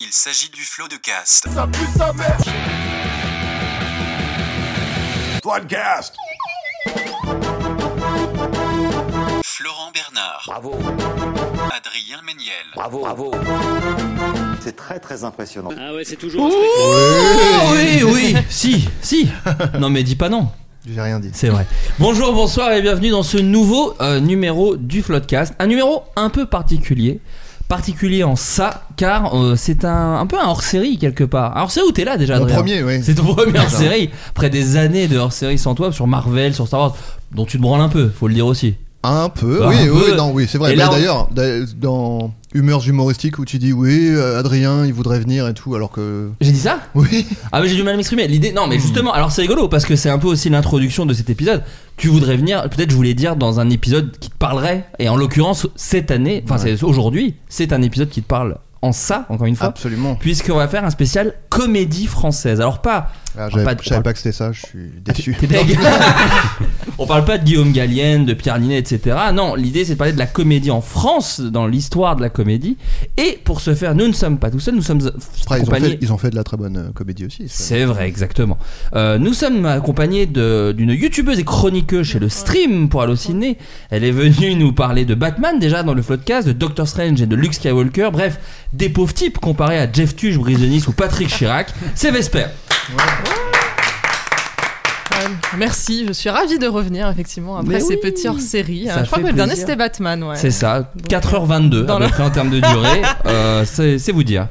Il s'agit du flot de cast. Podcast. Florent Bernard, Bravo, Adrien Méniel, bravo, bravo. C'est très très impressionnant. Ah ouais, c'est toujours un Oh, spectacle. oui, oui, si, si. Non, mais dis pas non. J'ai rien dit. C'est vrai. Bonjour, bonsoir et bienvenue dans ce nouveau euh, numéro du Floodcast. Un numéro un peu particulier. Particulier en ça, car euh, c'est un, un peu un hors-série quelque part. Un hors-série où t'es là déjà, Mon Adrien premier, oui. C'est ton premier hors-série. Après des années de hors-série sans toi, sur Marvel, sur Star Wars, dont tu te branles un peu, faut le dire aussi. Un peu, Bah, oui, un oui, peu. non, oui, c'est vrai. Et Mais d'ailleurs, d'a- dans Humeurs humoristiques où tu dis oui, euh, Adrien, il voudrait venir et tout, alors que. J'ai dit ça Oui, Ah mais j'ai du mal à m'exprimer. L'idée, non mais justement, alors c'est rigolo parce que c'est un peu aussi l'introduction de cet épisode. Tu voudrais venir, peut-être je voulais dire dans un épisode qui te parlerait. Et en l'occurrence cette année, enfin c'est aujourd'hui, c'est un épisode qui te parle en ça, encore une fois. absolument. Puisqu'on va faire un spécial comédie française. Alors pas. Ah, on J'avais parle pas je savais que c'était ça, je suis déçu. T'es deg. on parle pas de Guillaume Gallienne, de Pierre Ninet, etc. Non, l'idée c'est de parler de la comédie en France, dans l'histoire de la comédie. Et pour ce faire, nous ne sommes pas tout seuls, nous sommes Après, ils, ont accompagnés. fait, ils ont fait de la très bonne euh, comédie aussi. C'est vrai, exactement. Euh, nous sommes accompagnés d'une youtubeuse et chroniqueuse chez le stream pour Allociné. Elle est venue nous parler de Batman déjà dans le Floodcast, de Doctor Strange et de Luke Skywalker. Bref, des pauvres types comparés à Jeff Tuche, Brise ou Patrick Chirac. C'est Vesper. Merci, je suis ravie de revenir effectivement après Mais ces oui, petits hors-série. ça Je crois que le dernier plaisir. c'était Batman, ouais. C'est ça, Donc, 4h22 dans à peu près en termes de durée. Euh, c'est vous dire.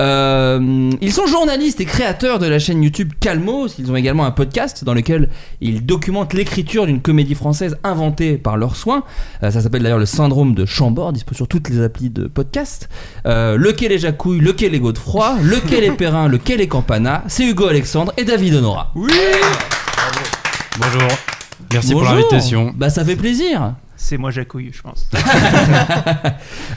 Euh, ils sont journalistes et créateurs de la chaîne YouTube Calmos. Ils ont également un podcast dans lequel ils documentent l'écriture d'une comédie française inventée par leurs soins. Euh, ça s'appelle d'ailleurs le syndrome de Chambord, dispo sur toutes les applis de podcast. Euh, lequel est Jacouille, lequel est Godefroy, lequel est Perrin, lequel est Campana? C'est Hugo Alexandre et David Honora. Bonjour. Merci pour l'invitation. Bah ça fait plaisir. C'est moi Jacouille, je pense.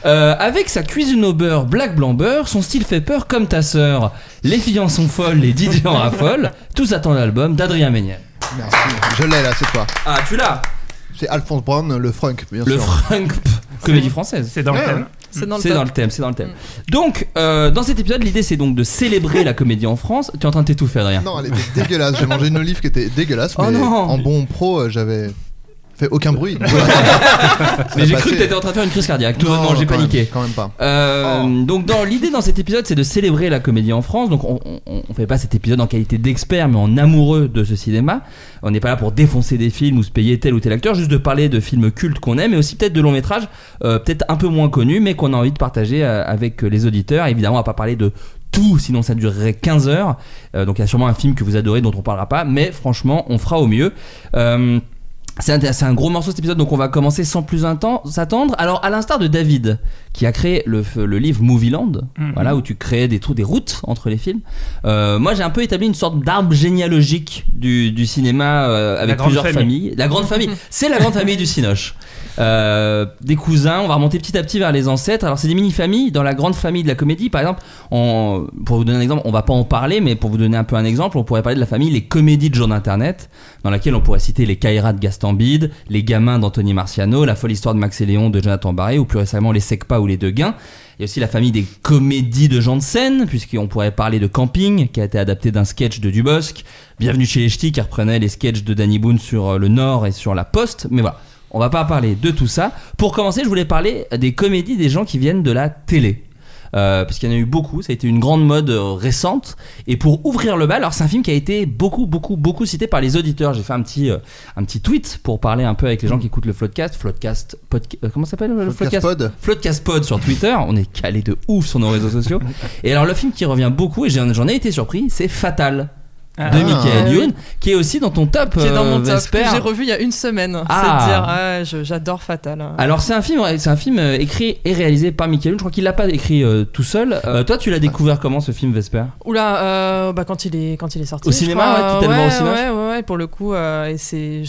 Euh, avec sa cuisine au beurre black blanc beurre, son style fait peur comme ta sœur. Les filles en sont folles, les DJ en raffolent. Tous attendent l'album d'Adrien Méniel. Merci. Je l'ai là, c'est toi. Ah, tu l'as C'est Alphonse Brown, le frunk, bien Le sûr. Frank comédie française. C'est dans le Ouais, thème. C'est dans le dans le thème, c'est dans le thème. Donc, euh, dans cet épisode, l'idée c'est donc de célébrer la comédie en France. Tu es en train de t'étouffer, Adrien. Non, elle était dégueulasse. J'ai mangé une olive qui était dégueulasse, Oh mais non. en bon pro, euh, j'avais fait aucun bruit. Mais a j'ai cru que t'étais en train de faire une crise cardiaque. Tout Non, j'ai même, paniqué. Quand même pas. Euh, Oh. Donc dans l'idée dans cet épisode c'est de célébrer la comédie en France donc on, on, on fait pas cet épisode en qualité d'expert mais en amoureux de ce cinéma on n'est pas là pour défoncer des films ou se payer tel ou tel acteur juste de parler de films cultes qu'on aime mais aussi peut-être de longs métrages euh, peut-être un peu moins connus mais qu'on a envie de partager euh, avec les auditeurs évidemment on va pas parler de tout sinon ça durerait 15 heures Euh, donc il y a sûrement un film que vous adorez dont on parlera pas mais franchement on fera au mieux Euh, c'est un, gros morceau cet épisode, donc on va commencer sans plus s'attendre. Alors, à l'instar de David, qui a créé le, le livre Movieland, Mhm. voilà, où tu crées des des routes entre les films. euh, moi, j'ai un peu établi une sorte d'arbre généalogique du, du cinéma euh, avec plusieurs famille. familles. La grande famille, c'est la grande famille du Cinoche. Euh, des cousins, on va remonter petit à petit vers les ancêtres. Alors, c'est des mini-familles. Dans la grande famille de la comédie, par exemple, on- pour vous donner un exemple, on va pas en parler, mais pour vous donner un peu un exemple, on pourrait parler de la famille Les Comédies de jour d'Internet, dans laquelle on pourrait citer Les Caïras de Gaston Bide, Les Gamins d'Anthony Marciano, La folle histoire de Max et Léon de Jonathan Barré, ou plus récemment Les Secpas ou Les Deux Gains. Il y a aussi la famille des comédies de Jean de Seine, puisqu'on pourrait parler de Camping, qui a été adapté d'un sketch de Dubosc. Bienvenue chez les Ch'tis, qui reprenait les sketchs de Danny Boone sur euh, le Nord et sur la Poste. Mais voilà. On va pas parler de tout ça. Pour commencer, je voulais parler des comédies des gens qui viennent de la télé. Euh, parce qu'il y en a eu beaucoup, ça a été une grande mode euh, récente. Et pour ouvrir le bal, alors c'est un film qui a été beaucoup, beaucoup, beaucoup cité par les auditeurs. J'ai fait un petit, euh, un petit tweet pour parler un peu avec les gens qui écoutent le Floodcast. Floodcast, podca- comment ça s'appelle le Floodcast Pod. Floodcast Pod sur Twitter. On est calé de ouf sur nos réseaux sociaux. Et alors le film qui revient beaucoup, et j'en j'en ai été surpris, c'est Fatal. Ah. De Ah. Michael Ah. Youn, qui est aussi dans ton top, Qui est dans mon euh, top, Vesper. que j'ai revu il y a une semaine. Ah. C'est dire, ouais, je- j'adore Fatal. hein. Alors c'est un film, c'est un film euh, écrit et réalisé par Michael Youn. Je crois qu'il l'a pas écrit euh, tout seul. Euh, toi, tu l'as découvert comment ce film Vesper? Oula, euh, bah quand il est quand il est sorti. Au cinéma, ouais, t'es tellement ouais, au cinéma Ouais, ouais, ouais, pour le coup, euh, et c'est,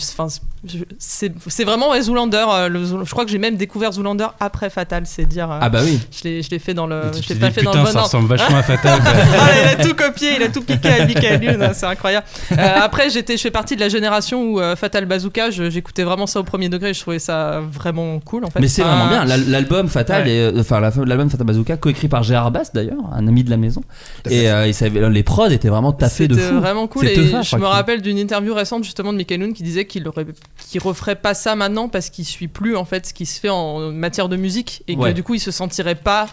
c'est, c'est vraiment ouais, Zoolander. euh, le je crois que j'ai même découvert Zoolander après Fatal, c'est dire. euh, Ah bah oui. Je l'ai, je l'ai fait dans le, je l'ai pas dit, fait dans putain, le bon ça ressemble vachement à Fatal. Ah, il a tout copié, il a tout piqué à Michael Youn, hein, c'est incroyable. Euh, après, j'étais, je fais partie de la génération où euh, Fatal Bazooka, je- j'écoutais vraiment ça au premier degré, je trouvais ça vraiment cool en fait. Mais c'est Enfin, vraiment bien. L'al- L'album Fatal, Ouais. euh, enfin la- l'album Fatal Bazooka, coécrit par Gérard Bass d'ailleurs, un ami de la maison. Et euh, il savait- les prods étaient vraiment taffés de C'était fou. vraiment cool et je me rappelle d'une interview récente justement de Michael Youn qui disait qu'il aurait qu'il referait pas ça maintenant parce qu'il suit plus en fait ce qui se fait en matière de musique et que Ouais. du coup il se sentirait pas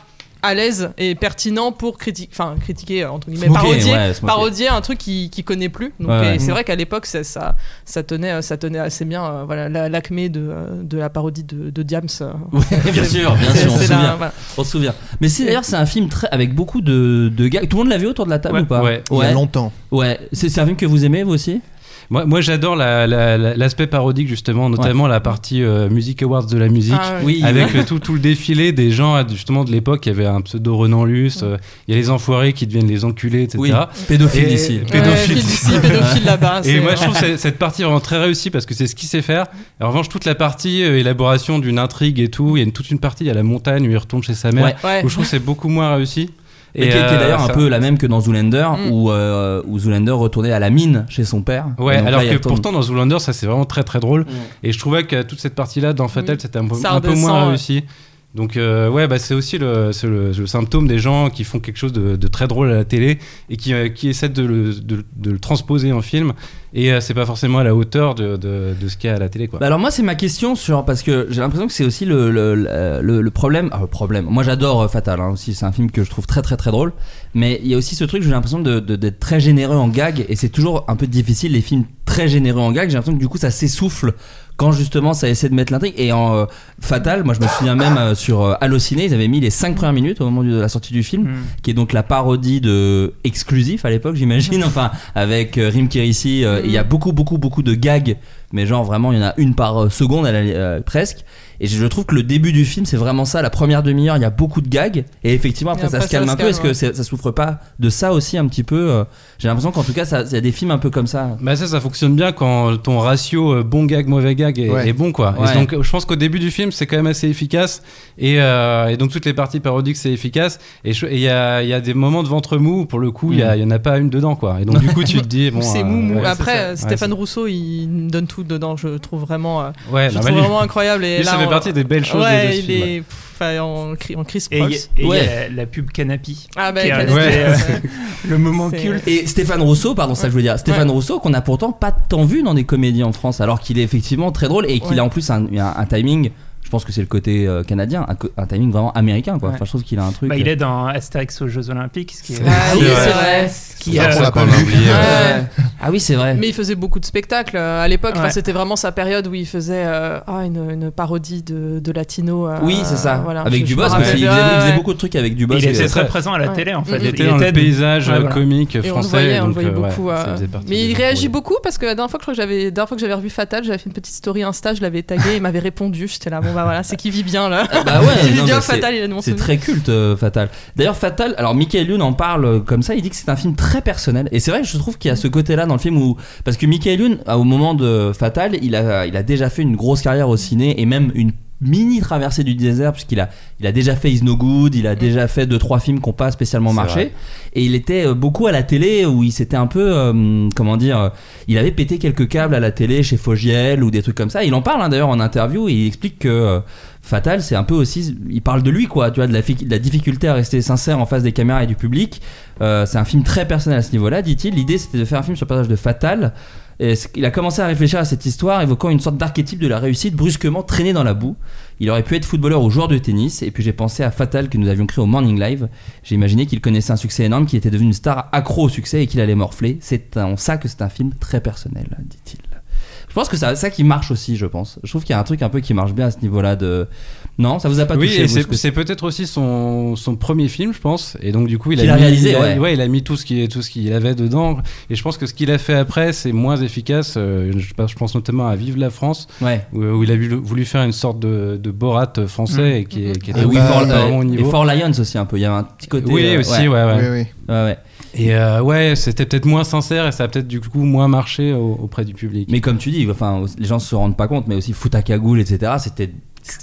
à l'aise et pertinent pour critiquer enfin critiquer euh, entre guillemets parodier ouais, parodier un truc qu'il connaît plus donc Ouais, et ouais. c'est vrai qu'à l'époque ça, ça ça tenait ça tenait assez bien euh, voilà la- l'acmé de, euh, de la parodie de, de Diams euh. Ouais, bien sûr, bien sûr, on se souvient. voilà. On se souvient. Mais c'est d'ailleurs c'est un film très avec beaucoup de, de gars. Tout le monde l'a vu autour de la table Ouais, ou pas ouais. Il y a longtemps. Ouais. C'est un film que vous aimez vous aussi? Moi, moi j'adore la- la- la- l'aspect parodique justement, notamment la partie euh, Music Awards de la musique, Ah. Oui. avec le- tout, tout le défilé des gens justement de l'époque. Il y avait un pseudo Renan Luce, euh, il y a les enfoirés qui deviennent les enculés, etc. Oui. Pédophile Et- ici. Pédophile. d'ici, pédophile là-bas Et c'est- moi je trouve cette, cette partie vraiment très réussie parce que c'est ce qu'il sait faire. Et en revanche, toute la partie euh, élaboration d'une intrigue et tout, il y a une, toute une partie, il y a la montagne où il retourne chez sa mère, Ouais. Ouais. où je trouve que c'est beaucoup moins réussi. Et qui, qui est euh, d'ailleurs un peu la même que dans Zoolander, Mm. où, euh, où Zoolander retournait à la mine chez son père. Ouais, alors là, que retourne- pourtant dans Zoolander, ça c'est vraiment très très drôle. Mm. Et je trouvais que toute cette partie-là dans Fatal, Oui. c'était un un peu moins ouais. réussi. Donc euh, ouais, bah, c'est aussi le, le, symptôme des gens qui font quelque chose de, très drôle à la télé et qui, euh, qui essaient de le, de, le transposer en film. Et euh, c'est pas forcément à la hauteur de, ce qu'il y a à la télé. Quoi. Bah alors moi c'est ma question sur parce que j'ai l'impression que c'est aussi le, problème ah, le problème moi j'adore euh, Fatal hein, aussi c'est un film que je trouve très très très drôle mais il y a aussi ce truc j'ai l'impression d'être très généreux en gag et c'est toujours un peu difficile les films très généreux en gag j'ai l'impression que du coup ça s'essouffle quand justement ça essaie de mettre l'intrigue. Et en euh, Fatal moi je me souviens même euh, sur euh, Allociné ils avaient mis les 5 premières minutes au moment de la sortie du film Mm. qui est donc la parodie de exclusif à l'époque j'imagine. Enfin avec Rim Kérissi il y a beaucoup beaucoup beaucoup de gags mais genre vraiment il y en a une par seconde à la- presque et je trouve que le début du film c'est vraiment ça la première demi-heure il y a beaucoup de gags et effectivement après, Et après, ça se calme ça un se peu est-ce que c'est- ça souffre pas de ça aussi un petit peu euh, j'ai l'impression qu'en tout cas ça- il y a des films un peu comme ça Bah ça, ça fonctionne bien quand ton ratio euh, bon gag mauvais gag est, Ouais. est bon quoi. Ouais. Et donc je pense qu'au début du film c'est quand même assez efficace et, euh, et donc toutes les parties parodiques c'est efficace et il y a, il y a des moments de ventre mou pour le coup il y, a- il y en a pas une dedans quoi. Et donc du coup tu te dis bon. c'est euh, mou, mou. ouais, Après, ça. Stéphane Rousseau, il donne tout dedans. Je trouve vraiment, euh, Ouais, je non, trouve vraiment incroyable. Et lui, là, ça fait partie des belles choses Ouais, de ce il film, est enfin, en, en Chris Et il y a- la, pub Canapi. Ah bah, qui est euh, le moment culte. et Stéphane Rousseau pardon ça que je veux dire Stéphane Rousseau qu'on a pourtant pas tant vu dans des comédies en France alors qu'il est effectivement très drôle et qu'il Ouais. a en plus un, un- un timing je pense que c'est le côté euh, canadien un, timing vraiment américain quoi Ouais. enfin je trouve qu'il a un truc Bah, il est dans Astérix aux Jeux Olympiques. Ce qui est, Ah oui, C'est vrai. qui, euh, pas oublié, ouais. Ah oui c'est Mais il faisait beaucoup de spectacles euh, à l'époque. Enfin. C'était vraiment sa période où il faisait euh, ah, une, une parodie de, de latino. euh, Oui, c'est ça. voilà. Avec Je- je me aussi. rappelle, Il faisait, il beaucoup de trucs avec Dubosc. il était très présent à la télé en fait. Il était dans le paysage euh, comique Et on le français. voyait, on le voyait euh, beaucoup. euh, Mais il réagit beaucoup parce que la dernière fois que je crois que j'avais, la dernière fois que j'avais revu Fatal, j'avais fait une petite story Insta, je l'avais tagué, il m'avait répondu. J'étais là, bon bah voilà, c'est qui vit bien là. Bah ouais, qui vit non, bien mais c'est- Fatal, il C'est très culte, euh, Fatal. D'ailleurs, Fatal, alors Michael Youn en parle euh, comme ça, il dit que c'est un film très personnel. Et c'est vrai, je trouve qu'il y a ce côté-là dans le film où. Parce que Michael Youn, au moment de Fatal, il a, il a déjà fait une grosse carrière au ciné et même une mini traversée du désert, puisqu'il a, il a déjà fait Is No Good, il a déjà fait deux trois films qui n'ont pas spécialement marché. vrai. Et il était euh, beaucoup à la télé où il s'était un peu. euh, comment dire euh, Il avait pété quelques câbles à la télé chez Fogiel ou des trucs comme ça. Il en parle hein, d'ailleurs en interview et il explique que. euh, Fatal, c'est un peu aussi, il parle de lui quoi, tu vois, de la, de la difficulté à rester sincère en face des caméras et du public. Euh, c'est un film très personnel à ce niveau-là, dit-il. L'idée c'était de faire un film sur le personnage de Fatal, Il a commencé à réfléchir à cette histoire, évoquant une sorte d'archétype de la réussite brusquement traîné dans la boue. Il aurait pu être footballeur ou joueur de tennis, et puis j'ai pensé à Fatal que nous avions créé au Morning Live. J'ai imaginé qu'il connaissait un succès énorme, qu'il était devenu une star accro au succès et qu'il allait morfler. C'est en ça que c'est un film très personnel, dit-il. Je pense que c'est ça qui marche aussi, je pense. Je trouve qu'il y a un truc un peu qui marche bien à ce niveau-là de. Non, ça vous a pas oui, touché ce c'est peut-être aussi son, son premier film, je pense. Et donc, du coup, il a, a mis, réalisé, il a- ouais. il a mis tout ce qui- tout ce qu'il avait dedans. Et je pense que ce qu'il a fait après, c'est moins efficace. Euh, Je, pense- je pense notamment à Vive la France, Ouais. où, où il a voulu, voulu faire une sorte de, de Borat français et qui, est- qui était Et oui, pas au euh, et. For Lions aussi un peu. Il y avait un petit côté. Oui, euh, aussi, ouais, ouais. Oui, oui. Ouais, ouais. Et euh, ouais, c'était peut-être moins sincère et ça a peut-être du coup moins marché au- auprès du public. Mais comme tu dis, enfin, les gens se rendent pas compte, mais aussi Foot à cagoule, etc. C'était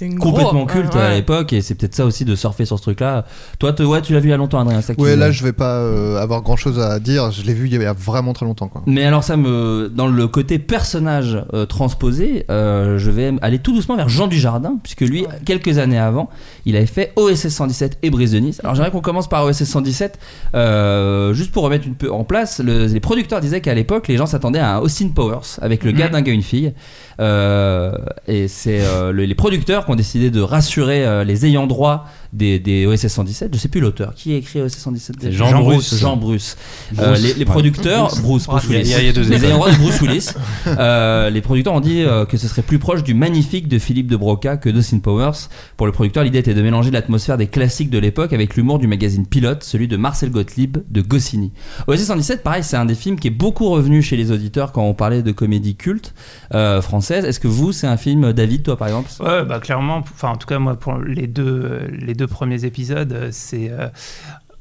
une complètement gros- culte ouais, à l'époque et c'est peut-être ça aussi de surfer sur ce truc-là. Toi, te, ouais, tu l'as vu il y a longtemps, Adrien. qui Ouais, là, je vais pas euh, avoir grand chose à dire. Je l'ai vu il y a vraiment très longtemps, quoi. Mais alors ça me, dans le côté personnage euh, transposé, euh, je vais aller tout doucement vers Jean Dujardin, puisque lui, quelques années avant, il avait fait OSS 117 et Brise de Nice. Alors j'aimerais qu'on commence par OSS 117, euh, juste pour remettre une peu en place. le- les producteurs disaient qu'à l'époque, les gens s'attendaient à un Austin Powers avec le gars d'un gars une fille. Euh, et c'est euh, le- les producteurs qui ont décidé de rassurer euh, les ayants droit des, des OSS 117. Je sais plus l'auteur. Qui a écrit OSS 117 C'est Jean Bruce. Jean Bruce. Bruce. Euh, les, producteurs, Bruce, Bruce Il y a- Willis. il y a- il y a deux les ayants droit de Bruce Willis. Euh, les producteurs ont dit euh, que ce serait plus proche du magnifique de Philippe de Broca que d'Austin Powers. Pour le producteur, l'idée était de mélanger l'atmosphère des classiques de l'époque avec l'humour du magazine Pilote, celui de Marcel Gottlieb de Goscinny. OSS 117, pareil, c'est un des films qui est beaucoup revenu chez les auditeurs quand on parlait de comédie culte euh, française. Est-ce que vous, c'est un film, David, toi par exemple? Ouais, bah clairement, enfin en tout cas moi pour les deux, les deux premiers épisodes, euh, c'est euh,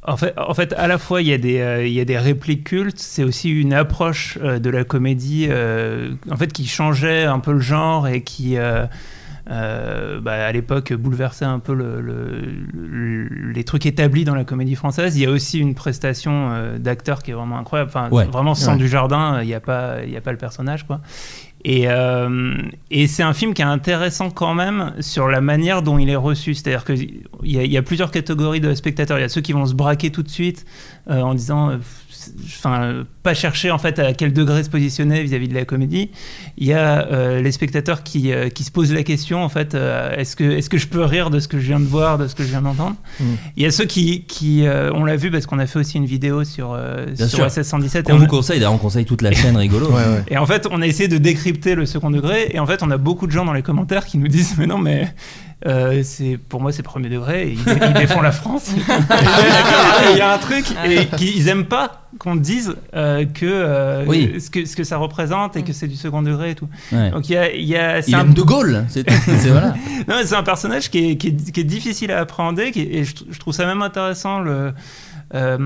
en fait, en fait à la fois il y a des, euh, il y a des répliques cultes, c'est aussi une approche euh, de la comédie euh, en fait qui changeait un peu le genre et qui bah, à l'époque bouleversait un peu le- le- le- les trucs établis dans la comédie française. Il y a aussi une prestation d'acteur qui est vraiment incroyable. Enfin, Ouais. vraiment sans Ouais. du jardin, il n'y a pas, il y a pas le personnage quoi. Et, euh, et c'est un film qui est intéressant quand même sur la manière dont il est reçu. C'est-à-dire qu'il y a plusieurs catégories de spectateurs. Il y a ceux qui vont se braquer tout de suite euh, en disant, euh, enfin, pas chercher en fait à quel degré se positionner vis-à-vis de la comédie. Il y a euh, les spectateurs qui, euh, qui se posent la question en fait, euh, est-ce que, est-ce que je peux rire de ce que je viens de voir, de ce que je viens d'entendre? Mm. Il y a ceux qui, qui euh, on l'a vu parce qu'on a fait aussi une vidéo sur, euh, sur. SS 117. et On on vous a- conseille, d'ailleurs on conseille toute la chaîne rigolo. Ouais, ouais. et en fait, on a essayé de décrypter le second degré. Et en fait, on a beaucoup de gens dans les commentaires qui nous disent Mais non, mais euh, c'est pour moi, c'est premier degré. Et ils, ils défendent la France. Et Il y a un truc. Et qu'ils aiment pas qu'on dise euh, que, euh, Oui. ce que ce que ça représente et que c'est du second degré et tout. Ouais. Donc il y a, y a c'est Il un- aime De Gaulle, c'est c'est- voilà. c'est un personnage qui est, qui est- qui est difficile à appréhender qui est- et je, je trouve ça même intéressant. Le, euh,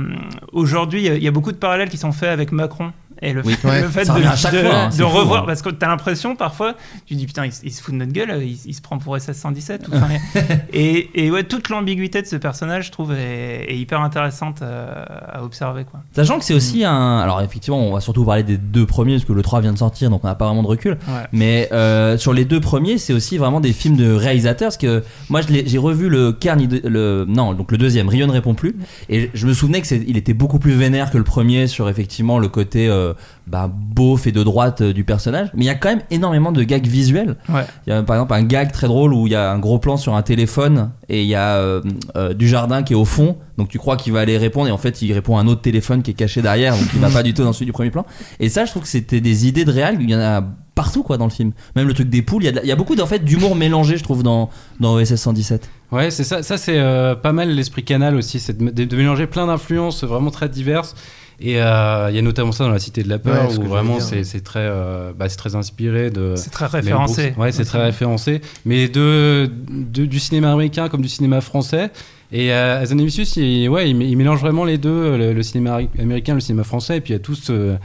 Aujourd'hui, il y y, a beaucoup de parallèles qui sont faits avec Macron. Et le, Oui. fait- Ouais. le fait de, fois, hein, de c'est fou, revoir, hein. parce que tu as l'impression parfois, tu dis putain, il, se- il se fout de notre gueule, il, il se prend pour SS 117. ou- enfin, et, et ouais, toute l'ambiguïté de ce personnage, je trouve, est, est hyper intéressante à, à observer. Quoi. Sachant que c'est aussi un. Alors, effectivement, on va surtout parler des deux premiers, parce que le 3 vient de sortir, donc on n'a pas vraiment de recul. Ouais. Mais euh, sur les deux premiers, c'est aussi vraiment des films de réalisateurs. Parce que moi, j'ai revu le Carni. Le, non, donc le deuxième, Rio ne répond plus. Et je me souvenais qu'il était beaucoup plus vénère que le premier sur effectivement le côté euh, bah, beauf et de droite euh, du personnage. Mais il y a quand même énormément de gags visuels. Ouais. Il y a par exemple un gag très drôle où il y a un gros plan sur un téléphone et il y a euh, euh, du jardin qui est au fond. Donc tu crois qu'il va aller répondre et en fait il répond à un autre téléphone qui est caché derrière, donc il va pas du tout dans celui du premier plan. Et ça, je trouve que c'était des idées de réal. Il y en a partout quoi dans le film. Même le truc des poules. Il y a, y beaucoup d'en fait d'humour mélangé, je trouve, dans dans OSS 117. Ouais, c'est ça. Ça, c'est euh, pas mal l'esprit canal aussi, c'est de mélanger plein d'influences vraiment très diverses. Et euh, il y a notamment ça dans La Cité de la Peur, Ouais, où vraiment c'est très, euh, bah, c'est très inspiré de. C'est très référencé. Ouais, c'est très référencé. Mais de, de- du cinéma américain comme du cinéma français. Et euh, Azanavicius, il, ouais, il, mé- il mélange vraiment les deux, le, le cinéma américain, le cinéma français. Et puis il y a tout ce-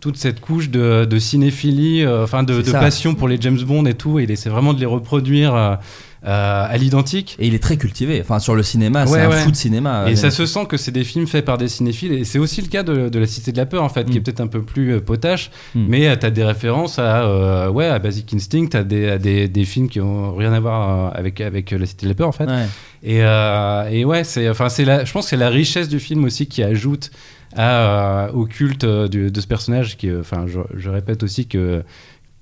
toute cette couche de, de cinéphilie, euh, enfin de, passion pour les James Bond et tout. Et il essaie vraiment de les reproduire. Euh, à l'identique. Et il est très cultivé. Enfin, sur le cinéma, c'est Ouais, un fou de cinéma. Et euh, ça se sent que c'est des films faits par des cinéphiles. Et c'est aussi le cas de, de La Cité de la Peur, en fait, qui est Mm. peut-être un peu plus euh, potache. Mm. Mais tu as des références à, euh, ouais, à Basic Instinct, à des, à des, des films qui ont rien à voir avec, avec La Cité de la Peur, en fait. Ouais. Et, euh, et ouais, c'est, enfin, c'est la, je pense que c'est la richesse du film aussi qui ajoute à, au culte de ce personnage. Qui, enfin, je, je répète aussi que,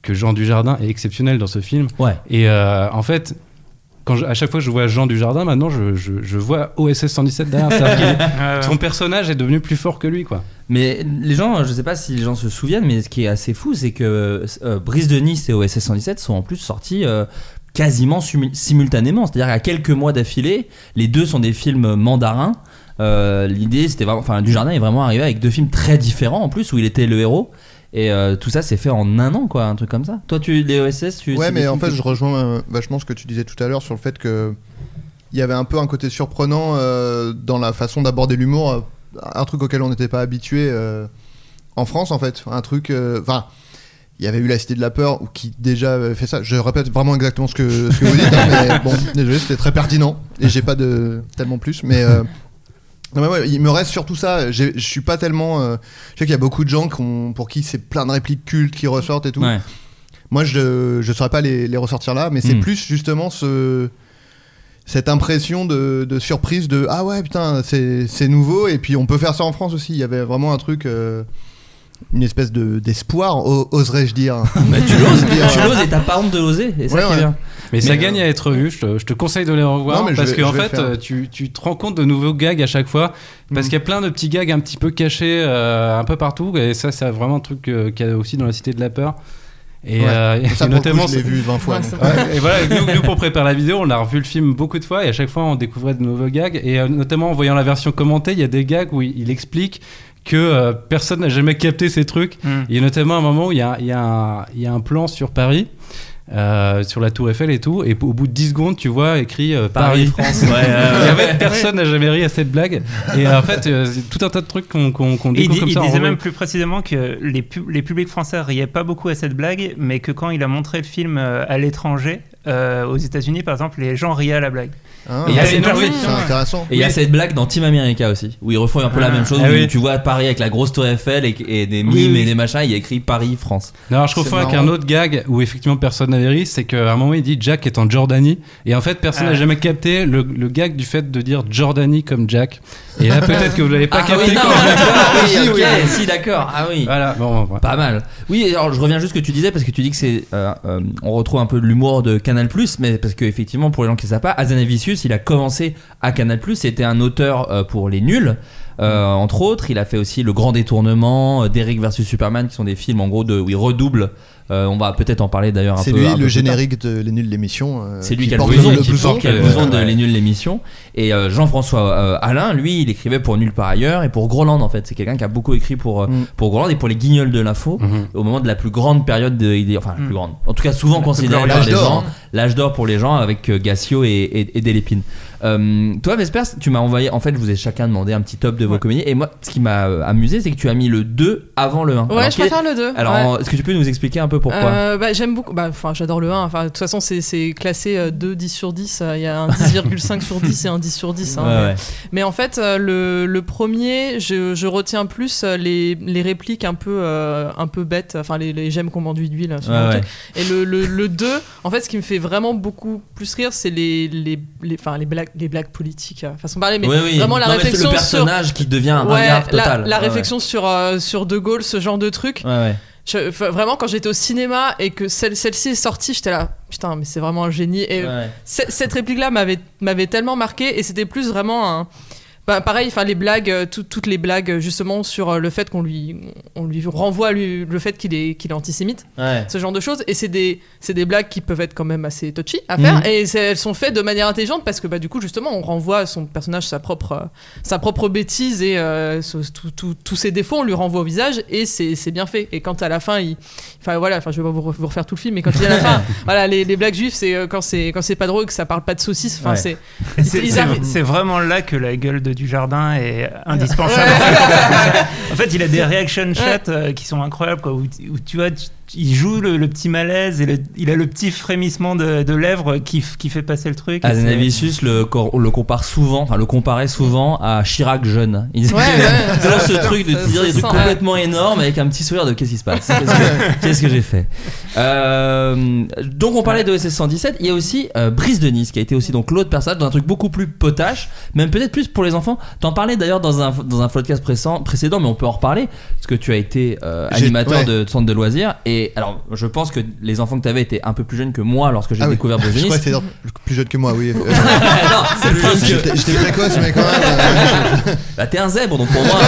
que Jean Dujardin est exceptionnel dans ce film. Ouais. Et euh, en fait, quand je- à chaque fois que je vois Jean Dujardin, maintenant, je, je, je vois OSS 117 derrière. Est- son personnage est devenu plus fort que lui, quoi. Mais les gens, je sais pas si les gens se souviennent, mais ce qui est assez fou, c'est que euh, Brise de Nice et OSS 117 sont en plus sortis euh, quasiment simultanément. C'est-à-dire à quelques mois d'affilée, les deux sont des films mandarins. Euh, L'idée, c'était vraiment. Enfin, Dujardin est vraiment arrivé avec deux films très différents en plus, où il était le héros. Et euh, tout ça s'est fait en un an, quoi, un truc comme ça. Toi, tu les OSS, tu. Ouais, c'est mais en fait, je rejoins euh, vachement ce que tu disais tout à l'heure sur le fait que il y avait un peu un côté surprenant euh, dans la façon d'aborder l'humour, un truc auquel on n'était pas habitué euh, en France, en fait. Un truc. Enfin. il y avait eu La Cité de la Peur, ou qui déjà avait fait ça. Je répète vraiment exactement ce que, ce que vous dites, hein, mais bon, désolé, c'était très pertinent, et j'ai pas de tellement plus, mais. euh, non, mais ouais, il me reste surtout ça. Je suis pas tellement. euh, je sais qu'il y a beaucoup de gens pour qui c'est plein de répliques cultes qui ressortent et tout. Ouais. Moi, je ne saurais pas les, les ressortir là, mais c'est Mm. plus justement ce, cette impression de, de surprise de ah ouais, putain, c'est c'est nouveau, et puis on peut faire ça en France aussi. Il y avait vraiment un truc. euh, une espèce de d'espoir, oserais-je dire. Bah, tu l'oses, tu l'oses et t'as pas honte de l'oser. Et ça Ouais, qui. Mais, ça Mais, gagne euh, à être vu. Je te, je te conseille de les revoir Non, mais je parce qu'en fait, faire. euh, tu, tu te rends compte de nouveaux gags à chaque fois. Parce Mhm. qu'il y a plein de petits gags un petit peu cachés euh, un peu partout. Et ça, c'est vraiment un truc euh, qu'il y a aussi dans la Cité de la Peur. Et, Ouais. euh, et Ça, le coup, notamment, je l'ai vu 20 fois. Ouais, et voilà, nous, nous, pour préparer la vidéo, on a revu le film beaucoup de fois et à chaque fois on découvrait de nouveaux gags. Et euh, notamment en voyant la version commentée, il y a des gags où il, il explique que euh, personne n'a jamais capté ces trucs. Mm. Il y a notamment un moment où il y a, il y a un, il y a un plan sur Paris. Euh, sur la Tour Eiffel et tout, et au bout de 10 secondes, tu vois écrit euh, Paris, France. Ouais, Et en fait, personne n'a jamais ri à cette blague. Et euh, en fait, euh, c'est tout un tas de trucs qu'on qu'on il, découvre dit- comme il ça. en disait même plus précisément que les, pub- les publics français riaient pas beaucoup à cette blague, mais que quand il a montré le film euh, à l'étranger, euh, aux États-Unis par exemple, les gens riaient à la blague. Ah, Et il y a Ah, cette blague- énorme. c'est intéressant. Et il y a Oui. cette blague dans Team America aussi, où ils refont un peu la Ah. même chose, Ah où oui. tu vois Paris avec la grosse tour Eiffel et, et des mimes Oui, oui. et des machins, il y a écrit Paris, France. Non, alors je confonds avec un autre gag où effectivement personne n'avait ri, c'est qu'à un moment il dit Jack est en Jordanie et en fait personne n'a Ah. jamais capté le, le gag du fait de dire Jordanie comme Jack. Et là peut-être que vous l'avez pas ah capté oui, non, quand ah oui, Si, ok, oui. si d'accord, ah oui. Voilà, bon, bon, Pas mal. Oui, alors je reviens juste à ce que tu disais parce que tu dis que c'est, euh, euh, on retrouve un peu de l'humour de Canal+, mais parce qu'effectivement pour les gens qui ne savent pas, Azanavicius, il a commencé à Canal+, c'était un auteur euh, pour les nuls. euh, entre autres, il a fait aussi Le Grand Détournement, euh, Derrick versus Superman, qui sont des films en gros de, où il redouble. Euh, on va peut-être en parler d'ailleurs un C'est peu. lui un peu le plus tard. générique de Les Nuls de l'émission. euh, C'est lui qui a le blouson, le qui porte le euh, blouson de. Les Nuls l'émission. Et euh, Jean-François euh, Alain, lui, il écrivait pour Nulle par ailleurs et pour Groland en fait. C'est quelqu'un qui a beaucoup écrit pour, euh, Mm. pour Groland et pour les Guignols de l'info Mhm. au moment de la plus grande période de enfin la Mm. plus grande en tout cas souvent considérée par les L'âge gens d'or. l'âge d'or pour les gens avec euh, Gassio et, et, et Delépine Euh, toi Vespers tu m'as envoyé en fait je vous ai chacun demandé un petit top de vos Ouais. comédies et moi ce qui m'a euh, amusé c'est que tu as mis le 2 avant le 1 Ouais, alors, je préfère le 2. alors est-ce que tu peux nous expliquer un peu pourquoi Euh, bah, j'aime beaucoup. Bah, enfin, j'adore le 1. Enfin, de toute façon, c'est, classé euh, 2, 10 sur 10. Euh, Il y a un 10,5 sur 10 et un 10 sur 10. hein. Ouais, mais, ouais. mais en fait, euh, le, le premier, je, je retiens plus euh, les, les répliques un peu, euh, un peu bêtes. Enfin, les, les j'aime qu'on m'enduit d'huile. Ouais. Et le, le, le 2, en fait, ce qui me fait vraiment beaucoup plus rire, c'est les, les, les, les, blagues, les blagues politiques. euh, façon de parler. Mais oui. vraiment la Non, mais c'est réflexion le sur. personnage qui devient un Ouais, la, total la réflexion sur, euh, sur De Gaulle, ce genre de truc. ouais. Je- vraiment, quand j'étais au cinéma et que celle, celle-ci est sortie, j'étais là, putain, mais c'est vraiment un génie. Et cette réplique-là m'avait, m'avait tellement marqué et c'était plus vraiment un. Bah, pareil, enfin les blagues, euh, tout- toutes les blagues euh, justement sur euh, le fait qu'on lui, on lui renvoie lui, le fait qu'il est, qu'il est antisémite, Ouais. ce genre de choses. Et c'est des, c'est des blagues qui peuvent être quand même assez touchy à faire. Mhm. Et elles sont faites de manière intelligente parce que bah, du coup justement on renvoie à son personnage sa propre, euh, sa propre bêtise et euh, ce- tout- tout- tous ses défauts, on lui renvoie au visage et c'est, c'est bien fait. Et quand à la fin il, enfin voilà, enfin je vais pas vous, re- vous refaire tout le film, mais quand il à la fin, voilà les, les blagues juives, c'est quand c'est quand c'est pas drôle que ça parle pas de saucisses. Enfin Ouais. c'est C'est c'est vraiment là que la gueule de du jardin est indispensable. en fait, il a des reaction shots euh, qui sont incroyables, quoi, où, où tu vois, tu- il joue le, le petit malaise et le- il a le petit frémissement de, de lèvres qui, fait passer le truc. Azanavicius le, le compare souvent, enfin le comparait souvent à Chirac jeune. Il Ouais, ouais, ça- ce truc de dire des trucs complètement énormes avec un petit sourire de qu'est-ce qui se passe Qu'est-ce que, qu'est-ce que j'ai fait Euh, Donc on parlait de OSS 117. Il y a aussi euh, Brice de Nice qui a été aussi donc l'autre personnage dans un truc beaucoup plus potache, même peut-être plus pour les enfants. T'en parlais d'ailleurs dans un dans un podcast précédent, précédent, mais on peut en reparler parce que tu as été euh, animateur ouais. de centre de loisirs et alors je pense que les enfants que tu avais étaient un peu plus jeunes que moi lorsque j'ai Ah oui. découvert Brice de Je crois que c'est plus jeune que moi, oui. non, c'est plus jeune que- J'étais précoce, mais quand même. euh, Bah t'es un zèbre donc pour moi.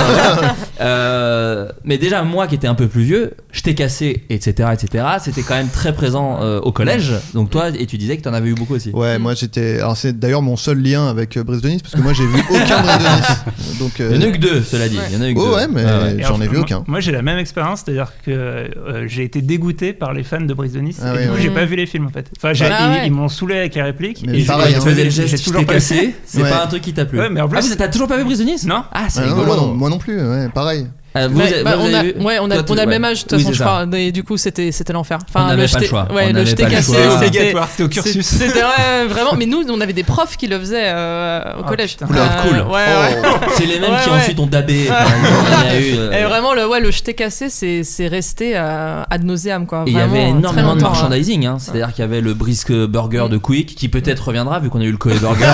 Euh, mais déjà moi qui étais un peu plus vieux, je t'ai cassé, etc., etc. C'était quand même très présent euh, au collège. Donc toi et tu disais que t'en avais eu beaucoup aussi. Ouais, moi j'étais. Alors c'est d'ailleurs mon seul lien avec euh, Brice de Nice parce que moi j'ai vu aucun. Donc. euh, Il y en a eu que deux, cela dit. Il y en a eu que Oh deux. ouais, mais Et j'en ai vu moi- aucun. Moi, j'ai la même expérience, c'est-à-dire que euh, j'ai été dégoûté par les fans de Brice de Nice. Ah et oui, du coup, oui. j'ai pas vu les films en fait. Enfin, j'ai- Ah ils, ouais. ils m'ont saoulé avec les répliques. Mais et pareil, faisais le geste, je toujours cassé. C'est Ouais. pas un truc qui t'a plu. Ouais, mais en plus- ah, vous t'as toujours pas vu Brice de Nice Non. Ah, c'est Ah rigolo. moi, non, moi non plus, ouais, pareil. Ah, vous, avez- bah, on a, ouais, on a, Toi, on a le ouais. même âge de toute Oui, façon, je crois. Et du coup, c'était c'était l'enfer. On n'avait pas le jeté- choix. Ouais, On le jeté pas le cassé, c'était au cursus. C'était ouais, vraiment. Mais nous, on avait des profs qui le faisaient euh, au Oh, collège. Euh, cool. Ouais, ouais. C'est les mêmes Ouais, qui ouais. ensuite ont dabé. Enfin, euh, Et vraiment, le, ouais, le jeté cassé, c'est c'est resté euh, ad nauseam, quoi. Et il y avait euh, énormément de hein. merchandising, hein. c'est-à-dire qu'il y avait le brisque burger de Quick qui peut-être reviendra vu qu'on a eu le Coe Burger.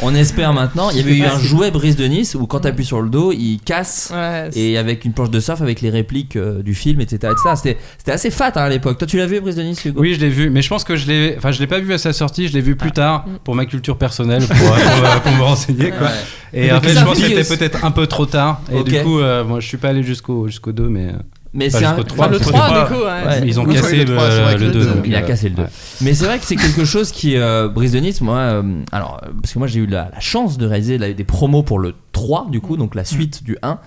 Ah on, espère, maintenant. Il y avait eu un jouet brise de Nice où quand t'appuies sur le dos, il casse. Ouais, Et avec une planche de surf avec les répliques euh, du film, etc. etc. C'était, c'était assez fat hein, à l'époque. Toi, tu l'as vu, Brise de Nice, Hugo? Oui, je l'ai vu, mais je pense que je l'ai, enfin, je l'ai pas vu à sa sortie, je l'ai vu Ah. plus tard Mm. pour ma culture personnelle, pour, pour, euh, pour me renseigner, quoi. Ouais. Et Mais en fait, je pense que c'était peut-être un peu trop tard. Et du coup, euh, moi, je suis pas allé jusqu'au jusqu'au 2, mais euh, Mais Enfin, c'est un. jusqu'au trois, Enfin, le jusqu'au 3, trois. du coup, ouais. Ouais. ils ont cassé le trois, c'est vrai le, que le 2. deux, donc, Il a euh, cassé le 2. ouais. Mais c'est vrai que c'est quelque chose qui. euh, Brise de Nice, moi. euh, alors, euh, parce que moi, j'ai eu la, la chance de réaliser la- des promos pour le 3, du coup, donc la suite du 1.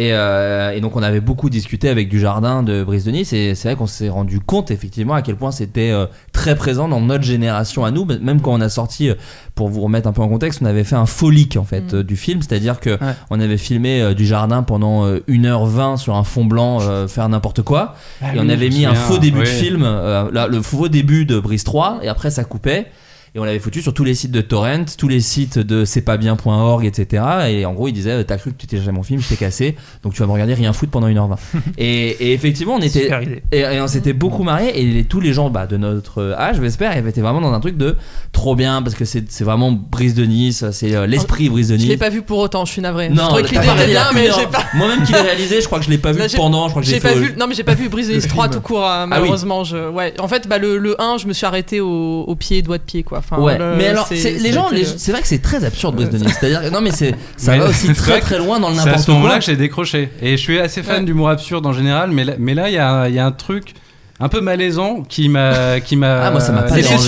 Et, euh, et donc, on avait beaucoup discuté avec du jardin de Brise de Nice. Et c'est vrai qu'on s'est rendu compte, effectivement, à quel point c'était euh, très présent dans notre génération à nous. Même quand on a sorti, euh, pour vous remettre un peu en contexte, on avait fait un folique, en fait, Mm. euh, du film. C'est-à-dire que Ouais. on avait filmé euh, du jardin pendant euh, 1h20 sur un fond blanc, euh, faire n'importe quoi. Ah Et on avait mis un faux début de film, euh, là, le faux début de Brise 3, et après ça coupait. Et on l'avait foutu sur tous les sites de Torrent, tous les sites de c'est pas bien.org, etc. Et en gros, il disait T'as cru que tu téléchargeais mon film, je t'ai cassé, donc tu vas me regarder rien foutre pendant 1h20. et, et effectivement, on était. Super idée. Et, et on s'était beaucoup marré, et les- tous les gens bah, de notre âge, j'espère, ils étaient vraiment dans un truc de trop bien, parce que c'est c'est vraiment Brise de Nice, c'est euh, l'esprit Brise de Je Nice. l'ai pas vu pour autant, je suis navré. je Non, était regardé bien, mais j'ai pas. Moi-même qui l'ai réalisé, je crois que je l'ai pas vu pendant, je crois que j'ai J'ai pas fait- vu, non mais j'ai pas vu Brise de Nice 3 film. tout court, hein, Ah oui. malheureusement. Je, ouais. En fait, bah, le, le 1, je me suis arrêté au, au pied, doigt de pied quoi. Enfin, Ouais, le- mais alors, c'est- c'est- les gens, les- c'est vrai que c'est très absurde, Brise de Nice. C'est-à-dire, non, mais c'est, ça Mais va aussi très très loin dans le C'est à n'importe ce moment-là quoi. que j'ai décroché. Et je suis assez fan Ouais. d'humour absurde en général, mais là, mais là, il y a, il y a un truc un peu malaisant qui m'a, qui m'a. Ah, moi, ça m'a pas dérangé,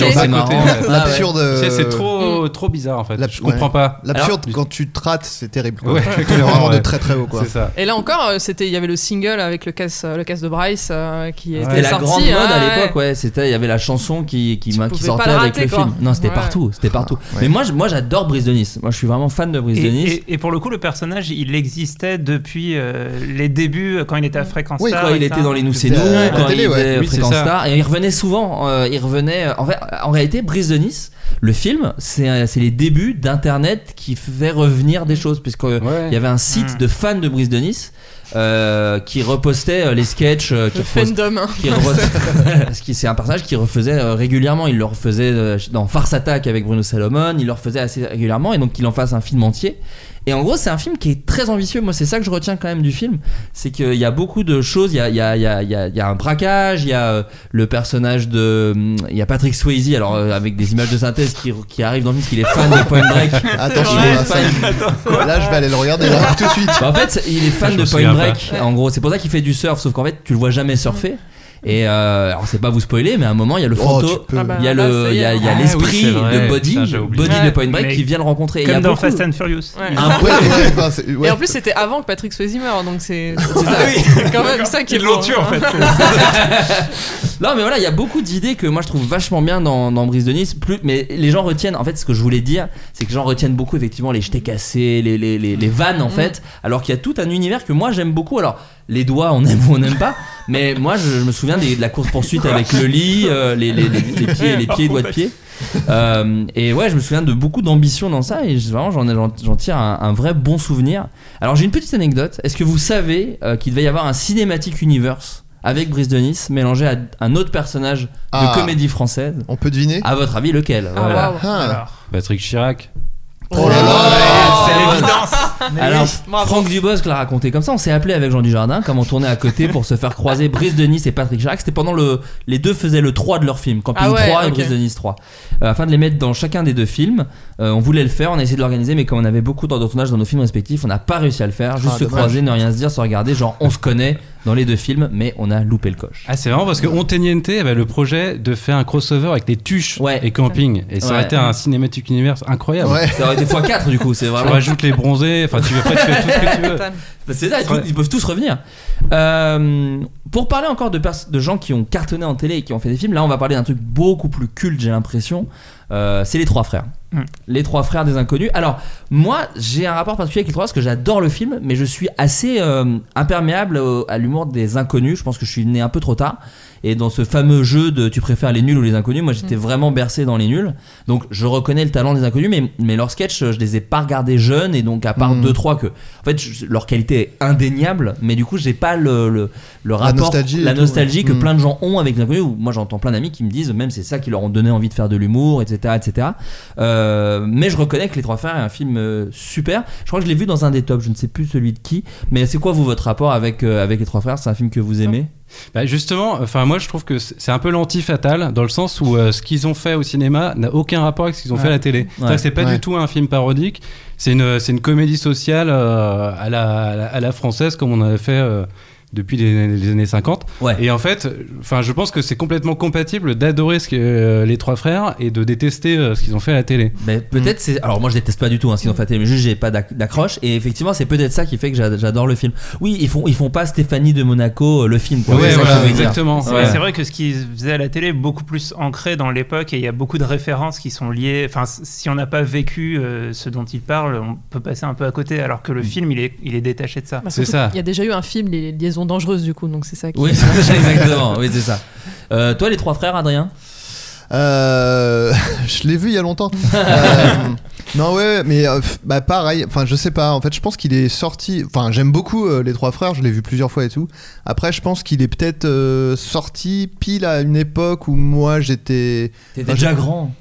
sur le c'est c'est euh, trop, trop bizarre en fait. la- je comprends pas. L'absurde quand tu te rates, c'est terrible. quoi. Ouais, C'est vraiment de très très haut quoi. Ça. Et là encore, euh, c'était, il y avait le single avec le casse, le casse de Bryce euh, qui était la sorti. grande mode à ouais, l'époque, ouais. C'était, il y avait la chanson qui, qui, sortait pas le avec rater, le quoi. film. Non, c'était Ouais. partout, c'était partout. ouais. Mais moi, je- moi, j'adore Brise de Nice. Moi, je suis vraiment fan de Brise de Et, Nice. et- et pour le coup, le personnage, il existait depuis euh, les débuts, quand il était à Fréquence Oui, Star. quand il était dans les Nous c'est nous, quand il c'est Fréquence. Star, et il revenait souvent. euh, il revenait. En, fait, en réalité, Brise de Nice, le film, c'est c'est les débuts d'Internet qui fait revenir des choses, puisque euh, Ouais. il y avait un site Mm. de fans de Brise de Nice euh, qui repostait euh, les sketchs, euh, qui fandom. hein. qui re- Parce que c'est un personnage qui refaisait euh, régulièrement. Il le refaisait dans Farce Attack avec Bruno Salomon. Il le refaisait assez régulièrement et donc qu'il en fasse un film entier. Et en gros, c'est un film qui est très ambitieux. Moi, c'est ça que je retiens quand même du film. C'est qu'il y a beaucoup de choses. Il y a, il y a, il y a, il y a- il y a un braquage. Il y a euh, le personnage de. hum, Il y a Patrick Swayze, alors euh, avec des images de synthèse qui, qui arrivent dans le film, parce qu'il est fan de Point Break. Attention, Il est là, là je vais aller le regarder là, tout de suite. Bah, en fait, il est fan Je de Point Break. En gros, c'est pour ça qu'il fait du surf. Sauf qu'en fait, tu le vois jamais surfer. Et euh, alors, c'est pas vous spoiler, mais à un moment, il y a le Oh, fantôme. peux. Ah bah, Il y a là, le, y il y a, est. il y a Ah oui, l'esprit de Body. Body Ouais. de Point Break Mais qui vient le rencontrer. Et il y a Comme dans beaucoup- Fast and Furious. Ouais. un Ouais, ouais, enfin, c'est- ouais. Et en plus, c'était avant que Patrick Swayze meure, donc c'est quand même ça qui est Ils l'ont tué en fait. Non, mais voilà, il y a beaucoup d'idées que moi je trouve vachement bien dans, dans Brise de Nice. Plus, mais les gens retiennent, en fait, ce que je voulais dire, c'est que les gens retiennent beaucoup effectivement les jetés cassés, les, les, les, les vannes en Mm. fait, alors qu'il y a tout un univers que moi j'aime beaucoup. Alors, les doigts, on aime ou on n'aime pas, mais moi je, je me souviens des- de la course-poursuite avec le lit, euh, les, les, les, les pieds, les pieds, doigts de pied. Euh, et ouais, je me souviens de beaucoup d'ambition dans ça et vraiment j'en tire un, un vrai bon souvenir. Alors j'ai une petite anecdote. Est-ce que vous savez euh, qu'il devait y avoir un cinématique universe avec Brice de Nice mélangé à un autre personnage de Ah. comédie française? On peut deviner? À votre avis, lequel? Ah, Voilà. Ah. Alors, Patrick Chirac. Oh là là c'est l'évidence. Alors. Franck Dubosc l'a raconté comme ça. On s'est appelé avec Jean Dujardin, comme on tournait à côté pour se faire croiser Brice de Nice et Patrick Chirac. C'était pendant le. Les deux faisaient le 3 de leur film, Camping Ah ouais, 3 et ok. Brice de Nice 3. Euh, afin de les mettre dans chacun des deux films. Euh, on voulait le faire, on a essayé de l'organiser, mais comme on avait beaucoup d'heures de tournage dans nos films respectifs, on n'a pas réussi à le faire. Juste Ah, se dommage. croiser, ne rien se dire, se regarder. Genre, on se connaît dans les deux films, mais on a loupé le coche. Ah, c'est marrant parce que Onteniente avait le projet de faire un crossover avec les tuches Ouais. et camping. Et ça Ouais. aurait été un cinématique univers incroyable. Ouais. Ça aurait été x4 du coup, c'est Tu vraiment. rajoutes les bronzés, enfin tu, après, tu fais tout ce que tu veux. C'est ça, ils, peuvent tous revenir. Euh, pour parler encore de, de gens qui ont cartonné en télé et qui ont fait des films, là on va parler d'un truc beaucoup plus culte, j'ai l'impression. Euh, c'est Les Trois Frères. Mm. Les Trois Frères des Inconnus. Alors, moi j'ai un rapport particulier avec Les Trois parce que j'adore le film, mais je suis assez euh, imperméable au- à l'humour des inconnus. Je pense que je suis né un peu trop tard. Et dans ce fameux jeu de tu préfères les nuls ou les inconnus, moi j'étais vraiment bercé dans les nuls. Donc je reconnais le talent des inconnus, mais, mais leurs sketchs, je les ai pas regardés jeunes. Et donc, à part Mm. deux, trois que. En fait, je- leur qualité est indéniable, mais du coup, j'ai pas le, le, le rapport, nostalgie et la tout, nostalgie ouais. que Mm. plein de gens ont avec les inconnus. Où moi, j'entends plein d'amis qui me disent, même c'est ça qui leur ont donné envie de faire de l'humour, etc., etc. Euh, mais je reconnais que Les Trois Frères est un film euh, super. Je crois que je l'ai vu dans un des tops, je ne sais plus celui de qui. Mais c'est quoi, vous, votre rapport avec, euh, avec Les Trois Frères? C'est un film que vous aimez? Bah justement, enfin moi je trouve que c'est un peu l'anti-fatal dans le sens où euh, ce qu'ils ont fait au cinéma n'a aucun rapport avec ce qu'ils ont Ouais. fait à la télé. C'est pas Ouais. du tout un film parodique, c'est une, c'est une comédie sociale euh, à, la, à, la, à la française comme on avait fait euh, depuis les, les années 50. Ouais. Et en fait, enfin je pense que c'est complètement compatible d'adorer ce que, euh, les trois frères et de détester euh, ce qu'ils ont fait à la télé. Mais peut-être c'est. Alors moi je déteste pas du tout hein, ce qu'ils ont fait, à la télé, mais juste j'ai pas d'ac- d'accroche. Et effectivement c'est peut-être ça qui fait que j'a- j'adore le film. Oui ils font ils font pas Stéphanie de Monaco euh, le film. quoi. Ouais, C'est voilà, exactement. C'est Ouais. vrai que ce qu'ils faisaient à la télé est beaucoup plus ancré dans l'époque et il y a beaucoup de références qui sont liées. Enfin, si on n'a pas vécu euh, ce dont ils parlent, on peut passer un peu à côté, alors que le film, il est, il est détaché de ça. Bah, C'est ça. Il y a déjà eu un film, Les Liaisons Dangereuses, du coup, donc c'est ça qui. Oui c'est ça, exactement. Oui c'est ça. Euh, toi les trois frères Adrien. Euh, je l'ai vu il y a longtemps. Euh, non ouais, mais euh, bah pareil. Enfin, je sais pas. En fait, je pense qu'il est sorti. Enfin, j'aime beaucoup euh, les trois frères. Je l'ai vu plusieurs fois et tout. Après, je pense qu'il est peut-être euh, sorti pile à une époque où moi j'étais. T'étais Enfin, déjà grand.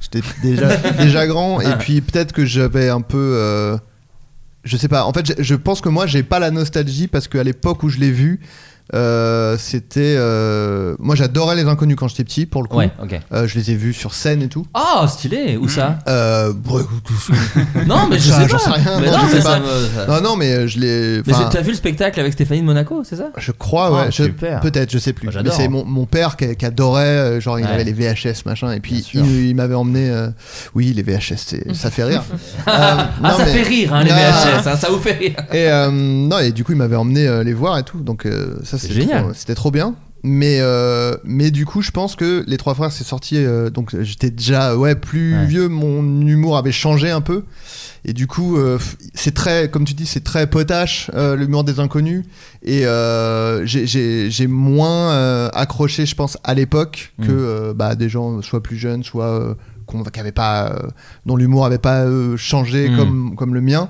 J'étais déjà déjà grand et puis peut-être que j'avais un peu. Je sais pas. En fait, je pense que moi j'ai pas la nostalgie parce qu'à l'époque où je l'ai vu. Euh, c'était euh, moi j'adorais les inconnus quand j'étais petit pour le coup Ouais ok. Euh, je les ai vus sur scène et tout Oh stylé où ça euh, bon, Non mais je Ça, sais pas. sais rien, Mais non, non, je sais mais pas. ça me- ça- non non mais je l'ai Mais enfin, c'est- t'as vu le spectacle avec Stéphanie de Monaco c'est ça? Je crois ouais Ah, je- super. peut-être je sais plus Moi, mais j'adore. c'est mon, mon père qui, qui adorait genre il Ouais. avait les VHS machin et puis il, il m'avait emmené euh, oui les VHS ça fait rire Euh, Ah non, ça mais- fait rire hein, les Ah. VHS hein, ça vous fait rire. Et euh, non, et du coup, il m'avait emmené euh, les voir et tout. Donc, euh, ça, génial. trop- C'était trop bien. Mais, euh, mais du coup, je pense que Les Trois Frères, c'est sorti. euh, donc, j'étais déjà ouais, plus Ouais. vieux. Mon humour avait changé un peu. Et du coup, euh, c'est très, comme tu dis, c'est très potache, l'humour des inconnus. Et j'ai- j'ai j'ai moins accroché, je pense, à l'époque Mm. que bah, des gens soit plus jeunes, soit qui avaient pas, dont l'humour avait pas changé Mm. comme, comme le mien.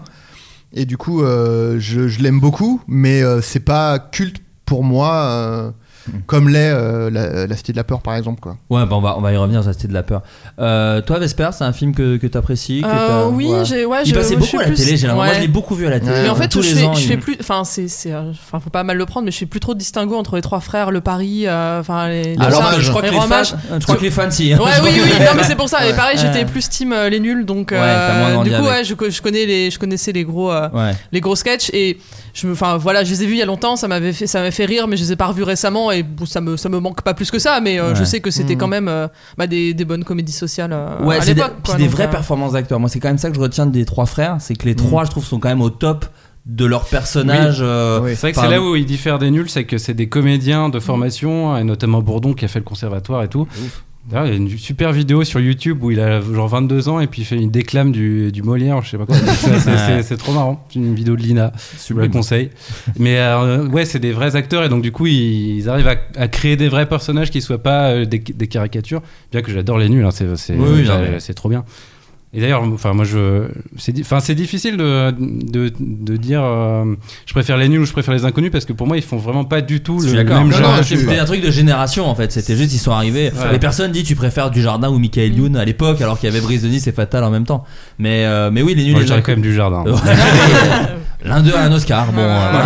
Et du coup, je, je l'aime beaucoup, mais c'est pas culte pour moi, euh, Mm. comme l'est euh, la, la Cité de la Peur, par exemple. Quoi. Ouais, bah on, va, on va y revenir, ça c'était de la peur. Euh, toi, Vesper, c'est un film que, que t'apprécies que Euh, t'as- oui, ouais. j'ai. Ouais, Il je- passait je beaucoup suis à la plus- télé. Moi, je l'ai beaucoup vu à la télé. Ouais. Mais en fait, tous je les fais, ans. je il- fais plus. Enfin, c'est, c'est, enfin, faut pas mal le prendre, mais je fais plus trop de distinguo entre les trois frères, le Paris, enfin les. les Alors, ça, je crois que les les fans, je crois que les fans, si. hein. Ouais, Je oui, oui, non, mais c'est pour ça. Et pareil, j'étais plus team euh, les nuls, donc du coup, ouais, je, co- je connais les, je connaissais les les gros sketchs et je me, enfin voilà, je les ai vus il y a longtemps, ça m'avait fait, ça m'avait fait rire, mais je les ai pas revus récemment et ça me, ça me manque pas plus que ça, mais euh, je sais que c'était Mhm. quand même euh, bah, des, des bonnes comédies sociales euh, Ouais, à c'est des, l'époque. puis quoi, des donc, vraies euh, performances d'acteurs. Moi, c'est quand même ça que je retiens des trois frères, c'est que les Mm. trois, je trouve, sont quand même au top de leur personnage. euh, Oui. C'est vrai que c'est là où ils diffèrent des nuls, c'est que c'est des comédiens de formation, et notamment Bourdon qui a fait le conservatoire et tout. Il y a une super vidéo sur YouTube où il a genre 22 ans et puis il fait une déclame du, du Molière, je sais pas quoi. C'est- trop marrant. C'est une vidéo de Lina, je vous la conseille. Mais euh, ouais, c'est des vrais acteurs et donc du coup, ils, ils arrivent à, à créer des vrais personnages qui soient pas euh, des, des caricatures. Bien que j'adore les nuls, hein, Oui, oui, c'est trop bien. Et d'ailleurs, enfin moi je, c'est, enfin c'est difficile de, de, de dire, euh, je préfère les nuls ou je préfère les inconnus parce que pour moi ils font vraiment pas du tout le d'accord. même Non, genre. C'était un truc de génération en fait. C'était juste ils sont arrivés. Ouais. Les personnes disent tu préfères du jardin ou Michael Youn à l'époque alors qu'il y avait Brise de Nice et Fatal en même temps. Mais euh, mais oui les nuls Moi, les quand même du jardin. L'un d'eux a un Oscar. Bon, euh, voilà.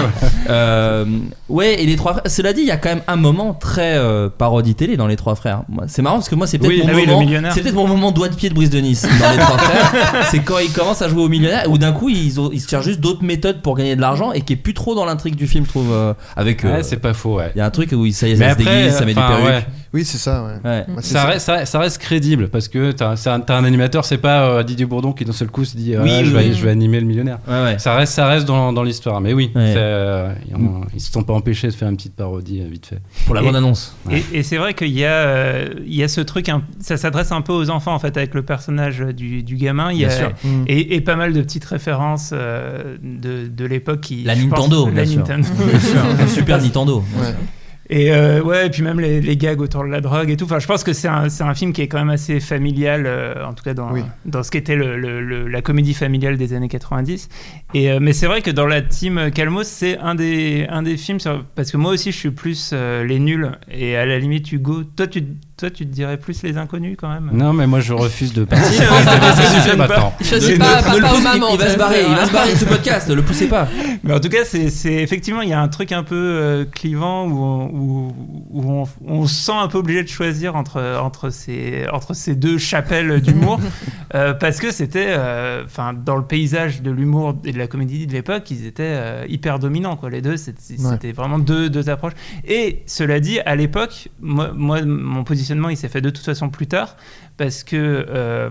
Euh, ouais, et les trois frères. Cela dit, il y a quand même un moment très euh, parodie télé dans les trois frères. Moi, C'est marrant parce que moi, c'est peut-être Oui, mon ah oui, le moment. millionnaire. c'est peut-être mon moment doigt de pied de Brise de Nice dans les trois frères. C'est quand ils commencent à jouer au millionnaire où d'un coup ils, ont, ils se cherchent juste d'autres méthodes pour gagner de l'argent et qui est plus trop dans l'intrigue du film, je trouve. euh, avec. euh, Ouais, c'est pas faux, ouais. il y a un truc où ça y est, ça se déguise, ça met des enfin, perruques. ouais. Oui, c'est ça, ouais. Ouais. C'est Ça reste, ça, ça reste crédible parce que t'as c'est un, t'as un animateur, c'est pas euh, Didier Bourdon qui d'un seul coup se dit ah, Oui, je, oui, vais, oui. je vais animer le millionnaire. Ouais, ouais. Ça reste, ça reste dans, dans l'histoire. Mais oui, Ouais. c'est, euh, ils, ont- ils se sont pas empêchés de faire une petite parodie euh, vite fait. Pour la Et- bonne annonce. Et, et c'est vrai qu'il y, a, euh, il y a ce truc, ça s'adresse un peu aux enfants en fait, avec le personnage du, du gamin. Il y Bien a, sûr. Mm. Et, et pas mal de petites références euh, de, de l'époque qui. La pense- Nintendo, la bien sûr. Nintendo. Le Super Nintendo. Ouais. Et euh, ouais, et puis même les, les gags autour de la drogue et tout. Enfin, je pense que c'est un, un film qui est quand même assez familial, euh, en tout cas dans, Oui. dans ce qu'était le, le- le- la comédie familiale des années 90. Et, euh, mais c'est vrai que dans la team Calmos, c'est un des, un des films, sur- parce que moi aussi je suis plus les nuls. Et à la limite, Hugo, toi tu, toi, tu te dirais plus les inconnus quand même Non, mais moi je refuse de participer. Ça suffit maintenant. Je sais Ne- pas, ne- ne le papa ou pousse- maman. il, va se barrer, il va se barrer de ce podcast, le poussez pas. Mais en tout cas, c'est c'est- effectivement, il y a un truc un peu euh, clivant où, on, où, où on, on se sent un peu obligé de choisir entre, entre, ces, entre ces deux chapelles d'humour. euh, parce que c'était, euh, enfin, dans le paysage de l'humour et de la comédie de l'époque, ils étaient euh, hyper dominants, quoi. Les deux, c'était Ouais. c'était vraiment deux, deux approches. Et cela dit, à l'époque, moi, moi, mon positionnement, il s'est fait de toute façon plus tard. Parce que euh,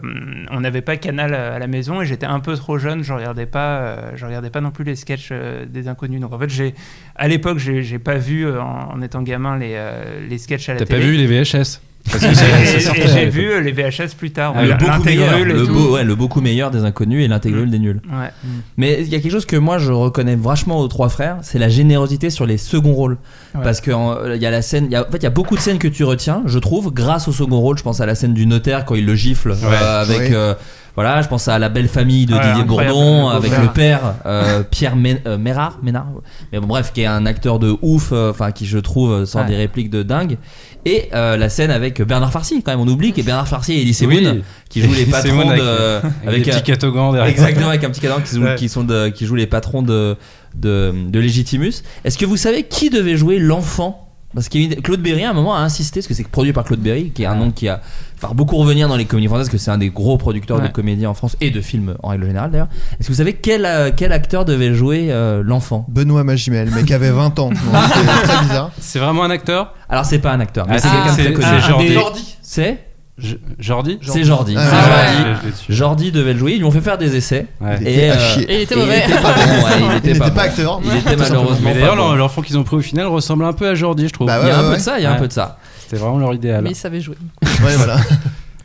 on n'avait pas Canal à la maison et j'étais un peu trop jeune, je regardais pas, euh, je regardais pas non plus les sketchs euh, des inconnus. Donc en fait, j'ai, à l'époque, j'ai, pas vu en, en étant gamin les, les sketchs à la T'as pas télé. vu les VHS Parce que et- et j'ai vu euh, les VHS plus tard. Ah, le beaucoup meilleur, et le, tout. beau, ouais, le beaucoup meilleur des inconnus et l'intégrule des nuls. Ouais. Mais il y a quelque chose que moi je reconnais vachement aux trois frères, c'est la générosité sur les seconds rôles. Ouais. Parce que en- il y a la scène, il y a- en fait il y a beaucoup de scènes que tu retiens, je trouve, grâce au second rôle. Je pense à la scène du notaire quand il le gifle euh, avec. Oui. euh, voilà, je pense à la belle famille de Didier Bourdon avec le père euh, Pierre Mé- euh, Mérard, Ménard, mais bon bref, qui est un acteur de ouf, euh, enfin qui je trouve sort des répliques de dingue. Et euh, la scène avec Bernard Farcy, quand même, on oublie que Bernard Farcy et Elise Oui. Moon qui jouent les patrons avec- de, Avec, un- catogans derrière. Exactement, avec un petit cadran qui, Ouais. qui, sont de- qui joue les patrons de, de, de Legitimus. Est-ce que vous savez qui devait jouer l'enfant? Parce que Claude Berry à un moment a insisté, parce que c'est produit par Claude Berry, qui est un nom qui a enfin beaucoup revenir dans les comédies françaises, parce que c'est un des gros producteurs Ouais. de comédies en France et de films en règle générale d'ailleurs. Est-ce que vous savez quel, euh, quel acteur devait jouer euh, l'enfant? Benoît Magimel, mais qui avait 20 ans. Très bizarre. C'est vraiment un acteur? Alors c'est pas un acteur, mais Ah, c'est c'est- quelqu'un de très c'est- connu. c'est Jordi. Jordi. C'est J- Jordi? C'est Jordi. Ah, C'est ouais. Jordi. Devait le jouer. Ils lui ont fait faire des essais. Ouais. Il Et, était à euh. Et il était mauvais. il était pas bon. ouais, il Il était n'était pas, pas bon. acteur. Il était malheureusement. Mais pas d'ailleurs, bon. l'enfant qu'ils ont pris au final ressemble un peu à Jordi, je trouve. Bah Il y a un peu de ça. Il y a un peu de ça. C'était vraiment leur idéal. Mais il savait jouer. Ouais, voilà.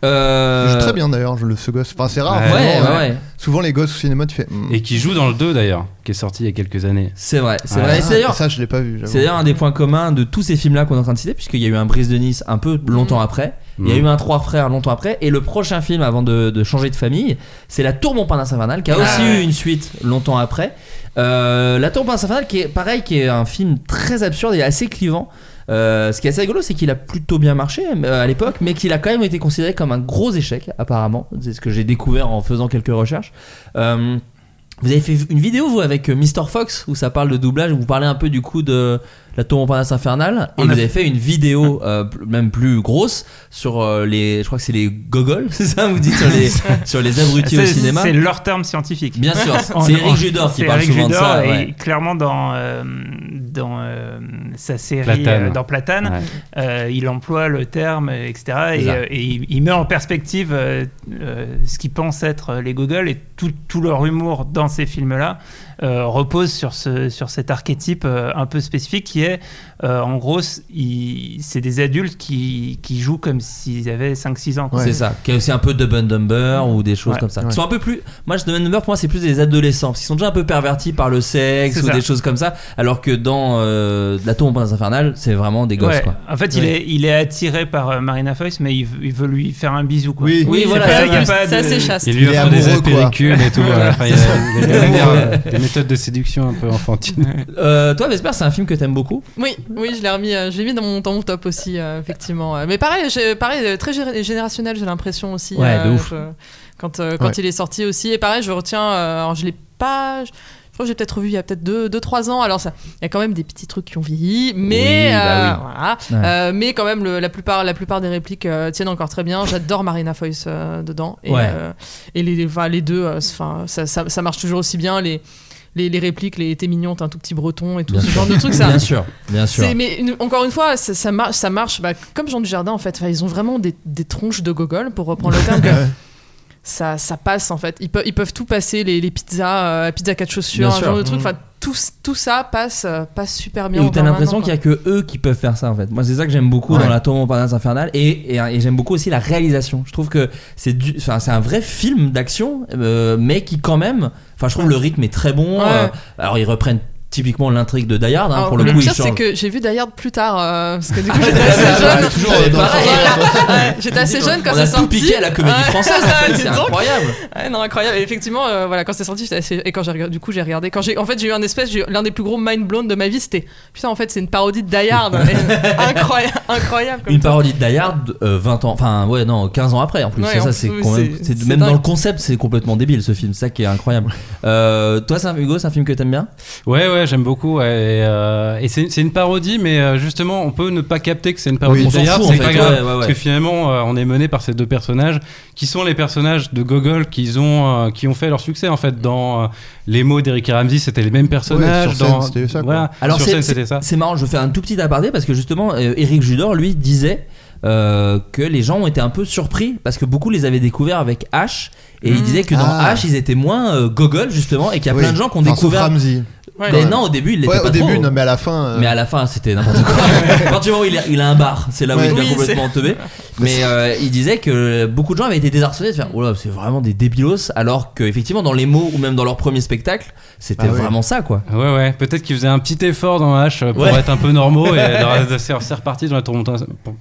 Euh, Il joue très bien d'ailleurs, je le ce gosse. Enfin, c'est rare. Ouais, vraiment, Ouais, ouais. Souvent, les gosses au cinéma, tu fais. hmm. Et qui joue dans le 2 d'ailleurs, qui est sorti il y a quelques années. C'est vrai. C'est vrai. Et Ah, c'est d'ailleurs. ça, je l'ai pas vu. C'est d'ailleurs un des points communs de tous ces films-là qu'on est en train de citer, puisqu'il y a eu un Brise de Nice un peu longtemps après, il y a Mhm. eu un Trois Frères longtemps après, et le prochain film avant de, de changer de famille, c'est La Tour Montparnasse Infernale, qui a aussi ouais. eu une suite longtemps après. Euh, la Tour Montparnasse Infernale, qui est pareil, qui est un film très absurde et assez clivant. Euh, ce qui est assez rigolo, c'est qu'il a plutôt bien marché euh, à l'époque, mais qu'il a quand même été considéré comme un gros échec, apparemment. C'est ce que j'ai découvert en faisant quelques recherches. Euh, vous avez fait une vidéo, vous, avec Mr. Fox, où ça parle de doublage, où vous parlez un peu du coup de La Tour Montparnasse Infernale et On vous a avez fait- une vidéo euh, p- même plus grosse sur euh, les. Je crois que c'est les gogoles, c'est ça Vous dites sur les, sur les abrutis au cinéma C'est leur terme scientifique. Bien sûr, c'est Eric Judor qui parle Eric souvent de Judor, ça. et ouais. clairement dans, euh, dans euh, sa série Platane. euh, dans Platane, Ouais. euh, il emploie le terme, euh, etc. Et, euh, il, il met en perspective euh, euh, ce qu'il pense être euh, les gogoles et tout, tout leur humour dans ces films-là euh, repose sur, ce, sur cet archétype euh, un peu spécifique qui est, euh, en gros, c'est des adultes qui, qui jouent comme s'ils avaient 5-6 ans. quoi. C'est ça, qui est aussi un peu Dumb and Dumber ou des choses Ouais. comme ça. Ouais. Qui sont un peu plus. Moi, Dumb and Dumber, pour moi, c'est plus des adolescents. Parce qu'ils sont déjà un peu pervertis par le sexe C'est ou ça. des choses comme ça. Alors que dans euh, La Tour Montparnasse Infernale, c'est vraiment des gosses, Ouais. quoi. En fait, il, Ouais. est, il est attiré par euh, Marina Foïs, mais il, veut- il veut lui faire un bisou. Quoi. Oui. Oui, c'est voilà, pas- c'est il y a ça. C'est de- assez chaste. Il lui offre des apéricules et tout. Méthodes de séduction un peu enfantines. Euh, toi, Vesper, c'est un film que t'aimes beaucoup Oui, oui, je l'ai remis, euh, je l'ai mis dans mon, dans mon top aussi, euh, effectivement. Mais pareil, pareil, très gé- générationnel, j'ai l'impression aussi. Ouais, de ouf. je- quand euh, quand Ouais. il est sorti aussi, et pareil, je retiens. euh, alors, je l'ai pas. Je je crois que j'ai peut-être revu il y a peut-être 2-3 ans. Alors, ça, il y a quand même des petits trucs qui ont vieilli, mais Oui, bah oui. voilà. Ouais. Euh, mais quand même, le- la plupart, la plupart des répliques euh, tiennent encore très bien. J'adore Marina Foïs euh, dedans, et, Ouais. euh, et les, enfin, les deux, euh, ça, ça marche toujours aussi bien. Les les, les répliques, les t'es mignon, t'es un tout petit breton et tout Bien ce sûr. genre de trucs, ça, Bien sûr, bien sûr. mais une- encore une fois, ça, ça marche, ça marche bah, comme Jean Dujardin en fait. Enfin, ils ont vraiment des, des tronches de gogol, pour reprendre le terme. que ça, ça passe en fait. Ils, peuvent, ils peuvent tout passer, les, les pizzas, euh, pizza quatre chaussures, Bien un sûr. genre de trucs. Mm. Tout, tout ça passe, euh, passe super Et bien. où t'as l'impression qu'il y a que eux qui peuvent faire ça en fait. Moi c'est ça que j'aime beaucoup Ouais. dans la Tour Montparnasse Infernale et, et, et j'aime beaucoup aussi la réalisation. Je trouve que c'est du, enfin c'est un vrai film d'action, euh, mais qui quand même, enfin je trouve le rythme est très bon. Ouais. euh, alors ils reprennent typiquement l'intrigue de Die Hard. hein, Alors, pour le, le coup pire, ils c'est que j'ai vu Die Hard plus tard, euh, parce que du coup Ah, j'étais assez jeune. le le j'étais assez jeune quand On c'est a sorti. tout piqué à la comédie française en fait, c'est incroyable. Ouais, non, incroyable. Et effectivement, euh, voilà, quand c'est sorti, j'étais assez. Et quand j'ai regardé, du coup, j'ai regardé. Quand j'ai, en fait, j'ai eu un espèce, l'un des plus gros mind blown de ma vie, c'était putain, en fait, c'est une parodie de Die Hard. Incroyable, incroyable. Comme Une parodie de Die Hard, euh, 20 ans, enfin ouais non, 15 ans après en plus. Ouais, ça, c'est même, dans le concept, c'est complètement débile ce film. C'est ça qui est incroyable. Euh, toi, Hugo, c'est un film que t'aimes bien? Ouais, ouais, j'aime beaucoup. ouais, et euh, et c'est c'est une parodie, mais euh, justement, on peut ne pas capter que c'est une parodie Oui, on s'en en c'est fait, pas grave. ouais, ouais, ouais. Parce que finalement, euh, on est mené par ces deux personnages qui sont les personnages de Gogol qu'ils ont, euh, qui ont fait leur succès en fait. Dans euh, les mots d'Eric et Ramsey, c'était les mêmes personnages. Ouais, sur scène, dans, c'était ça, quoi. Voilà, Alors sur c'est- scène, c'était ça. c'est marrant, je fais un tout petit aparté parce que justement, euh, Eric Judor lui disait euh, que les gens ont été un peu surpris parce que beaucoup les avaient découverts avec H et il Mm. disait que dans Ah. H ils étaient moins euh, gogol justement et qu'il y a Oui. plein de gens qui ont Enfin, sauf découvert. Ramsey. Ouais. Mais non, au début il l'était Ouais, pas au début, non, mais à la fin. euh, Mais à la fin, c'était n'importe quoi. à partir du moment où il a, il a un bar, c'est là où Ouais. il devient Oui, complètement teubé. Mais euh, il disait que beaucoup de gens avaient été désarçonnés de faire Oh là, c'est vraiment des débilos. Alors que, effectivement, dans les mots ou même dans leur premier spectacle, c'était Ah ouais. vraiment ça, quoi. Ouais, ouais, peut-être qu'ils faisaient un petit effort dans H euh, pour Ouais. être un peu normaux et c'est c'est reparti dans la tour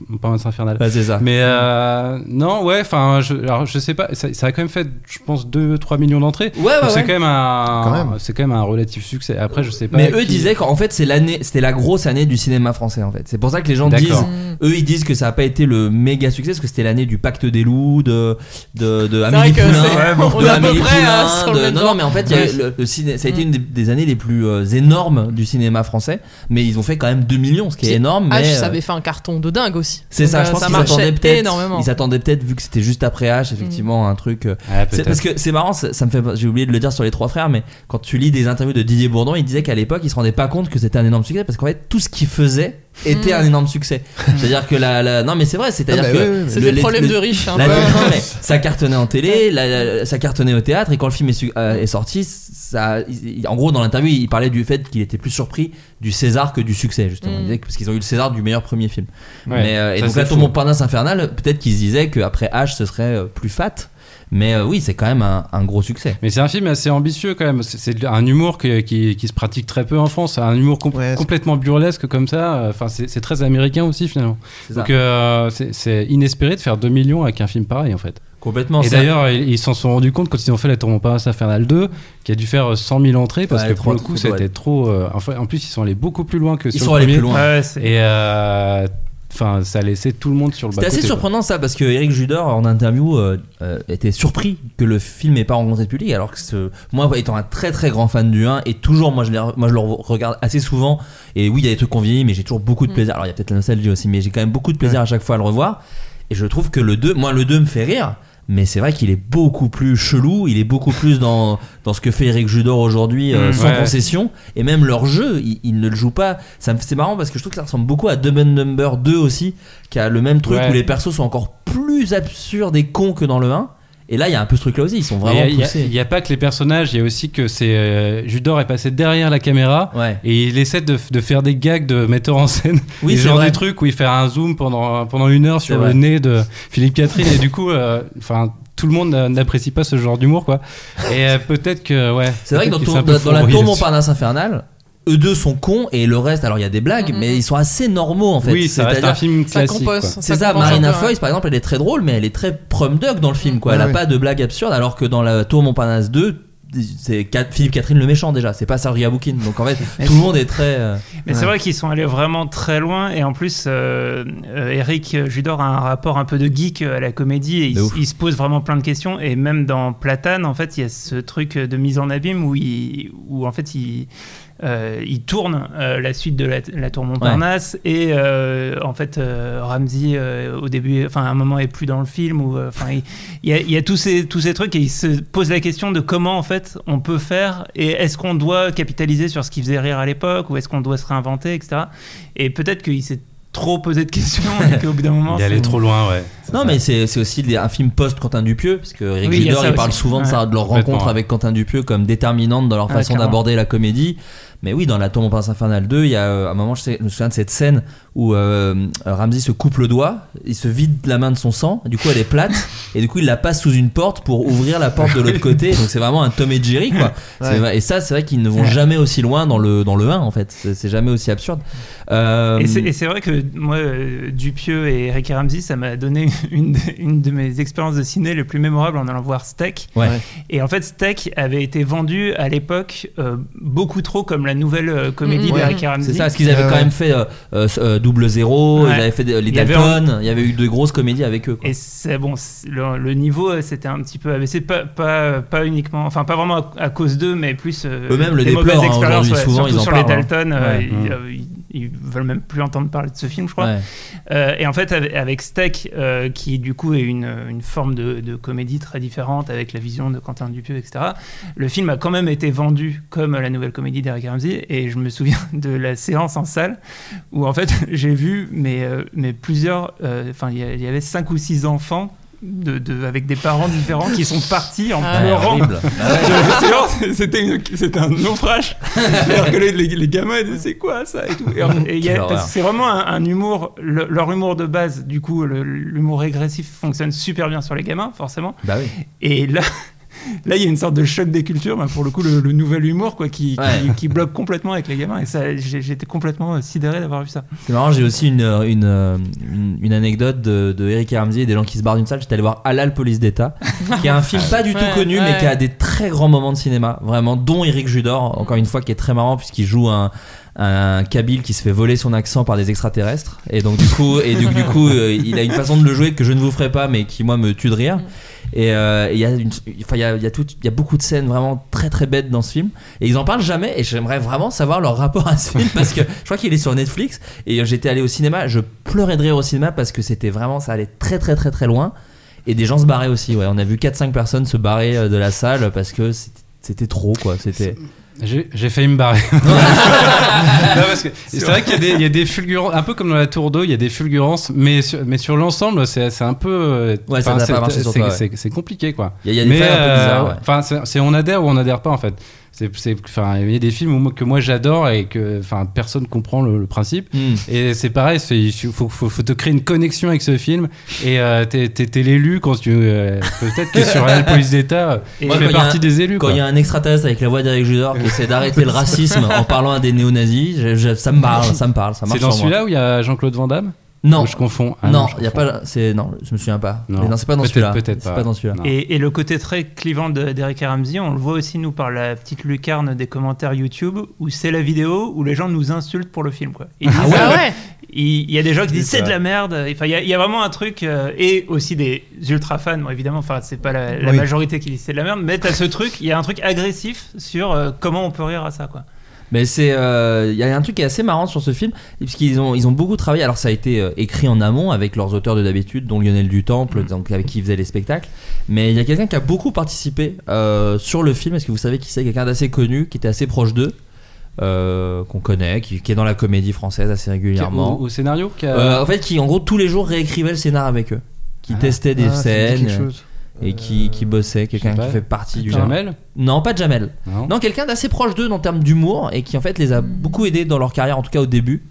Montparnasse infernale. Ouais, c'est ça. Mais euh, non, ouais, enfin, je, alors je sais pas, ça, ça a quand même fait, je pense, 2-3 millions d'entrées. Ouais, ouais, Donc c'est ouais. quand même un, Quand même. c'est quand même un relatif succès. Après, je sais pas. Mais eux qui- disaient qu'en fait, c'est l'année, c'était la grosse année du cinéma français, en fait. C'est pour ça que les gens disent, Mm. eux, ils disent que ça a pas été le méga succès parce que c'était l'année du Pacte des loups, de, de, de Amélie Poulain, de Amélie hein, Poulain, même non, mais en fait, y a le, le ciné, ça a été Mm. une des, des années les plus euh, énormes du cinéma français, mais ils ont fait quand même 2 millions, ce qui est énorme. H, Mais, ça euh, avait fait un carton de dingue aussi. c'est ça, euh, je pense qu'ils marchait attendaient peut-être, énormément. ils attendaient peut-être vu que c'était juste après H, effectivement, un truc. euh, parce que c'est marrant, ça me fait, j'ai oublié de le dire sur les trois frères, mais quand tu lis des interviews de Didier Bourdon, il disait qu'à l'époque, il se rendait pas compte que c'était un énorme succès parce qu'en fait, tout ce qu'il faisait était Mm. un énorme succès. C'est-à-dire que la, la- non mais c'est vrai, c'est-à-dire Ah bah que oui, oui, oui. C'est le- des les- problèmes le- de riches. hein. la- Ouais. non, mais ça cartonnait en télé, la- la- ça cartonnait au théâtre, et quand le film est, euh, est sorti, ça, il- en gros, dans l'interview, il parlait du fait qu'il était plus surpris du César que du succès, justement. Mm. Il disait que- parce qu'ils ont eu le César du meilleur premier film. Ouais, mais, euh, et donc là, fou. Tour Montparnasse Infernal, peut-être qu'ils se disaient qu'après H, ce serait euh, plus fat. Mais euh, oui, c'est quand même un, un gros succès. Mais c'est un film assez ambitieux quand même. C'est- un humour qui, qui, qui se pratique très peu en France. Un humour com- Ouais, c'est- complètement burlesque comme ça. Enfin, c'est très américain aussi finalement. Donc euh, c'est- inespéré de faire 2 millions avec un film pareil en fait. Complètement. Et d'ailleurs, ils s'en sont rendus compte quand ils ont fait la Tour Montparnasse Infernale 2, qui a dû faire euh, 100 000 entrées parce Ouais, que trop- pour le coup, c'était trop. euh, enfin, en plus, ils sont allés beaucoup plus loin que ils sur sont allés plus loin. Ouais, Et euh, enfin, ça laissait tout le monde sur le bas C'était assez surprenant ça parce que Eric Judor en interview euh, euh, était surpris que le film n'ait pas rencontré le public alors que ce- moi étant un très très grand fan du 1 et toujours moi je, moi je le regarde assez souvent et oui il y a des trucs qu'on vieillit mais j'ai toujours beaucoup de Mm. plaisir. Alors il y a peut-être la nostalgie aussi mais j'ai quand même beaucoup de plaisir à chaque fois à le revoir. Et je trouve que le 2 moi le 2 me fait rire mais c'est vrai qu'il est beaucoup plus chelou, il est beaucoup plus dans, dans ce que fait Eric Judor aujourd'hui euh, Mm. sans Ouais. concession et même leur jeu, il, il ne le joue pas. Ça me- C'est marrant parce que je trouve que ça ressemble beaucoup à Dumb and Number 2 aussi, qui a le même truc Ouais. où les persos sont encore plus absurdes et cons que dans le 1. Et là, il y a un peu ce truc là aussi, ils sont vraiment Il a- poussés. il n'y a, pas que les personnages, il y a aussi que c'est euh, Judor est passé derrière la caméra Ouais. et il essaie de, de faire des gags de metteur en scène. Oui, c'est genre des trucs où il fait un zoom pendant, pendant une heure sur vrai. le nez de Philippe Catherine et du coup, euh, enfin. tout le monde n'a- n'apprécie pas ce genre d'humour quoi. Et euh, peut-être que ouais. C'est vrai que dans, tour- dans- dans la tour. Montparnasse infernale, eux deux sont cons et le reste, alors il y a des blagues, Mhm. mais ils sont assez normaux en fait. Oui, ça reste un film classique. Ça C'est ça, Marina. Foïs par exemple, elle est très drôle, mais elle est très prom dog dans le film, quoi. Elle Ouais, a pas de blagues absurdes, alors que dans la Tour Montparnasse 2, c'est Philippe Catherine le méchant déjà, c'est pas Serge Gaboukin. Donc en fait, tout le monde est très. euh, Mais c'est vrai qu'ils sont allés vraiment très loin et en plus euh, euh, Eric Judor a un rapport un peu de geek à la comédie et il, se pose vraiment plein de questions et même dans Platane en fait il y a ce truc de mise en abîme où, il, où en fait il, euh, il tourne euh, la suite de la, la tour Montparnasse et euh, en fait euh, Ramsey euh, au début enfin à un moment est plus dans le film ou euh, enfin il, il y a, il y a tous ces tous ces trucs et il se pose la question de comment en fait on peut faire et est-ce qu'on doit capitaliser sur ce qui faisait rire à l'époque ou est-ce qu'on doit se réinventer etc et peut-être qu'il s'est trop posé de questions et qu'au bout d'un moment Il est allé c'est- trop loin ouais. Non, mais c'est c'est aussi un film post-Quentin Dupieux, parce que Eric Oui, il parle souvent de, ça, de leur rencontre ouais. avec Quentin Dupieux comme déterminante dans leur Ouais, façon clairement. d'aborder la comédie. Mais oui, dans La Tour Montparnasse Infernale 2, il y a euh, un moment, je, sais- je me souviens de cette scène où euh, Ramsey se coupe le doigt, il se vide la main de son sang, du coup elle est plate, et du coup il la passe sous une porte pour ouvrir la porte de l'autre côté. Donc c'est vraiment un Tom et Jerry, quoi. Ouais. Et ça, c'est vrai qu'ils ne vont jamais aussi loin dans le, dans le 1, en fait. C'est jamais aussi absurde. Euh, Et c'est- vrai que moi, euh, Dupieux et Eric Ramsey, ça m'a donné une, de- une de mes expériences de ciné les plus mémorables en allant voir Steak. Ouais. Et en fait, Steak avait été vendu à l'époque euh, beaucoup trop comme la nouvelle euh, comédie Mhm. d'Eric Ouais. Ramsey. C'est ça, parce qu'ils avaient Euh, quand même fait euh, euh, euh, Double Zéro, Ouais. ils avaient fait les Il y avait Dalton, il y avait eu de grosses comédies avec eux. quoi. Et c'est bon, le, le niveau s'était un petit peu abaissé, pas, pas, pas uniquement, enfin pas vraiment à, à cause d'eux, mais plus euh, Eux-mêmes le déplorent, mauvaises hein, souvent, ils en sur parlent, les hein. Dalton, euh, ils, Mm. euh, ils- ils veulent même plus entendre parler de ce film, je crois. Ouais. Euh, et en fait, avec, Steak, euh, qui du coup est une, une forme de, de comédie très différente avec la vision de Quentin Dupieux, etc., le film a quand même été vendu comme la nouvelle comédie d'Eric Ramsey. Et je me souviens de la séance en salle où en fait j'ai vu mais, euh, mais plusieurs, enfin il y, a- il y avait cinq ou six enfants. De, de- avec des parents différents qui sont partis en Ah, pleurant séance. C'était c'était un naufrage. Alors que les, les- les gamins disaient c'est quoi ça et tout. Et, et c'est vraiment un, un humour, le- leur humour de base. Du coup, l'humour régressif fonctionne super bien sur les gamins, forcément. Bah oui. Et là. Là, il y a une sorte de choc des cultures, bah, pour le coup, le, le nouvel humour quoi, qui, qui- Ouais. qui bloque complètement avec les gamins. Et ça, j'ai- j'étais complètement sidéré d'avoir vu ça. C'est marrant, j'ai aussi une, une, une, une anecdote de, de Eric et Ramsey et des gens qui se barrent d'une salle. J'étais allé voir Halal Police d'État, qui est un film pas du tout Ouais, connu, mais qui a des très grands moments de cinéma, vraiment, dont Eric Judor, encore une fois, qui est très marrant puisqu'il joue un un Kabyle qui se fait voler son accent par des extraterrestres et donc du coup et du, du coup euh, il a une façon de le jouer que je ne vous ferai pas mais qui moi me tue de rire et euh, il y a y a, y a y a beaucoup de scènes vraiment très très bêtes dans ce film. Et ils en parlent jamais et j'aimerais vraiment savoir leur rapport à ce film parce que je crois qu'il est sur Netflix et j'étais allé au cinéma. Je pleurais de rire au cinéma parce que c'était vraiment ça allait très très très très loin. Et des gens se barraient aussi ouais. On a vu 4-5 personnes se barrer euh, de la salle parce que c'était trop quoi. C'était J'ai failli me barrer. C'est vrai qu'il y a des- il y, a des fulgurances, un peu comme dans la tour d'eau, il y a des fulgurances, mais sur, mais sur l'ensemble, c'est un peu. euh, Ouais, enfin, c'est- ouais. compliqué, quoi. il y a, il y a des mais un peu bizarres ouais. enfin, c'est c'est on adhère ou on adhère pas en fait. C'est, c'est- enfin, il y a des films où moi- que moi j'adore et que, enfin, personne comprend le, le principe. Hmm. Et c'est pareil, il faut, faut, faut te créer une connexion avec ce film. Et euh, t'es, l'élu quand tu. euh, peut-être que sur la police d'État, Et tu fais partie un- des élus. Quand il y a un extraterrestre avec la voix d'Eric Judor qui essaie d'arrêter le racisme en parlant à des néo-nazis, ça me parle, ça me parle, ça marche C'est dans celui-là où il y a Jean-Claude Van Damme? Non, Ou je confonds. Ah non, il y a pas, c'est non, je me souviens pas. Non. Non, c'est pas dans celui-là. peut-être pas. pas dans celui-là. Non. Et, et le côté très clivant de- d'Eric et Ramsey, on le voit aussi, nous, par la petite lucarne des commentaires YouTube, où c'est la vidéo où les gens nous insultent pour le film. Quoi. Ils disent, Ah ouais il il y a des gens qui disent C'est de la merde. Enfin, il y, a- il y a vraiment un truc euh, et aussi des ultra fans. Bon, évidemment, enfin, c'est pas la, la Oui. majorité qui dit c'est de la merde, mais t'as ce truc. Il y a un truc agressif sur euh, comment on peut rire à ça, quoi. Mais c'est, euh, il y a un truc qui est assez marrant sur ce film, puisqu'ils ont, ils ont beaucoup travaillé. Alors ça a été euh, écrit en amont avec leurs auteurs de d'habitude, dont Lionel Dutemple, donc avec qui ils faisaient les spectacles. Mais il y a quelqu'un qui a beaucoup participé euh, sur le film. Est-ce que vous savez qui c'est? Quelqu'un d'assez connu, qui était assez proche d'eux, euh, qu'on connaît, qui, qui est dans la comédie française assez régulièrement. Au, au scénario qui a- Euh, en fait, qui en gros tous les jours réécrivait le scénar avec eux, qui Ah. testait des Ah, ça me dit scènes quelque chose. Et qui, qui bossait, quelqu'un qui fait partie du Jamel Non, pas Jamel. Non. Non, quelqu'un d'assez proche d'eux en termes d'humour et qui en fait les a beaucoup aidés dans leur carrière, en tout cas au début.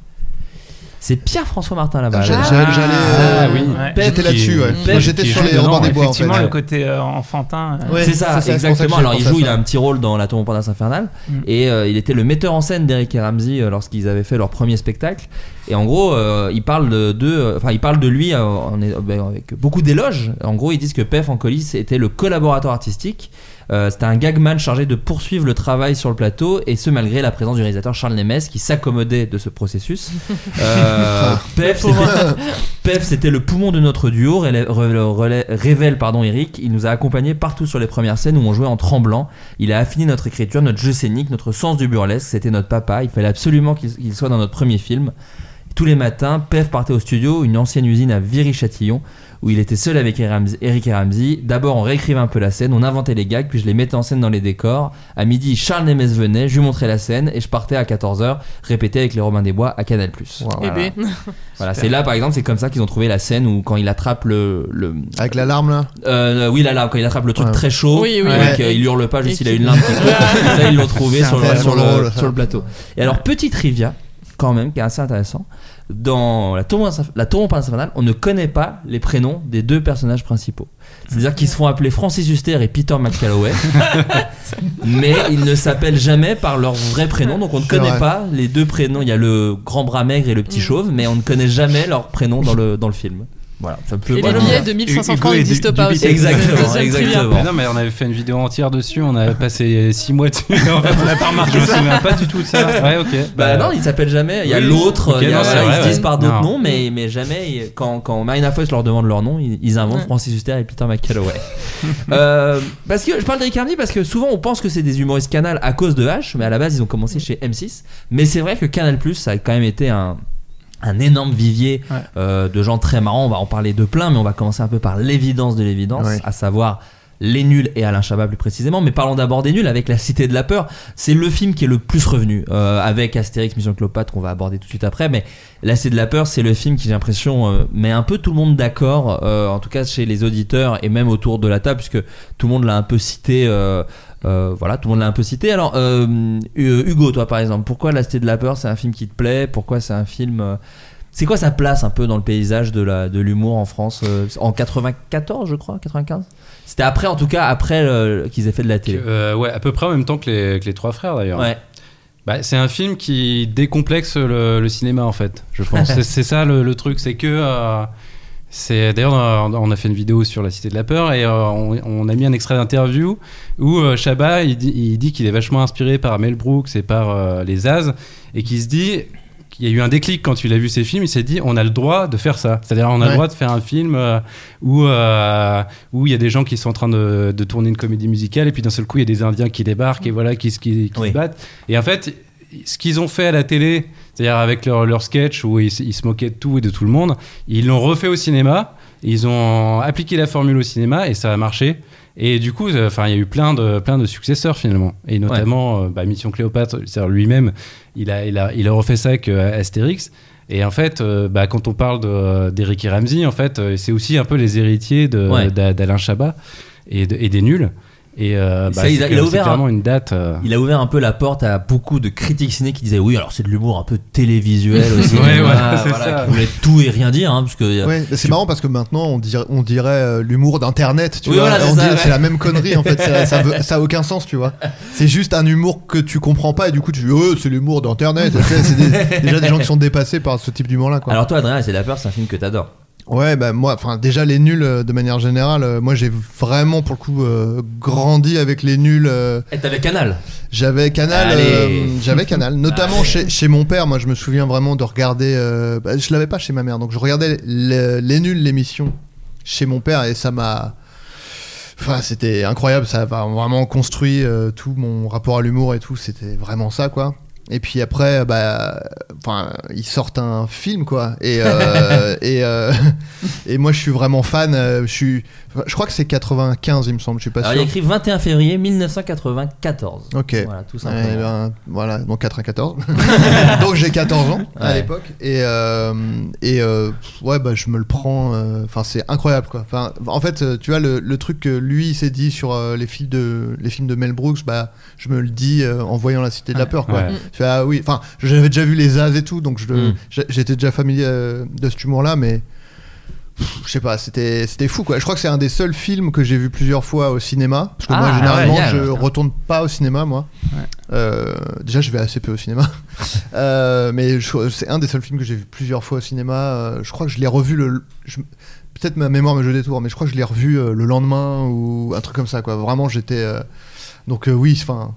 C'est Pierre-François Martin là-bas. J'allais- Ah euh, oui. Ouais. J'étais là-dessus, ouais. J'étais sur les des Bois en fait. Effectivement, le Ouais. côté euh, enfantin. euh, Ouais. c'est ça, exactement. Alors il joue, il a un petit rôle dans La Tombe Montparnasse Infernale Mm. et euh, il était le metteur en scène d'Eric et Ramsey euh, lorsqu'ils avaient fait leur premier spectacle. Et en gros, euh, il parle de, de- enfin il parle de lui euh, en- en- ben, avec beaucoup d'éloges. En gros, ils disent que Pef en colis était le collaborateur artistique. Euh, c'était un gagman chargé de poursuivre le travail sur le plateau et ce malgré la présence du réalisateur Charles Nemes qui s'accommodait de ce processus. Euh, Pef, c'était- Pef, c'était le poumon de notre duo, révèle pardon Eric. Il nous a accompagnés partout sur les premières scènes où on jouait en tremblant. Il a affiné notre écriture, notre jeu scénique, notre sens du burlesque. C'était notre papa. Il fallait absolument qu'il qu'il soit dans notre premier film. Tous les matins, Pef partait au studio, une ancienne usine à Viry-Châtillon, où il était seul avec Eric et Ramsey. D'abord, on réécrivait un peu la scène, on inventait les gags, puis je les mettais en scène dans les décors. À midi, Charles Nemes venait, je lui montrais la scène, et je partais à 14h répéter avec les Robins des Bois à Canal+. Wow. Eh Voilà. ben. Voilà, c'est là par exemple, c'est comme ça qu'ils ont trouvé la scène où quand il attrape le, le Avec l'alarme là? Euh, oui là quand il attrape le truc Ouais. très chaud, Oui, oui, avec, ouais. euh, il hurle pas juste il a une lampe. qui- là ils l'ont trouvé sur le, sur, le, sur le plateau. Et alors petit trivia quand même qui est assez intéressant. Dans la tour la tour Montparnasse infernale, on ne connaît pas les prénoms des deux personnages principaux. C'est-à-dire qu'ils se font appeler Francis Huster et Peter McCalloway, mais ils ne s'appellent jamais par leur vrai prénom. Donc on ne connaît vrai. pas les deux prénoms. Il y a le grand bras maigre et le petit Mm. chauve, mais on ne connaît jamais leur prénom dans le dans le film. Voilà, ça peut Et les billets de 1500 Hugo francs et n'existent pas aussi. Exactement, exactement. Mais non, mais on avait fait une vidéo entière dessus, on avait passé 6 mois dessus. En fait, on n'a pas remarqué. Je me souviens pas du tout de ça. Ouais, ok. Bah non, ils s'appellent jamais. Il y a oui, l'autre, ok, il y a- non, c'est voilà, vrai, ils se disent par d'autres noms, mais, mais jamais, quand, quand Marina Foïs leur demande leur nom, ils, ils inventent Ouais. Francis Huster et Peter McCalloway. Euh, parce que je parle d'Eric Ramsey parce que souvent on pense que c'est des humoristes Canal à cause de H, mais à la base ils ont commencé chez M6. Mais c'est vrai que Canal ça a quand même été un un énorme vivier Ouais. euh, de gens très marrants. On va en parler de plein, mais on va commencer un peu par l'évidence de l'évidence, Ouais. à savoir les nuls et Alain Chabat plus précisément. Mais parlons d'abord des nuls avec La Cité de la Peur. C'est le film qui est le plus revenu euh, avec Astérix Mission Cléopâtre qu'on va aborder tout de suite après. Mais La Cité de la Peur, c'est le film qui j'ai l'impression euh, met un peu tout le monde d'accord, euh, en tout cas chez les auditeurs et même autour de la table, puisque tout le monde l'a un peu cité. Euh, voilà, tout le monde l'a un peu cité. Alors, euh, Hu- Hugo, toi par exemple, pourquoi La Cité de la Peur, c'est un film qui te plaît? Pourquoi c'est un film euh, c'est quoi sa place un peu dans le paysage de la de l'humour en France en 94 je crois 95 c'était après en tout cas après qu'ils aient fait de la télé ouais, à peu près en même temps que les, que les trois frères d'ailleurs. ouais Bah, c'est un film qui décomplexe le, le cinéma en fait, je pense. c'est, c'est ça le, le truc, c'est que c'est d'ailleurs on a- fait une vidéo sur la Cité de la peur et euh, on, on a mis un extrait d'interview où euh, Chabat il dit, il dit qu'il est vachement inspiré par Mel Brooks et par euh, les As et qu'il se dit qu'il y a eu un déclic quand il a vu ces films, il s'est dit on a le droit de faire ça. C'est-à-dire on a Ouais. le droit de faire un film euh, où euh, où il y a des gens qui sont en train de, de tourner une comédie musicale et puis d'un seul coup il y a des Indiens qui débarquent et voilà qui, se- qui, qui Oui. se battent. Et en fait, ce qu'ils ont fait à la télé, c'est-à-dire avec leur, leur sketch où ils, se- ils se moquaient de tout et de tout le monde, ils l'ont refait au cinéma. Ils ont appliqué la formule au cinéma et ça a marché. Et du coup, euh, enfin, il y a eu plein de plein de successeurs finalement, et notamment euh, bah, Mission Cléopâtre. C'est-à-dire lui-même, il a il a il a refait ça avec euh, Astérix. Et en fait, euh, bah, quand on parle de- d'Eric et Ramsey, en fait, euh, c'est aussi un peu les héritiers Ouais. d'Alain Chabat et, de- et des nuls. Et euh, Ça, bah, il c'est a- il ouvert clairement un- une date. euh, il a ouvert un peu la porte à beaucoup de critiques ciné qui disaient oui alors c'est de l'humour un peu télévisuel aussi Ouais, voilà, c'est ça. qui voulait tout et rien dire hein, parce que Ouais, mais c'est marrant parce que maintenant on dirait, on dirait euh, l'humour d'internet, tu Oui, vois. voilà, c'est ouais. la même connerie en fait, ça, ça, veut- ça a aucun sens, tu vois. C'est juste un humour que tu comprends pas et du coup tu dis oh c'est l'humour d'internet. C'est des- déjà des gens qui sont dépassés par ce type d'humour là quoi. alors toi Adrien c'est la peur c'est un film que t'adores Ouais, bah moi, enfin déjà les nuls euh, de manière générale, euh, moi j'ai vraiment pour le coup euh, grandi avec les nuls. Et t'avais Canal. J'avais Canal, j'avais Canal, notamment Allez. chez, chez mon père. Moi, je me souviens vraiment de regarder. bah, je l'avais pas chez ma mère, donc je regardais le- les nuls l'émission chez mon père et ça m'a. Enfin, c'était incroyable. Ça a vraiment construit tout mon rapport à l'humour et tout. C'était vraiment ça, quoi. Et puis après, bah, enfin, ils sortent un film, quoi. Et euh, et euh, et moi, je suis vraiment fan. euh, Je suis, je crois que c'est 95, il me semble. Je suis pas Alors il sûr. a écrit 21 février 1994. Ok. Voilà, tout simplement. ben, voilà, donc 94. donc j'ai 14 ans à Ouais. l'époque. Et, euh, et ouais, bah, je me le prends. Enfin, c'est incroyable quoi. Enfin, en fait, tu vois, le, le truc que lui il s'est dit sur les, films de, les films de Mel Brooks, bah, je me le dis en voyant La Cité de la Peur quoi. Ouais. Tu fais, ah oui, enfin, j'avais déjà vu les As et tout, donc je Mm. j'étais déjà familier euh, de cet humour là, mais. Je sais pas, c'était fou quoi. Je crois que c'est un des seuls films que j'ai vu plusieurs fois au cinéma. Parce que Ah, moi, généralement, ouais, je retourne pas au cinéma, moi. Euh, déjà, je vais assez peu au cinéma. Euh, mais je- c'est un des seuls films que j'ai vu plusieurs fois au cinéma. Euh, je crois que je l'ai revu le. je- Peut-être ma mémoire me joue des tours, mais je crois que je l'ai revu le lendemain ou un truc comme ça, quoi. Vraiment, j'étais. Donc, oui, enfin.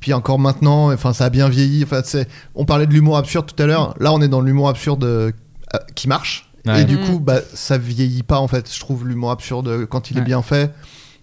Puis encore maintenant, enfin, ça a bien vieilli. Enfin, c'est- on parlait de l'humour absurde tout à l'heure. Là, on est dans l'humour absurde euh, euh, qui marche. Ouais. Et du Mm. coup, bah, ça vieillit pas en fait. Je trouve l'humour absurde quand il est bien fait.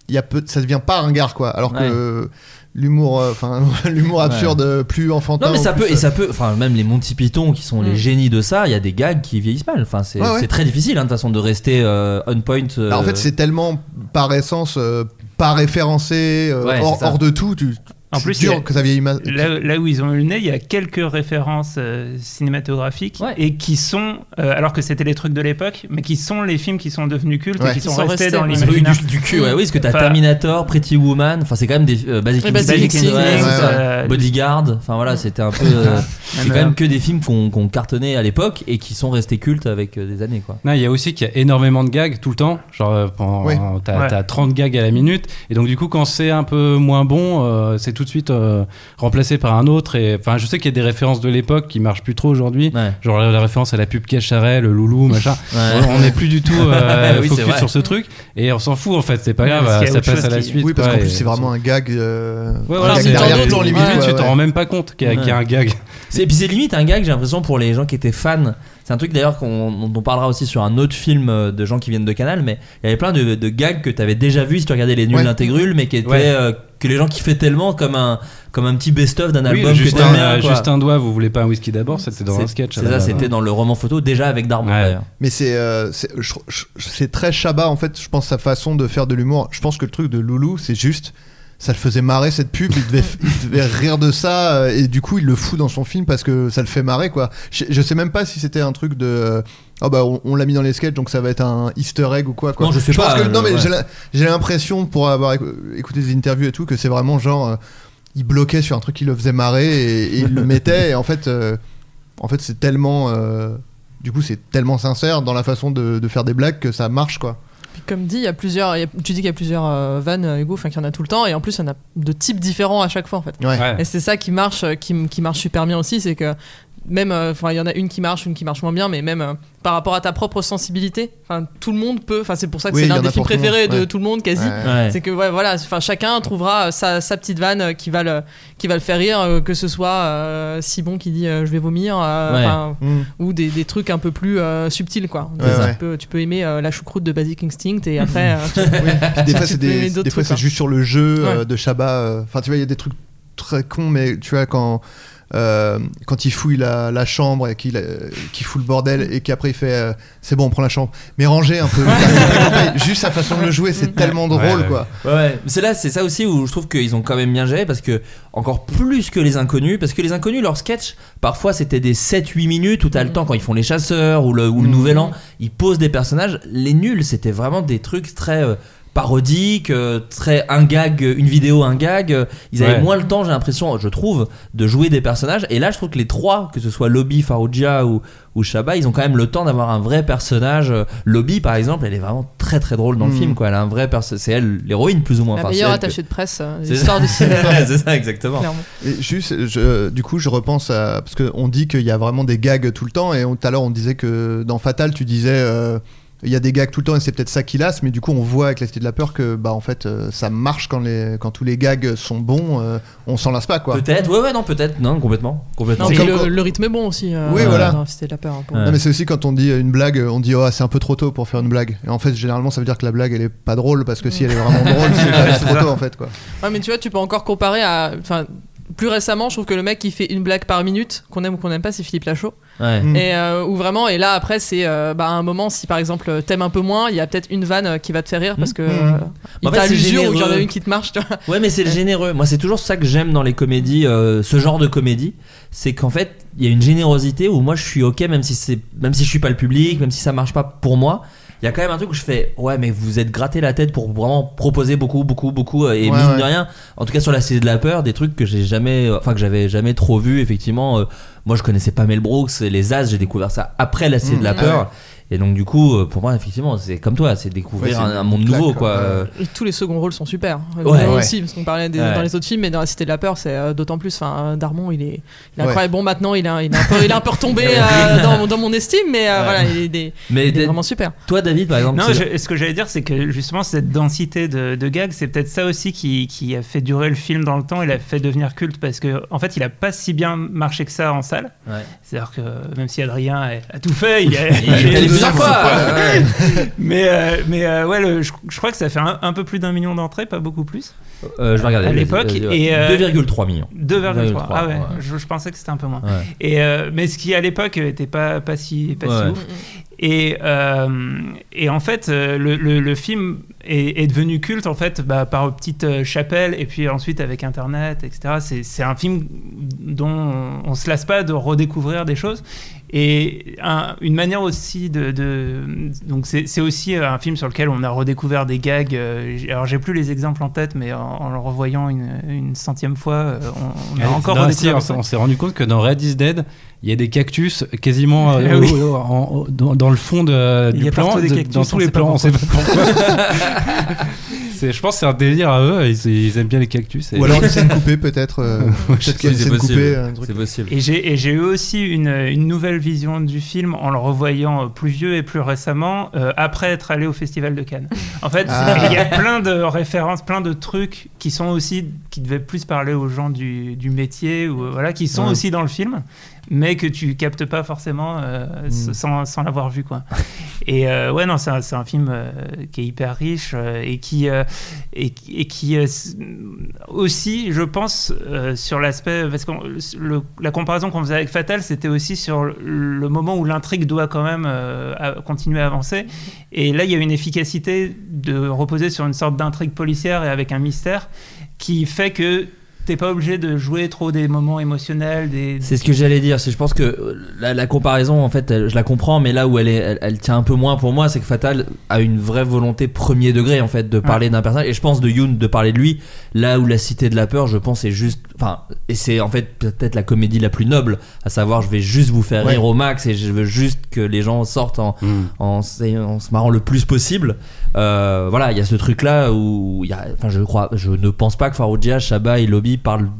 Il y a peu, ça devient pas ringard quoi. Alors Ouais. que euh, l'humour, euh, enfin l'humour absurde euh, plus enfantin. Non mais ça peut et ça peut enfin même les Monty Python qui sont les Mm. génies de ça il y a des gags qui vieillissent mal enfin c'est Ouais, ouais. c'est très difficile hein, de toute façon de rester euh, on point euh, Bah, en fait, c'est tellement par essence euh, pas référencé, euh, Ouais, hors, de tout. Tu, En plus, dur a- que ça mal. Là, là où ils ont eu le nez, il y a quelques références euh, cinématographiques Ouais. et qui sont, euh, alors que c'était les trucs de l'époque, mais qui sont les films qui sont devenus cultes Ouais. et qui Qui sont, sont restés, restés, dans l'imaginaire. du, du cul ouais oui parce que t'as Enfin- Terminator Pretty Woman enfin c'est quand même des euh, Basic Instinct, ouais, Bodyguard enfin voilà c'était un peu euh, c'est même, quand même que des films qu'on qu'on cartonné à l'époque et qui sont restés cultes avec euh, des années quoi Non, il y a aussi qu'il y a énormément de gags tout le temps. Genre, euh, t'as, Ouais. t'as 30 gags à la minute. Et donc, du coup, quand c'est un peu moins bon, euh, c'est tout de suite euh, remplacé par un autre. Et enfin, je sais qu'il y a des références de l'époque qui marchent plus trop aujourd'hui. ouais Genre la, la référence à la pub Cacharet, le loulou, machin. Ouais. On n'est plus du tout euh, Oui, focus sur ce truc. Et on s'en fout, en fait. C'est pas grave, ça passe à la qui- suite. oui, parce qu'en plus, c'est vraiment un gag. euh, Ouais, voilà, c'est- limite. tu t'en rends même pas compte qu'il y a un gag. C'est, et puis c'est limite un gag, j'ai l'impression pour les gens qui étaient fans. C'est un truc d'ailleurs qu'on, dont on parlera aussi sur un autre film euh, de gens qui viennent de Canal, mais il y avait plein de, de gags que tu avais déjà vu si tu regardais les nuls Ouais. intégrules, mais qui étaient Ouais. euh, que les gens kiffaient tellement comme un comme un petit best-of d'un Oui, album que un, bien, euh, juste un doigt, vous voulez pas un whisky d'abord C'était dans C'est- un sketch. C'est ça, c'était dans le roman photo déjà avec Darmon Ouais. d'ailleurs. Mais c'est euh, c'est je- je- c'est très Chabat en fait. Je pense sa façon de faire de l'humour. Je pense que le truc de Loulou, c'est juste. Ça le faisait marrer cette pub, il devait, il devait rire de ça euh, et du coup il le fout dans son film parce que ça le fait marrer quoi. Je, je sais même pas si c'était un truc de euh, oh bah on, on l'a mis dans les sketchs donc ça va être un Easter egg ou quoi quoi. Non, je sais pas, que- non euh, mais ouais. j'ai l'impression pour avoir écou- écouté des interviews et tout que c'est vraiment genre euh, il bloquait sur un truc qui le faisait marrer et, et il le mettait et en fait euh, en fait c'est tellement du coup c'est tellement sincère dans la façon de, de faire des blagues que ça marche quoi. Comme dit, il y a plusieurs, il y a- tu dis qu'il y a plusieurs euh, vannes, euh, Hugo, enfin qu'il y en a tout le temps, et en plus il y en a de types différents à chaque fois en fait. Ouais. Et c'est ça qui marche, euh, qui, m- qui marche super bien aussi, c'est que même, euh, enfin il y en a une qui marche, une qui marche moins bien, mais même euh, par rapport à ta propre sensibilité, enfin tout le monde peut, enfin c'est pour ça que Oui, c'est l'un des films préférés de ouais. tout le monde quasi. Ouais. Ouais. C'est que ouais, voilà, enfin chacun trouvera sa, sa petite vanne euh, qui va le qui va le faire rire, euh, que ce soit euh, Simon qui dit euh, je vais vomir, euh, Mm. ou des, des trucs un peu plus euh, subtils quoi. Ouais, tu, ouais. Peux, tu peux aimer euh, la choucroute de Basic Instinct et après euh, tu- Puis des fois c'est des, des fois c'est juste sur le jeu euh, de euh, Enfin tu vois il y a des trucs très cons mais tu vois quand euh, quand il fouille la, la chambre et qu'il euh, qu'il fout le bordel et qu'après il fait euh, c'est bon on prend la chambre. Mais rangez un peu. Juste sa façon de le jouer c'est tellement drôle Ouais, ouais. quoi Ouais, c'est là, c'est ça aussi où je trouve qu'ils ont quand même bien géré parce que encore plus que les inconnus, parce que les inconnus, leurs sketchs, parfois c'était des 7-8 minutes où t'as le temps quand ils font les chasseurs ou le, ou le Mhm. nouvel an, ils posent des personnages. Les nuls, c'était vraiment des trucs très parodiques, euh, très un gag, une vidéo, un gag. Ils avaient Ouais. moins le temps, j'ai l'impression, je trouve, de jouer des personnages. Et là, je trouve que les trois, que ce soit Lobby, Farouja ou, ou Shabba, ils ont quand même le temps d'avoir un vrai personnage. Lobby, par exemple, elle est vraiment très très drôle dans le Mhm. film. Quoi. Elle a un vrai. C'est elle, l'héroïne, plus ou moins. la Enfin, c'est meilleure elle que- attachée de presse de c'est l'histoire ça. du cinéma. c'est ça, exactement. Et juste, je- du coup, je repense à. Parce qu'on dit qu'il y a vraiment des gags tout le temps, et tout à l'heure, on disait que dans Fatal, tu disais. euh, il y a des gags tout le temps et c'est peut-être ça qui lasse, mais du coup on voit avec la Cité de la peur que bah en fait euh, ça marche quand les quand tous les gags sont bons, euh, on s'en lasse pas quoi. Peut-être, ouais, ouais, non, peut-être, non, complètement. complètement. Non, mais comme le, quand- le rythme est bon aussi. euh, Oui, voilà. dans de la peur. hein, pour- Ouais. Non mais c'est aussi quand on dit une blague, on dit oh c'est un peu trop tôt pour faire une blague. Et en fait généralement ça veut dire que la blague elle est pas drôle parce que si elle est vraiment drôle c'est trop tôt en fait quoi. Ouais, mais tu vois, tu peux encore comparer à. Enfin, plus récemment, je trouve que le mec qui fait une blague par minute, qu'on aime ou qu'on n'aime pas, c'est Philippe Lachaud. Ouais. Mm. Et euh, où vraiment, et là après, c'est euh, bah, à un moment, si par exemple t'aimes un peu moins, il y a peut-être une vanne euh, qui va te faire rire parce que Mhm. euh, il t'a l'usure ou qu'il y en a une qui te marche, tu vois. Ouais, mais c'est généreux. Moi, c'est toujours ça que j'aime dans les comédies, euh, ce genre de comédie, c'est qu'en fait, il y a une générosité où moi, je suis ok, même si c'est, même si je suis pas le public, même si ça marche pas pour moi. Il y a quand même un truc où je fais, ouais, mais vous êtes gratté la tête pour vraiment proposer beaucoup, beaucoup, beaucoup, euh, et Ouais, mine ouais. de rien, en tout cas sur la Cité de la peur, des trucs que j'ai jamais, euh, enfin que j'avais jamais trop vu. Effectivement, euh, moi, je connaissais pas Mel Brooks, et les As, j'ai découvert ça après la Mm. de la Ah peur. ouais. Et donc, du coup, euh, pour moi, effectivement, c'est comme toi, c'est découvrir Ouais, un, un monde claque, nouveau, quoi. quoi. Euh, Et tous les seconds rôles sont super. Ouais. Nous Ouais. aussi, parce qu'on parlait des- Ouais. dans les autres films, mais dans La Cité de la Peur, c'est euh, d'autant plus. Enfin, Darmon, il est, il est Ouais. incroyable. Bon, maintenant, il, a, il, est un peu, il est un peu retombé euh, dans, dans mon estime, mais euh, Ouais. voilà, il est, des- Mais il est vraiment super. toi, David, par exemple, Non, je- ce que j'allais dire, c'est que justement, cette densité de, de gags, c'est peut-être ça aussi qui, qui a fait durer le film dans le temps et l'a fait devenir culte parce que, en fait, il a pas si bien marché que ça en salle. Ouais. C'est-à-dire que même si Adrien a, a tout fait, il a, Il plusieurs fois. ouais. Mais, euh, mais euh, ouais, le- je, je crois que ça fait un, un peu plus d'un million d'entrées, pas beaucoup plus. Euh, je vais regarder. À l'époque, et, euh, 2,3 millions. 2,3. Ah ouais, ouais. Je, je pensais que c'était un peu moins. Ouais. Et euh, mais ce qui à l'époque était pas pas si pas si ouf. Et euh, et en fait euh, le, le, le film est, est devenu culte en fait bah, par petite euh, chapelle et puis ensuite avec internet etc. C'est un film dont on, on se lasse pas de redécouvrir des choses. Et un- une manière aussi de, de- donc c'est aussi un film sur lequel on a redécouvert des gags. euh, alors j'ai plus les exemples en tête, mais en, en le revoyant une, une centième fois, euh, on, on a Allez, encore non, si, on on s'est rendu compte que dans Red is Dead, il y a des cactus quasiment euh, Ah oui. au- au- en- dans, dans le fond de, Il y du a plan, partout des de- cactus, dans tous les plans, on sait pas pourquoi. je pense que c'est un délire à eux, ils, ils aiment bien les cactus. et- Ou alors une scène coupée peut-être. euh, peut-être qu'il y a une c'est scène possible. coupée. un truc. C'est possible. Et j'ai et j'ai eu aussi une, une nouvelle vision du film en le revoyant euh, plus vieux et plus récemment, euh, après être allé au Festival de Cannes. En fait, Ah. il y a plein de références, plein de trucs qui sont aussi, qui devaient plus parler aux gens du, du métier, ou euh, voilà, qui sont Ouais. aussi dans le film, mais que tu captes pas forcément euh, s- sans, sans l'avoir vu, quoi. Et euh, ouais, non, c'est un, un film euh, qui est hyper riche et qui, et, et qui aussi, je pense, sur l'aspect. Parce que le- la comparaison qu'on faisait avec Fatal, c'était aussi sur le, moment où l'intrigue doit quand même continuer à avancer. Et là, il y a une efficacité de reposer sur une sorte d'intrigue policière et avec un mystère qui fait que t'es pas obligé de jouer trop des moments émotionnels, des. C'est ce que j'allais dire. Je pense que euh, la, la comparaison, en fait, elle- je la comprends, mais là où elle, est, elle, elle tient un peu moins pour moi, c'est que Fatal a une vraie volonté premier degré, en fait, de parler d'un personnage. Et je pense de Yoon de parler de lui. Là où la Cité de la peur, je pense, est juste. Enfin, et c'est en fait peut-être la comédie la plus noble, à savoir, je vais juste vous faire Ouais. rire au max et je veux juste que les gens sortent en, Mm. en, se marrant le plus possible. Euh, voilà, il y a ce truc là où il y a, enfin, je crois, je ne pense pas que Faroudia, Chabat et Lobby parlent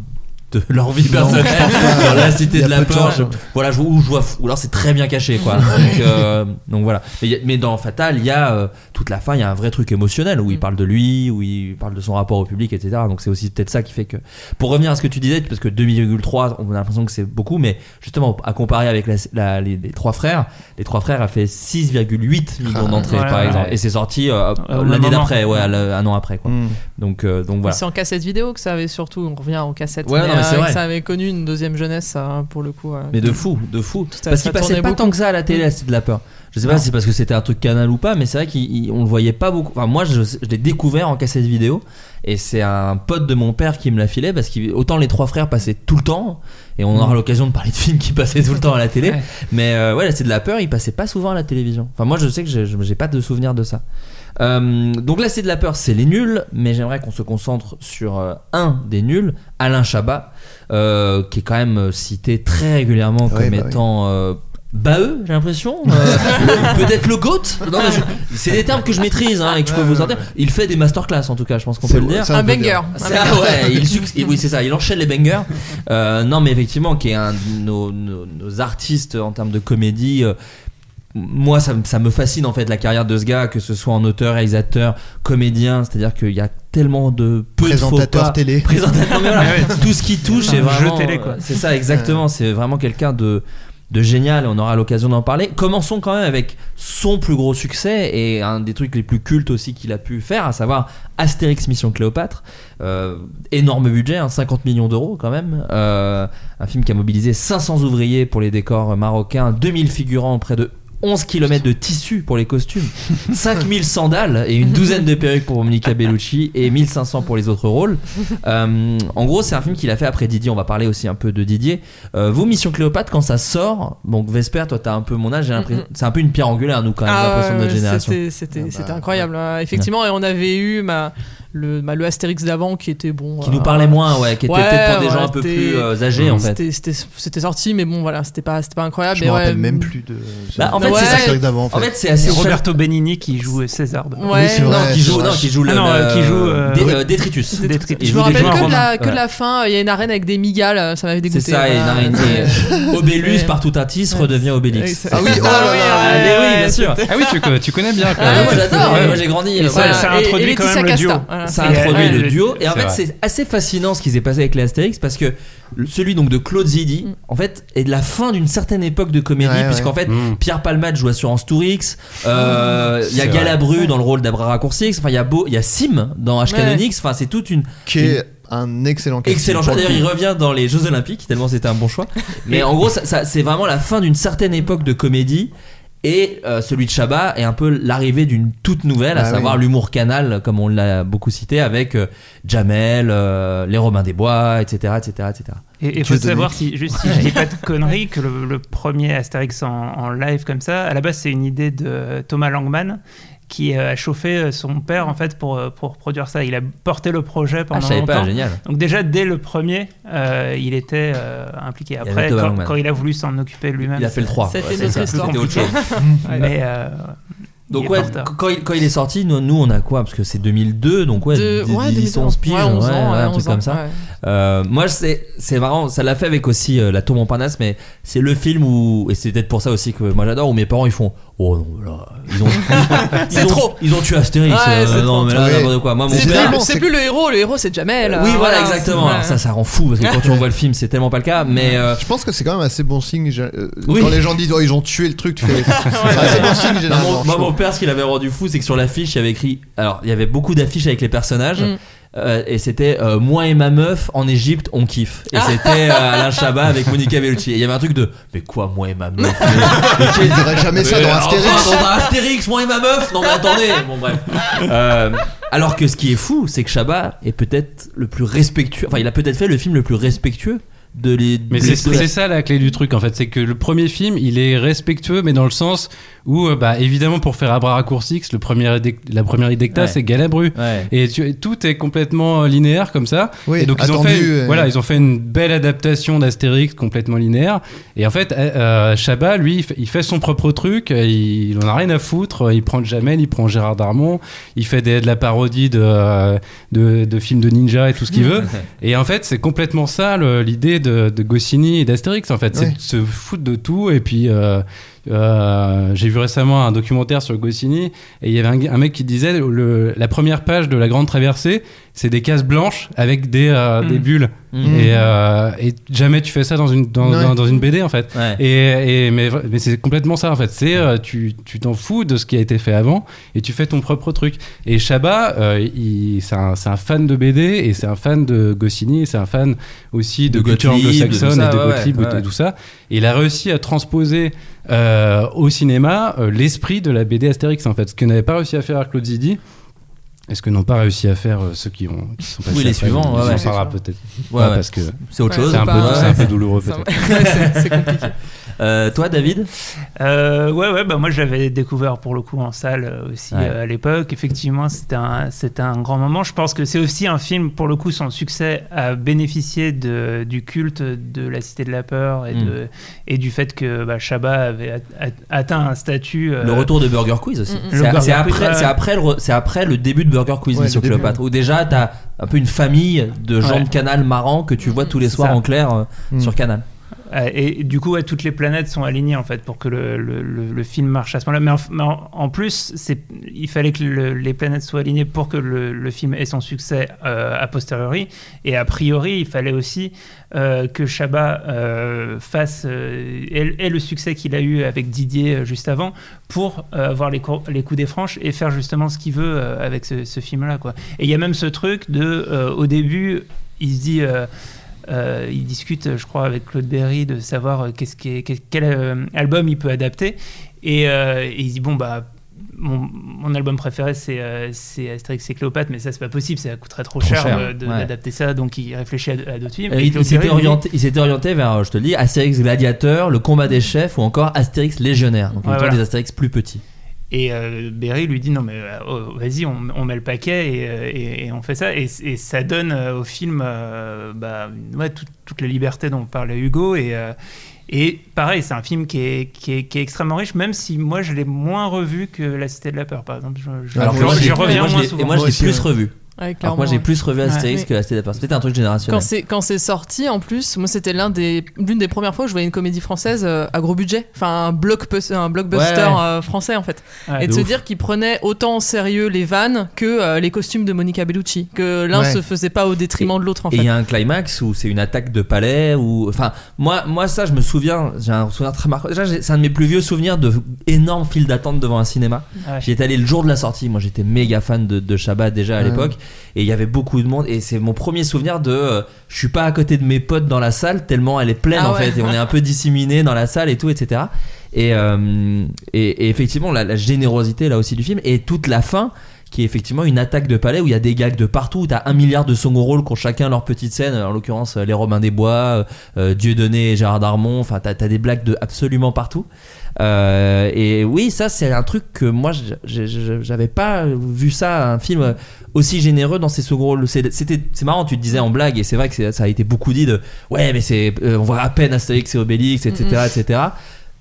de leur vie personnelle dans la cité de la de peur. chance. Je- voilà, je, ou je vois, ou alors c'est très bien caché, quoi. Donc, euh, donc voilà. Mais, dans Fatal, il y a euh, toute la fin, il y a un vrai truc émotionnel où il parle de lui, où il parle de son rapport au public, etc. Donc c'est aussi peut-être ça qui fait que. Pour revenir à ce que tu disais, parce que 2,3, on a l'impression que c'est beaucoup, mais justement à comparer avec la- la- les, les trois frères, les trois frères a fait 6,8 millions d'entrées ouais, par ouais. exemple, et c'est sorti euh, l'année d'après, ouais, le- un an après, quoi. Mm. Donc euh, donc voilà. C'est en cassette vidéo que ça avait surtout. On revient en cassette. Ouais, non, mais c'est euh, vrai. ça avait connu une deuxième jeunesse, ça, pour le coup. Mais de fou, de fou. Ça- parce ça qu'il passait pas beaucoup. tant que ça à la télé, Cité de la peur. Je sais pas Non. si c'est parce que c'était un truc canal ou pas, mais c'est vrai qu'on le voyait pas beaucoup. Enfin, moi, je, je l'ai découvert en cassette vidéo, et c'est un pote de mon père qui me l'a filé, parce qu'autant les trois frères passaient tout le temps, et on aura l'occasion de parler de films qui passaient tout le temps à la télé. Ouais. Mais euh, ouais, Cité de la peur, il passait pas souvent à la télévision. Enfin, moi, je sais que j'ai- j'ai pas de souvenir de ça. Euh, donc la Cité de la peur, c'est les nuls, mais j'aimerais qu'on se concentre sur euh, un des nuls, Alain Chabat, euh, qui est quand même cité très régulièrement Ouais, comme bah oui. étant euh, Baheux, j'ai l'impression. Euh, Peut-être le GOAT Non, mais je- C'est des termes que je maîtrise hein, et que je peux vous sortir. Il fait des masterclass en tout cas, je pense qu'on C'est- peut le dire. Un banger. Un banger. ouais, il succ- oui, c'est ça, il enchaîne les bangers. Euh, non, mais effectivement, qui est un de nos, nos- nos artistes en termes de comédie. Moi ça, me- ça me fascine en fait la carrière de ce gars, que ce soit en auteur, réalisateur, comédien, c'est-à-dire qu'il y a tellement de Présentateur télé. Présentateur, voilà, tout ce qui touche, jeu vraiment. télé, quoi. euh, C'est ça, exactement. C'est vraiment quelqu'un de de génial et on aura l'occasion d'en parler. Commençons quand même avec son plus gros succès et un des trucs les plus cultes aussi qu'il a pu faire, à savoir Astérix Mission Cléopâtre. Euh, énorme budget, hein, 50 millions d'euros quand même. Euh, un film qui a mobilisé 500 ouvriers pour les décors marocains, 2000 figurants, près de 11 km de tissu pour les costumes, 5000 sandales et une douzaine de perruques pour Monica Bellucci et 1500 pour les autres rôles. Euh, en gros, c'est un film qu'il a fait après Didier. On va parler aussi un peu de Didier. Euh, vous, Mission Cléopâtre, quand ça sort, donc Vesper, toi, t'as un peu mon âge, j'ai l'impression. C'est un peu une pierre angulaire, nous, quand même, Ah, l'impression de notre génération. C'était, c'était, Ah bah, incroyable. hein. Effectivement, et on avait eu ma, le, ma- le Astérix d'avant qui était bon. Qui euh, nous parlait moins, ouais, qui était ouais, peut-être pour des gens un peu plus euh, âgés, en fait. C'était, c'était, c'était sorti, mais bon, voilà, c'était pas, c'était pas incroyable. Je mais me ouais, rappelle même plus de. Bah, en fait, Ouais. c'est ça. Astérix d'avant, en fait. c'est assez. C'est Roberto Benigni qui joue César. Ouais, Oui, c'est non, qui joue, c'est non, vrai. qui joue le. Ah non, euh, qui joue, euh, euh, Détritus. Je me rappelle que de, la, que de Ouais. la fin, il y a une arène avec des migales, euh, ça m'avait C'est dégoûté. ça, et, voilà. et- et Obélus par tout un Ouais. redevient Obélix. c'est- Ah oui, oh. Ah, oui, bien sûr. Ah oui, tu, co- tu connais bien. quoi. Ah, moi j'adore, moi j'ai grandi. Euh, ça, ça introduit quand même le duo. Voilà. Ça introduit le duo. Et en fait, c'est assez fascinant ce qui s'est passé avec les Astérix parce que celui donc de Claude Zidi, Mm. en fait, est de la fin d'une certaine époque de comédie, Ouais, puisqu'en fait, Mm. Pierre Palmade joue Assurance Tourix. euh, Il y a. Galabru dans le rôle d'Abra Raccourcix. Enfin, il y a Beau, il y a Sim dans H Ouais. Canonix. Enfin, c'est toute une Qui est un excellent casting, Excellent choix. le D'ailleurs, il revient dans les Jeux Olympiques, tellement c'était un bon choix. Mais en gros, ça, ça- c'est vraiment la fin d'une certaine époque de comédie. Et euh, celui de Chabat est un peu l'arrivée d'une toute nouvelle, à Ah savoir l'humour canal, comme on l'a beaucoup cité, avec euh, Jamel, euh, les Robins des Bois, etc. etc., etc. Et il faut savoir, si, juste si je dis pas de conneries, que le, le premier Astérix en, en live comme ça, à la base c'est une idée de Thomas Langman qui euh, a chauffé son père en fait pour, euh, pour produire ça. Il a porté le projet Ah, pendant je savais longtemps. pas, génial. Donc déjà dès le premier, euh, il était euh, impliqué. Après, quand, il a voulu s'en occuper lui-même, Il a fait le c'est- 3. C'était ouais, notre histoire. Autre chose. Mais euh, Donc ouais, quand il, quand il est sorti, nous, nous, on a quoi? Parce que c'est 2002, donc ouais, De- 10, ouais, 10, 2011, 11 piges, ouais, 11 ouais, ans, ouais, ouais, un truc 11 comme ans, ça. ouais. Euh, moi, c'est c'est marrant, ça l'a fait avec aussi euh, La Tour Montparnasse, mais c'est le film où, et c'est peut-être pour ça aussi que moi j'adore, où mes parents ils font Oh non, là, ils ont, ils C'est ont- trop. Ils ont tué Astérix, Ouais, euh, c'est non, trop. mais là, n'importe quoi. Moi, mon C'est père. plus, c'est c'est- plus le héros, le héros c'est Jamel. Oui, euh, voilà, exactement. Alors ça, ça rend fou parce que quand tu revois le film, c'est tellement pas le cas, mais. euh, Je pense que c'est quand même assez bon signe. euh, Oui. Quand les gens disent oh ils ont tué le truc, tu fais. c'est assez bon signe généralement. moi, trouve. mon père, ce qu'il avait rendu fou, c'est que sur l'affiche, il y avait écrit. Alors, il y avait beaucoup d'affiches avec les personnages. Mm. Euh, et c'était euh, Moi et ma meuf en Égypte, on kiffe. Et c'était euh, Alain Chabat avec Monica Bellucci. Et il y avait un truc de Mais quoi, moi et ma meuf? Mais- mais Ils diraient jamais ça dans enfin, Astérix. dans un Astérix, moi et ma meuf? Non, mais attendez Bon, bref. Euh, alors que ce qui est fou, c'est que Chabat est peut-être le plus respectueux. Enfin, il a peut-être fait le film le plus respectueux de les. Mais c'est ça la clé du truc en fait, c'est que le premier film il est respectueux mais dans le sens où euh, bah évidemment pour faire Abra Raccourcix, le premier la première idée que t'as Ouais. c'est Galabru. Ouais. Et tu- tout est complètement euh, linéaire comme ça. Oui, et donc ils ont fait, euh. voilà, ils ont fait une belle adaptation d'Astérix complètement linéaire. Et en fait, euh, Chabat, lui, il fait, son propre truc. Il, il en a rien à foutre. Il prend Jamel, il prend Gérard Darmon, il fait des- de la parodie de, de, de films de ninja et tout ce qu'il veut. Et en fait, c'est complètement ça l'idée de, de Goscinny et d'Astérix. En fait, c'est de se foutre de tout. Et puis, euh, euh, j'ai vu récemment un documentaire sur Goscinny et il y avait un, un mec qui disait le, la première page de la Grande Traversée, c'est des cases blanches avec des, euh, Mm. des bulles. Mm. Et, euh, et jamais tu fais ça dans une, dans, Ouais. dans, dans une BD en fait. Ouais. Et, et- mais mais c'est complètement ça en fait. C'est euh, tu tu t'en fous de ce qui a été fait avant et tu fais ton propre truc. Et Chabat, euh, il- c'est un, c'est un fan de BD et c'est un fan de Goscinny, et c'est un fan aussi de, De culture anglo-saxonne et de ouais, Gottlieb ouais, et tout ça. Et il a réussi à transposer euh, au cinéma euh, l'esprit de la BD Astérix en fait, ce que n'avait pas réussi à faire Claude Zidi. Et ce que n'ont pas réussi à faire euh, ceux qui, ont, qui sont passés Oui, les suivants, On ouais, en ouais. parlera peut-être. Ouais, ouais. parce que C'est autre chose. c'est un, un peu douloureux peut-être. c'est compliqué. Euh, toi, David Euh, ouais, ouais, bah moi je l'avais découvert pour le coup en salle euh, aussi Ouais. euh, à l'époque. Effectivement, c'était un, c'était un grand moment. Je pense que c'est aussi un film, pour le coup, son succès a bénéficié de, du culte de la Cité de la Peur et, Mm. de, et du fait que bah, Chabat avait at- at- atteint un statut. Le retour de Burger Quiz aussi. Mm, mm. C'est après, c'est après, le, c'est après le début de Burger Quiz Ouais, début. Cléopâtre, où déjà t'as un peu une famille de gens Ouais. de Canal marrants que tu vois tous les soirs ça. en clair sur Canal. Euh, et du coup, toutes les planètes sont alignées en fait pour que le, film marche à ce moment-là. Mais, en, plus, il fallait que le- les planètes soient alignées pour que le, film ait son succès euh, a posteriori. Et a priori, il fallait aussi euh, que Chabat fasse ait, le succès qu'il a eu avec Didier juste avant pour avoir les, coups des franches et faire justement ce qu'il veut avec ce, film-là. Et il y a même ce truc de, au début, il se dit. Euh, il discute, je crois, avec Claude Berry de savoir euh, qu'est-ce qui est- qu'est- quel euh, album il peut adapter. Et, euh, et il dit bon bah mon, mon album préféré c'est Astérix et Cléopâtre, mais ça c'est pas possible, ça coûterait trop, Trop cher, ouais. d'adapter ça. Donc il réfléchit à, à d'autres films. Et il il s'était orienté, vers, je te le dis, Astérix Gladiateur, le combat des chefs ou encore Astérix Légionnaire. Donc Ouais, voilà. des Astérix plus petits. Et euh, Berry lui dit non mais euh, oh, vas-y on, on met le paquet et, euh, et- et on fait ça. Et, et ça donne euh, au film euh, bah, ouais, toute, toute la liberté dont parlait Hugo. Et, euh, et pareil c'est un film qui est, qui, est, qui est extrêmement riche même si moi je l'ai moins revu que La Cité de la Peur par exemple. Je, je- Alors que je- moi, je reviens moi, moins souvent. et moi, je l'ai plus revu. Ouais, Alors moi, j'ai plus revu Astérix Ouais. que la Peur. C'était un truc générationnel. Quand c'est quand c'est sorti en plus, moi c'était l'un des l'une des premières fois où je voyais une comédie française euh, à gros budget, enfin un blockbuster, un blockbuster Ouais, ouais. euh, français en fait, Ouais, et de se ouf. dire qu'il prenait autant au sérieux les vannes que euh, les costumes de Monica Bellucci, que l'un Ouais. se faisait pas au détriment de l'autre en Et il fait. y a un climax où c'est une attaque de palais ou enfin moi moi ça je me souviens j'ai un souvenir très marquant déjà c'est un de mes plus vieux souvenirs de énormes files d'attente devant un cinéma Ouais. j'y étais allé le jour de la sortie moi j'étais méga fan de, de Shabbat déjà à Ouais. l'époque et il y avait beaucoup de monde. Et c'est mon premier souvenir de euh, je suis pas à côté de mes potes dans la salle tellement elle est pleine Ah en ouais. fait. Et on est un peu disséminés dans la salle et tout etc et, euh, et, et effectivement la, la générosité là aussi du film. Et toute la fin qui est effectivement une attaque de palais où il y a des gags de partout, où t'as un milliard de second rôles qui ont chacun leur petite scène, en l'occurrence euh, les Robins des Bois, euh, Dieudonné et Gérard Darmon, enfin t'as as des blagues de absolument partout. Euh, et oui, ça c'est un truc que moi j'avais pas vu ça, un film aussi généreux dans ses second rôles. C'est- C'était c'est marrant, tu te disais en blague, et c'est vrai que ça a été beaucoup dit de ouais, mais c'est euh, on voit à peine Astérix et Obélix, etc. Mhm. etc.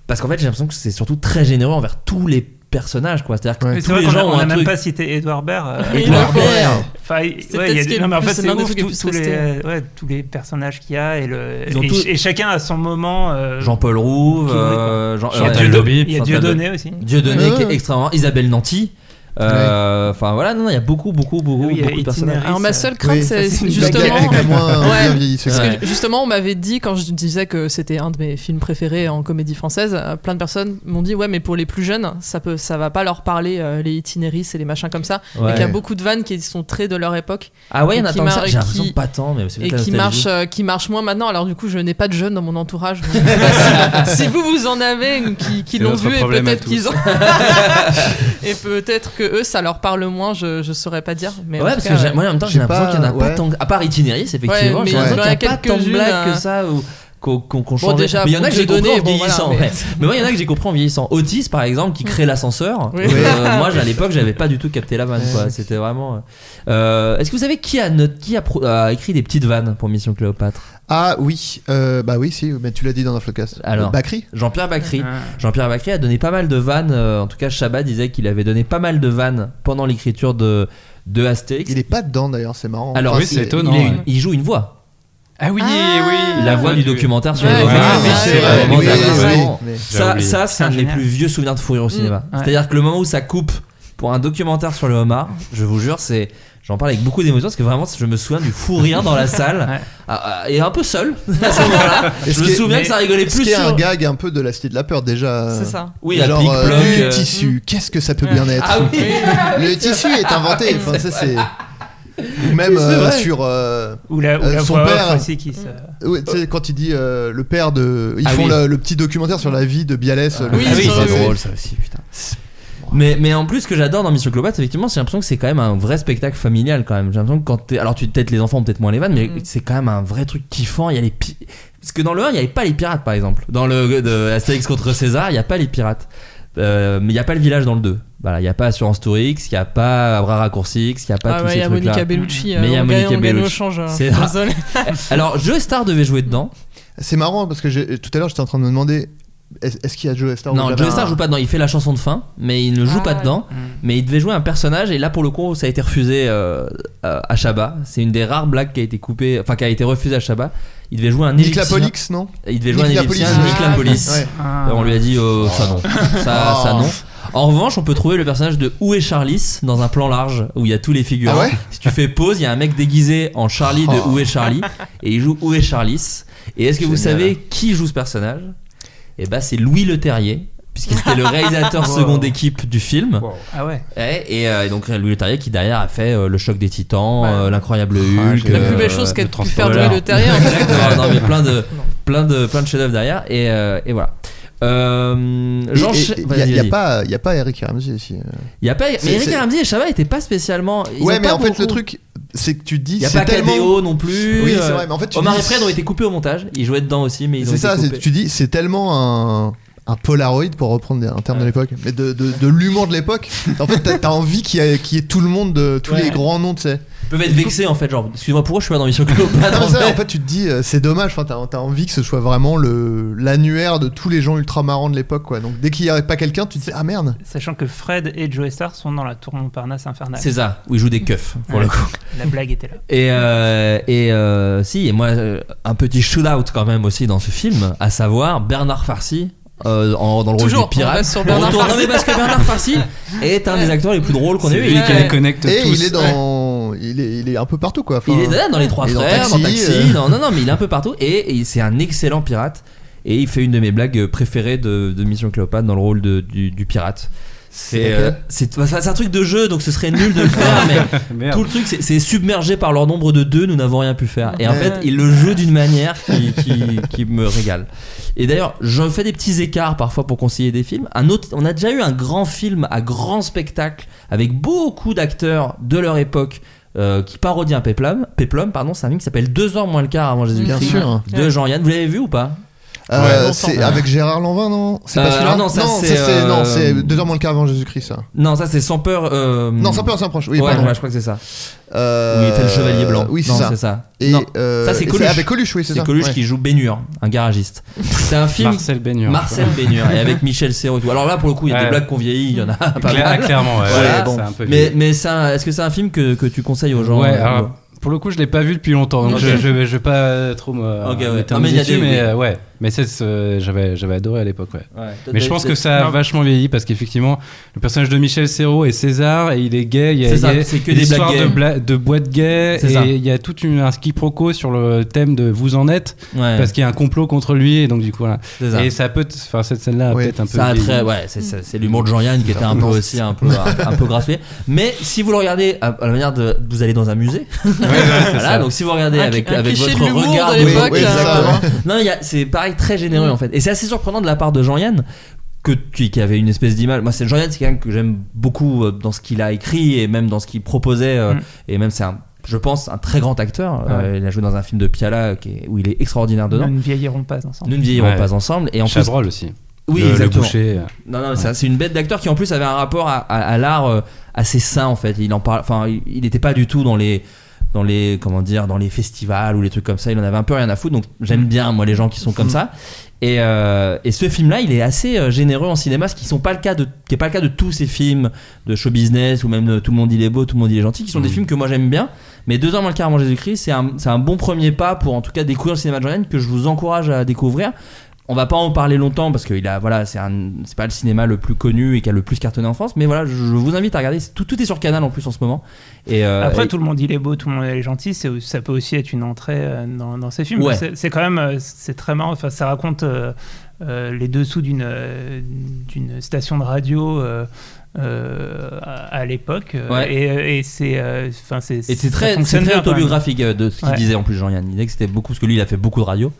Parce qu'en fait, j'ai l'impression que c'est surtout très généreux envers tous les personnages, quoi. C'est-à-dire que Ouais. Mais tous c'est vrai les qu'on a, gens on a même truc. pas cité Edouard Baird. euh, Edouard Baird. Enfin, ouais, les tous, les, twistés. ouais, tous les personnages qu'il y a et, le, Ils ont et, tous- et chacun a son moment. euh, Jean-Paul Rouve, euh, Jean, euh. Il y a Dieudonné aussi. Dieudonné qui est Ouais. extrêmement Isabelle Nanty Euh, enfin voilà non non, il y a beaucoup beaucoup beaucoup, Oui, il y a beaucoup de personnages Alors ma euh, seule crainte Oui, c'est justement c'est Parce que justement, on m'avait dit, quand je disais que c'était un de mes films préférés en comédie française, euh, plein de personnes m'ont dit Ouais, mais pour les plus jeunes, ça, peut, ça va pas leur parler, euh, les itinéris et les machins comme ça. Ouais. Et qu'il y a beaucoup de vannes qui sont très de leur époque ah ouais il y en a qui tant que ça j'ai l'impression pas tant mais c'est et qui nostalgie. euh, qui marchent moins maintenant. Alors, du coup, je n'ai pas de jeunes dans mon entourage. donc si, si vous, vous en avez qui, l'ont vu et peut-être qu'ils ont. et peut-être que eux, ça leur parle moins, je, je saurais pas dire. Mais ouais parce cas, que moi en même temps j'ai l'impression qu'il y en a pas tant à part Itinéris effectivement Ouais, j'ai mais l'impression qu'il a n'y a pas tant de blagues euh, que ça ou qu'on Bon, déjà, mais il y en a que j'ai compris en bon, vieillissant voilà, mais- ouais. mais moi il y en a que j'ai compris en vieillissant Otis par exemple qui crée l'ascenseur Oui. Euh, moi à l'époque j'avais pas du tout capté la vanne quoi c'était vraiment euh, est-ce que vous savez qui a note qui a, pro- a écrit des petites vannes pour Mission Cléopâtre? Ah oui, euh, bah oui, si, mais tu l'as dit dans le podcast. Alors. Bakri? Jean-Pierre Bacry Ah. Jean-Pierre Bacry a donné pas mal de vannes. euh, en tout cas, Chabat disait qu'il avait donné pas mal de vannes pendant l'écriture de, de Astérix. Il est pas dedans d'ailleurs, c'est marrant. Alors, oui, c'est étonnant. il, est une- ouais. il joue une voix. Ah oui, Ah. oui. La voix du documentaire sur Ouais, les c'est oui, mais- Ça, ça c'est un de mes génial. plus vieux souvenirs de fou rire au cinéma. ouais. C'est-à-dire que le moment où ça coupe pour un documentaire sur le homard, je vous jure, c'est. J'en parle avec beaucoup d'émotion parce que vraiment, je me souviens du fou rire dans la salle Ouais. Ah, ah, et un peu seul à ce moment-là. Et Je ce me souviens que ça rigolait plus qui est un gag un peu de la Cité de la Peur déjà. C'est ça. Oui, Genre, euh, ploc. le euh, tissu, qu'est-ce que ça peut bien être? Ah oui. Le tissu est inventé. Enfin, ça c'est. Ou même euh, sur. euh, Ou la, ou Euh, la son voix off père- aussi qui se. ouais, tu sais, quand il dit euh, le père de. Ils Ah font oui. le, le petit documentaire sur la vie de Bialès. le Oui, ah oui, ça, c'est oui, drôle ça aussi, putain. Mais, mais en plus, ce que j'adore dans Mission Cléopâtre, effectivement, j'ai l'impression que c'est quand même un vrai spectacle familial quand même. J'ai l'impression que quand t'es. Alors, tu- peut-être les enfants ont peut-être moins les vannes, mais Mm. c'est quand même un vrai truc kiffant. Il y a les pi- Parce que dans le 1, il n'y avait pas les pirates par exemple. Dans le de Astérix contre César, il n'y a pas les pirates. Euh, mais il n'y a pas le village dans le 2. Voilà, il n'y a pas Assurance Tour X, il n'y a pas Bras Raccourci X, il n'y a pas Ah tous ouais, il ces y a trucs-là. Monica Bellucci. euh, Mais il y a on Monica gagne- Bellucci. change. hein, C'est désolée. Alors, Joe Star devait jouer dedans. C'est marrant parce que tout à l'heure j'étais en train de me demander Est- Est-ce qu'il y a Joe Star Non, Joe Star un- joue pas dedans. Il fait la chanson de fin, mais il ne joue Ah, pas dedans. Mm. Mais il devait jouer un personnage, et là pour le coup, ça a été refusé euh, euh, à Chabat. C'est une des rares blagues qui a été coupée, enfin qui a été refusée à Chabat. Il devait jouer un Nick égyptien. Lapolix, non Il devait jouer un égyptien, Lapolix. Ouais. Ah. On lui a dit euh, ça non, ça, Oh. ça non. En revanche, on peut trouver le personnage de Où est Charlie dans un plan large où il y a tous les figurants. Ah ouais si tu fais pause, il y a un mec déguisé en Charlie de Oh. Où est Charlie et il joue Où est Charlie. Et est-ce que vous savez qui joue ce personnage? Eh bah c'est Louis Leterrier puisqu'il était le réalisateur Wow. seconde équipe du film. Ah ouais. Et, euh, et donc Louis Leterrier qui derrière a fait euh, le choc des titans, Ouais. euh, l'incroyable Ah, Hulk, La plus euh, belle chose qu'a pu faire. Louis Le Terrier. en fait. Exactement, non, mais plein de, plein de, plein de chefs-d'œuvre derrière. Et, euh, et voilà. Euh, Jean Il vas-y, y a- pas, il y a pas Eric Ramsey ici. Il y a pas. Mais Eric Ramsey et Chabat étaient pas spécialement. ils Ouais, mais pas en fait, beaucoup- le truc, c'est que tu te dis. Il y a c'est pas tellement... KDO non plus. Oui, c'est vrai, mais en fait, tu Omar dis- et Fred ont été coupés au montage. Ils jouaient dedans aussi, mais ils ont C'est été ça, tu dis, c'est tellement un, un Polaroid, pour reprendre un terme de l'époque, mais de, de, de l'humour de l'époque. En fait, t'as- envie qu'il y, ait- qu'il y ait tout le monde, de, tous Ouais. les grands noms, tu sais. Ils peuvent être vexés en fait, genre, excuse-moi, pourquoi je suis pas dans Mission Cléopâtre Non, en fait en fait, tu te dis, euh, c'est dommage, enfin, t'as envie que ce soit vraiment le- l'annuaire de tous les gens ultra marrants de l'époque, quoi. Donc dès qu'il n'y avait pas quelqu'un, tu te dis, ah merde. Sachant que Fred et Joe Star sont dans la tour Montparnasse infernale. C'est ça, où ils jouent des keufs pour Ouais. le coup. La blague était là. Et, euh, et euh, si, et moi, un petit shoot-out quand même aussi dans ce film, à savoir Bernard Farcy. Euh, en- dans le rôle Toujours, du pirate. on reste sur Bernard retourne- Non, mais parce que Bernard Farcy est un des acteurs les plus drôles qu'on ait eu. Il qui est- les connecte Et tous. il est dans. Il, est, il est un peu partout, quoi. Enfin, Il est dans les trois dans frères, dans Taxi, euh. dans- non, non, mais il est un peu partout. Et, et c'est un excellent pirate. Et il fait une de mes blagues préférées de, de Mission Cléopâtre dans le rôle de- du, du pirate. C'est euh, c'est un truc de jeu, donc ce serait nul de le faire, mais Merde. tout le truc, c'est- submergé par leur nombre de deux, nous n'avons rien pu faire. Et en fait, il le joue d'une manière qui, qui, qui me régale. Et d'ailleurs, je fais des petits écarts parfois pour conseiller des films. Un autre, on a déjà eu un grand film à grand spectacle avec beaucoup d'acteurs de leur époque. euh, qui parodie un péplum, péplum pardon, c'est un film qui s'appelle Deux heures moins le quart avant Jésus-Christ de Jean-Yann. Vous l'avez vu ou pas? Euh, Ouais, longtemps. c'est avec Gérard Lanvin, non C'est Euh, pas celui-là non, ça, c'est, c'est euh, non, c'est deux heures moins le quart avant Jésus-Christ, ça. Non, ça c'est sans peur. euh, Non, sans peur, sans proche. Oui, ouais, pardon. ouais, je crois que c'est ça. Euh, Où il fait le chevalier blanc. Oui, c'est Non, ça. c'est ça. Et Non, euh, ça c'est Coluche. Avec Coluche, oui, c'est C'est ça. Coluche Ouais. qui joue Bénure, un garagiste. C'est un film. Marcel Bénure. Marcel Bénure et avec Michel Serrault. et tout. Alors là, pour le coup, il y a des blagues qu'on vieillit, il y en a pas mal. clairement, ouais. C'est Mais, c'est est-ce que c'est un film que, tu conseilles aux gens euh, pour le coup, je l'ai pas vu depuis longtemps, donc Ok. je, je, vais- je vais pas trop me Ok, ouais. Non, mais il y a des- mais oui. euh, ouais. Mais c'est ce- j'avais j'avais adoré à l'époque, ouais. ouais. Mais je pense que ça a Non. vachement vieilli parce qu'effectivement, le personnage de Michel Serrault est César et il est gay. Il y a, C'est ça, il y a c'est que des l'histoire blagues de, bla- de boîte gay C'est ça. et il y a tout un quiproquo sur le thème de vous en êtes Ouais, parce qu'il y a un complot contre lui et donc du coup voilà. ça. Et ça peut, enfin cette scène-là a Ouais, peut-être un peu. Ça très, ouais, c'est, c'est, c'est l'humour de Jean-Yann qui était un peu aussi un peu, un, un peu. Mais si vous le regardez à, à la manière de, vous allez dans un musée. Ouais, ouais, c'est voilà, donc si vous regardez Un- avec, un avec votre regard Oui, euh, exactement. Non, il y a- c'est pareil, très généreux en fait. Et c'est assez surprenant de la part de Jean-Yann que qui, qui avait une espèce d'image. Moi, c'est Jean-Yann, c'est quelqu'un que j'aime beaucoup euh, dans ce qu'il a écrit et même dans ce qu'il proposait. euh, Mm. Et même, c'est un, je pense, un très grand acteur. Euh, il a joué dans un film de Piala qui est- où il est extraordinaire dedans. Nous ne vieillirons pas ensemble. Nous ne vieillirons Ouais. pas ensemble. Et en plus, Chabrol aussi. oui, le, le exactement. boucher. Non, non, c'est une bête d'acteur qui en plus avait un rapport à, à- à l'art assez sain en fait. Il en parle, enfin, il- il n'était pas du tout dans les dans les comment dire dans les festivals ou les trucs comme ça. Il en avait un peu rien à foutre. Donc j'aime bien moi les gens qui sont comme ça. Et, euh, et ce film-là, il est assez euh, généreux en cinéma, ce qui sont pas le cas de, qui est pas le cas de tous ces films de show business ou même de Tout le monde il est beau, tout le monde il est gentil, qui sont des Mhm. films que moi j'aime bien. Mais deux ans moins le quart avant Jésus-Christ, c'est un, c'est un bon premier pas pour en tout cas découvrir le cinéma de Jean-Yann que je vous encourage à découvrir. On va pas en parler longtemps parce que il a voilà c'est un c'est pas le cinéma le plus connu et qui a le plus cartonné en France mais voilà je, je vous invite à regarder tout, tout est sur Canal en plus en ce moment et euh, Après, et- tout le monde il est beau, tout le monde il est gentil. C'est, ça peut aussi être une entrée euh, dans, dans ces films. Ouais. C'est, c'est quand même, euh, c'est très marrant. Enfin, ça raconte euh, euh, les dessous d'une d'une station de radio. euh, à, à l'époque Ouais. et, et c'est euh, enfin c'est et c'est très, c'est très autobiographique de ce qu'il Ouais. disait en plus Jean-Yann. Il disait que c'était beaucoup, parce que lui il a fait beaucoup de radio.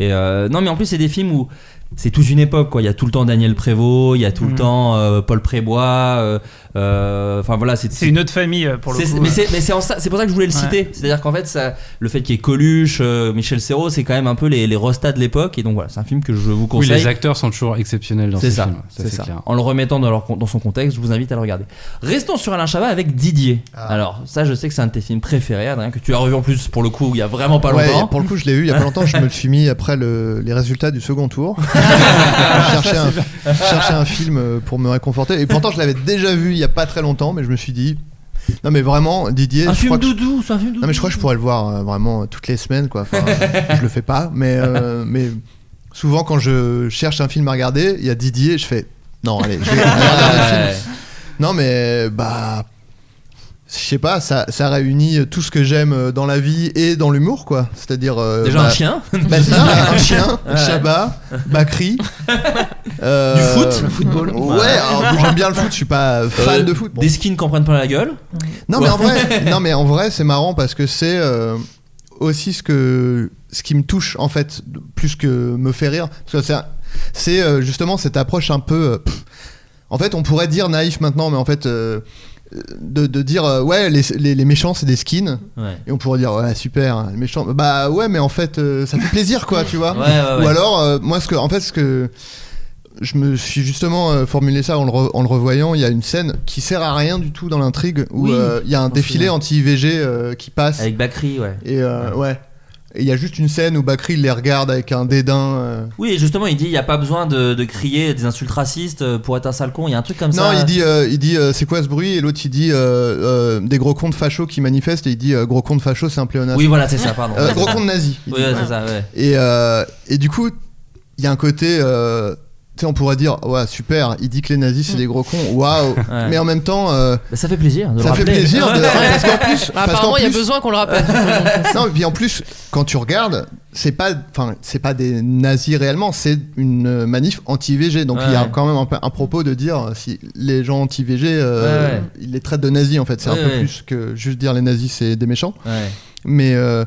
Et euh, non, mais en plus, c'est des films où c'est toute une époque, quoi. Il y a tout le temps Daniel Prévost, il y a tout le Mhm. temps euh, Paul Prébois. euh, euh, Enfin voilà, c'est c'est une autre famille euh, pour le coup mais euh. c'est mais c'est en ça- c'est pour ça que je voulais le Ouais. citer. C'est-à-dire qu'en fait, ça, le fait qu'il y ait Coluche, euh, Michel Serrault, c'est quand même un peu les, les rostats de l'époque. Et donc voilà, c'est un film que je vous Oui, conseille. les acteurs sont toujours exceptionnels dans C'est ces ça, films. c'est ça. clair. En le remettant dans, leur, dans son contexte, je vous invite à le regarder. Restons sur Alain Chabat avec Didier. Ah. Alors, ça, je sais que c'est un de tes films préférés, Adrien, que tu as revu en plus pour le coup il y a vraiment pas Ouais, longtemps. pour le coup, je l'ai eu il y a pas longtemps. Je me le suis mis après le- les résultats du second tour. je cherchais un, je cherchais un film euh, pour me réconforter. Et pourtant, je l'avais déjà vu il y a pas très longtemps, mais je me suis dit. Non, mais vraiment, Didier. Un je film crois je- doudou, c'est un film doudou. Non, mais je crois que je pourrais le voir euh, vraiment toutes les semaines, quoi. Enfin, je le fais pas, mais, euh, mais souvent, quand je cherche un film à regarder, il y a Didier, je fais. Non, allez, je vais regarder un film. Non, mais bah. Je sais pas, ça, ça réunit tout ce que j'aime euh, dans la vie et dans l'humour, quoi. C'est-à-dire. euh, Déjà bah, un chien. bah, c'est ça, un chien, Ouais. Chabat, Bakri. euh, Du foot, le football. Ouais, j'aime bien le foot, je suis pas fan Euh, de foot. Bon. Des skins qu'on prenne pas la gueule. Non, mais en vrai, non, mais en vrai, c'est marrant parce que c'est aussi ce que ce qui me touche en fait, plus que me fait rire. C'est- justement cette approche un peu. pff, en fait, on pourrait dire naïf maintenant, mais en fait. euh, de, de dire euh, ouais les, les, les méchants c'est des skins Ouais. et on pourrait dire ouais super les méchants bah ouais mais en fait euh, ça fait plaisir quoi tu vois Ouais, ouais, ouais. ou alors euh, moi ce que en fait ce que je me suis justement formulé ça en le, re- en le revoyant. Il y a une scène qui sert à rien du tout dans l'intrigue où Oui, il y a un défilé anti-IVG qui passe. Avec Bakri, ouais. Et euh, ouais. Et il y a juste une scène où Bakri les regarde avec un dédain. euh. Oui, justement, il dit il n'y a pas besoin de, de crier des insultes racistes euh, pour être un sale con. Il y a un truc comme Non, ça. il dit, euh, il dit euh, c'est quoi ce bruit? Et l'autre il dit euh, euh, des gros cons de fachos qui manifestent et il dit euh, gros con de fachos c'est un pléonasme. Oui, voilà, c'est ça, pardon. Euh, gros c'est con ça. de nazi. il Oui, dit. ouais, c'est ça, ouais. Et, euh, et du coup, il y a un côté. euh, sais, on pourrait dire, ouais, super, il dit que les nazis c'est des gros cons, waouh! Ouais. Mais en même temps. euh, Bah, ça fait plaisir de le ça fait plaisir de. Ouais. parce qu'en plus. Bah, apparemment, il y a besoin qu'on le rappelle. non, et puis en plus, quand tu regardes, c'est pas, enfin, c'est pas des nazis réellement, c'est une manif anti-IVG. Donc il y a quand même un, propos de dire si les gens anti-IVG, euh, ils les traitent de nazis en fait. C'est Ouais, un peu plus que juste dire les nazis, c'est des méchants. Ouais. Mais euh,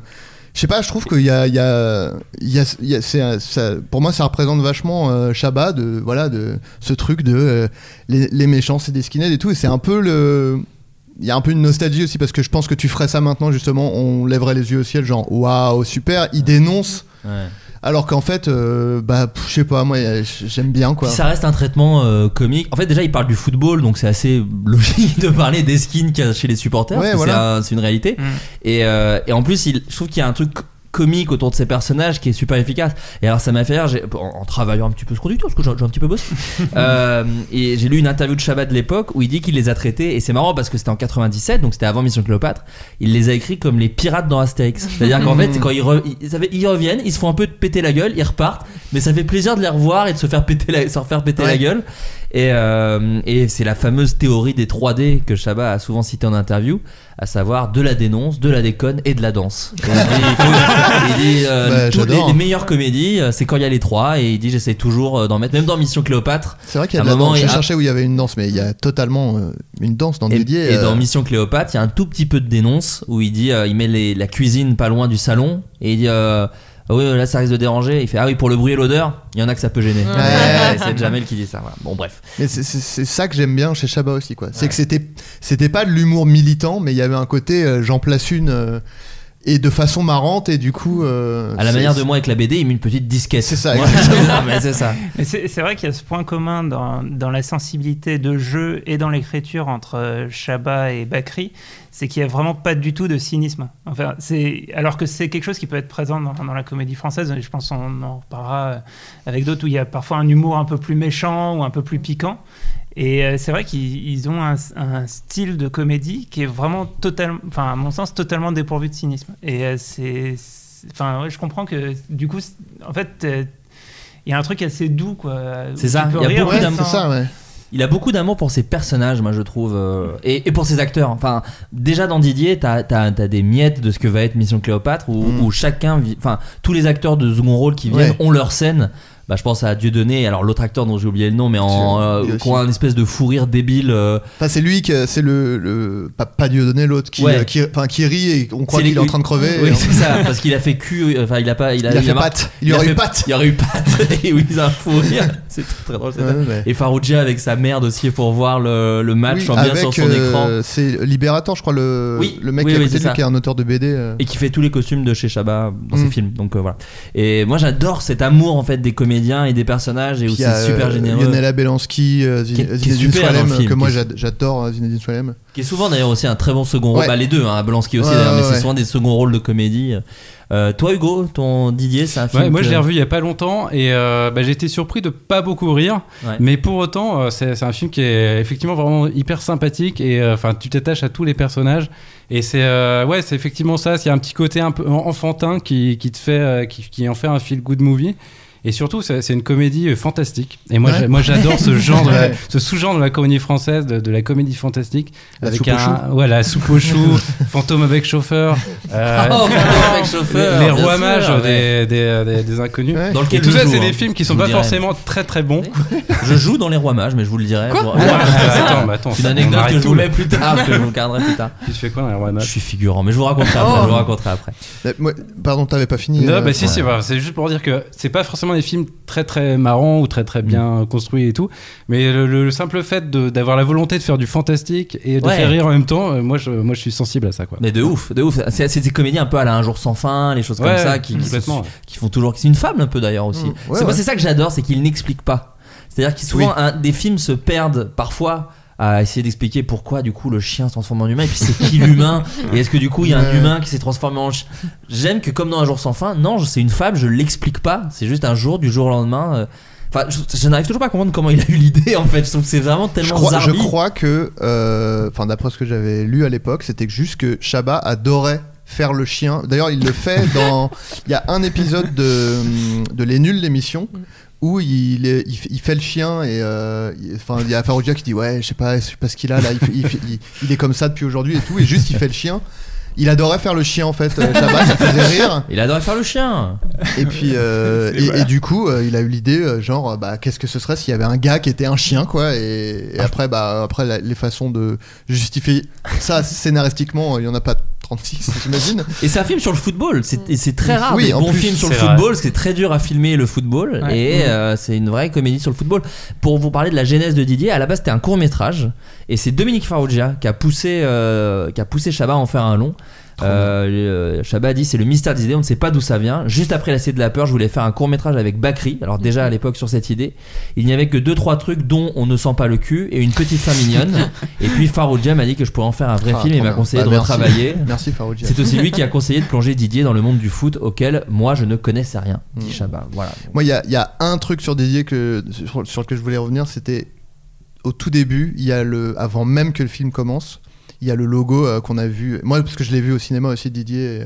je sais pas, je trouve qu'il y a, il y a, il y a, il y a- c'est un- ça- pour moi, ça représente vachement euh, Shabbat de, voilà, de ce truc de euh, les, les méchants, c'est des skinheads et tout. Et c'est un peu le. Il y a un peu une nostalgie aussi parce que je pense que tu ferais ça maintenant, justement, on lèverait les yeux au ciel, genre waouh, super, il dénonce. Ouais. Alors qu'en fait, euh, bah, pff, je sais pas, moi, j'aime bien quoi. Puis ça reste un traitement euh, comique. En fait, déjà, il parle du football, donc c'est assez logique de parler des skins qu'il y a chez les supporters. Ouais, parce que voilà. c'est un- c'est une réalité. Mm. Et, euh, et en plus, il, je trouve qu'il y a un truc comique autour de ces personnages qui est super efficace. Et alors, ça m'a fait rire en, en travaillant un petit peu ce conducteur, parce que j'ai un petit peu bossé. Euh, et j'ai lu une interview de Shabbat de l'époque où il dit qu'il les a traités. Et c'est marrant parce que c'était en 97, donc c'était avant Mission Cléopâtre. Il les a écrits comme les pirates dans Astérix. C'est-à-dire qu'en fait, quand ils, re- ils, ça fait- ils reviennent, ils se font un peu péter la gueule, ils repartent. Mais ça fait plaisir de les revoir et de se faire péter la, se faire péter la gueule. Et, euh, et c'est la fameuse théorie des 3D que Chabat a souvent cité en interview, à savoir de la dénonce, de la déconne et de la danse. Et il dit, il euh, Bah, toutes les, meilleures comédies, euh, c'est quand il y a les trois. Et il dit j'essaie toujours d'en mettre, même dans Mission Cléopâtre. C'est vrai qu'il y a un moment. J'ai cherché où il y avait une danse, mais il y a totalement une danse dans Et, Didier. et dans Mission Cléopâtre, il y a un tout petit peu de dénonce où il dit, il met les- la cuisine pas loin du salon et il dit. Ah oui, là ça risque de déranger. Il fait Ah oui, pour le bruit et l'odeur, il y en a que ça peut gêner. Ouais. c'est Jamel qui dit ça. voilà. Bon, bref. Mais c'est- ça que j'aime bien chez Chabat aussi, quoi. C'est que c'était c'était pas de l'humour militant, mais il y avait un côté euh, j'en place une euh, et de façon marrante et du coup. euh, À la manière de moi avec la BD, il met une petite disquette. C'est ça, c'est ça. Mais c'est vrai qu'il y a ce point commun dans, dans la sensibilité de jeu et dans l'écriture entre euh, Chabat et Bakri, c'est qu'il n'y a vraiment pas du tout de cynisme. Enfin, c'est alors que c'est quelque chose qui peut être présent dans, dans la comédie française. et Je pense qu'on en reparlera euh, avec d'autres où il y a parfois un humour un peu plus méchant ou un peu plus piquant. Et euh, c'est vrai qu'ils ils ont un, un style de comédie qui est vraiment totalement, enfin à mon sens totalement dépourvu de cynisme. Et euh, c'est, enfin ouais, je comprends que du coup, en fait. euh, il y a un truc assez doux, quoi. C'est ça, il y a rire beaucoup d'amour. ça, ouais. Il a beaucoup d'amour pour ses personnages, moi je trouve, euh, et, et pour ses acteurs. Enfin, déjà dans Didier, t'as as, des miettes de ce que va être Mission Cléopâtre, où, Mm. où chacun, enfin, tous les acteurs de second rôle qui viennent Ouais. ont leur scène. Bah, je pense à Dieudonné, alors l'autre acteur dont j'ai oublié le nom, mais en euh, qui un espèce de fou rire débile. euh, Enfin, c'est lui que c'est le, le pas, pas Dieu donné l'autre qui, Ouais. euh, qui, enfin, qui rit et on croit qu'il est en train de crever. Oui, c'est ça, parce qu'il a fait cul, euh, enfin, il a pas, il a, Il a fait mar- patte. Il y a aurait eu patte. Il y aurait eu patte, et oui, il a un fou rire. C'est très, très drôle, ça. Ouais. Et Farouja avec sa merde aussi pour voir le, le match Oui, en bien avec, sur son euh, écran. C'est Libérator, je crois, le, Oui, le mec qui est oui, qui est un auteur de BD. euh. et qui fait tous les costumes de chez Chabat dans ses Mm. films. Donc euh, voilà. Et moi j'adore cet amour en fait des comédiens comédiens et des personnages et où c'est super euh, généreux. Lionel Belansky, euh, Zinedine Swalem, le film, que moi j'adore euh, Zinedine Swalem. Qui est souvent d'ailleurs aussi un très bon second rôle. Ouais. Bah, les deux, hein, Belansky aussi Ouais, d'ailleurs, mais ouais, c'est souvent des seconds rôles de comédie. Euh, toi, Hugo, ton Didier, c'est un film. Ouais, moi que- je l'ai revu il y a pas longtemps et euh, bah, j'ai été surpris de pas beaucoup rire, Ouais. mais pour autant euh, c'est un film qui est effectivement vraiment hyper sympathique et euh, enfin tu t'attaches à tous les personnages et c'est euh, ouais c'est effectivement ça, il y a un petit côté un peu enfantin qui, qui te fait euh, qui, qui en fait un feel good movie. Et surtout, c'est une comédie euh, fantastique. Et moi, Ouais. moi, j'adore ce genre, de la- ce sous-genre de la comédie française, de, de la comédie fantastique, La avec un, ouais, la soupe au chou, fantôme avec chauffeur, euh, Oh, Fantôme avec chauffeur, les, rois sûr, mages ouais. des, des, des- des inconnus. Ouais. Dans Et tout je ça, c'est hein. des films qui Je sont pas forcément très très bons. Je joue dans Les Rois Mages, mais je vous le dirai. Quoi Ah, attends, mais attends, C'est une on anecdote que je vous mets plus tard, que je vous garderai plus tard. Tu fais quoi dans les rois Je mages suis figurant, mais je vous raconterai après. Je vous raconterai après. Euh, Pardon, t'avais pas fini. Non, bah si, voilà, c'est juste pour dire que c'est pas forcément des films très très marrants ou très très bien construits et tout, mais le, le- le simple fait d'avoir la volonté de faire du fantastique et de Ouais. faire rire en même temps, euh, moi je, moi je suis sensible à ça quoi. Mais de ouf, de ouf. C'est des comédies un peu à la Un jour sans fin, les choses comme ça, qui, qui, sont- qui font toujours. C'est une fable un peu d'ailleurs aussi. Mm, ouais, c'est ça que j'adore, c'est qu'ils n'expliquent pas. C'est-à-dire que souvent Oui. un- des films se perdent parfois à essayer d'expliquer pourquoi du coup le chien se transforme en humain et puis c'est qui l'humain et est-ce que du coup il y a un humain qui s'est transformé en chien? J'aime que comme dans un jour sans fin non c'est une fable je l'explique pas c'est juste un jour du jour au lendemain euh, enfin je, je n'arrive toujours pas à comprendre comment il a eu l'idée en fait je trouve que c'est vraiment tellement Je crois, je crois que, euh, enfin d'après ce que j'avais lu à l'époque, c'était juste que Chabat adorait faire le chien. D'ailleurs, il le fait dans. Il y a un épisode de, de Les Nuls, l'émission, où il, est- il, fait- il fait le chien et euh, il- enfin il y a Farouja qui dit ouais je sais pas je sais pas ce qu'il a là il, fait- il fait- il- il est comme ça depuis aujourd'hui et tout et juste il fait le chien. Il adorait faire le chien en fait, euh, Chabat, ça faisait rire. il adorait faire le chien Et puis, euh, et, et du coup, euh, il a eu l'idée, euh, genre, euh, bah, qu'est-ce que ce serait s'il y avait un gars qui était un chien, quoi. Et, et après, bah, après la- les façons de justifier ça scénaristiquement, il y en a pas 36, j'imagine. Et c'est un film sur le football. C'est, très rare Oui, des bons plus, films sur le vrai. football, parce que c'est très dur à filmer le football. Ouais. Et Mhm. euh, c'est une vraie comédie sur le football. Pour vous parler de la genèse de Didier, à la base c'était un court métrage. Et c'est Dominique Farrugia qui a poussé, euh, qui a poussé Chabat à en faire un long. Euh, euh, Chabat a dit c'est le mystère des idées, on ne sait pas d'où ça vient. Juste après la de la peur, je voulais faire un court métrage avec Bakri. Alors déjà à l'époque sur cette idée, il n'y avait que deux trois trucs dont on ne sent pas le cul et une petite fin mignonne. et puis Farrugia m'a dit que je pourrais en faire un vrai Ah, film et m'a conseillé Bah, de merci. retravailler. Merci. C'est aussi lui qui a conseillé de plonger Didier dans le monde du foot auquel moi je ne connaissais rien, dit. Chabat. Voilà. Moi, il y a, il y a un truc sur Didier que, sur, sur lequel je voulais revenir, c'était au tout début, il y a le, avant même que le film commence, il y a le logo euh, qu'on a vu. Moi, parce que je l'ai vu au cinéma aussi, Didier,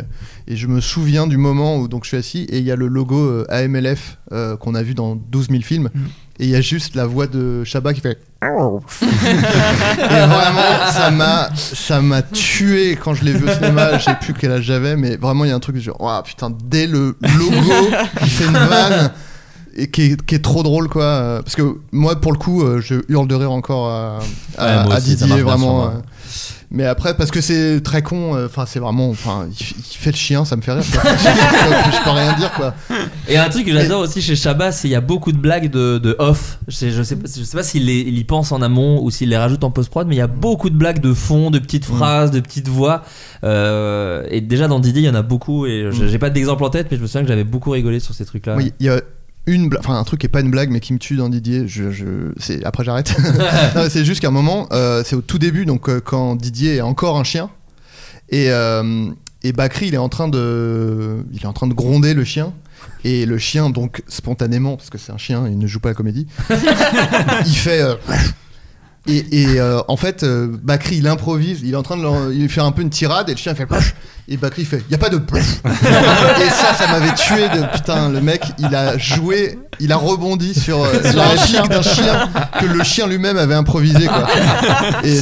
et, et je me souviens du moment où donc je suis assis et il y a le logo euh, AMLF euh, qu'on a vu dans 12 000 films. Et il y a juste la voix de Chabat qui fait. et vraiment, ça m'a, ça m'a tué quand je l'ai vu au cinéma. Je sais plus quel âge j'avais, mais vraiment, il y a un truc genre, oh, putain, dès le logo, il fait une vanne et qui est, qui est trop drôle, quoi. Parce que moi, pour le coup, je hurle de rire encore à, à- Ouais, moi à aussi, ça Didier, vraiment. Mais après, parce que c'est très con, euh, enfin, c'est vraiment. Enfin, il, il fait le chien, ça me fait rire. quoi. je, peux rien dire, quoi. Et un truc que j'adore aussi chez Chabat, c'est qu'il y a beaucoup de blagues de, de off. Je sais, je sais, pas- je sais pas s'il il y pense en amont ou s'il les rajoute en post-prod, mais il y a beaucoup de blagues de fond, de petites phrases, de petites voix. Euh, et déjà dans Didier, il y en a beaucoup. Et je- j'ai pas d'exemple en tête, mais je me souviens que j'avais beaucoup rigolé sur ces trucs-là. Oui, il y a une bla- enfin un truc qui est pas une blague mais qui me tue dans Didier. Je, je- c'est après j'arrête. C'est juste qu'à un moment, euh, c'est au tout début, donc euh, quand Didier est encore un chien et euh, et Bakri il est en train de il est en train de gronder le chien. Et le chien, donc spontanément, parce que c'est un chien, il ne joue pas la comédie, il fait. Et et, euh, en fait, euh, Bakri il improvise, il est en train de leur- il fait un peu une tirade et le chien fait. Et Bakri fait Y a pas de. et ça, ça m'avait tué de. Putain, le mec, il a joué, il a rebondi sur, euh, la réplique d'un chien que le chien lui-même avait improvisé, quoi. Et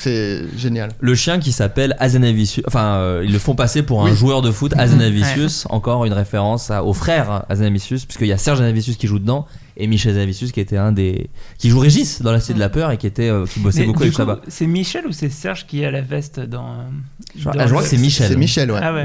c'est génial. Le chien qui s'appelle Azanavicius, enfin euh, ils le font passer pour un Oui. joueur de foot, Azanavicius, encore une référence à- au frère Azanavicius, puisqu'il y a Serge Azanavicius qui joue dedans et Michel Azanavicius qui était un des qui joue Régis dans la Cité de la peur et qui était euh, qui bossait Mais beaucoup avec Chabat. C'est Michel ou c'est Serge qui a la veste dans. euh, Je, dans ah, je crois le- que c'est Michel. C'est Michel, ouais. Ah ouais.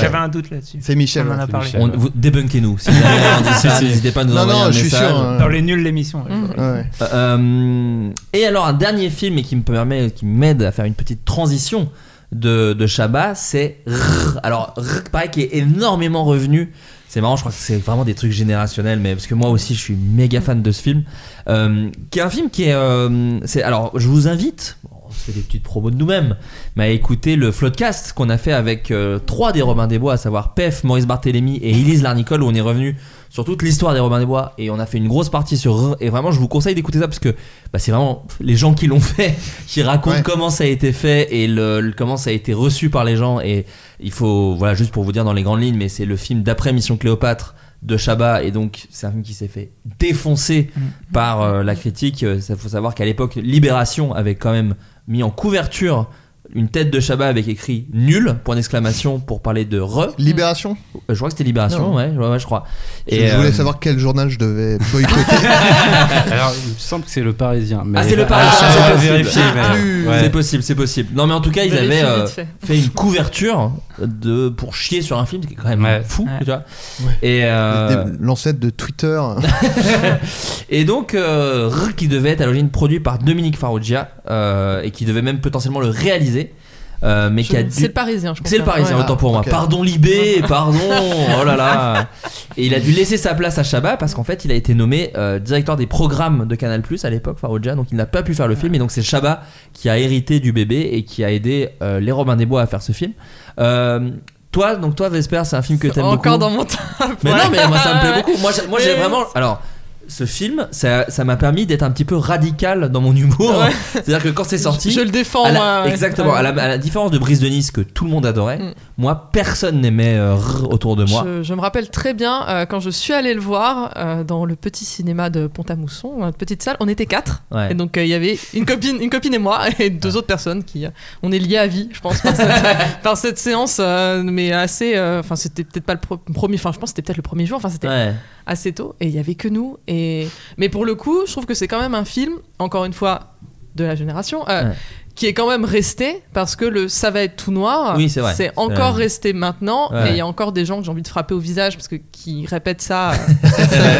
J'avais un doute là-dessus. C'est Michel. On en a parlé. Michel. On- vous- débunkez-nous. Si vous avez un dit ça, n'hésitez pas à nous Non, envoyer non, un je suis message. sûr. hein. Dans les nuls l'émission. ouais. Mmh. Ouais. Euh, et alors un dernier film et qui me permet, qui m'aide à faire une petite transition de, de Chabat, c'est Rrr. Alors Rrr, pareil qui est énormément revenu. C'est marrant, je crois que c'est vraiment des trucs générationnels, mais parce que moi aussi, je suis méga fan de ce film, euh, qui est un film qui est, euh, c'est, alors, je vous invite. Fait des petites promos de nous-mêmes, mais à écouter le Floodcast qu'on a fait avec euh, trois des Robins des Bois, à savoir Pef, Maurice Barthélémy et Elise Larnicole, où on est revenu sur toute l'histoire des Robins des Bois et on a fait une grosse partie sur et vraiment je vous conseille d'écouter ça parce que bah, c'est vraiment les gens qui l'ont fait qui racontent Ouais. comment ça a été fait et le, le- comment ça a été reçu par les gens. Et il faut voilà juste pour vous dire dans les grandes lignes mais c'est le film d'après Mission Cléopâtre de Chabat et donc c'est un film qui s'est fait défoncer par euh, la critique. Il faut savoir qu'à l'époque Libération avait quand même mis en couverture une tête de Chabat avec écrit nul point d'exclamation pour parler de re Libération Euh, je crois que c'était Libération ouais, ouais, ouais, je crois Je, je voulais euh, savoir quel journal je devais boycotter. Alors, il me semble que c'est le Parisien. Mais Ah, c'est le Parisien, Ah, c'est possible. vérifier, mais, Ah, ouais. C'est possible, c'est possible. Non, mais en tout cas, ils avaient euh, fait. fait une couverture de pour chier sur un film qui est quand même Ouais. fou, Ouais. tu vois. Ouais. Et euh, Des- L'ancêtre de Twitter. et donc euh, R, qui devait être à l'origine produit par Dominique Farrugia euh, et qui devait même potentiellement le réaliser, euh, mais qui a dû C'est le parisien, je pense. c'est le Parisien, Ouais. autant pour moi. Pardon Libé, pardon. Oh là là. Et il a dû laisser sa place à Chabat parce qu'en fait, il a été nommé euh, directeur des programmes de Canal Plus à l'époque, Farouja. Donc il n'a pas pu faire le film. Et donc c'est Chabat qui a hérité du bébé et qui a aidé euh, les Robins des Bois à faire ce film. Euh, toi, donc toi, Vesper, c'est un film que t'aimes beaucoup. Encore dans mon top. Mais ouais. non, mais moi ça me plaît beaucoup. Moi, j'ai- vraiment. Alors. Ce film, ça ça m'a permis d'être un petit peu radical dans mon humour. Ouais. C'est-à-dire que quand c'est sorti, Je le défends, à la- moi. ouais. Exactement. Ouais. À, la, à la différence de Brise de Nice que tout le monde adorait, Mm. Moi personne n'aimait euh, autour de moi. Je, je me rappelle très bien euh, quand je suis allée le voir euh, dans le petit cinéma de Pont-à-Mousson, une petite salle. On était quatre. Ouais. Et donc il y avait une copine, une copine et moi et deux autres personnes qui, on est liés à vie, je pense, par cette, par cette séance, mais assez. Enfin, c'était peut-être pas le pro- premier. Enfin, je pense que c'était peut-être le premier jour. Enfin, c'était Ouais. assez tôt et il y avait que nous. Et mais pour le coup, je trouve que c'est quand même un film, encore une fois, de la génération. euh, Ouais. Qui est quand même resté parce que le ça va être tout noir. Oui, c'est encore vrai. resté maintenant Ouais. et il y a encore des gens que j'ai envie de frapper au visage parce que qui répètent ça, euh,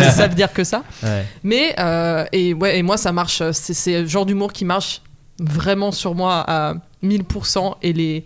ça, ça veut dire que ça. Ouais. Mais euh, et ouais et moi ça marche. C'est c'est le genre d'humour qui marche vraiment sur moi à 1000% et les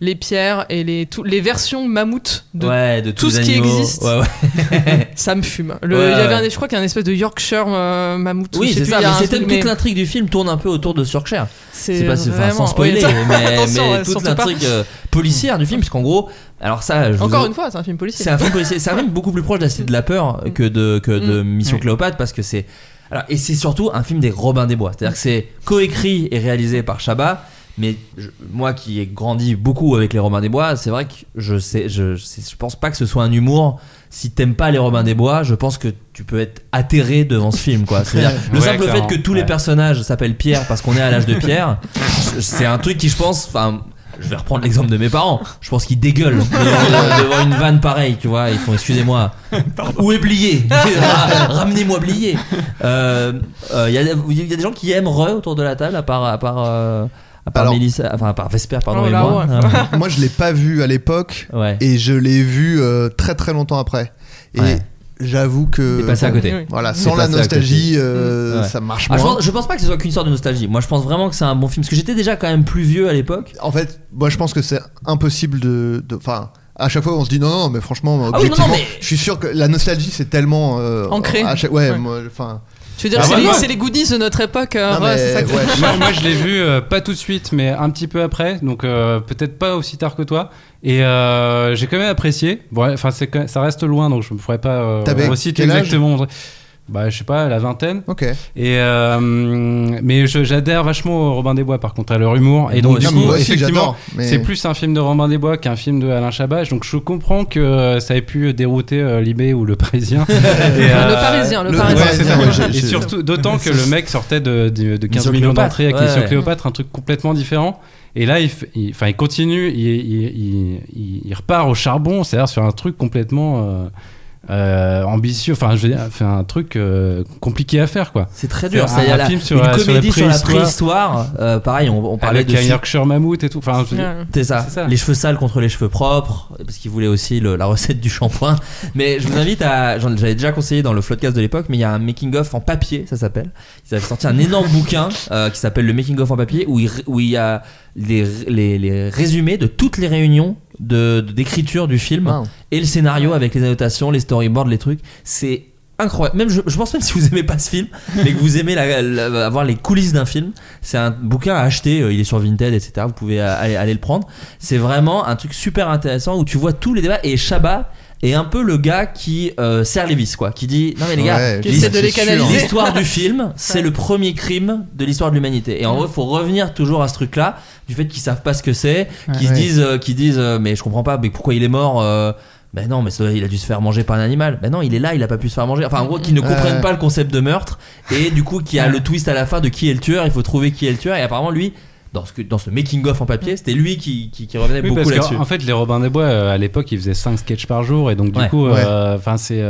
les pierres et les tout- les versions mammouth de ouais, de tout ce qui existe. Ouais, ouais. ça me fume. Le, Ouais, il y avait ouais. un, je crois qu'il y a un espèce de Yorkshire euh, mammouth. Oui, c'est ça. Mais truc, toute mais l'intrigue du film tourne un peu autour de Yorkshire. c'est pas enfin, sans spoiler, oui, mais, mais ouais, toute l'intrigue euh, policière du film, parce qu'en gros, alors ça, je Encore une fois, c'est un film policier. C'est un film policier. C'est un film beaucoup plus proche de la Cité de la peur que de, que de Mm. Mission Oui. Cléopâtre parce que c'est. Alors, et c'est surtout un film des Robins des Bois. C'est-à-dire que c'est coécrit et réalisé par Chabat. Mais je- moi qui ai grandi beaucoup avec les Robins des Bois, c'est vrai que je sais, je, je pense pas que ce soit un humour. Si t'aimes pas les Robins des Bois, je pense que tu peux être atterré devant ce film, quoi. C'est-à-dire le Ouais, simple clairement. fait que tous les personnages s'appellent Pierre parce qu'on est à l'âge de Pierre, c'est un truc qui, je pense, enfin, je vais reprendre l'exemple de mes parents. Je pense qu'ils dégueulent devant, devant une vanne pareille, tu vois. Ils font, excusez-moi, où est Blié? Ramenez-moi Blié. Il euh, euh, y, a, y a des gens qui aiment Re autour de la table, à part, à part, euh, à part Alors- Mélissa, enfin à part Vesper, pardon, Oh et moi. ouais. Moi, je l'ai pas vu à l'époque Ouais. et je l'ai vu euh, très très longtemps après. Et Ouais. j'avoue que. T'es passé à côté. Voilà, sans la nostalgie, euh, Ouais. ça marche Ah, je, moins. je pense pas que ce soit qu'une histoire de nostalgie. Moi, je pense vraiment que c'est un bon film. Parce que j'étais déjà quand même plus vieux à l'époque. En fait, moi je pense que c'est impossible de. Enfin, à chaque fois on se dit non, non, mais franchement, Ah oui, non, non, objectivement, mais- je suis sûr que la nostalgie c'est tellement. euh, Ancré. à chaque- ouais, Ouais. moi, enfin. Je veux dire, Ah, c'est les, c'est les goodies de notre époque. euh, non, ouais, mais, c'est ça que- ouais, moi, moi, je l'ai vu euh, pas tout de suite, mais un petit peu après, donc euh, peut-être pas aussi tard que toi. Et euh, j'ai quand même apprécié. Bon, enfin, ça reste loin, donc je me ferai pas euh, reciter âge? exactement. mon- Bah, je sais pas, la vingtaine. Ok. Et euh, mais je- j'adhère vachement au Robin des Bois, par contre, à leur humour. Et donc, du coup, aussi, effectivement, mais- c'est plus un film de Robin des Bois qu'un film de Alain Chabat. Donc, je comprends que euh, ça ait pu dérouter euh, Libé ou le Parisien. Et, euh, Le Parisien, le le- Parisien. Ouais, ça, Ouais, Et surtout, d'autant que le mec sortait de, de, de 15 Mission millions d'entrées avec Ouais, Mission. Cléopâtre, un truc complètement différent. Et là, il, il- enfin, il continue, il, il, il- il- il repart au charbon, c'est-à-dire sur un truc complètement euh, ambitieux, enfin, je veux dire, fait un truc euh, compliqué à faire, quoi. C'est très dur. Un- C'est un la- film sur une la- sur la comédie sur la préhistoire. Euh, pareil, on, on parlait Avec de un Yorkshire Mammouth et tout. Enfin, je veux dire, Ouais. C'est ça. C'est ça. les cheveux sales contre les cheveux propres, parce qu'il voulait aussi le- la recette du shampoing. Mais je vous invite à, j'en- j'avais déjà conseillé dans le floodcast de l'époque, mais il y a un making of en papier, ça s'appelle. Ils avaient sorti un énorme bouquin euh, qui s'appelle le making of en papier, où il, où il y a les, les, les résumés de toutes les réunions de- d'écriture du film Wow. et le scénario avec les annotations, les storyboards, les trucs. C'est incroyable. Même je, je pense même si vous aimez pas ce film, mais que vous aimez la- la- avoir les coulisses d'un film, c'est un bouquin à acheter. euh, Il est sur Vinted, etc. Vous pouvez aller, aller le prendre. C'est vraiment un truc super intéressant où tu vois tous les débats et Chabat est un peu le gars qui euh, serre les vis quoi qui dit non mais les gars Ouais, Qui. L'histoire du film, c'est le premier crime de l'histoire de l'humanité. Et en vrai, il faut revenir toujours à ce truc-là, du fait qu'ils savent pas ce que c'est, qu'ils se Ouais. disent, euh, qu'ils disent, euh, mais je comprends pas, mais pourquoi il est mort euh, Ben non, mais ça, il a dû se faire manger par un animal. Ben non, il est là, il a pas pu se faire manger. Enfin, en gros, qu'ils ne comprennent pas le concept de meurtre. Et du coup, qu'il y a le twist à la fin de qui est le tueur, il faut trouver qui est le tueur. Et apparemment, lui, dans ce, que- dans ce making-of en papier, c'était lui qui, qui, qui revenait Oui, beaucoup là-dessus. en fait, les Robins des Bois, euh, à l'époque, ils faisaient 5 sketchs par jour. Et donc, du Ouais. coup, euh, enfin, c'est.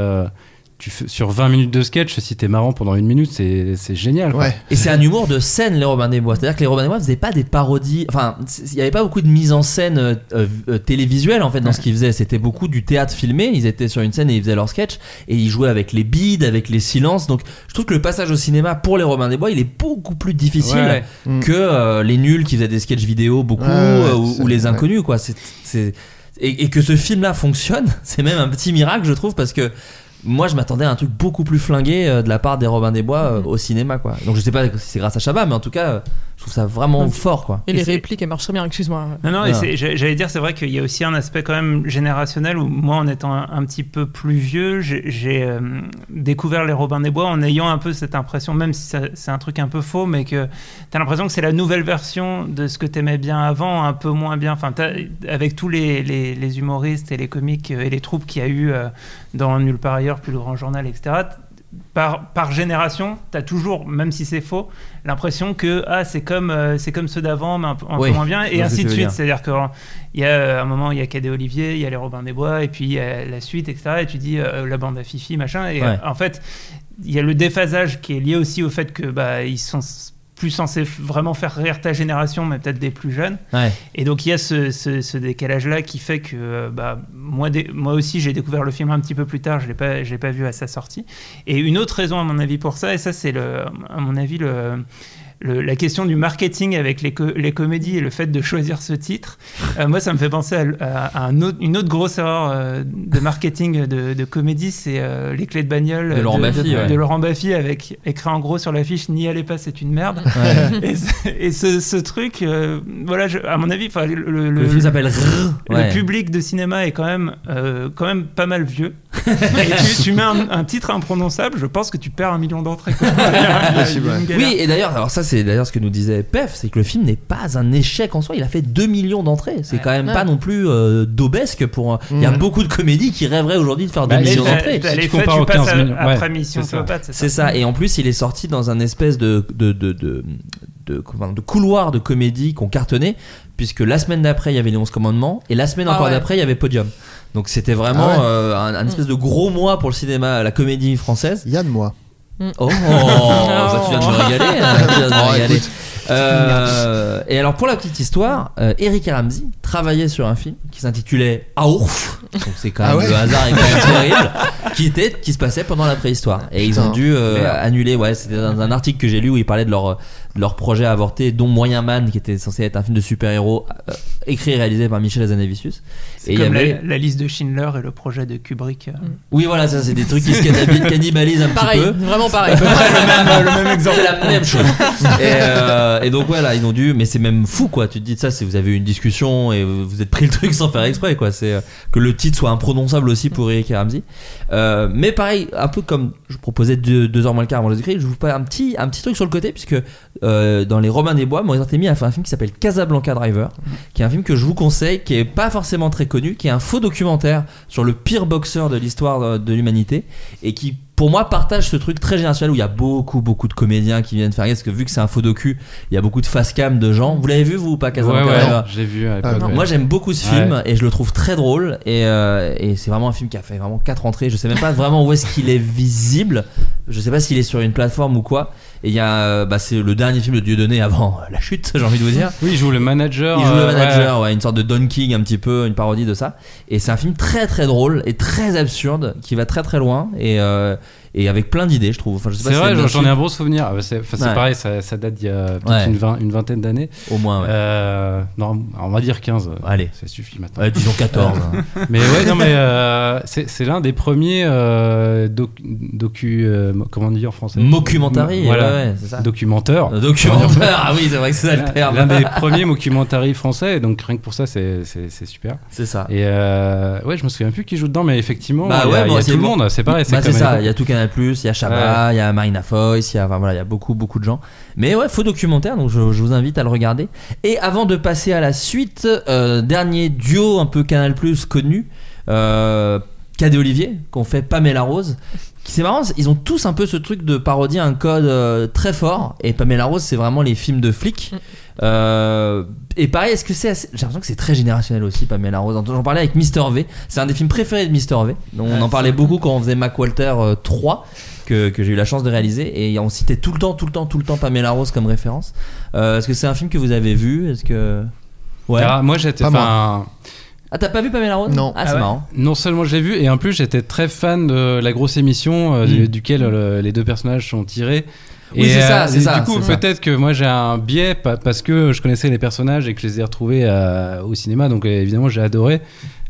Tu fais- sur 20 minutes de sketch, si t'es marrant pendant une minute, c'est c'est génial. quoi. Ouais. Et c'est un humour de scène, les Robins des Bois. C'est-à-dire que les Robins des Bois faisaient pas des parodies. Enfin, il y avait pas beaucoup de mise en scène euh, euh, euh, télévisuelle en fait dans ce qu'ils faisaient. C'était beaucoup du théâtre filmé. Ils étaient sur une scène et ils faisaient leur sketch et ils jouaient avec les bides, avec les silences. Donc, je trouve que le passage au cinéma pour les Robins des Bois, il est beaucoup plus difficile Ouais. Mm. que euh, les nuls qui faisaient des sketchs vidéo beaucoup Ouais, ouais, ou, les ouais. inconnus quoi. C'est c'est- et, et que ce film-là fonctionne, c'est même un petit miracle je trouve parce que moi je m'attendais à un truc beaucoup plus flingué euh, de la part des Robins des Bois euh, au cinéma quoi. Donc je sais pas si c'est grâce à Chabat mais en tout cas euh, je trouve ça vraiment Ouais. fort quoi. Et les répliques, elles marchent très bien, excuse-moi. Non, non, Ah. j'allais dire, c'est vrai qu'il y a aussi un aspect quand même générationnel où moi, en étant un, un petit peu plus vieux, j'ai euh, découvert les Robins des Bois en ayant un peu cette impression, même si c'est un truc un peu faux, mais que t'as l'impression que c'est la nouvelle version de ce que t'aimais bien avant, un peu moins bien. Enfin, avec tous les, les- les humoristes et les comiques et les troupes qu'il y a eu euh, dans Nulle part ailleurs, plus le grand journal, etc. Par, par génération, tu as toujours, même si c'est faux, l'impression que ah, c'est comme, euh, c'est comme ceux d'avant, mais un, peu- un Oui, peu moins bien, et ainsi de suite. dire. C'est-à-dire a euh, un moment, il y a Cadet Olivier, il y a les Robins des Bois, et puis il y a la suite, etc. Et tu dis euh, la bande à Fifi, machin. Et Ouais. en fait, il y a le déphasage qui est lié aussi au fait que bah, ils sont plus censés f- vraiment faire rire ta génération, mais peut-être des plus jeunes. Ouais. Et donc il y a ce, ce- ce décalage-là qui fait que euh, bah, moi, moi aussi j'ai découvert le film un petit peu plus tard, je ne l'ai pas, vu à sa sortie. Et une autre raison à mon avis pour ça, et ça c'est le, à mon avis le, le- la question du marketing avec les, co- les comédies et le fait de choisir ce titre, euh, moi ça me fait penser à, à- à un autre- une autre grosse erreur euh, de marketing de, de comédie, c'est euh, Les Clés de bagnole De Laurent Baffy, de, ouais. de Laurent Baffy avec écrit en gros sur l'affiche N'y allez pas, c'est une merde. Ouais. Et, ce, et ce- ce truc, euh, voilà, je- à mon avis, le, le- Le film s'appelle Rrr. le Ouais. public de cinéma est quand même, euh, quand même pas mal vieux. et tu, tu mets un, un titre imprononçable, je pense que tu perds un million d'entrées. Oui, et d'ailleurs, alors ça c'est d'ailleurs ce que nous disait Pef, c'est que le film n'est pas un échec en soi. Il a fait 2 millions d'entrées. C'est Ouais. quand même Ouais. pas non plus euh, daubesque pour. Il y a beaucoup de comédies qui rêveraient aujourd'hui de faire 2 Bah, millions d'entrées. Si tu compares aux passes 15 à- millions, après mission c'est ça. Cléopâtre, C'est ça. Et en plus, il est sorti dans un espèce de de, de, de, de, comment- de couloir de comédie qu'on cartonnait, puisque la semaine d'après, il y avait les 11 commandements, et la semaine Ah encore ouais. d'après, il y avait Podium. Donc c'était vraiment Ah ouais. euh, un, un espèce de gros mois pour le cinéma, la comédie française. Yann, moi. Oh, bah, tu viens de me régaler. hein, tu viens de me Oh, régaler. écoute. Euh, et alors pour la petite histoire, euh, Eric Ramsey travaillait sur un film qui s'intitulait Aourf, donc c'est quand même Ah ouais le hasard est quand même terrible, qui était qui se passait pendant la préhistoire. Et ils Putain. ont dû euh, Merde. annuler. Ouais, c'était dans un article que j'ai lu où ils parlaient de leur de leur projet avorté, dont Moyen Man, qui était censé être un film de super-héros euh, écrit et réalisé par Michel Hazanavicius. C'est Et il y comme la- avait la, liste de Schindler et le projet de Kubrick. euh. oui voilà ça c'est des trucs qui se cannibalisent un Pareil, petit peu. vraiment pareil. le même, le même exemple. C'est la même chose. et, euh, et donc voilà, ils ont dû, mais c'est même fou quoi. Tu te dis ça, c'est vous avez eu une discussion et vous vous êtes pris le truc sans faire exprès quoi. C'est euh, que le titre soit imprononçable aussi pour Eric et Ramsey. Euh, mais pareil, un peu comme je proposais deux, deux heures moins le quart avant Jésus-Christ, je vous fais un petit un petit truc sur le côté puisque euh, dans les Robins des Bois, Maurice Artemi a fait un film qui s'appelle Casablanca Driver, qui est un film que je vous conseille, qui est pas forcément très connu, qui est un faux documentaire sur le pire boxeur de l'histoire de, de l'humanité et qui pour moi partage ce truc très générationnel où il y a beaucoup beaucoup de comédiens qui viennent faire rire, parce que vu que c'est un faux docu il y a beaucoup de face cam de gens vous l'avez vu vous ou pas Casablanca ouais, j'ai vu. Ah, moi j'aime beaucoup ce Ouais. film et je le trouve très drôle et, euh, et c'est vraiment un film qui a fait vraiment 4 entrées je sais même pas vraiment où est-ce qu'il est visible je sais pas s'il est sur une plateforme ou quoi et il y a euh, bah, c'est le dernier film de Dieudonné avant la chute j'ai envie de vous dire Oui, il joue le manager. il joue le euh, manager, ouais, une sorte de Don King, un petit peu, une parodie de ça. Et c'est un film très très drôle et très absurde, qui va très très loin. Et, euh, et avec plein d'idées, je trouve. Enfin, C'est vrai, j'en ai un bon souvenir. Ah bah, C'est Ouais. pareil, ça, ça date d'il y a peut-être Ouais. une, vingt- une vingtaine d'années. Au moins, ouais. Euh, non, on va dire 15. Allez. Ça suffit maintenant. Ouais, disons 14. mais ouais, non, mais euh, c'est l'un des premiers euh, doc- docu. euh, comment on dit en français? Mockumentary, Voilà. ouais, ouais, c'est ça. Documentaire. Un documentaire, ah oui, c'est vrai que c'est ça le terme. L'un des premiers mockumentary français, donc rien que pour ça, c'est super. C'est ça. Et ouais, je me souviens plus qui joue dedans, mais effectivement, Bah il y a, y a tout le monde, c'est pareil. Bah, c'est à ça, il y a tout Canal il y a Chabat, il y a Marina Foïs, il y a, enfin, voilà, il y a beaucoup, beaucoup de gens. Mais ouais, faux documentaire, donc je, je vous invite à le regarder. Et avant de passer à la suite, euh, dernier duo un peu Canal connu, euh, Cadet Olivier, qu'on fait Pamela Rose. C'est marrant, ils ont tous un peu ce truc de parodier un code euh, très fort. Et Pamela Rose, c'est vraiment les films de flics. Euh, et pareil, est-ce que c'est assez- J'ai l'impression que c'est très générationnel aussi, Pamela Rose. J'en parlais avec Mister V. C'est un des films préférés de Mister V. Donc, on en parlait beaucoup quand on faisait Mac Walter euh, 3, que, que j'ai eu la chance de réaliser. Et on citait tout le temps, tout le temps, tout le temps Pamela Rose comme référence. Euh, est-ce que c'est un film que vous avez vu? Est-ce que. Ouais. Alors, moi, j'étais. Enfin, Ah, t'as pas vu Pamela Rose Non. Ah, c'est Ah ouais. marrant. Non seulement je l'ai vu, et en plus j'étais très fan de la grosse émission euh, du- Mm. duquel euh, les deux personnages sont tirés. Oui, et c'est ça, c'est et ça, Du coup, c'est ça. peut-être que moi j'ai un biais pa- parce que je connaissais les personnages et que je les ai retrouvés euh, au cinéma, donc euh, évidemment j'ai adoré.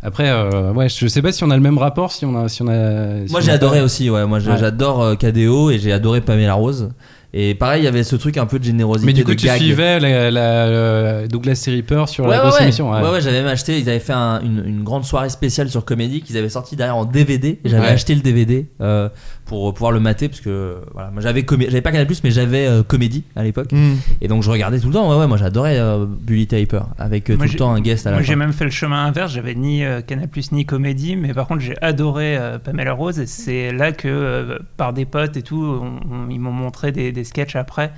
Après, euh, ouais, je sais pas si on a le même rapport, si on a, si on a. si Moi on j'ai a adoré pas- aussi, ouais. Moi j'ai- Ouais. j'adore euh, KDO et j'ai adoré Pamela Rose. Et pareil, il y avait ce truc un peu de générosité. Mais du coup, de tu gag. suivais la, la- le Douglas C. Reaper sur Ouais, la ouais, grosse ouais. émission. Ouais, ouais, j'avais même acheté. Ils avaient fait un- une, une grande soirée spéciale sur Comédie qu'ils avaient sorti derrière en DVD. Et j'avais Ouais. acheté le DVD euh, pour pouvoir le mater parce que voilà, moi j'avais comé- j'avais pas Canal mais j'avais euh, Comédie à l'époque. Hmm. Et donc je regardais tout le temps. Ouais, ouais, moi j'adorais euh, Bully Taper avec euh, Moi, tout le temps un guest à la Moi, fin. j'ai même fait le chemin inverse. J'avais ni euh, Canal ni Comédie, mais par contre, j'ai adoré euh, Pamela Rose. Et c'est là que, euh, par des potes et tout, on- on- ils m'ont montré des, des sketchs après.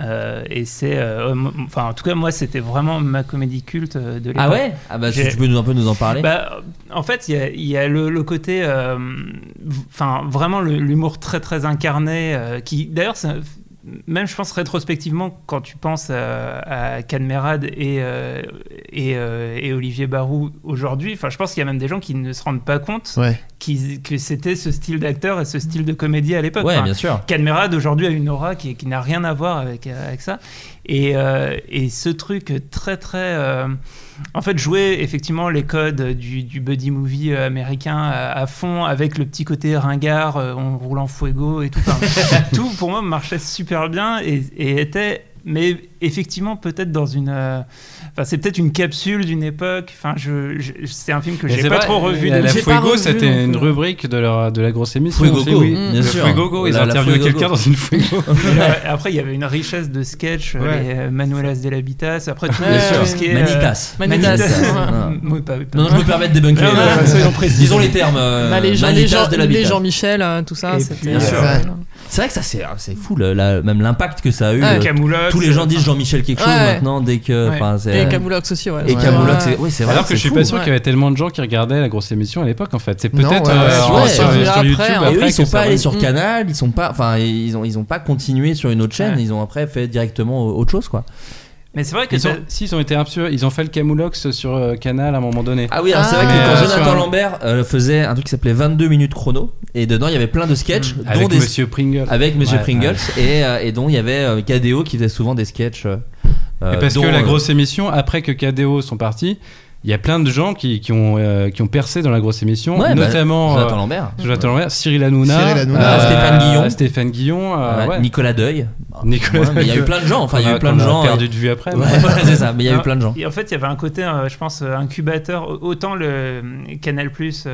Euh, et c'est. euh, m- Enfin, en tout cas, moi, c'était vraiment ma comédie culte euh, de l'époque. Ah ouais? Ah bah si tu peux nous, un peu nous en parler. Bah, en fait, il y a, il y a le, le côté, euh, enfin, vraiment l'humour très très incarné, euh, qui d'ailleurs, c'est- même je pense rétrospectivement, quand tu penses à, et, euh, et, euh, et Olivier Barou aujourd'hui, enfin, je pense qu'il y a même des gens qui ne se rendent pas compte Ouais. que c'était ce style d'acteur et ce style de comédie à l'époque. ouais, Enfin, bien sûr. Cadmerade aujourd'hui a une aura qui, qui n'a rien à voir avec, avec ça. Et, euh, et ce truc très très... en fait, jouer effectivement les codes du, buddy movie euh, américain à, fond avec le petit côté ringard, euh, on roule en fuego et tout. Enfin, tout pour moi marchait super bien et était... Mais effectivement, peut-être dans une... euh, Enfin, c'est peut-être une capsule d'une époque. Enfin, je, je- c'est un film que Mais j'ai c'est pas vrai, trop revu. La, la pas Fuego, c'était une rubrique de, leur, de la grosse émission. Fuegogo, aussi, oui. bien le sûr. Fuegogo, ils Fuegogo. quelqu'un dans une Fuego. Après, il y avait une richesse de sketch, euh, Ouais. les euh, Manuelas de l'Habitas. Après, tout, Bien tout sûr. ce qui est. euh, Manitas. Manitas. Pas- pas- Non, non, je me permets de euh, précis. Disons les termes. euh, Bah, Manitas de les l'habitat. Jean-Michel, euh, tout ça, c'était. Euh, C'est vrai que ça c'est c'est fou le- la- même l'impact que ça a eu. Ouais. euh, Camoulox, Tous les gens disent enfin, Jean-Michel quelque chose Ouais. maintenant dès que. Ouais. enfin, c'est- Et Camoulox aussi, ouais. Et Ouais. Camoulox, Ouais. c'est vrai. Alors que c'est je suis fou. pas sûr ouais. qu'il y avait tellement de gens qui regardaient la grosse émission à l'époque en fait. C'est Non, peut-être ouais, euh, ouais, en- ouais, sur, après, YouTube. hein. Et après eux, ils sont ça pas allés sur Mm. Canal, ils sont pas, enfin, ils ont, ils ont pas continué sur une autre chaîne, Ouais. ils ont après fait directement autre chose, quoi. Mais c'est vrai que Ils ont, si, ils ont été absurdes. Ils ont fait le Camoulox sur euh, Canal à un moment donné. Ah oui, alors c'est Ah. vrai que quand euh, Jonathan Lambert euh, faisait un truc qui s'appelait 22 minutes chrono, et dedans il y avait plein de sketchs, dont avec des Monsieur Pringle. avec Monsieur Ouais, Pringles, ouais. Et, euh, et dont il y avait euh, KDO qui faisait souvent des sketchs. euh, Et parce dont, que la euh, grosse émission, après que KDO sont partis, il y a plein de gens qui, qui ont, euh, qui ont percé dans la grosse émission, Ouais, bah, notamment Jonathan euh, Lambert. Jonathan Lambert, Cyril Hanouna, Cyril Hanouna. Ah, Stéphane Guillon. Stéphane Guillon, euh, Ouais, ouais. Nicolas Deuil. Nicolas Ouais, mais il y a eu plein de gens, enfin il y a eu plein de gens. perdu de vue après. C'est ça, mais il y a eu plein de gens. Et en fait, il y avait un côté, euh, je pense, euh, incubateur. Autant le euh, Canal Plus,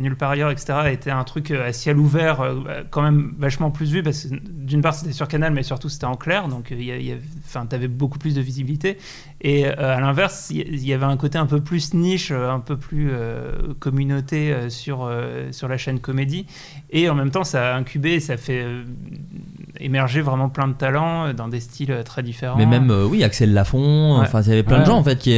Nulle part ailleurs, etc., était un truc euh, à ciel ouvert, euh, quand même vachement plus vu, parce que d'une part, c'était sur Canal, mais surtout, c'était en clair, donc euh, il y y enfin, tu avais beaucoup plus de visibilité. Et euh, à l'inverse, il y- avait un côté un peu plus niche, euh, un peu plus euh, communauté euh, sur, euh, sur la chaîne comédie. Et en même temps, ça a incubé, ça fait émerger vraiment plein de talents dans des styles très différents. Mais même, oui, Axel Lafont, Ouais. enfin, il y avait plein de gens en fait qui.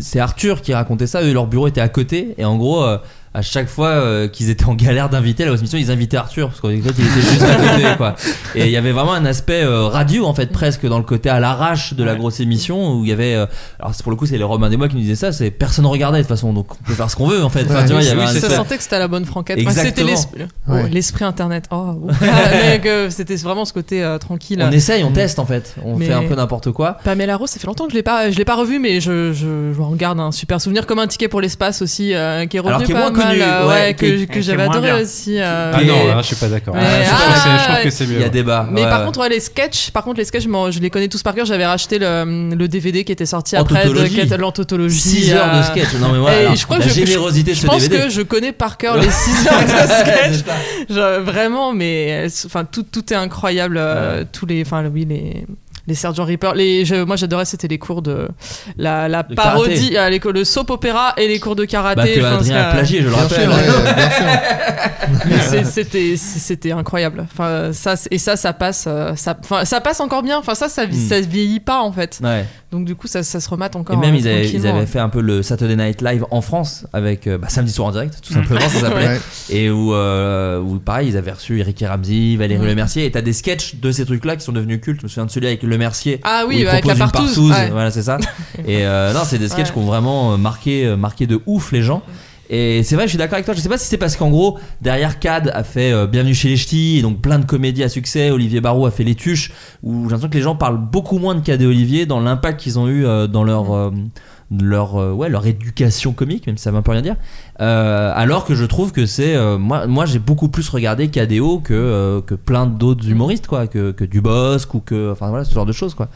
C'est Arthur qui racontait ça, eux, leur bureau était à côté, et en gros, à chaque fois euh, qu'ils étaient en galère d'inviter la grosse émission, ils invitaient Arthur parce qu'en fait il était juste à côté quoi. Et il y avait vraiment un aspect euh, radio en fait presque dans le côté à l'arrache de la grosse émission où il y avait euh, alors c'est pour le coup c'est les Romains des mois qui nous disaient ça, c'est personne regardait de toute façon donc on peut faire ce qu'on veut en fait. Enfin, tu vois, il y avait un ça sentait que c'était à la bonne franquette. Enfin, c'était Exactement. l'esprit oh, Ouais. l'esprit internet. Oh, Mais que c'était vraiment ce côté euh, tranquille. on essaye, on teste en fait, on Mais- fait un peu n'importe quoi. Pamela Rose, ça fait longtemps que je l'ai pas, je l'ai pas revu, mais je, je, je en garde un super souvenir, comme un ticket pour l'espace aussi, euh, qui est revenu Alors, est moins mal, euh, ouais, que, j'avais adoré bien. aussi. euh, Ah non, là, je suis pas d'accord. Ouais. Ah, je, trouve Ah, que c'est- je trouve ouais. que c'est mieux. Il y a ouais. débat. Mais ouais, par ouais. contre, ouais, les sketchs, par contre, les sketchs, je, m'en- je les connais tous par cœur. J'avais racheté le, le DVD qui était sorti après de tautologie. Quête- l'anthologie. 6 heures de euh, sketch. Non mais et voilà, je crois la que je- générosité de Je ce pense DVD. que je connais par cœur les 6 heures de sketch. Genre, vraiment, mais euh, enfin tout, tout est incroyable. euh, Tous les, enfin oui les. Les Sergeant Reaper, les, je- moi j'adorais c'était les cours de la, la De parodie, euh, le soap opéra et les cours de karaté. Bah, que je Adrien a plagié, je le rappelle. ouais, c'était c'était incroyable. Enfin ça et ça ça passe, euh, ça, enfin ça passe encore bien. Enfin ça ça, Hmm. ça vieillit pas en fait. Ouais. Donc du coup ça, ça se remate encore. Et même euh, ils avaient, ils tranquillement. avaient fait un peu le Saturday Night Live en France avec euh, bah, samedi soir en direct tout simplement ça s'appelait Ouais. et où, euh, où pareil ils avaient reçu Eric et Ramsey, Valérie Ouais. Le Mercier et t'as des sketchs de ces trucs là qui sont devenus cultes je me souviens de celui avec Le Mercier Ah où oui, il avec la une partouze. ouais. voilà c'est ça et euh, non c'est des sketchs Ouais. qui ont vraiment marqué, marqué de ouf les gens et c'est vrai, je suis d'accord avec toi. Je sais pas si c'est parce qu'en gros, derrière Cad a fait euh, Bienvenue chez les Ch'tis, et donc plein de comédies à succès. Olivier Barrault a fait Les Tuches, où j'ai l'impression que les gens parlent beaucoup moins de Cad et Olivier dans l'impact qu'ils ont eu euh, dans leur, euh, leur, ouais, leur éducation comique, même si ça veut un peu rien dire. Alors que je trouve que c'est. moi, moi j'ai beaucoup plus regardé KDO que, que plein d'autres humoristes, quoi, que, que Dubosc ou que. Enfin voilà, ce genre de choses, quoi.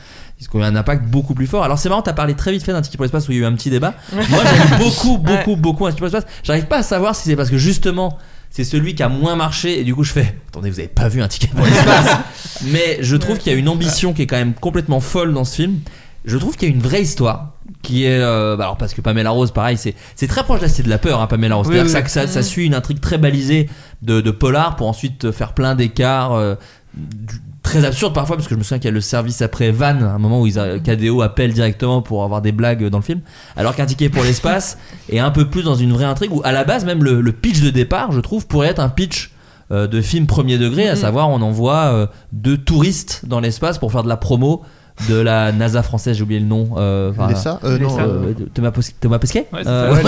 Ils ont eu un impact beaucoup plus fort. Alors c'est marrant, t'as parlé très vite fait d'un ticket pour l'espace où il y a eu un petit débat. Moi j'aime beaucoup, beaucoup, beaucoup un ticket pour l'espace. J'arrive pas à savoir si c'est parce que justement c'est celui qui a moins marché et du coup je fais attendez vous avez pas vu un ticket pour l'espace mais je trouve qu'il y a une ambition qui est quand même complètement folle dans ce film je trouve qu'il y a une vraie histoire qui est euh, bah alors parce que Pamela Rose pareil c'est c'est très proche de la Cité de la peur hein, Pamela Rose Oui, c'est-à-dire oui. que ça, ça, ça suit une intrigue très balisée de, de polar pour ensuite faire plein d'écarts euh, du- très absurdes parfois parce que je me souviens qu'il y a le service après Van à un moment où ils a- KDO appelle directement pour avoir des blagues dans le film alors qu'un ticket pour l'espace est un peu plus dans une vraie intrigue où à la base même le, le pitch de départ je trouve pourrait être un pitch euh, de film premier degré à Mhm. savoir on envoie euh, deux touristes dans l'espace pour faire de la promo de la NASA française j'ai oublié le nom euh, enfin, Les ça euh, euh, euh, Thomas, Pos- Thomas Pesquet Ouais, Euh, ouais,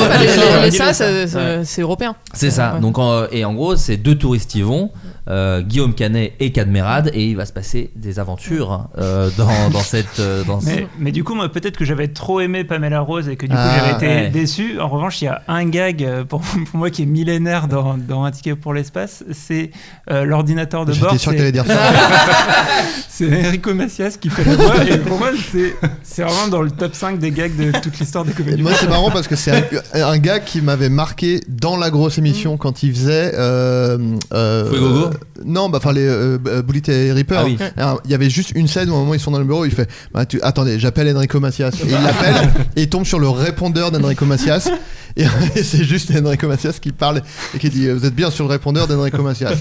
c'est- européen. c'est ça Ouais. donc en- et en gros c'est deux touristes y vont euh, Guillaume Canet et Cadmerade et il va se passer des aventures euh, dans, dans cette euh, dans ce- Mais, mais du coup, moi, peut-être que j'avais trop aimé Pamela Rose et que du coup, Ah, j'avais été ouais. déçu. En revanche, il y a un gag pour, pour moi qui est millénaire dans, dans Un ticket pour l'espace c'est euh, l'ordinateur de bord. J'étais sûr que dire ça. C'est Enrico Macias qui fait la voix. et pour moi, c'est c'est vraiment dans le top 5 des gags de toute l'histoire des comédies. moi c'est marrant parce que c'est un, un gars qui m'avait marqué dans la grosse émission quand il faisait euh, euh, euh, non bah enfin les euh, euh, Bullet et Reaper. Ah oui. Alors, il y avait juste une scène où à un moment ils sont dans le bureau il fait bah, tu- attendez j'appelle Enrico Macias. Et il l'appelle et il tombe sur le répondeur d'Enrico Macias. Et, et c'est juste Enrico Macias qui parle et qui dit vous êtes bien sur le répondeur d'Enrico Macias.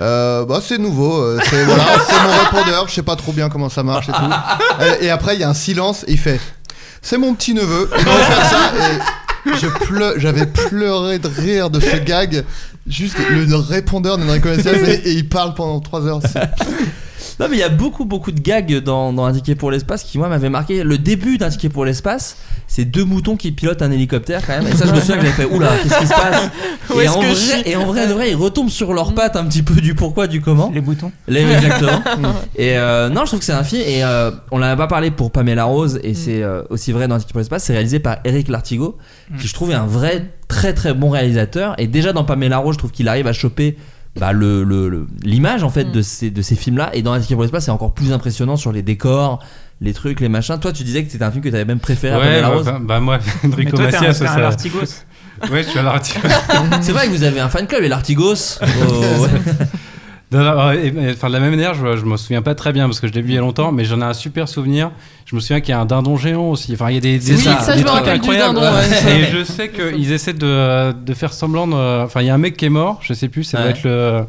Euh, bah c'est nouveau euh, c'est voilà c'est mon répondeur je sais pas trop bien comment ça marche et tout. Et, et après il y a un silence et il fait c'est mon petit neveu. Et je j'avais pleuré de rire de ce gag juste le, répondeur d'Enrico Macias et, et il parle pendant 3 heures Non mais il y a beaucoup beaucoup de gags dans, dans un ticket pour l'espace qui moi m'avait marqué. Le début d'un ticket pour l'espace, c'est deux moutons qui pilotent un hélicoptère quand même. Et ça je me souviens que j'avais fait oula qu'est-ce qui se passe Où et, en vrai, je suis et en vrai de vrai ils retombent sur leurs pattes un petit peu du pourquoi du comment. Les boutons. Les- exactement. et euh, non je trouve que c'est un film et euh, on l'avait pas parlé pour Pamela Rose et c'est euh, aussi vrai dans un ticket pour l'espace. C'est réalisé par Eric Lartigot qui je trouve est un vrai très très bon réalisateur et déjà dans Pamela Rose je trouve qu'il arrive à choper bah, le, l'image en fait Mm. de ces, de ces films là et dans un ticket pour l'espace c'est encore plus impressionnant sur les décors les trucs les machins toi tu disais que c'était un film que tu avais même préféré à Ouais, Pamela bah, Rose bah, bah, moi, Enrico Macias, un ça. Lartigos. Ouais, je suis à l'Artigos. c'est vrai que vous avez un fan club les Lartigos Oh, ouais. De la, et- et- enfin, de la même manière, je, je me souviens pas très bien parce que je l'ai vu il y a longtemps, mais j'en ai un super souvenir. Je me souviens qu'il y a un dindon géant aussi. Enfin, il y a des, des, Oui, ça, des je trucs incroyables. dindon, ouais. Et je sais qu'ils essaient de, de faire semblant. de- Enfin, il y a un mec qui est mort. Je sais plus. Ça Ouais. être le.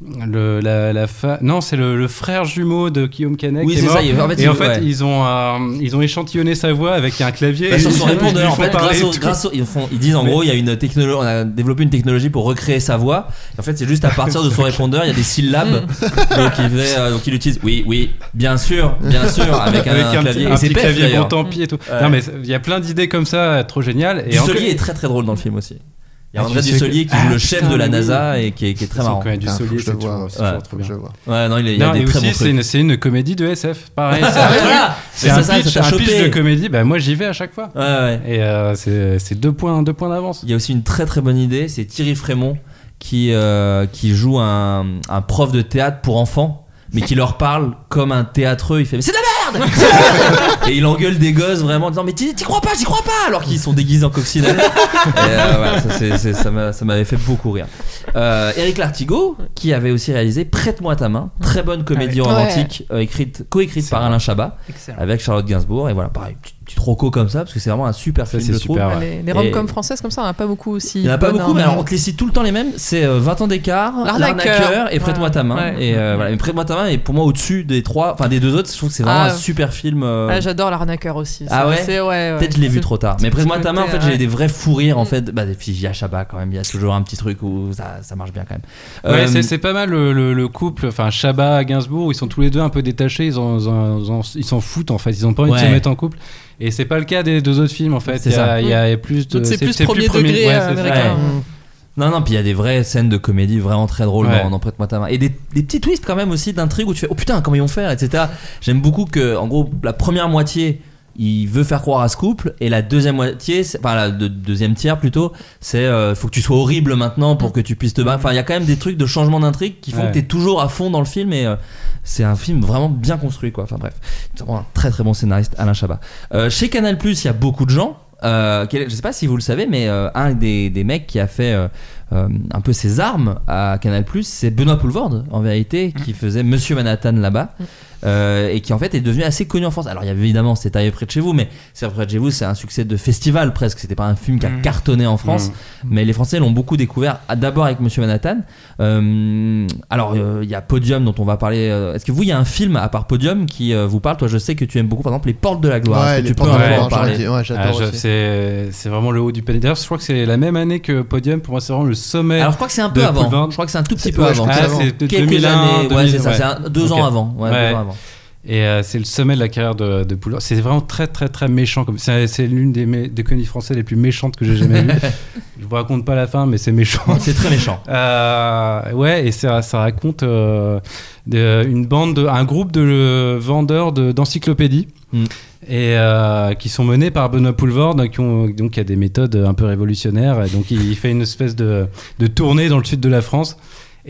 Le, la, la fa- Non, c'est le, le frère jumeau de Guillaume Canet. Oui, c'est ça, il- en fait, et il- en fait, ouais. ils, ont, euh, ils ont échantillonné sa voix avec un clavier. Bah, sur son répondeur, en fait, grâce au, grâce ils, font, ils disent en gros, il y a une technologie, on a développé une technologie pour recréer sa voix. En fait, c'est juste à partir de son répondeur, il y a des syllabes. donc, il fait, euh, donc il utilise, oui, oui, bien sûr, bien sûr, avec un, Avec un, clavier. petit, et un c'est petit clavier bon tant pis et tout. Ouais. Non, mais il y a plein d'idées comme ça, trop géniales. Et Dussolier encore- est très très drôle dans le film aussi. Il y a Ah, André Dussolier. Dussolier qui Ah, joue le chef putain, de la NASA oui. et qui est, qui est très marrant. quand même du Ah, faut Solier, que je c'est le toujours, trop bien. Je vois. Ouais, non, il, y a des très bons aussi, c'est trucs. une, c'est une comédie de SF. Pareil, c'est Ah, un, pitch, de comédie. Bah, moi, j'y vais à chaque fois. Ouais, ouais. Et euh, c'est deux points, deux points d'avance. Il y a aussi une très très bonne idée, c'est Thierry Frémont qui, euh, qui joue un, un prof de théâtre pour enfants, mais qui leur parle comme un théâtreux. Il fait Mais c'est de la merde merde Et il engueule des gosses vraiment en disant Mais t'y t'y crois pas, j'y crois pas Alors qu'ils sont déguisés en coccinelle. Et euh, voilà, ça, c'est- c'est- ça m'a- ça m'avait fait beaucoup rire. Euh, Eric Lartigot, qui avait aussi réalisé Prête-moi ta main, très bonne comédie Ouais. romantique, euh, écrite, coécrite par Alain Chabat, Excellent. avec Charlotte Gainsbourg. Et voilà, pareil, petit, petit roco comme ça, parce que c'est vraiment un super film, c'est je trouve. super, ouais. Les, les Et- rom-coms françaises comme ça, on en a pas beaucoup aussi. Il n'y en a pas beaucoup, mais alors on te les cite tout le temps les mêmes. C'est euh, 20 ans d'écart, L'arnaqueur. et Prête-moi ta main. Ouais. Et euh, voilà, mais Prête-moi ta main est pour moi au-dessus des trois, enfin des deux autres. Je trouve que c'est vraiment Ah. un super film. euh, Ah, J'adore l'arnaqueur aussi. Ah ça, ouais c'est- ouais, ouais. Peut-être je l'ai vu trop tard. Mais Prête-moi ta main, en fait, j'ai des vrais fous rires en Mm. fait. Bah, et puis il y a Chabat quand même. Il y a toujours un petit truc où ça, ça marche bien quand même. Ouais, Euh, c'est- c'est pas mal le, le- le couple, enfin Chabat, Gainsbourg, ils sont tous les deux un peu détachés, ils en- ils en- ils en- ils s'en foutent en fait, ils ont pas envie de se mettre en couple. Et c'est pas le cas des deux autres films en fait. C'est Il y, a- ça. il y a plus de. C'est plus premier premier- degré, ouais, américain. Ouais. Non, non, puis il y a des vraies scènes de comédie vraiment très drôles Ouais. dans, dans Prête-moi ta main. Et des, des petits twists quand même aussi d'intrigue où tu fais Oh putain, comment ils vont faire, etc. J'aime beaucoup que, en gros, la première moitié, il veut faire croire à ce couple, et la deuxième moitié, c'est- enfin la de- deuxième tiers plutôt, c'est euh, faut que tu sois horrible maintenant pour que tu puisses te battre. Enfin, il y a quand même des trucs de changement d'intrigue qui font Ouais. que tu es toujours à fond dans le film, et euh, c'est un film vraiment bien construit, quoi. Enfin bref, c'est vraiment un très très bon scénariste, Alain Chabat. Euh, chez Canal, il y a beaucoup de gens. Euh, quel- je sais pas si vous le savez, mais euh, un des, des mecs qui a fait euh, euh, un peu ses armes à Canal c'est Benoît Poulvorde, en vérité, qui faisait Monsieur Manhattan là-bas. Euh, et qui en fait est devenu assez connu en France. Alors il y a évidemment c'est arrivé près de chez vous, mais c'est près de chez vous, c'est un succès de festival presque. C'était pas un film qui a Mm. cartonné en France, mais les Français l'ont beaucoup découvert d'abord avec Monsieur Manhattan. Euh, alors euh, il y a Podium dont on va parler. euh, Est-ce que vous il y a un film à part Podium qui euh, vous parle? Toi je sais que tu aimes beaucoup par exemple Les Portes de la Gloire. Ouais, tu peux Portes un de la peu en Gloire, parler. Ouais, Ah, c'est c'est vraiment le haut du panier. D'ailleurs, je crois que c'est la même année que Podium. Pour moi, c'est vraiment le sommet. Alors je crois que c'est un peu avant. Je crois que c'est un tout petit peu ouais, avant. Ah, c'est peut-être Quelques 2001, années, ouais, 2000, c'est ça, ouais. c'est un- deux ans avant. Ouais, Ouais. Et euh, c'est le sommet de la carrière de, de Poulvord. C'est vraiment très, très, très méchant. comme- C'est l'une des, mé- des comédies françaises les plus méchantes que j'ai jamais vues. je vous raconte pas la fin, mais c'est méchant. C'est très méchant. Euh, ouais, et ça, ça raconte euh, de- une bande, de, un groupe de euh, vendeurs de- d'encyclopédies. Mm. Et qui sont menés par Benoît Poulvord, qui ont donc il y a des méthodes un peu révolutionnaires. Et donc il, il fait une espèce de, de tournée dans le sud de la France.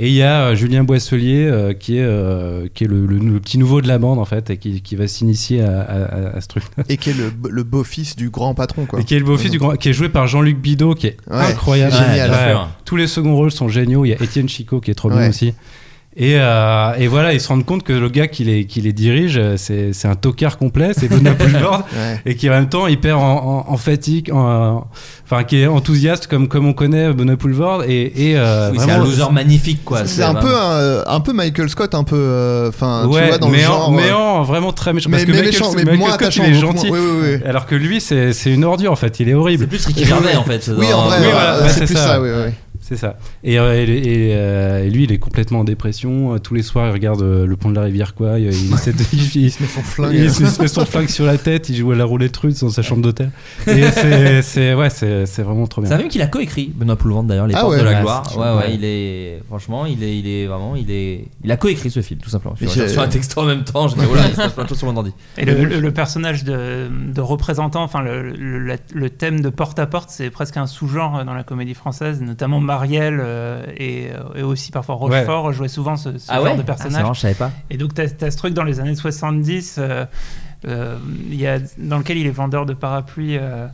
Et il y a euh, Julien Boisselier euh, qui est, euh, qui est le, le- le petit nouveau de la bande en fait et qui, qui va s'initier à, à- à ce truc. Et qui est le, le beau-fils du grand patron, quoi. Et qui est le beau-fils du grand, qui est joué par Jean-Luc Bidot, qui est Ouais, incroyable. génial. Tous les seconds rôles sont géniaux. Il y a Étienne Chicot qui est trop bien aussi. Et, euh, et voilà, ils se rendent compte que le gars qui les, qui les dirige, euh, c'est c'est un tocard complet, c'est Benoît Ouais. et qui en même temps hyper en, en, en fatigue, en- enfin qui est enthousiaste comme, comme on connaît Benoît. Et, et euh, Oui, c'est un loser magnifique quoi. C'est un peu un, un peu Michael Scott, un peu. euh, Enfin, tu Ouais, vois, dans mais, le en, genre. mais euh, en vraiment très méchant. mais, parce que mais Michael, méchant, mais Michael moins Scott, attachant. il est gentil. moins- Oui, oui, oui. Alors que lui, c'est c'est une ordure en fait, il est C'est horrible. plus Ricky Gervais en fait. Oui, en vrai, euh, c'est c'est plus ça. ça, oui, oui. C'est ça. Et, euh, et, et, euh, et lui, il est complètement en dépression. Euh, Tous les soirs, il regarde euh, le pont de la rivière, quoi. Il, il essaie de- il- il- Il se met son flingue. il se met son flingue sur la tête. Il joue à la roulette russe dans sa chambre d'hôtel. Et c'est- c'est ouais, c'est c'est vraiment trop C'est bien. un film qu'il a coécrit, Benoît Poulvord d'ailleurs, Les Ah Portes ouais. de la Ouais, Gloire. c'est- Ouais, ouais, ouais. il est. Franchement, il est, il est vraiment. Il, est, il a coécrit ce film, tout simplement. J'ai- reçu un texto en même temps, j'ai dit, oh là, il se passe plein de choses sur mon ordi. Et le, le- le personnage de, de représentant, enfin le, le- la- le thème de porte à porte, c'est presque un sous-genre dans la comédie française, notamment Marielle euh, et, et aussi parfois Rochefort jouaient souvent ce, ce Ah genre ouais de Ah, c'est personnage. marrant, je savais pas. et donc tu as, ce truc dans les années 70, euh, euh, il y a, dans lequel il est vendeur de parapluies. euh,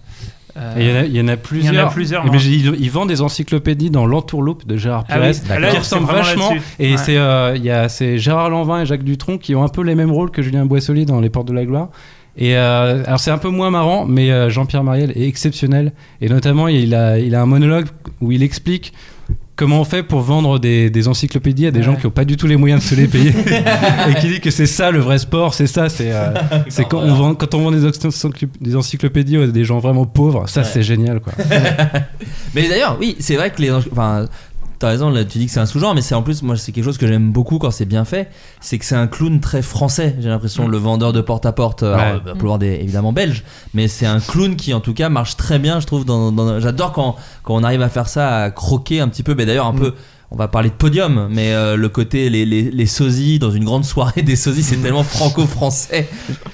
euh, Il y, en a, il y en a plusieurs. Il y en a plusieurs, Mais des encyclopédies dans l'entourloupe de Gérard Ah Pires, oui, qui ressemblent vachement. Et Ouais. c'est euh, il y a c'est Gérard Lanvin et Jacques Dutronc qui ont un peu les mêmes rôles que Julien Boisselier dans Les Portes de la Gloire. Et euh, alors c'est un peu moins marrant, mais euh, Jean-Pierre Mariel est exceptionnel. Et notamment, il a, il a un monologue où il explique comment on fait pour vendre des, des encyclopédies à des gens qui n'ont pas du tout les moyens de se les payer et qui dit que c'est ça le vrai sport, c'est ça, c'est euh, c'est quand on vend quand on vend des, encyclop- des encyclopédies à des gens vraiment pauvres, ça Ouais. c'est génial quoi. Mais d'ailleurs, oui, c'est vrai que les. Enfin, t'as raison, là, tu dis que c'est un sous-genre, mais c'est en plus, moi, c'est quelque chose que j'aime beaucoup quand c'est bien fait. C'est que c'est un clown très français, j'ai l'impression, le vendeur de porte-à-porte. Alors, Ouais. bah, Boulevard est évidemment belge, mais c'est un clown qui, en tout cas, marche très bien, je trouve. Dans, dans- J'adore quand, quand on arrive à faire ça, à croquer un petit peu, mais d'ailleurs, un peu. On va parler de podium, mais euh, le côté les, les, les sosies dans une grande soirée des sosies, c'est tellement franco-français.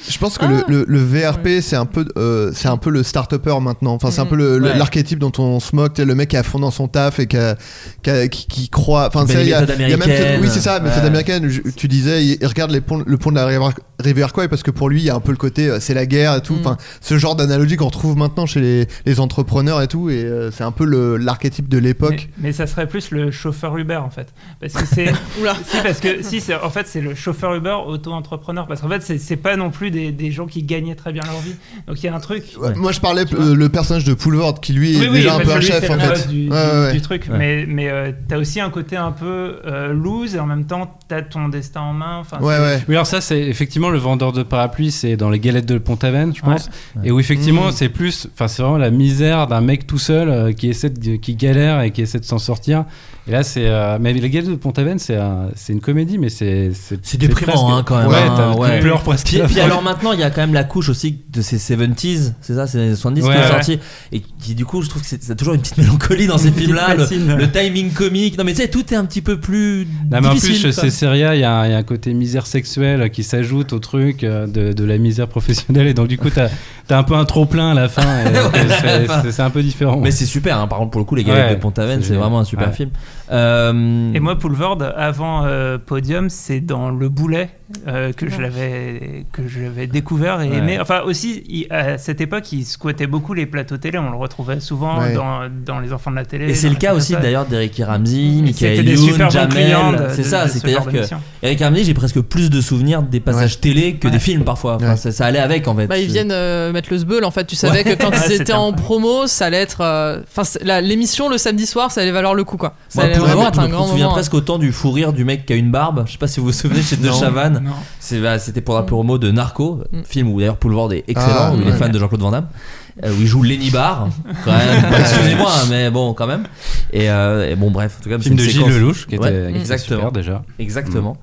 Je pense que le, le- le VRP, c'est un peu, euh, c'est un peu le start-upper maintenant. Enfin, c'est un peu le- le- Ouais. l'archétype dont on se moque. Le mec qui est à fond dans son taf et qui, a- qui, a- qui- qui croit. Enfin, il y a- méthodes il y a même cette- américaines. Oui, c'est ça, méthode Ouais. américaine. Tu disais, il, regarde les ponts- le pont de la rivière, Kwai parce que pour lui, il y a un peu le côté, euh, c'est la guerre et tout. Enfin, ce genre d'analogie qu'on retrouve maintenant chez les, les entrepreneurs et tout. Et euh, c'est un peu le- l'archétype de l'époque. Mais, mais ça serait plus le chauffeur Uber en fait. Parce que c'est. Oula. si, parce que si, c'est- en fait, c'est le chauffeur Uber auto-entrepreneur. Parce qu'en fait, c'est- pas non plus des, des gens qui gagnaient très bien leur vie. Donc il y a un truc. Ouais, Moi, je parlais euh, le personnage de Poulvord qui lui est Oui, oui, déjà un peu un chef c'est en fait. Du, Ouais, du truc. Ouais. Mais, mais euh, t'as aussi un côté un peu euh, loose et en même temps, t'as ton destin en main. Enfin, Ouais, ouais. Oui, alors ça, c'est effectivement le vendeur de parapluies, c'est dans les galettes de Pont-Aven, je pense. Ouais. Et où effectivement, Mm. c'est plus, enfin, c'est vraiment la misère d'un mec tout seul euh, qui essaie de, qui galère et qui essaie de s'en sortir. Et là, c'est, euh, mais les galettes de Pont-Aven, c'est un- c'est une comédie, mais c'est C'est déprimant, presque- hein, quand même, Ouais, hein, ouais. tu pleures presque. Puis, puis alors maintenant, il y a quand même la couche aussi de ces 70s, c'est ça, c'est les 70 Ouais, qui est ouais. sorti. Et qui, du coup, je trouve que c'est toujours une petite mélancolie dans ces films-là. Le, timing comique. Non, mais tu sais, tout est un petit peu plus. Non, mais en plus, ces séries, il y, a un il y a un côté misère sexuelle qui s'ajoute au truc euh, de, de la misère professionnelle. Et donc, du coup, t'as as un peu un trop-plein à la fin. c'est- à la fin. c'est- c'est un peu différent. Mais c'est super, hein, par contre, pour le coup, Les Ouais, de Pont-Aven, c'est vraiment un super film. Euh, Et moi, Poulvord, avant euh, Podium, c'est dans Le Boulet euh, que je l'avais que je l'avais découvert et Ouais. aimé. Enfin aussi, il- à cette époque, il squattait beaucoup les plateaux télé. On le retrouvait souvent Ouais. dans, dans les Enfants de la télé. Et c'est le cas aussi d'ailleurs d'Eric Ramsey, Michael Youn, Jamel. C'est ça, ce c'est-à-dire genre que. Eric Ramsey, j'ai presque plus de souvenirs des passages télé que Ouais. des films parfois. Enfin, Ouais. ça, ça allait avec en fait. Bah, ils viennent euh, mettre le sbeul en fait. Tu savais Ouais. que quand ils c'était étaient en promo, ça allait être. Enfin, l'émission le samedi soir, ça allait valoir le coup quoi. Ça vraiment moi, être je un me grand souviens moment. presque autant du fou rire du mec qui a une barbe. Je sais pas si vous vous souvenez chez De. Chavannes. Bah, C'était pour la promo de Narco, Mm. film où d'ailleurs Poulvord est excellent, Ah, où il est fan de Jean-Claude Van Damme, euh, où il joue Lenny Barr, quand même. Bah, Excusez-moi, mais bon, quand même. Et, euh, et bon, bref, en tout cas, c'est film une de Gilles Lelouch, qui était, Ouais, exactement. super déjà. Exactement.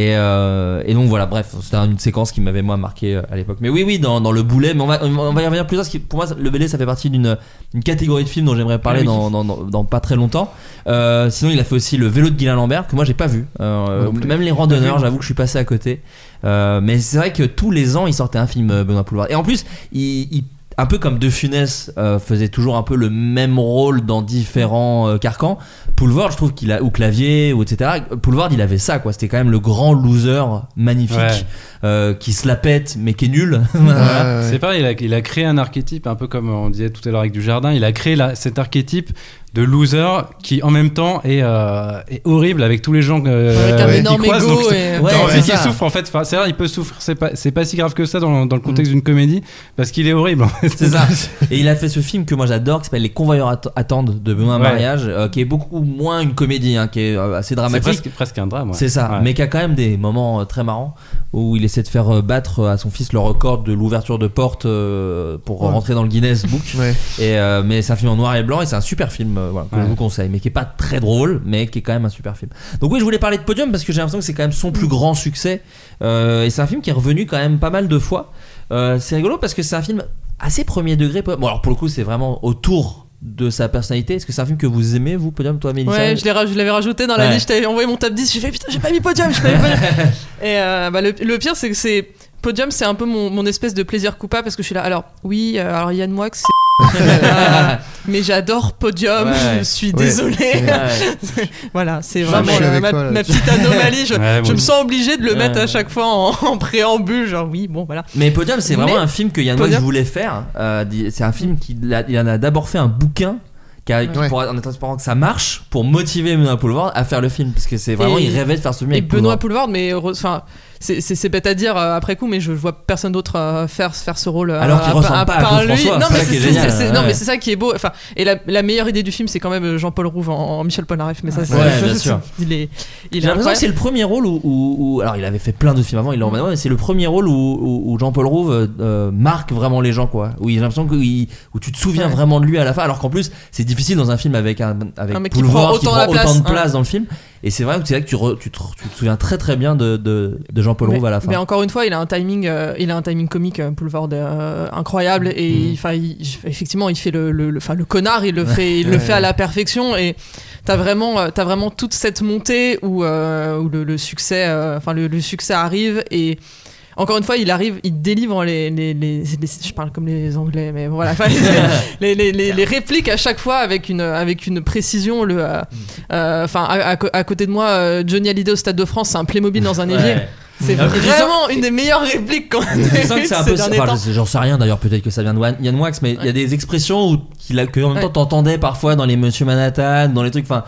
Et, euh, et donc voilà, bref, c'était une séquence qui m'avait moi marqué euh, à l'époque. Mais oui, oui, dans, dans le boulet, mais on va, on va y revenir plus tard, parce que pour moi, le boulet, ça fait partie d'une une catégorie de films dont j'aimerais parler Ah oui. dans, dans, dans- dans pas très longtemps. Euh, sinon, il a fait aussi le vélo de Guylain Lambert, que moi j'ai pas vu. Euh, même les randonneurs, j'avoue que je suis passé à côté. Mais c'est vrai que tous les ans, il sortait un film, Benoît Poulvard. Et en plus, il. il- un peu comme De Funès euh, faisait toujours un peu le même rôle dans différents euh, carcans, Poulvord, je trouve qu'il a ou Clavier ou etc. Poulvord, il avait ça quoi. C'était quand même le grand loser magnifique Ouais. euh, qui se la pète mais qui est nul. Ouais, Voilà. ouais. C'est pareil, il a, il a créé un archétype, un peu comme on disait tout à l'heure avec du jardin. Il a créé la- cet archétype de loser qui, en même temps, est, euh, est horrible avec tous les gens euh, Avec un qu'il énorme croise. ego Donc, et- Ouais, ça. souffre en fait. Enfin, c'est vrai, il peut souffrir. C'est pas, c'est pas si grave que ça dans, dans le contexte d'une comédie parce qu'il est horrible. En fait. C'est ça. Et il a fait ce film que moi j'adore qui s'appelle Les Convoyeurs att- attendent de Benoît Ouais. Mariage, euh, qui est beaucoup moins une comédie, hein, qui est euh, assez dramatique. presque, presque un drame. ouais. C'est ça, Ouais. mais qui a quand même des moments euh, très marrants où il essaie de faire euh, battre à son fils le record de l'ouverture de porte euh, pour Ouais. rentrer dans le Guinness Book. Ouais. Et euh, mais c'est un film en noir et blanc et c'est un super film euh, voilà, que Ouais. je vous conseille, mais qui est pas très drôle, mais qui est quand même un super film. Donc oui, je voulais parler de Podium parce que j'ai l'impression que c'est quand même son plus grand succès Euh, et c'est un film qui est revenu quand même pas mal de fois. Euh, c'est rigolo parce que c'est un film assez premier degré. Bon alors pour le coup c'est vraiment autour de sa personnalité. Est-ce que c'est un film que vous aimez vous Podium toi Mélissa Ouais, je l'avais rajouté dans la Ouais. liste. Je t'avais envoyé mon top 10. J'ai fait putain, j'ai pas mis podium. J'ai pas mis podium. Et euh, bah, le, le pire, c'est que c'est podium, c'est un peu mon, mon espèce de plaisir coupable parce que je suis là. Alors oui, euh, alors Yann Moix, c'est. Mais j'adore podium. Ouais. Je suis Ouais, désolé. Ouais. voilà, c'est vraiment la- ma, toi, ma là-dessus. petite anomalie. Je, Ouais, je bon. me sens obligé de le mettre Ouais. à chaque fois en, en préambule. Genre oui, bon voilà. Mais Podium, c'est vraiment Mais- un film que Yann Moix Podium- voulait faire. Euh, c'est un film qu'il a, il en a d'abord fait un bouquin. Ouais. pour- en espérant que ça marche pour motiver Benoît Poulvard à faire le film parce que c'est vraiment Et- il rêvait de faire ce film Et avec Benoît. Poulvard, mais enfin, c'est bête à dire euh, après coup, mais je vois personne d'autre euh, faire faire ce rôle. euh, Alors qu'il ressemble à- pas à lui. François, Non, mais c'est- ouais. ça qui est beau. Enfin, et la, la meilleure idée du film, c'est quand même Jean-Paul Rouve en, en Michel Polnareff. Mais ça, c'est Ouais, bien sûr. il est, J'ai l'impression que c'est le premier rôle où, où- où- alors il avait fait plein de films avant, il l'a mais c'est le premier rôle où, où- Jean-Paul Rouve euh, marque vraiment les gens quoi. Où a l'impression que il- où tu te souviens Ouais. vraiment de lui à la fin, alors qu'en plus c'est difficile dans un film avec un avec Un mec qui prend qui autant prend place, de hein. place dans le film. Et c'est vrai que c'est là que tu, re- tu, te, tu te souviens très très bien de, de, de Jean-Paul mais, Rouve à la fin. mais encore une fois, il a un timing, euh, il a un timing comique, euh, Boulevard, euh, incroyable. Et Mm. enfin, il- effectivement, il fait le, le, le- enfin, le connard, il le fait, il le fait à la perfection. Et t'as vraiment, euh, t'as vraiment toute cette montée où, euh, où le, succès, euh, enfin, le, succès arrive et encore une fois, il arrive, il délivre les, les, les- les- je parle comme les Anglais, mais voilà, Enfin, les, répliques à chaque fois avec une, avec une précision. Le, euh, euh, enfin, à, à à côté de moi, euh, Johnny Hallyday au Stade de France, c'est un Playmobil dans un évier. Ouais. C'est vraiment une des meilleures répliques qu'on eues c'est un peu enfin, j'en sais rien d'ailleurs peut-être que ça vient de Yann Wax mais il y a des expressions où a que en même temps t'entendais parfois dans les Monsieur Manhattan dans les trucs enfin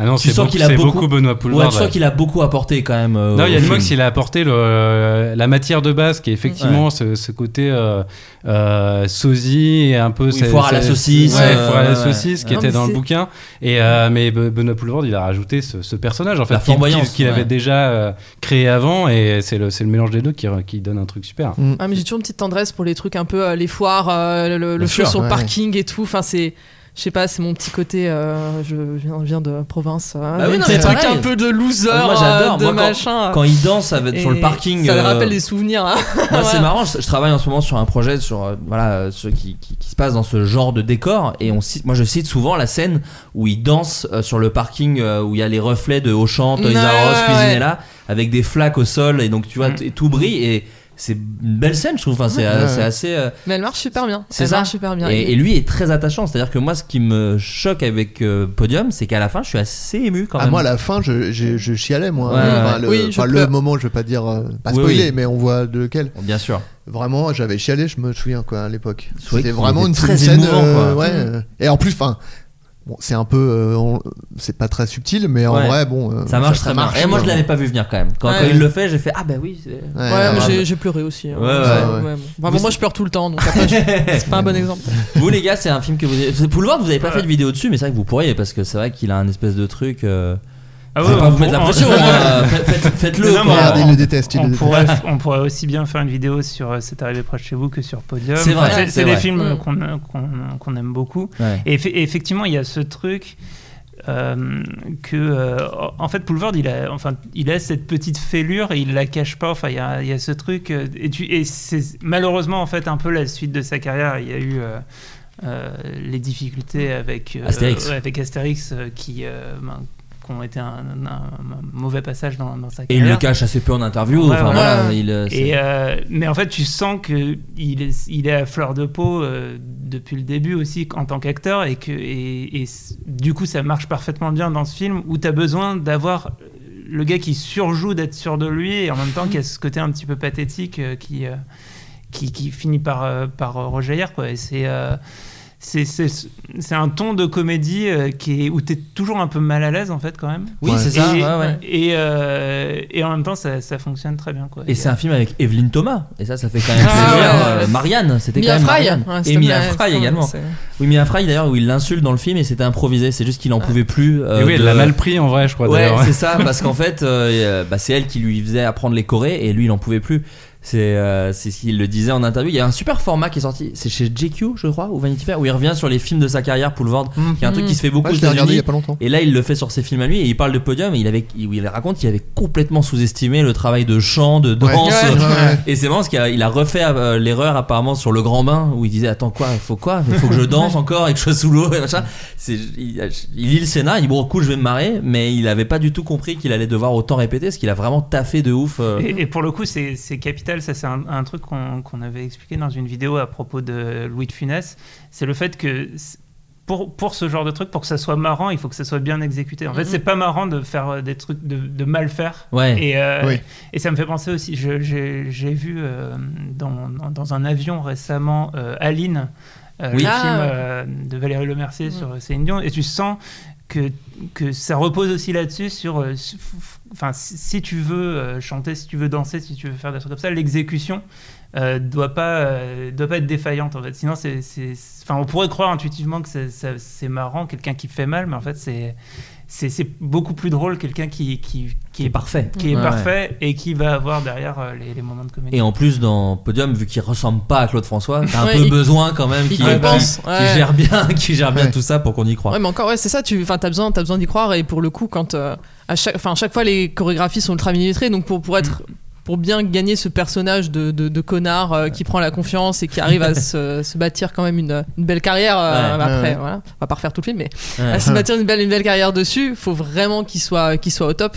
Ah non, tu sens qu'il a beaucoup, beaucoup Benoît ouais, Poulvard. tu sens qu'il a beaucoup apporté quand même euh, Non, Yann. Moix, il a apporté le, euh, la matière de base qui est effectivement ce, ce côté euh, euh, sosie et un peu. Oui, c'est- foire à la saucisse, Ouais, euh, foire à la ouais. saucisse qui Non, était dans le bouquin. Et, euh, mais Be- Benoît Poulvard, il a rajouté ce, ce personnage en fait La qu'il- flamboyance, qu'il qu'il ouais. avait déjà euh, créé avant et c'est le, c'est le mélange des deux qui, qui donne un truc super. Ah, mais j'ai toujours une petite tendresse pour les trucs un peu euh, les foires, euh, le, sûr, sur le parking et tout. Enfin, c'est. Je sais pas, c'est mon petit côté. euh, je viens, viens de province. euh, Bah oui, mais trucs un peu de loser, Moi, j'adore. euh, de Moi, quand- machin. quand il danse avec, sur le parking Ça me euh, rappelle des souvenirs. hein. Moi, c'est marrant. Je, je travaille en ce moment sur un projet sur euh, voilà ce qui, qui, qui se passe dans ce genre de décor et on cite, moi je cite souvent la scène où il danse euh, sur le parking euh, où il y a les reflets de Auchan, Toys R Us, ouais, Cuisinella avec des flaques au sol et donc tu vois Mm. tout brille et c'est une belle scène je trouve. Enfin, c'est euh, Ouais. c'est assez. euh, Mais elle marche super bien. C'est ça. marche super bien. et, et lui est très attachant. C'est-à-dire que moi, ce qui me choque avec euh, Podium, c'est qu'à la fin, je suis assez ému quand Ah, même. moi, à la fin, je, je, je chialais, moi. Ouais, Enfin, ouais. le, Oui, je enfin, le pleure. moment, je vais pas dire. euh, pas spoiler, oui. mais on voit de lequel. Bien sûr. Vraiment, j'avais chialé, je me souviens, quoi, à l'époque. C'était vraiment une très scène. émouvant, euh, quoi. ouais, Et en plus, enfin. Bon, c'est un peu. euh, on- c'est pas très subtil, mais en Ouais. vrai, bon. euh, Ça marche très bien. Et moi, je l'avais pas vu venir quand même. Quand, Ouais. quand il le fait, j'ai fait Ah bah oui. c'est- Ouais, Ouais, ouais, mais ouais. j'ai- j'ai pleuré aussi. hein. Ouais, ouais, bon. ouais. Enfin, bon, moi, je pleure tout le temps, donc après, je- c'est pas un bon exemple. Vous les gars, c'est un film que vous Boulevard, vous avez pas fait de vidéo dessus, mais c'est vrai que vous pourriez parce que c'est vrai qu'il a un espèce de truc. euh, Ah ouais, pas on vous mettre la pression. on- hein, faites- faites- Faites-le. Non, quoi. mais Regarde, il le déteste, il on le pourrait, déteste. on pourrait aussi bien faire une vidéo sur euh, C'est arrivé près de chez vous que sur Podium. C'est vrai, Enfin, c'est c'est des vrai. films Mm. qu'on qu'on- qu'on aime beaucoup. Ouais. Et, effe- et effectivement, il y a ce truc euh, que, euh, en fait, Poulvord, il a, enfin, il a cette petite fêlure et il la cache pas. Enfin, il y a, il y a ce truc. euh, Et, tu- et c'est malheureusement en fait un peu la suite de sa carrière. Il y a eu euh, euh, les difficultés avec euh, Astérix. ouais, avec Astérix euh, qui euh, ben, qui ont été un, un- un mauvais passage dans, dans sa Et il carrière. le cache assez peu en interview. Ouais, enfin, ouais. voilà, Ouais. il, euh, Et euh, mais en fait, tu sens que il est, il est à fleur de peau euh, depuis le début aussi en tant qu'acteur et que et, et c- du coup, ça marche parfaitement bien dans ce film où tu as besoin d'avoir le gars qui surjoue d'être sûr de lui et en même temps qui a ce côté un petit peu pathétique euh, qui, qui qui finit par par rejaillir quoi. Et c'est c'est, c'est, c'est un ton de comédie euh, qui est, où tu es toujours un peu mal à l'aise en fait quand même. Oui, Ouais. c'est ça. Et, ouais, ouais. et, euh, et en même temps, ça, ça fonctionne très bien. Quoi. Et c'est un film avec Evelyne Thomas. Et ça, ça fait quand même Ah, plaisir. ouais. Euh, Marianne, c'était quand Mia même Fry. Marianne. Ouais, Et Mia Fry également. Oui, Mia Fry d'ailleurs, où il l'insulte dans le film et c'était improvisé. C'est juste qu'il en pouvait plus. euh, et oui, elle de- l'a mal pris en vrai, je crois. Ouais, d'ailleurs. c'est ça, parce qu'en fait, euh, bah, c'est elle qui lui faisait apprendre les chorés et lui, il en pouvait plus. C'est euh, c'est ce qu'il le disait en interview. Il y a un super format qui est sorti, c'est chez GQ, je crois, ou Vanity Fair, où il revient sur les films de sa carrière, Poulvord, qui est un truc qui se fait beaucoup Ouais, aux je l'ai regardé il y États-Unis. a pas longtemps. Et là, il le fait sur ses films à lui et il parle de podium et il, avait, il, il raconte qu'il avait complètement sous-estimé le travail de chant, de danse. Ouais, ouais, ouais. Et c'est marrant parce qu'il a, il a refait euh, l'erreur apparemment sur le grand bain où il disait Attends, quoi, faut quoi? Il faut que je danse encore et que je sois sous l'eau et machin. C'est, il, il lit le scénar, il dit Bon, coup, je vais me marrer, mais il avait pas du tout compris qu'il allait devoir autant répéter parce qu'il a vraiment taffé de ouf. euh. Et, et pour le coup, c'est c'est capital. Ça, c'est un, un truc qu'on avait expliqué dans une vidéo à propos de Louis de Funès. C'est le fait que pour, pour ce genre de truc, pour que ça soit marrant, il faut que ça soit bien exécuté. En fait, Mhm. c'est pas marrant de faire euh, des trucs, de, de mal faire. Ouais. Et, euh, Oui. et ça me fait penser aussi, j'ai j'ai vu euh, dans, dans- un avion récemment euh, Aline, euh, Oui. le Ah, film ouais. euh, de Valérie Lemercier sur Céline Dion, et tu sens que, ça repose aussi là-dessus sur. euh, Enfin, si, tu veux euh, chanter, si tu veux danser, si tu veux faire des trucs comme ça, l'exécution euh, doit pas euh, doit pas être défaillante en fait. Sinon, c'est, enfin, on pourrait croire intuitivement que c'est, marrant, quelqu'un qui fait mal, mais en fait, c'est c'est, beaucoup plus drôle quelqu'un qui, Qui est parfait. qui est Ouais, parfait et qui va avoir derrière euh, les, les moments de comédie. Et en plus, dans Podium, vu qu'il ressemble pas à Claude François, t'as un Ouais, peu il- besoin quand même il qu'il gère bien, qui gère bien Ouais. tout ça pour qu'on y croit. Ouais, mais encore, ouais, c'est ça. Tu, enfin, t'as besoin, t'as besoin d'y croire. Et pour le coup, quand euh, à chaque, à chaque fois les chorégraphies sont ultra millimétrées, donc pour pour être pour bien gagner ce personnage de, de, de connard euh, qui prend la confiance et qui arrive à se, se bâtir quand même une, une belle carrière euh, Ouais. après. Ouais. Voilà. On va pas refaire tout le film, mais Ouais. à se bâtir une belle, une belle carrière dessus, faut vraiment qu'il soit, qu'il soit au top.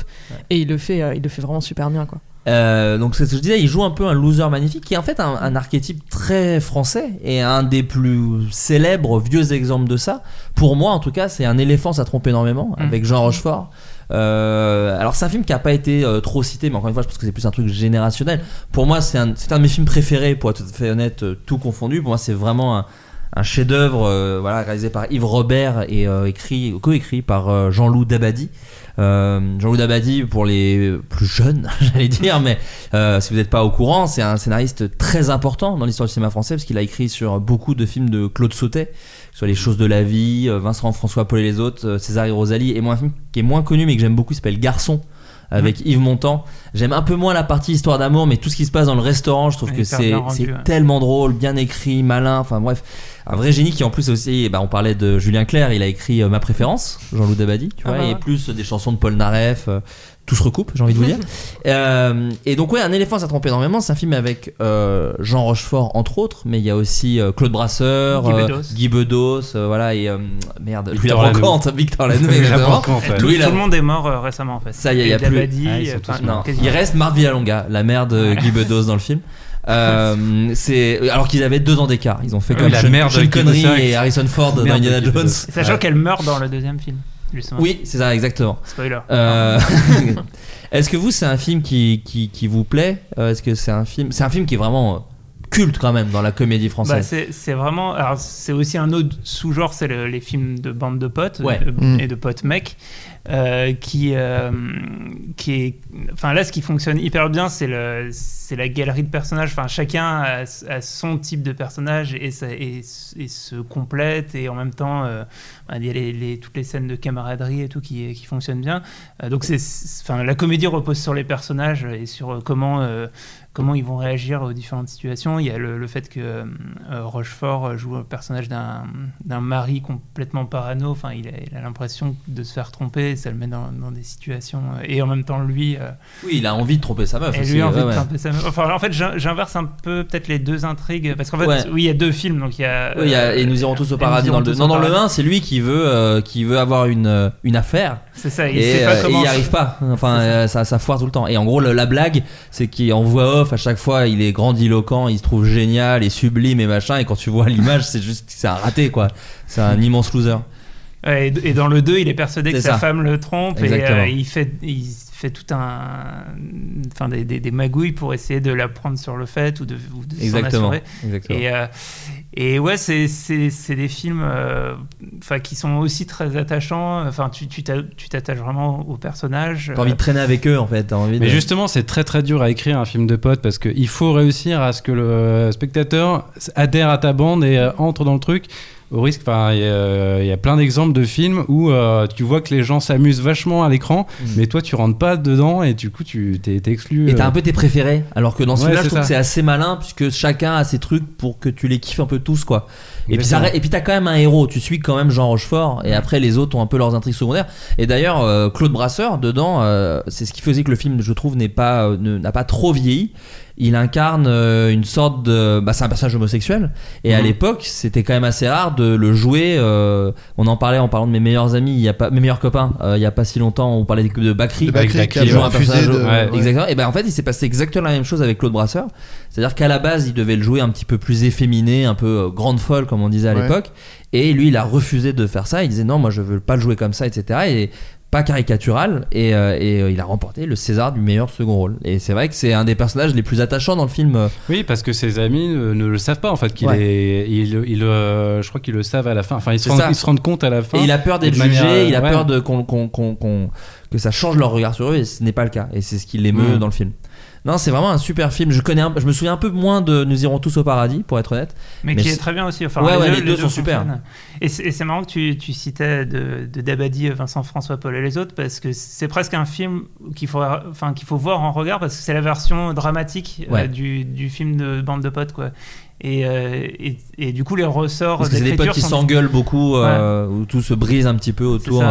Et il le fait, euh, il le fait vraiment super bien, quoi. Euh, donc c'est ce que je disais, il joue un peu un loser magnifique qui est en fait un, un archétype très français et un des plus célèbres vieux exemples de ça. Pour moi en tout cas, c'est un éléphant ça trompe énormément Mm. avec Jean Rochefort. Euh, alors c'est un film qui a pas été euh, trop cité, mais encore une fois je pense que c'est plus un truc générationnel. Pour moi c'est un, c'est un de mes films préférés, pour être tout à fait honnête, euh, tout confondu. Pour moi c'est vraiment un, un chef-d'œuvre, euh, voilà, réalisé par Yves Robert et euh, écrit, coécrit par euh, Jean-Loup Dabadi. Jean-Loup Dabadi, pour les plus jeunes, j'allais dire, mais si vous n'êtes pas au courant, c'est un scénariste très important dans l'histoire du cinéma français parce qu'il a écrit sur beaucoup de films de Claude Sautet, soit Les choses de la vie, euh, Vincent François Paul et les autres, euh, César et Rosalie, et moi un film qui est moins connu mais que j'aime beaucoup, s'appelle Garçon avec Yves Montand. J'aime un peu moins la partie histoire d'amour, mais tout ce qui se passe dans le restaurant, je trouve que c'est ouais. tellement drôle, bien écrit, malin, enfin bref, un vrai génie qui en plus aussi, bah, on parlait de Julien Clerc, il a écrit euh, Ma préférence, Jean-Loup Dabadi, tu Ah vois, bah et plus des chansons de Paul Naref, tout se recoupe, j'ai envie de vous dire. Euh, et donc ouais, un éléphant ça trompe énormément, c'est un film avec euh, Jean Rochefort entre autres, mais il y a aussi euh, Claude Brasseur, Guy Bedos. Guy Bedos, euh, voilà, et euh, merde, Louis Victor la Brocante, Victor Lanoux, La exactement. Brocante, ouais. tout, Louis tout la- le monde est mort euh, récemment en fait. Ça y est, Et y a plus- Ah, enfin, Non, il reste Marthe Villalonga, la mère de Guy Bedos dans le film. Euh, c'est alors qu'ils avaient deux ans d'écart. Ils ont fait comme la Sean, mère de Sean Connery et Harrison Ford dans Indiana Jones. Sachant qu'elle meurt dans le deuxième film, justement. Oui, c'est ça, exactement. Spoiler. Euh, Est-ce que vous, c'est un film qui, qui, qui vous plaît? Euh, Est-ce que c'est un film C'est un film qui est vraiment euh, culte quand même dans la comédie Bah, française. c'est c'est vraiment. Alors, c'est aussi un autre sous-genre, c'est le- les films de bande de potes Ouais. euh, Mm. et de potes mecs. euh, qui, euh, qui est. Enfin, là, ce qui fonctionne hyper bien, c'est le- c'est la galerie de personnages. Enfin, chacun a, a son type de personnage et, ça, et, et se complète. Et en même temps, euh, bah, il y a les, les- toutes les scènes de camaraderie et tout qui, qui fonctionnent bien. Euh, donc, c'est, enfin, la comédie repose sur les personnages et sur euh, comment. Comment ils vont réagir aux différentes situations. Il y a le, le fait que euh, euh, Rochefort joue le personnage d'un mari complètement parano. Enfin, il a l'impression de se faire tromper, ça le met dans, dans des situations. euh, et en même temps, lui, Oui, il a envie de tromper sa meuf. et lui a envie ouais, de ouais. tromper sa meuf. Enfin, en fait, j'in- j'inverse un peu peut-être les deux intrigues. Parce qu'en fait, Ouais. oui, il y a deux films. Donc il y a. Oui, il y a- et nous irons tous au paradis dans le 2. tous Non, dans le paradis. 1, c'est lui qui veut, euh, qui veut avoir une, une affaire. C'est ça, il et sait pas il y arrive pas. Enfin, ça. ça, ça foire tout le temps. Et en gros, le- la blague, c'est qu'en voix à chaque fois, il est grandiloquent, il se trouve génial et sublime et machin. Et quand tu vois l'image, c'est juste, c'est un raté, quoi. C'est un immense loser. Et, et dans le 2, il est persuadé que sa femme le trompe Exactement. et euh, il fait il fait tout un enfin des, des, des magouilles pour essayer de la prendre sur le fait ou de, ou de s'en Exactement. assurer. Exactement. Et, euh, et ouais, c'est c'est- c'est des films euh, enfin qui sont aussi très attachants. Enfin, tu tu t'a- tu t'attaches vraiment aux personnages. T'as envie de traîner avec eux, en fait. T'as envie de. Mais justement, c'est très très dur à écrire un film de potes parce qu'il faut réussir à ce que le spectateur adhère à ta bande et euh, entre dans le truc. Au risque, enfin, il y, a- il y a plein d'exemples de films où euh, tu vois que les gens s'amusent vachement à l'écran, Mm. mais toi tu rentres pas dedans et du coup tu t'es exclu. Et t'as euh. un peu tes préférés, alors que dans ce Ouais, film-là, je trouve que c'est assez malin, puisque chacun a ses trucs pour que tu les kiffes un peu tous, quoi. Et puis, ça, et puis t'as quand même un héros, tu suis quand même Jean Rochefort, et après les autres ont un peu leurs intrigues secondaires. Et d'ailleurs, euh, Claude Brasseur, dedans, euh, c'est ce qui faisait que le film, je trouve, n'est pas, n'a pas trop vieilli. Il incarne euh, une sorte de. Bah, c'est un personnage homosexuel. Et à Mhm. l'époque, c'était quand même assez rare de le jouer. euh, on en parlait en parlant de mes meilleurs amis, il y a pas, mes meilleurs copains, euh, il y a pas si longtemps, on parlait de, de Bakri. De Bakri qui joué un personnage. de- de- ouais. ouais. Exactement. Et ben en fait, il s'est passé exactement la même chose avec Claude Brasseur. C'est-à-dire qu'à la base, il devait le jouer un petit peu plus efféminé, un peu euh, grande folle, comme on disait à Ouais. l'époque. Et lui, il a refusé de faire ça. Il disait non, moi, je veux pas le jouer comme ça, etc. Et pas caricatural et, euh, et, euh, il a remporté le César du meilleur second rôle. Et c'est vrai que c'est un des personnages les plus attachants dans le film. euh, Oui, parce que ses amis ne, ne le savent pas en fait qu'il Ouais. est. Il, il, euh, je crois qu'ils le savent à la fin. Enfin, ils se, rendent, ils se rendent compte à la fin. Et il a peur d'être manière, jugé, il a ouais. peur de qu'on, qu'on- qu'on- qu'on- que ça change leur regard sur eux, et ce n'est pas le cas. Et c'est ce qui l'émeut Mm. dans le film. Non, c'est vraiment un super film. Je connais, un- je me souviens un peu moins de Nous irons tous au paradis, pour être honnête. Mais, Mais qui est très bien aussi. Enfin, Ouais, ouais, les deux deux sont super. Et c'est marrant que tu, tu citais de, de Dabadi, Vincent François Paul et les autres, parce que c'est presque un film qu'il faut, enfin, qu'il faut voir en regard, parce que c'est la version dramatique euh, Ouais. du, du film de bande de potes. Quoi. Et, euh, et, et du coup, les ressorts Parce que c'est des potes qui sont- s'engueulent beaucoup, euh, où tout se brise un petit peu autour.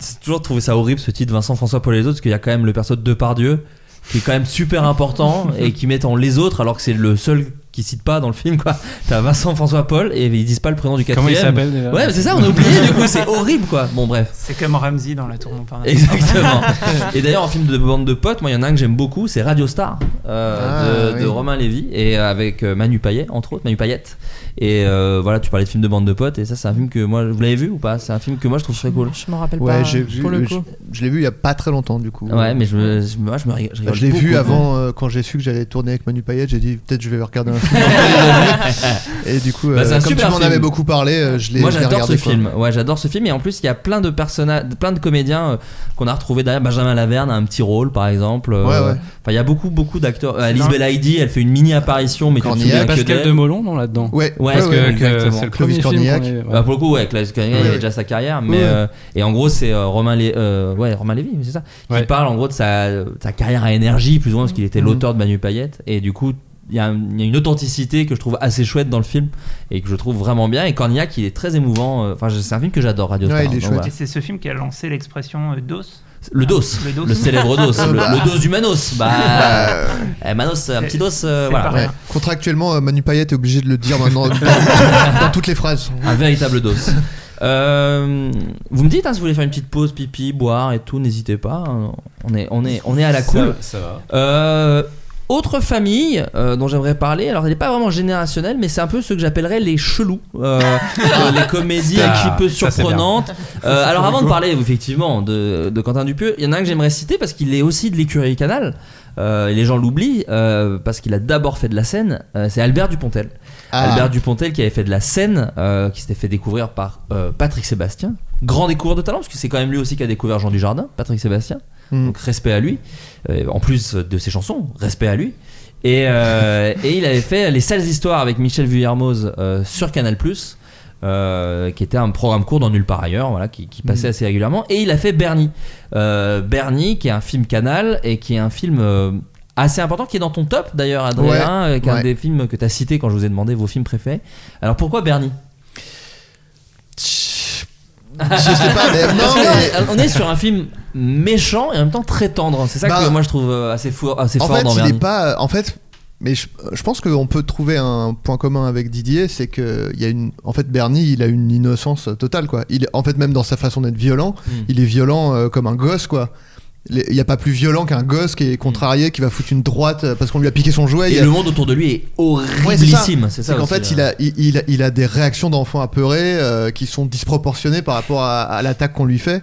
C'est toujours trouvé ça horrible ce titre Vincent François Paul et les autres, parce qu'il y a quand même le perso de Depardieu qui est quand même super important et qui met en les autres alors que c'est le seul qui cite pas dans le film quoi. T'as Vincent François Paul et ils disent pas le prénom du quatrième. Comment il s'appelle déjà Ouais, mais c'est ça, on a oublié du coup, c'est horrible quoi. Bon bref. C'est comme Ramsey dans La Tour Montparnasse. Exactement. Et d'ailleurs, en film de bande de potes, moi, il y en a un que j'aime beaucoup, c'est Radio Star euh, Ah, de. Romain Lévy et avec euh, Manu Payet, entre autres, Manu Payette. Et euh, voilà, tu parlais de film de bande de potes, et ça, c'est un film que moi, vous l'avez vu ou pas? C'est un film que moi, je trouve très cool. Je m'en rappelle Ouais, pas j'ai pour le vu, coup. je, je l'ai vu il y a pas très longtemps du coup. Ouais, mais je, me- je, moi, je me Bah, rigole je l'ai vu avant euh, quand j'ai su que j'allais tourner avec Manu Payet, j'ai dit peut-être je vais regarder un Et du coup, Bah, euh, comme super tu m'en avais beaucoup parlé, euh, je l'ai Moi j'adore ce quoi. film. Ouais, j'adore ce film et en plus il y a plein de personnages, plein de comédiens euh, qu'on a retrouvés derrière. Benjamin Laverne a un petit rôle par exemple. Euh, Ouais, ouais. Enfin, il y a beaucoup beaucoup d'acteurs. Alice Belaïdi, elle fait une mini apparition, mais tu te Cornillac. souviens Pascal de Molon non là-dedans. Ouais, Ouais, ouais, parce ouais, que- exactement. c'est le Clovis premier film Cornillac. est- ouais. Bah, pour le coup, ouais, Claes Cornillac, il a déjà sa carrière, mais Ouais. euh, et en gros c'est euh, Romain, Lé- euh, ouais, Romain Lévy, c'est ça, qui Ouais. parle en gros de sa, sa carrière à énergie plus ou moins parce qu'il était Mhm. l'auteur de Manu Payette et du coup il y, a une authenticité que je trouve assez chouette dans le film et que je trouve vraiment bien et Cornillac il est très émouvant. euh, Enfin, c'est un film que j'adore, Radio Ouais, Star. voilà. C'est ce film qui a lancé l'expression euh, DOS. Le dos, Le dos. le célèbre dos, le, Bah. le dos du Manos. Bah, Bah, eh, Manos, un petit dos, euh, voilà, ouais. Contractuellement, euh, Manu Payet est obligé de le dire maintenant dans, dans toutes les phrases. un véritable dos. Euh, vous me dites hein, si vous voulez faire une petite pause, pipi, boire et tout, n'hésitez pas. hein. On est, on est, on est à la cool. Ça, ça va. Euh, autre famille euh, dont j'aimerais parler, alors elle n'est pas vraiment générationnelle, mais c'est un peu ce que j'appellerais les chelous, euh, euh, les comédies un petit peu surprenantes. Alors avant de parler effectivement de, de Quentin Dupieux, il y en a un que j'aimerais citer parce qu'il est aussi de l'écurie Canal. Et les gens l'oublient parce qu'il a d'abord fait de la scène. c'est Albert Dupontel. Ah. Albert Dupontel qui avait fait de la scène, qui s'était fait découvrir par Patrick Sébastien. Grand découvreur de talent, parce que c'est quand même lui aussi qui a découvert Jean Dujardin, Patrick Sébastien. Mm. Donc respect à lui. Euh, en plus de ses chansons, respect à lui. Et, euh, et il avait fait Les Sales Histoires avec Michel Vuillermoz euh, sur Canal+. Qui était un programme court dans Nulle part ailleurs, voilà, qui, qui passait Mm. assez régulièrement. Et il a fait Bernie. Bernie, qui est un film Canal et qui est un film assez important, qui est dans ton top d'ailleurs, Adrien, Ouais, qui est un des films que tu as cité quand je vous ai demandé vos films préférés. Alors pourquoi Bernie? Je sais pas, mais non, mais- on, est, sur un film méchant et en même temps très tendre. C'est ça Bah, que moi je trouve euh, assez fort, assez en fort fait, dans il est pas. En fait, mais je, je pense qu'on peut trouver un point commun avec Didier, c'est que il y a une. En fait, Bernie, il a une innocence totale, quoi. Il, en fait, même dans sa façon d'être violent, Mm. il est violent euh, comme un gosse, quoi. Il n'y a pas plus violent qu'un gosse qui est contrarié, qui va foutre une droite euh, parce qu'on lui a piqué son jouet. Et a- le monde autour de lui est Ouais, c'est ça. horriblissime. ça. C'est qu'en fait, là. il a, il, il a, il a des réactions d'enfant apeurés euh, qui sont disproportionnées par rapport à, à l'attaque qu'on lui fait.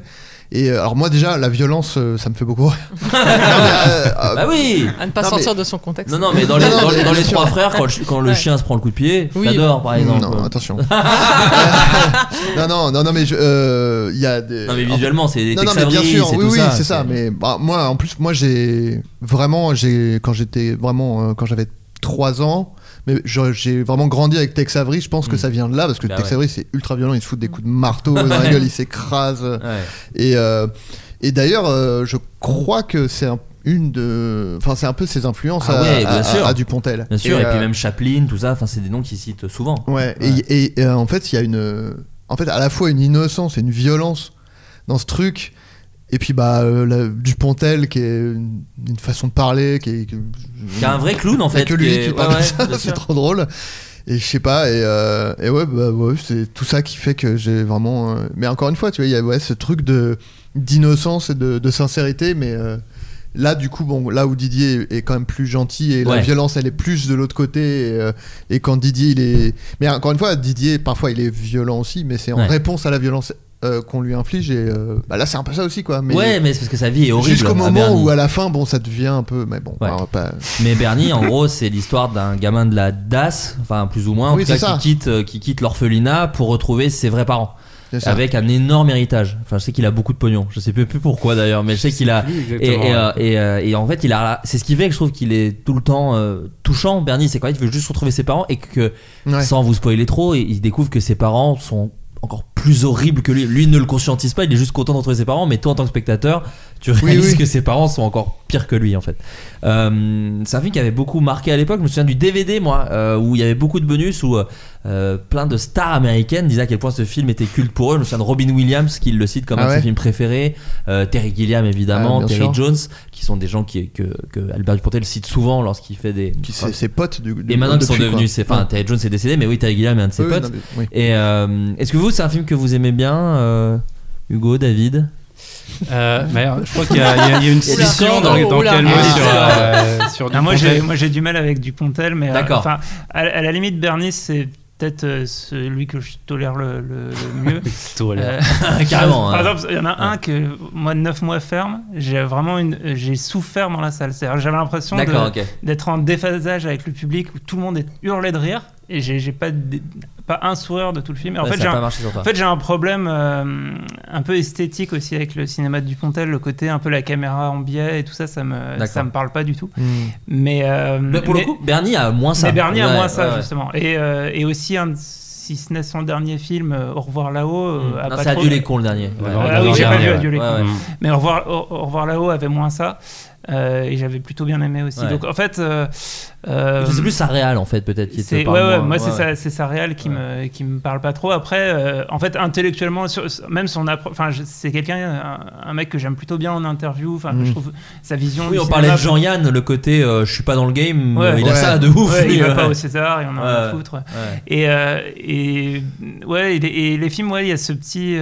Et euh, alors moi déjà, la violence, euh, ça me fait beaucoup rire. Non, mais, euh, euh, Bah oui À ne pas Non, sortir mais- de son contexte. Non, non, mais dans les, Non, non, dans, mais les- dans bien les sûr. trois frères, quand, le- quand le Ouais. chien se prend le coup de pied, Oui. j'adore par exemple. non, attention. non, non, non, non, mais je- euh, il y a des. Non, mais visuellement, c'est des Non, non, mais bien sûr, c'est oui, tout oui, c'est ça. Mais bah, moi, en plus, moi, j'ai vraiment, j'ai quand j'étais vraiment, euh, quand j'avais 3 ans, mais j'ai vraiment grandi avec Tex Avery. Je pense que Mm. ça vient de là parce que Bah Tex ouais. Avery c'est ultra violent. Il se fout des coups de marteau dans la gueule, il s'écrase. Ouais. Et, euh, et d'ailleurs, euh, je crois que c'est un- une de. Enfin, c'est un peu ses influences Ah à, ouais, bien à- sûr. à Dupontel. Bien sûr, et, puis euh, même Chaplin, tout ça, enfin, c'est des noms qu'ils citent souvent. Ouais, Ouais. et, et, euh, en fait, il y a une. En fait, à la fois une innocence et une violence dans ce truc. Et puis, bah, euh, la- Dupontel, qui est une, une façon de parler, qui est. qui- Qui a un vrai clown en fait. que lui est- qui parle ouais, comme ouais, ça, bien c'est trop drôle. Et je sais pas, et, euh, et ouais, bah, ouais, c'est tout ça qui fait que j'ai vraiment. euh, Mais encore une fois, tu vois, il y a ouais, ce truc de d'innocence et de, de sincérité, mais euh, là, du coup, bon, là où Didier est quand même plus gentil et la violence, elle est plus de l'autre côté. Et, et quand Didier, il est. Mais encore une fois, Didier, parfois, il est violent aussi, mais c'est en réponse à la violence euh, qu'on lui inflige et euh, bah là c'est un peu ça aussi quoi. Mais ouais, mais c'est parce que sa vie est horrible. jusqu'au à moment Bernie. où à la fin bon ça devient un peu mais bon Ouais. pas. Mais Bernie, en gros, c'est l'histoire d'un gamin de la DAS, enfin plus ou moins, en Oui, tout cas, c'est ça. qui quitte, euh, qui quitte l'orphelinat pour retrouver ses vrais parents. Avec un énorme héritage. Enfin, je sais qu'il a beaucoup de pognon. Je sais plus pourquoi d'ailleurs, mais je sais qu'il a. Et, et, euh, ouais. et, euh, et en fait, il a. C'est ce qui fait que je trouve qu'il est tout le temps euh, touchant. Bernie, c'est quand il veut juste retrouver ses parents et que, Ouais. sans vous spoiler trop, il découvre que ses parents sont encore plus horribles que lui. Lui ne le conscientise pas, il est juste content de retrouver ses parents, mais toi en tant que spectateur, tu réalises oui. que ses parents sont encore pires que lui en fait. Euh, c'est un film qui avait beaucoup marqué à l'époque. Je me souviens du DVD moi, euh, où il y avait beaucoup de bonus où euh, plein de stars américaines disaient à quel point ce film était culte pour eux. Je me souviens de Robin Williams qui le cite comme Ah un de ses films préférés, Terry Gilliam évidemment, Ah, Terry sûr. Jones, qui sont des gens qui, que, que Albert Dupontel cite souvent lorsqu'il fait des. Qui c'est ses potes du, du et maintenant qu'ils sont devenus, enfin, Terry Jones est décédé, mais oui, Terry Gilliam est un de ses potes. non, mais- oui. Et est-ce que vous, c'est un film que vous aimez bien, euh, Hugo, David Euh, mais je crois qu'il y, a- y une scission dans, dans mot Ah. sur, euh, sur Ah, moi, j'ai, moi j'ai du mal avec Dupontel, mais euh, D'accord. enfin, à, à la limite, Bernie, c'est peut-être celui que je tolère le, le- le mieux. Tolère. Euh, Carrément, Par hein. exemple, il y en a un que moi, 9 mois ferme, j'ai vraiment une, j'ai souffert dans la salle. J'avais l'impression de- d'être en déphasage avec le public où tout le monde est hurlé de rire et j'ai, j'ai pas, de- pas un sourire de tout le film. Et en Ouais, fait, j'ai a un- en fait, j'ai problème euh, un peu esthétique aussi avec le cinéma de Dupontel, le côté un peu la caméra en biais et tout ça, ça me, ça me parle pas du tout. Hmm. Mais, euh, Mais pour mais- le coup, Bernie a moins ça. mais Bernie a Ouais, moins ça, ouais, justement. Et, euh, et aussi, un, si ce n'est son dernier film, Au revoir là-haut. a Non, pas c'est trop- Adieu les cons le dernier. Ouais, Ouais, ouais, Ah oui, j'ai pas vu. Adieu les cons. Mais Au revoir, au, Au revoir là-haut avait moins ça. Euh, et j'avais plutôt bien aimé aussi. Ouais. Donc en fait. euh, euh, C'est plus sa réal en fait, peut-être. qui te parle ouais, ouais, moi c'est Ouais, sa, c'est sa réal qui me qui me parle pas trop. Après, euh, en fait, intellectuellement, sur- même son enfin, c'est quelqu'un, un, un mec que j'aime plutôt bien en interview. Enfin, Mm. je trouve sa vision. Oui, on parlait de Jean-Yann, le côté je suis pas dans le game, il a ça de ouf. Il va pas au César et on en a à foutre. Et, et ouais, et les films, ouais, il y a ce petit.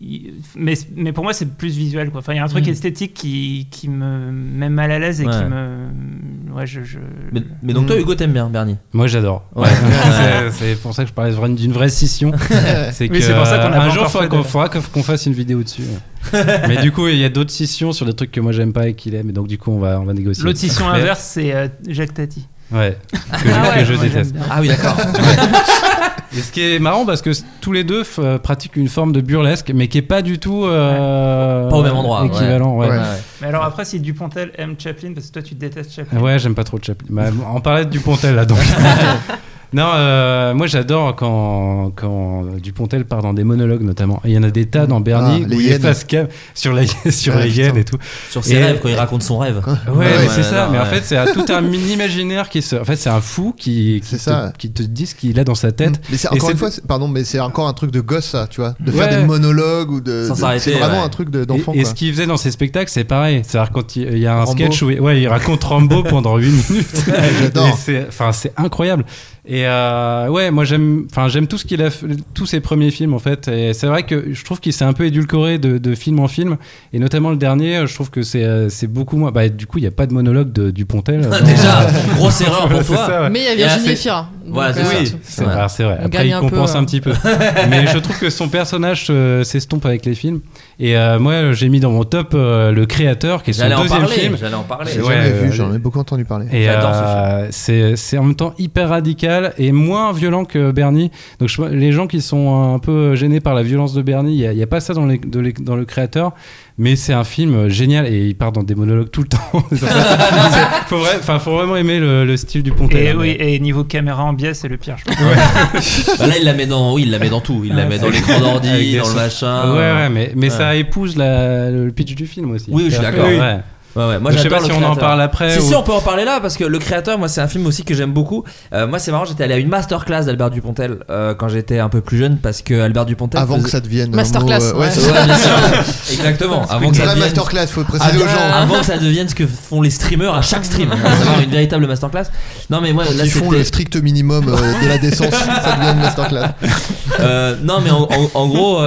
Il- mais, mais pour moi, c'est plus visuel. Quoi. Enfin, il y a un truc Mm. esthétique qui, qui me met mal à l'aise et Ouais. qui me. Ouais, je. je- Mais, mais donc toi, Mm. Hugo, t'aimes bien Bernie? Moi j'adore. Ouais. C'est pour ça que je parlais d'une vraie scission. c'est Oui, c'est pour ça qu'on a un jour encore faudra qu'on fasse une vidéo dessus. mais du coup il y a d'autres scissions sur des trucs que moi j'aime pas et qu'il aime. Et donc du coup on va on va négocier. L'autre scission inverse, c'est euh, Jacques Tati. Ouais. Que, Ah je- ouais, que je moi, j'aime déteste. Ah oui, d'accord. Et ce qui est marrant parce que tous les deux euh, pratiquent une forme de burlesque, mais qui est pas du tout euh, Pas au même endroit, ouais. équivalent. Ouais. Ouais. Ouais. Mais alors après, si Dupontel aime Chaplin, parce que toi tu détestes Chaplin. Ouais, j'aime pas trop Chaplin. Bah, on parlait de Dupontel là donc. non, euh, moi j'adore quand, quand Dupontel part dans des monologues notamment. Et Il y en a des tas dans Bernie Ah, où il sur, la, sur Ah, les hyènes et tout. Sur ses Et- rêves, quand il raconte son rêve. Ouais, Ouais, c'est ça. non, mais en fait, c'est un- tout un mini imaginaire qui se. En fait, c'est un fou qui, qui, te, qui te dit ce qu'il a dans sa tête. Mais c'est encore une fois, pardon, mais c'est encore un truc de gosse, ça, tu vois, de Ouais. faire des monologues ou de. Sans de- s'arrêter, C'est vraiment ouais. un truc de- d'enfant. Et, ce qu'il faisait dans ses spectacles, c'est pareil. C'est-à-dire quand il, il y a un Rambo. sketch où il, ouais, il raconte Rambo pendant 8 minutes. J'adore. Enfin, c'est incroyable. Et euh, ouais, moi j'aime, enfin, j'aime tout ce qu'il a, fait- tous ses premiers films en fait. Et c'est vrai que je trouve qu'il s'est un peu édulcoré de, de film en film. Et notamment le dernier, je trouve que c'est, euh, c'est beaucoup moins. Bah, du coup, il n'y a pas de monologue de Dupontel. dans- Déjà, grosse erreur pour toi. ça, ouais. Mais il y a Virginie c'est- Fira. Voilà, c'est vrai. Après, il un peu, compense un petit peu. Mais je trouve que son personnage euh, s'estompe avec les films. Et euh, moi, j'ai mis dans mon top euh, le créateur, qui est son deuxième parler. film. J'allais en parler. J'ai Ouais, jamais euh, vu, j'en ai beaucoup entendu parler. Et J'adore ce euh, c'est c'est en même temps hyper radical et moins violent que Bernie. Donc je- les gens qui sont un peu gênés par la violence de Bernie, il n'y a, pas ça dans, les- de les- dans le créateur. Mais c'est un film génial et il part dans des monologues tout le temps. Faut, vrai- faut vraiment aimer le, le style du Pontel. Et, hein, oui, mais- et niveau caméra en biais, c'est le pire, je pense. Bah là, il la met dans, oui, il la met dans tout. Il la met dans l'écran d'ordi, des dans le machin. Ouais, ouais, mais, mais Ouais. ça épouse la- le pitch du film aussi. Oui, je suis d'accord. Ouais. Ouais. Moi, je sais pas si on en parle après. Si, ou- si, on peut en parler là parce que le créateur, moi, c'est un film aussi que j'aime beaucoup. Euh, moi, c'est marrant, j'étais allé à une masterclass d'Albert Dupontel euh, quand j'étais un peu plus jeune parce que Albert Dupontel. Avant faisait- que ça devienne. Masterclass, mot, euh, ouais. c'est ça. Ouais, sûr. Exactement. Avant que ça devienne. masterclass, faut préciser aux Avant- gens. Avant que ça devienne ce que font les streamers à chaque stream, une véritable masterclass. Non mais moi là Ils font le strict minimum euh, de la décence, ça devient une masterclass. Euh, non mais en, en- en gros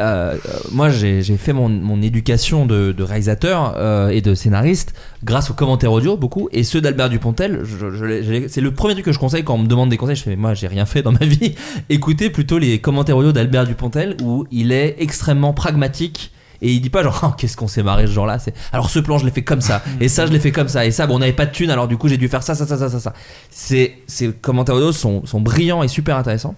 euh, moi j'ai fait mon, mon éducation de, de réalisateur euh, et de scénariste grâce aux commentaires audio beaucoup et ceux d'Albert Dupontel je- je c'est le premier truc que je conseille quand on me demande des conseils. Je fais mais moi j'ai rien fait dans ma vie. Écoutez plutôt les commentaires audio d'Albert Dupontel où il est extrêmement pragmatique et il dit pas genre Oh, qu'est-ce qu'on s'est marré ce genre là c'est alors ce plan je l'ai fait comme ça et ça je l'ai fait comme ça et ça bon on n'avait pas de thune alors du coup j'ai dû faire ça ça ça ça ça ça. C'est ces commentaires audio sont, sont brillants et super intéressants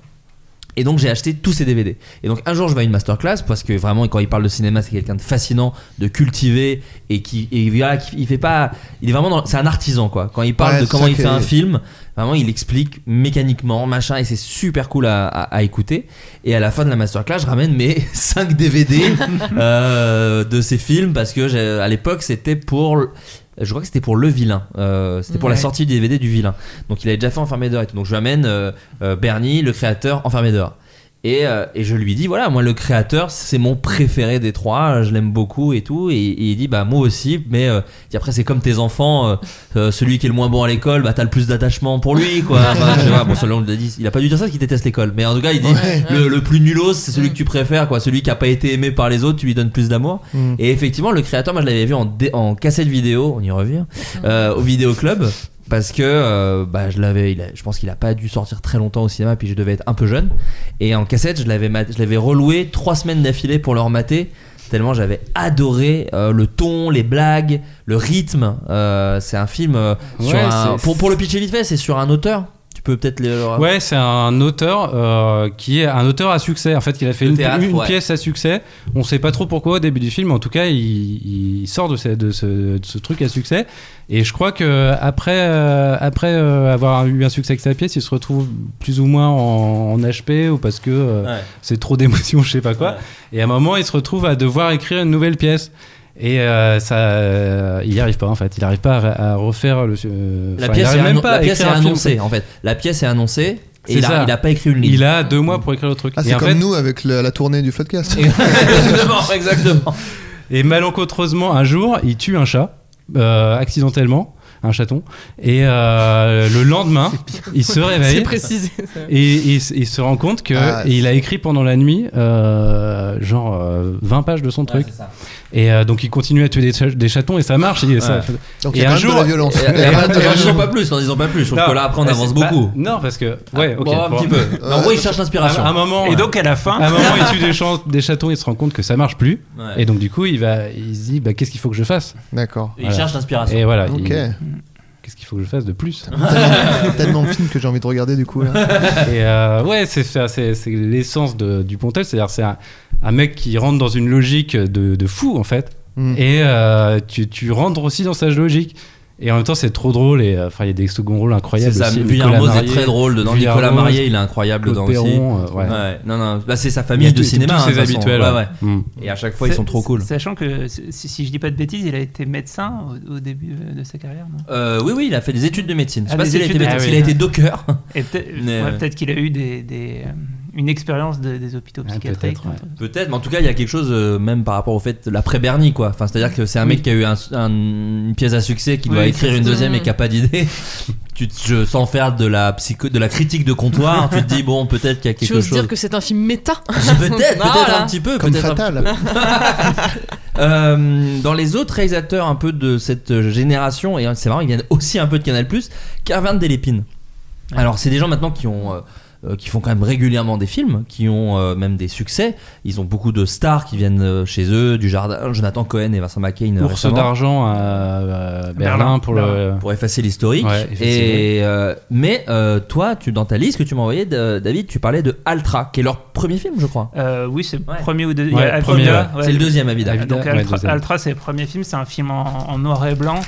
et donc j'ai acheté tous ces DVD. Et donc un jour je vais à une masterclass parce que vraiment quand il parle de cinéma c'est quelqu'un de fascinant, de cultivé et qui et voilà, qui- il fait pas, il est vraiment c'est un artisan quoi. Quand il parle Ouais, de comment il fait un film, vraiment il explique mécaniquement machin et c'est super cool à, à- à écouter. Et à la fin de la masterclass je ramène mes 5 DVD euh, de ces films parce que à l'époque c'était pour je crois que c'était pour Le Vilain. Euh, c'était pour la sortie du DVD du Vilain. Donc il avait déjà fait Enfermé dehors et tout. Donc je lui amène euh, euh, Bernie, le créateur, Enfermé dehors. Et, euh, et je lui dis voilà moi le créateur c'est mon préféré des trois je l'aime beaucoup et tout. Et, et il dit bah moi aussi mais euh, après c'est comme tes enfants euh, euh, celui qui est le moins bon à l'école bah t'as le plus d'attachement pour lui quoi. Enfin, je bon selon on le dit il a pas dû dire ça qu'il déteste l'école. Mais en tout cas il dit le, le plus nulos c'est celui que tu préfères quoi. Celui qui a pas été aimé par les autres tu lui donnes plus d'amour. Mm. et effectivement le créateur moi je l'avais vu en, en cassette vidéo on y revient euh, au vidéo club parce que euh, bah, je l'avais je pense qu'il a pas dû sortir très longtemps au cinéma puis je devais être un peu jeune. Et en cassette je l'avais je l'avais reloué trois semaines d'affilée pour le remater tellement j'avais adoré euh, le ton les blagues le rythme. Euh, c'est un film euh, sur un, pour, pour le pitcher vite fait c'est sur un auteur tu peux peut-être le Ouais, c'est un auteur euh, qui est un auteur à succès. En fait, il a fait une, théâtre, une ouais. pièce à succès. On sait pas trop pourquoi au début du film. En tout cas, il, il sort de ce, de, ce, de ce truc à succès. Et je crois que après, euh, après euh, avoir eu un succès avec sa pièce, il se retrouve plus ou moins en, en HP ou parce que Ouais. c'est trop d'émotions, je sais pas quoi. Ouais. Et à un moment, il se retrouve à devoir écrire une nouvelle pièce. Et euh, ça, euh, il y arrive pas en fait. Il arrive pas à, à refaire le. euh, la pièce, est, même pas la pièce est film. annoncée en fait la pièce est annoncée et C'est il a, il a pas écrit une ligne Il a deux mois pour écrire le truc. Ah, c'est en comme fait- nous avec le- la tournée du podcast. exactement exactement Et malencontreusement, un jour, il tue un chat, euh, accidentellement, un chaton. Et euh, le lendemain, il se C'est réveille. précisé. Et il, se rend compte que Ah, il a écrit pendant la nuit euh, genre euh, 20 pages de son truc. Et euh, donc il continue à tuer des, des chatons et ça marche. et ça- Ouais. Donc Et il y a un de jour- la violence. Et- et- et- Et- n'en disons pas plus, n'en disons pas plus. Je trouve que là, après, on avance beaucoup. non, parce que. Ouais, ok. Bon, un bon. petit peu. Mais en gros, il cherche l'inspiration. À un moment, Et donc à la fin, à un moment, il tue des, chan- des chatons, il se rend compte que ça marche plus. Ouais. Et donc, du coup, il, va, il se dit bah, qu'est-ce qu'il faut que je fasse? D'accord. Il cherche l'inspiration. Et voilà. Ok. il- Qu'est-ce qu'il faut que je fasse de plus? Tellement de films que j'ai envie de regarder du coup là. Et euh, ouais, c'est c'est- c'est c'est l'essence de- du Pontel, c'est-à-dire c'est un, un mec qui rentre dans une logique de, de fou en fait, Mm. et euh, tu, tu rentres aussi dans sa logique. Et en même temps, c'est trop drôle et euh, enfin, il y a des second rôles C'est incroyables. ça. aussi. Nicolas est Marié, très drôle dedans. Nicolas Marié, il est incroyable Claude dedans aussi. Perron, euh, ouais. Ouais. Non, non. Là, c'est sa Il famille a de cinéma. tous hein, ses habituels. Ouais. Mm. Et à chaque fois, ils sont trop cool. Sachant que, si, si je dis pas de bêtises, il a été médecin au, au début de sa carrière, non? Euh, oui, oui, il a fait des études de médecine. Je sais Ah, pas s'il a été médecin, s'il a été docker. Et peut-être qu'il a eu des, des, euh, une expérience de- des hôpitaux Ah, psychiatriques. peut-être, ouais. Peut-être, mais en tout cas, il y a quelque chose, euh, même par rapport au fait, l'après Bernie, quoi. Enfin, c'est-à-dire que c'est un mec qui a eu un- un- une pièce à succès, qui doit Oui, écrire une deuxième et qui a pas d'idée. tu, te- je, sans faire de la psycho, de la critique de comptoir, tu te dis, bon, peut-être qu'il y a Tu quelque oses chose. dire que c'est un film méta? Peut-être, peut-être Voilà. un petit peu. Comme peut-être Fatal. Euh, dans les autres réalisateurs un peu de cette génération, et c'est marrant, ils viennent aussi un peu de Canal+, Carvin Delépine. Alors c'est des gens maintenant qui ont... euh, euh, qui font quand même régulièrement des films, qui ont euh, même des succès. Ils ont beaucoup de stars qui viennent euh, chez eux, du jardin. Jonathan Cohen et Vincent McCain. Ours d'argent à, à Berlin, Berlin. pour le. Pour effacer l'historique. Ouais, et euh, mais euh, toi, tu dans ta liste que tu m'as envoyé, David, tu parlais de Altra, qui est leur premier film, je crois. Euh, oui, c'est le Ouais. premier ou deuxième. Ouais, C'est le deuxième, Avida. Donc Altra, c'est le premier film, c'est un film en, en noir et blanc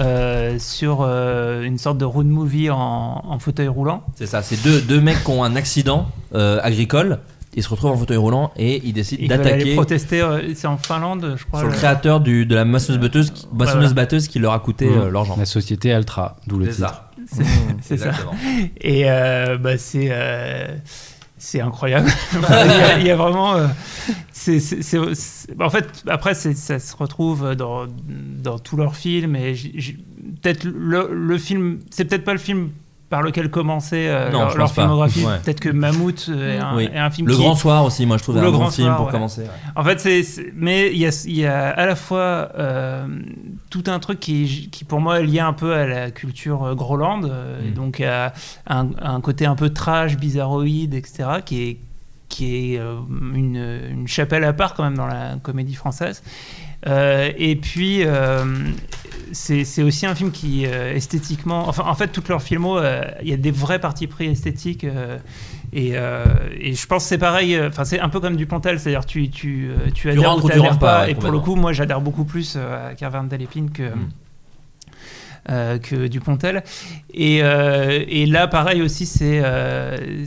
euh, sur euh, une sorte de road movie en, en fauteuil roulant. C'est ça, c'est deux, deux mecs qui ont un accident euh, agricole, ils se retrouvent en fauteuil roulant et ils décident Ils veulent aller d'attaquer protester, euh, c'est en Finlande, je crois. sur le le- créateur du, de la massonneuse batteuse, qui- batteuse qui leur a coûté Mmh. euh, leur jambe. La société Altra, d'où le C'est titre. ça. C'est c'est ça. Exactement. Et euh, bah, c'est euh, c'est incroyable. Il, y a, il y a vraiment. euh, en fait, après, ça se retrouve dans, dans tous leurs films. Et peut-être le, le film, c'est peut-être pas le film par lequel commencer euh, Non, leur, filmographie. Ouais. Peut-être que Mammouth euh, est un, Oui. un film Le qui Grand Soir aussi, moi je trouve Ou un Le bon Grand film Soir, pour ouais. commencer. ouais. En fait, c'est, mais il y a, il y a à la fois euh, tout un truc qui, qui, pour moi, est lié un peu à la culture euh, Groland, euh, Mm. et donc à un, un côté un peu trash, bizarroïde, etc., qui est, qui est euh, une, une chapelle à part quand même dans la comédie française. Euh, et puis, euh, c'est, aussi un film qui, euh, esthétiquement, enfin, en fait, toutes leurs filmos, euh, il y a des vrais partis pris esthétiques. Euh, et, euh, et je pense que c'est pareil, euh, enfin c'est un peu comme du Pontel, c'est-à-dire tu, tu, euh, tu adhères rentres ou tu rentres pas, et pour le coup, moi j'adhère beaucoup plus à Caverne d'Alépine que, Mm. euh, que du Pontel. Et, euh, et là, pareil aussi, c'est euh,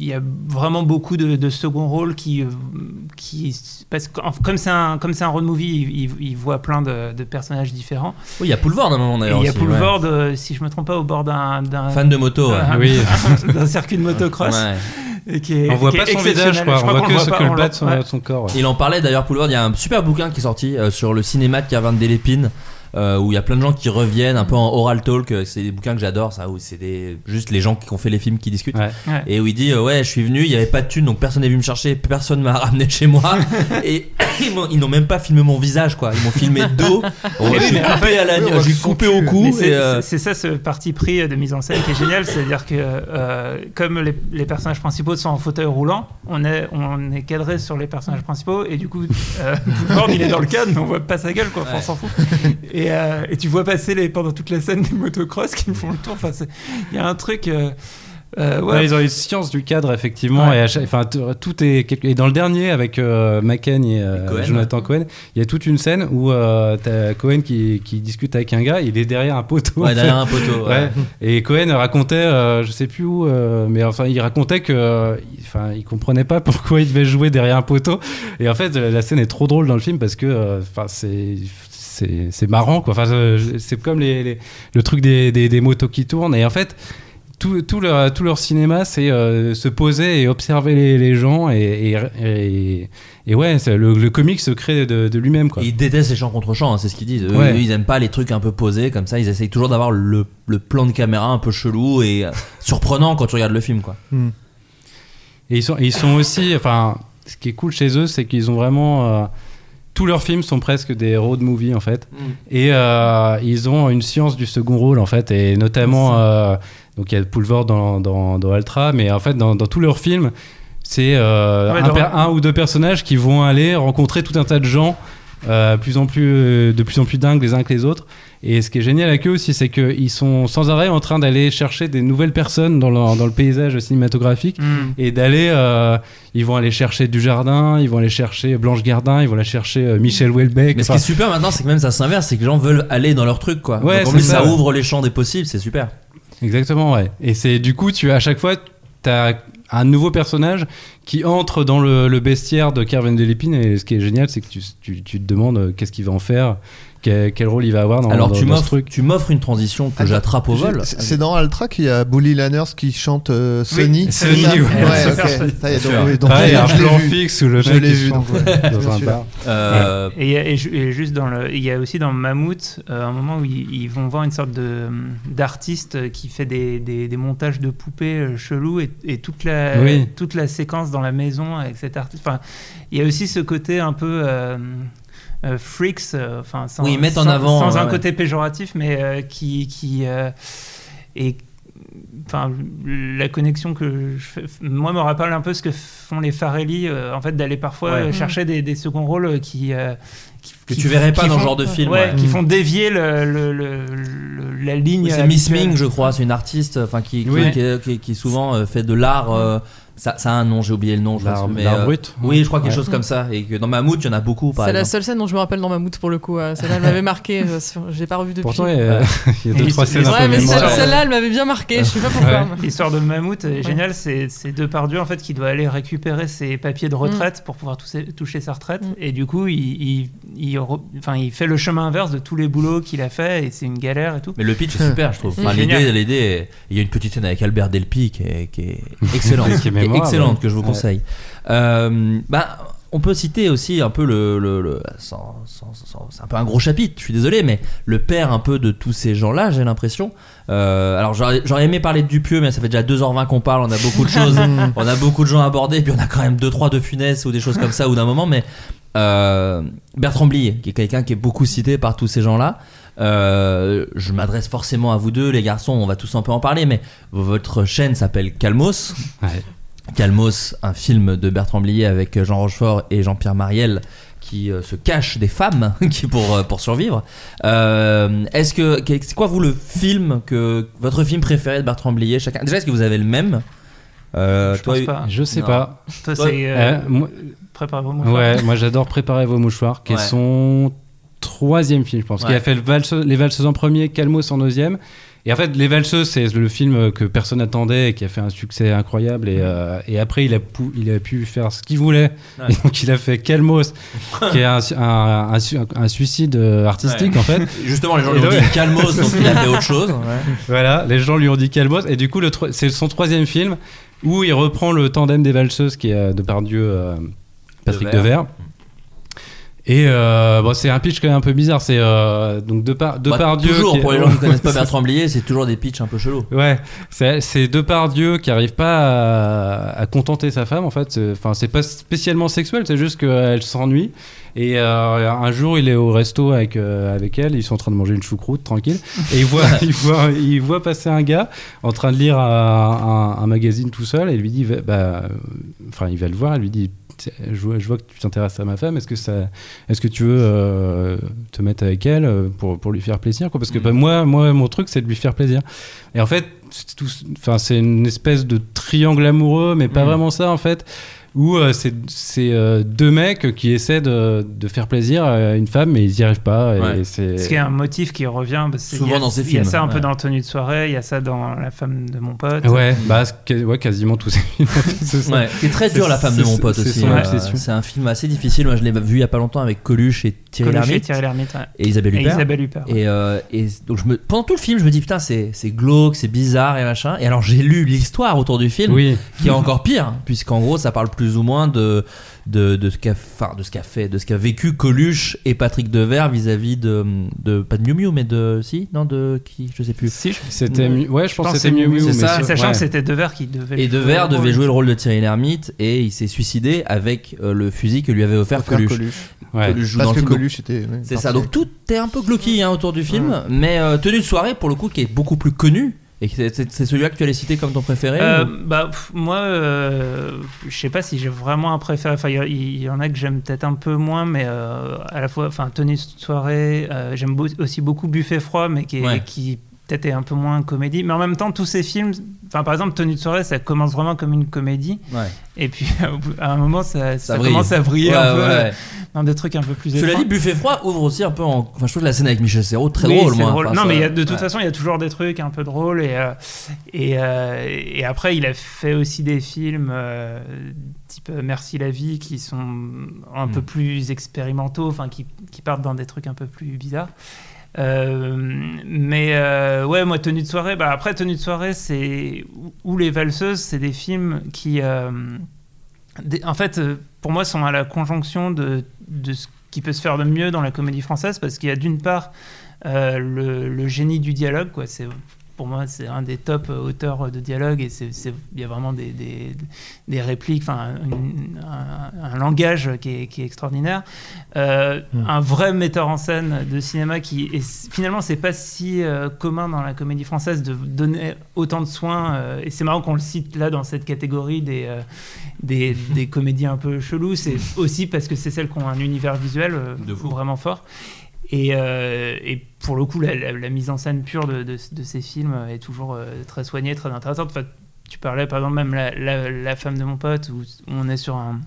il y a vraiment beaucoup de, de second rôle qui, qui parce que comme c'est un comme c'est un road movie, il, voit plein de, de personnages différents. Oui, il y a Poulvord à un moment d'ailleurs. il y a Poulvord, euh, si je me trompe pas, au bord d'un. Fan de moto. ouais. d'un- Oui. d'un circuit de motocross. Ouais. Qui est- On voit qui pas son visage, quoi. Je On crois voit que, le ce- que bas de son, ouais. son corps. ouais. Il en parlait d'ailleurs, Poulvord. Il y a un super bouquin qui est sorti euh, sur le cinéma de Caverne d'Elépine. Euh, où il y a plein de gens qui reviennent un peu en oral talk euh, c'est des bouquins que j'adore ça où c'est des juste les gens qui ont fait les films qui discutent. Ouais. Ouais. et où il dit euh, ouais je suis venu il y avait pas de thune donc personne n'est venu me chercher personne m'a ramené chez moi. Et ils n'ont même pas filmé mon visage quoi. Ils m'ont filmé dos. Bon, je suis en coupé à la oui, coupé au cou c'est euh, ça ce parti pris de mise en scène qui est génial, c'est-à-dire que comme les, les personnages principaux sont en fauteuil roulant, on est, on est cadré sur les personnages principaux et du coup, Boulevard, il est dans le cadre, mais on voit pas sa gueule, quoi, on s'en fout. Et, euh, et tu vois passer les, pendant toute la scène des motocross qui font le tour. Enfin, il y a un truc. euh, euh, ouais, Ouais, ils ont une science du cadre effectivement Ouais. et à chaque- enfin tout est et dans le dernier avec euh, McCann et, euh, Et Cohen, Jonathan Cohen il y a toute une scène où euh, t'as Cohen qui, qui discute avec un gars il est derrière un poteau ouais, derrière un poteau ouais. Ouais. Et Cohen racontait, euh, je sais plus où, euh, mais enfin, il racontait que, enfin, il comprenait pas pourquoi il devait jouer derrière un poteau. Et en fait, la scène est trop drôle dans le film parce que, euh, enfin, c'est, c'est, marrant, quoi. Enfin, c'est comme les, les- le truc des, des, des motos qui tournent. Et en fait, tout, tout, leur, tout leur cinéma, c'est euh, se poser et observer les, les gens. Et, et, et, et ouais, le, le comique se crée de, de lui-même, ils détestent les chants contre chants, hein, c'est ce qu'ils disent. Eux, Ouais. eux, ils aiment pas les trucs un peu posés comme ça. Ils essayent toujours d'avoir le, le plan de caméra un peu chelou et euh, surprenant quand tu regardes le film, quoi. Et ils sont, ils sont aussi, enfin, ce qui est cool chez eux, c'est qu'ils ont vraiment. euh, tous leurs films sont presque des road movies en fait. Et euh, ils ont une science du second rôle en fait. Et notamment, euh, donc il y a Poulvord dans, dans, dans Ultra, mais en fait, dans, dans tous leurs films, c'est euh, Ouais, un, ou deux personnages qui vont aller rencontrer tout un tas de gens. plus en plus, de plus en plus dingues les uns que les autres. Et ce qui est génial avec eux aussi, c'est qu'ils sont sans arrêt en train d'aller chercher des nouvelles personnes dans le, dans le paysage cinématographique Mm. et d'aller euh, ils vont aller chercher du jardin ils vont aller chercher Blanche Gardin ils vont aller chercher euh, Michel Houellebecq Mais ce qui est super maintenant, c'est que même ça s'inverse, c'est que les gens veulent aller dans leur truc, quoi. Ouais, Donc en c'est plus, ça, ça, ouvre les champs des possibles, c'est super. exactement ouais et c'est du coup tu à chaque fois t'as un nouveau personnage qui entre dans le, le bestiaire de Kerven de Lépine et ce qui est génial c'est que tu, tu, tu te demandes euh, qu'est-ce qu'il va en faire quel, quel rôle il va avoir dans, Alors dans- tu dans ce m'offres, truc tu m'offres une transition que j'attrape au vol. C'est dans Altra qu'il y a Bully Lanners qui chante euh, Sonny, ça ouais. Ouais, Ouais, ok. super, Ça y est, sûr. donc, oui, donc, Pareil, un je l'ai plan vu. fixe où le Je mec l'ai il vu, chante, donc, ouais. dans un bar Euh, Et, il a- juste dans le, il y a aussi dans Mammouth euh, un moment où ils, ils vont voir une sorte de d'artiste qui fait des, des, des montages de poupées euh, chelous et, et toute la Oui. toute la séquence dans la maison avec cet artiste. Enfin, il y a aussi ce côté un peu freaks, euh, enfin sans, Oui, ils mettent en sans- avant, sans ouais, un ouais. côté péjoratif, mais euh, qui qui euh, est Enfin, la connexion que je fais, moi me rappelle un peu ce que font les Farelli, euh, en fait, d'aller parfois Ouais. euh, chercher des, des seconds rôles qui, euh, qui- que tu verrais pas dans ce genre de film. ouais, ouais. qui font dévier le, le- le- le- la ligne. C'est Miss. Ming, je crois, c'est une artiste, enfin qui, qui, Oui. qui, qui- qui souvent euh, fait de l'art. euh, ça, ça a un nom, j'ai oublié le nom. je L'art- pense, mais, l'art euh, brut. Oui, je crois quelque Ouais. chose comme ça. Et que dans Mammouth, il y en a beaucoup, par C'est la seule scène dont je me rappelle dans Mammouth pour le coup. euh, Celle-là, elle m'avait marqué. euh, l'ai pas revue depuis. pourtant il y a, il y a deux Et trois scènes ouais, mais celle-là, elle m'avait bien marqué. Je sais pas pourquoi. Ouais. L'histoire de Mammouth est géniale, c'est c'est Depardieu en fait qui doit aller récupérer ses papiers de retraite pour pouvoir toucher, toucher sa retraite Mm. et du coup il, il, il re- enfin, il fait le chemin inverse de tous les boulots qu'il a fait et c'est une galère et tout. Mais le pitch est super, je trouve. Enfin, l'idée, il y a une petite scène avec Albert Delpi qui est, qui est excellente, Qui est qui est mémorable, excellente ouais. que je vous Ouais. conseille. Euh, bah, on peut citer aussi un peu le, le- le- sans- sans- sans- c'est un peu un gros chapitre. Je suis désolé, mais le père un peu de tous ces gens-là, j'ai l'impression. Euh, alors j'aurais j'aurais aimé parler de Dupieux, mais ça fait déjà 2h20 qu'on parle. On a beaucoup de choses, on a beaucoup de gens à aborder, puis on a quand même deux trois de Funès ou des choses comme ça ou d'un moment. Mais euh, Bertrand Blier, qui est quelqu'un qui est beaucoup cité par tous ces gens-là. Euh, je m'adresse forcément à vous deux, les garçons. On va tous un peu en parler, mais votre chaîne s'appelle Calmos. Ouais. Calmos, un film de Bertrand Blier avec Jean Rochefort et Jean-Pierre Mariel qui euh, se cachent des femmes qui pour, euh, pour survivre. Euh, est-ce que c'est quoi vous le film que votre film préféré de Bertrand Blier chacun? Déjà est-ce que vous avez le même? Euh, Je toi, pense pas. Je sais Non. pas. Toi, Toi, c'est. Euh, euh, moi- Préparez-vous, mon frère. Ouais, moi j'adore préparer vos mouchoirs, qui Ouais. est son troisième film, je pense. Ouais. Qui a fait le les valseuses en premier, Calmos en deuxième. Et en fait, Les Valseuses, c'est le film que personne n'attendait et qui a fait un succès incroyable. Et, euh, et après, il a, pu, il a pu faire ce qu'il voulait. Ouais. Et donc, il a fait Calmos, qui est un, un, un su- un suicide euh, artistique, Ouais. en fait. Justement, les gens Et lui ont ouais. dit Calmos, donc il a fait autre chose. Voilà, les gens lui ont dit Calmos. Et du coup, c'est son troisième film où il reprend le tandem des valseuses qui est euh, de Pardieu, euh, Patrick Devers. Devers. Et euh, bon, c'est un pitch quand même un peu bizarre. C'est euh, donc de par de Bah, Pardieu. toujours, qui pour les gens qui connaissent pas Bertrand Blier, c'est toujours des pitchs un peu chelous. Ouais, c'est c'est Depardieu qui arrive pas à, à contenter sa femme en fait. Enfin, c'est pas spécialement sexuel, c'est juste qu'elle s'ennuie. Et euh, un jour, il est au resto avec euh, avec elle. Ils sont en train de manger une choucroute tranquille. Et il voit il voit il voit passer un gars en train de lire un, un- un magazine tout seul. Et il lui dit bah, euh, enfin, il va le voir. Il lui dit je vois, je vois que tu t'intéresses à ma femme. Est-ce que ça, est-ce que tu veux euh, te mettre avec elle euh, pour, pour lui faire plaisir quoi? Parce que Mm. bah, moi, moi, mon truc, c'est de lui faire plaisir. Et en fait, c'est tout- c'est une espèce de triangle amoureux, mais pas Mm. vraiment ça en fait. Où euh, c'est c'est, euh, deux mecs qui essaient de, de faire plaisir à une femme, mais ils n'y arrivent pas. Et Ouais. c'est Ce qui est un motif qui revient. Souvent il y a- dans ces Il y a films, ça un ouais. peu dans Tenue de soirée, il y a ça dans La femme de mon pote. Ouais, bah, c'est quasi- ouais, quasiment tous ces films. c'est ça. Ouais, c'est très dur C'est- la femme de mon pote c'est aussi. son euh, obsession. C'est un film assez difficile. Moi, je l'ai vu il y a pas longtemps avec Coluche et Thierry Lhermitte Thierry Lhermitte, ouais. et Isabelle Et Huppert. Isabelle Huppert. Et, euh, et donc je me, pendant tout le film, je me dis putain, c'est c'est glauque, c'est bizarre et machin. Et alors j'ai lu l'histoire autour du film, Oui. qui est encore pire, puisqu'en gros ça parle plus ou moins de de, de ce qu'a enfin, de ce qu'a fait, de ce qu'a vécu Coluche et Patrick Devers vis-à-vis de, de pas de Miu Miu, mais de si non de qui je sais plus. Si, je- C'était mieux- ouais, je pense que que c'était c'est mais ça, Sachant ouais. que c'était Devers qui devait. Et Devers devait jouer le rôle de Thierry Lhermitte et il s'est suicidé avec euh, le fusil que lui avait offert Coluche. Coluche. Ouais. Coluche joue dans Parce le que film. Coluche était. ouais, C'est ça, donc tout est un peu glauqui hein, autour du film, mais euh, tenue de soirée pour le coup qui est beaucoup plus connu. Et c'est- celui-là que tu allais citer comme ton préféré Euh, ou- bah, pff, moi, euh, je sais pas si j'ai vraiment un préféré. Enfin, il y en a que j'aime peut-être un peu moins, mais euh, à la fois, enfin, tenue de soirée, euh, j'aime aussi beaucoup Buffet froid, mais qui, est- Ouais. qui peut-être est un peu moins comédie. Mais en même temps, tous ces films, enfin, par exemple, tenue de soirée, ça commence vraiment comme une comédie, Ouais. et puis à un moment, ça, ça commence à briller Ouais, un peu ouais, ouais. dans des trucs un peu plus. Cela dit, Buffet froid ouvre aussi un peu en. Enfin, je trouve la scène avec Michel Serrault très Oui, drôle, c'est moi. drôle. Enfin, non, ça- mais il y a- de toute ouais. façon, il y a toujours des trucs un peu drôles. Et, euh, et, euh, et après, il a fait aussi des films euh, type euh, Merci la vie qui sont un Mm. peu plus expérimentaux, enfin, qui, qui partent dans des trucs un peu plus bizarres. Euh, mais euh, ouais, moi, Tenue de soirée, bah, après, Tenue de soirée, c'est. Ou Les Valseuses, c'est des films qui. euh, en fait, pour moi, sont à la conjonction de, de ce qui peut se faire de mieux dans la comédie française, parce qu'il y a d'une part le, le génie du dialogue, quoi. C'est pour moi, c'est un des top auteurs de dialogue et il y a vraiment des, des, des répliques, enfin, un, un langage qui est, qui est extraordinaire. Euh, Un vrai metteur en scène de cinéma qui, c- finalement, c'est pas si euh, commun dans la comédie française de donner autant de soins. euh, et c'est marrant qu'on le cite là dans cette catégorie des, euh, des, des comédies un peu cheloues. C'est aussi parce que c'est celles qui ont un univers visuel euh, De vraiment fort. Et, euh, et pour le coup, la, mise en scène pure de, ces films est toujours euh, très soignée, très intéressante. Enfin, tu parlais par exemple même la, la- femme de mon pote, où on est sur un,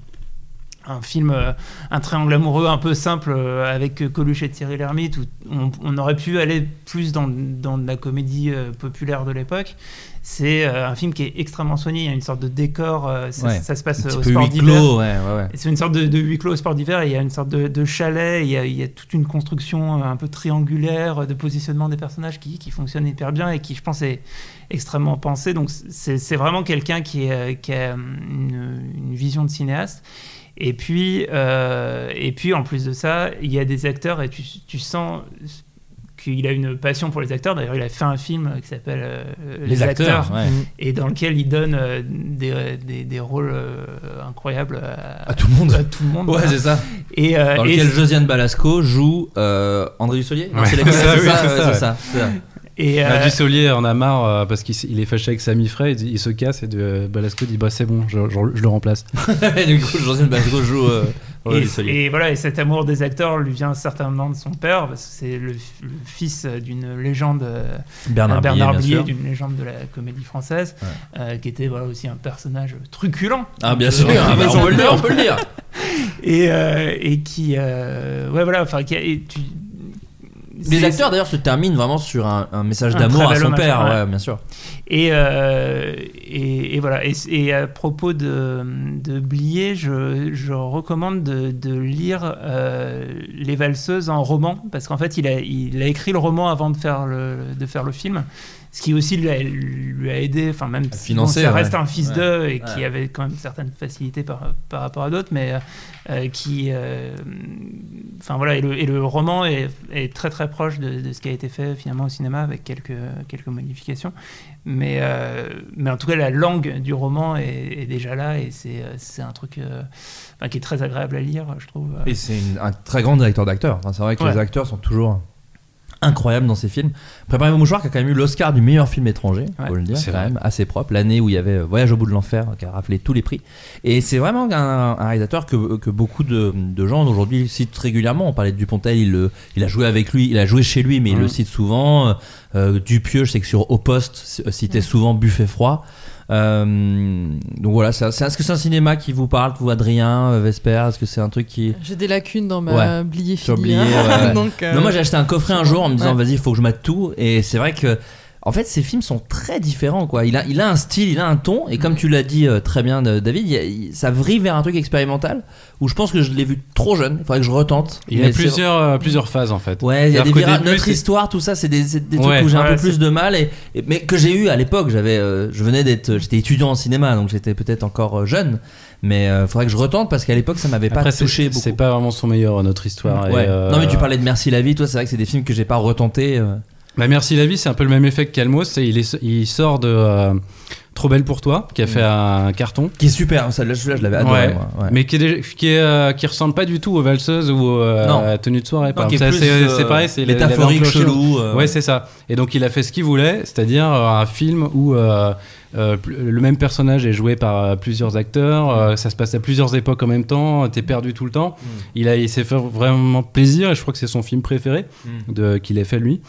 film, euh, un triangle amoureux un peu simple avec Coluche et Thierry Lhermitte, où on, aurait pu aller plus dans, dans la comédie populaire de l'époque. C'est euh, un film qui est extrêmement soigné. Il y a une sorte de décor. euh, ça, Ouais. ça se passe au sport d'hiver. ouais, ouais. C'est une sorte de, de huis clos au sport d'hiver. Il y a une sorte de, de chalet. Il y, a, il y a toute une construction euh, un peu triangulaire de positionnement des personnages qui, qui fonctionne hyper bien et qui, je pense, est extrêmement pensée. Donc, c'est vraiment quelqu'un qui, a une, une vision de cinéaste. Et puis, euh, et puis en plus de ça, il y a des acteurs et tu, tu sens qu'il a une passion pour les acteurs. D'ailleurs, il a fait un film qui s'appelle euh, Les acteurs, ouais. et dans lequel il donne euh, des, des, des rôles euh, incroyables à, À tout le monde. À tout le monde. Ouais, c'est ça. Et, euh, Dans lequel Josiane Balasco joue euh, André Dussolier Ouais. c'est ça, oui, ça, ça, ça, et, Bah, Dussolier en a marre euh, parce qu'il est fâché avec Sami Frey, il, dit- il se casse et de, Balasco dit bah c'est bon, je, je- je le remplace. Et du coup, Josiane Balasco joue euh, Et, voilà, et cet amour des acteurs lui vient certainement de son père, parce que c'est le, le fils d'une légende, euh, Bernard Blier, d'une légende de la comédie française, euh, qui était voilà, aussi un personnage truculent. Ah, bien Donc, sûr, euh, ah, bah, on peut le dire, on peut le dire. Et, euh, et qui, euh, ouais, voilà, enfin, qui a- et tu- Les acteurs d'ailleurs se terminent vraiment sur un, un message d'amour à son père, ouais. ouais, bien sûr. Et, euh, et, et voilà. Et, et à propos de, de Blier, je, je recommande de, de lire euh, Les Valseuses en roman, parce qu'en fait, il a, il a écrit le roman avant de faire le, de faire le film. Ce qui aussi lui a, lui a aidé, enfin même si financer, bon, ça ouais. reste un fils Ouais. d'eux et qui avait quand même certaines facilités par, par rapport à d'autres, mais euh, qui, euh, enfin voilà, et le, et le roman est, est très très proche de, de ce qui a été fait finalement au cinéma avec quelques quelques modifications, mais euh, mais en tout cas la langue du roman est, est déjà là et c'est euh, un truc euh, qui est très agréable à lire, je trouve. Et c'est un très grand directeur d'acteurs. Enfin, c'est vrai que les acteurs sont toujours incroyables dans ces films. Préparez vos mouchoirs qui a quand même eu l'Oscar du meilleur film étranger, Ouais, faut le dire, c'est quand vrai. même assez propre. L'année où il y avait euh, Voyage au bout de l'enfer qui a raflé tous les prix. Et c'est vraiment un, un réalisateur que, que beaucoup de, de gens aujourd'hui citent régulièrement. On parlait de Dupontel, il, le- il a joué avec lui, il a joué chez lui, mais il le cite souvent. Euh, Dupieux, je sais que sur Au Poste, c- citait souvent Buffet froid. Euh, donc voilà, c'est- est-ce que c'est un cinéma qui vous parle, vous Adrien, euh, Vesper? Est-ce que c'est un truc qui... J'ai des lacunes dans ma Ouais. blier Sur filie, Blier, hein. ouais, ouais. Donc, euh, Non, moi j'ai acheté un coffret un jour en me disant vas-y, il faut que je mate tout. Et c'est vrai que, en fait, ces films sont très différents. quoi. Il a, il a un style, il a un ton. Et comme tu l'as dit euh, très bien, euh, David, il a- il- ça vrille vers un truc expérimental où je pense que je l'ai vu trop jeune. Il faudrait que je retente. Il y a plusieurs, euh, plusieurs phases en fait. Ouais, il y a des début, Notre histoire, tout ça, c'est des, des trucs où j'ai un peu plus de mal. Et, et- mais que j'ai eu à l'époque. J'avais, euh, je venais d'être, j'étais étudiant en cinéma, donc j'étais peut-être encore jeune. Mais il faudrait que je retente parce qu'à l'époque, ça m'avait pas touché beaucoup. c'est pas vraiment son meilleur, notre histoire. Ouais. euh, Non, mais tu parlais de Merci la vie. Toi, c'est vrai que c'est des films que j'ai pas retenté. Euh. Bah, Merci la vie, c'est un peu le même effet que Calmos. Il, est, il sort de euh, Trop belle pour toi, qui a fait un carton. Qui est super, hein, celle-là, celui-là, je l'avais adoré. Ouais. moi, ouais. Mais qui, est, déjà- qui, est, euh, qui ressemble pas du tout aux valseuses ou euh, Non. à la tenue de soirée. Par qui est exemple. plus, c'est, euh, c'est pareil, c'est métaphorique, enclenché- chelou, euh, ouais, c'est ça. Et donc il a fait ce qu'il voulait, c'est-à-dire euh, un film où euh, euh, pl- le même personnage est joué par euh, plusieurs acteurs, euh, ça se passe à plusieurs époques en même temps, t'es perdu tout le temps. Mm. Il, a, il s'est fait vraiment plaisir et je crois que c'est son film préféré Mm. de, qu'il ait fait lui.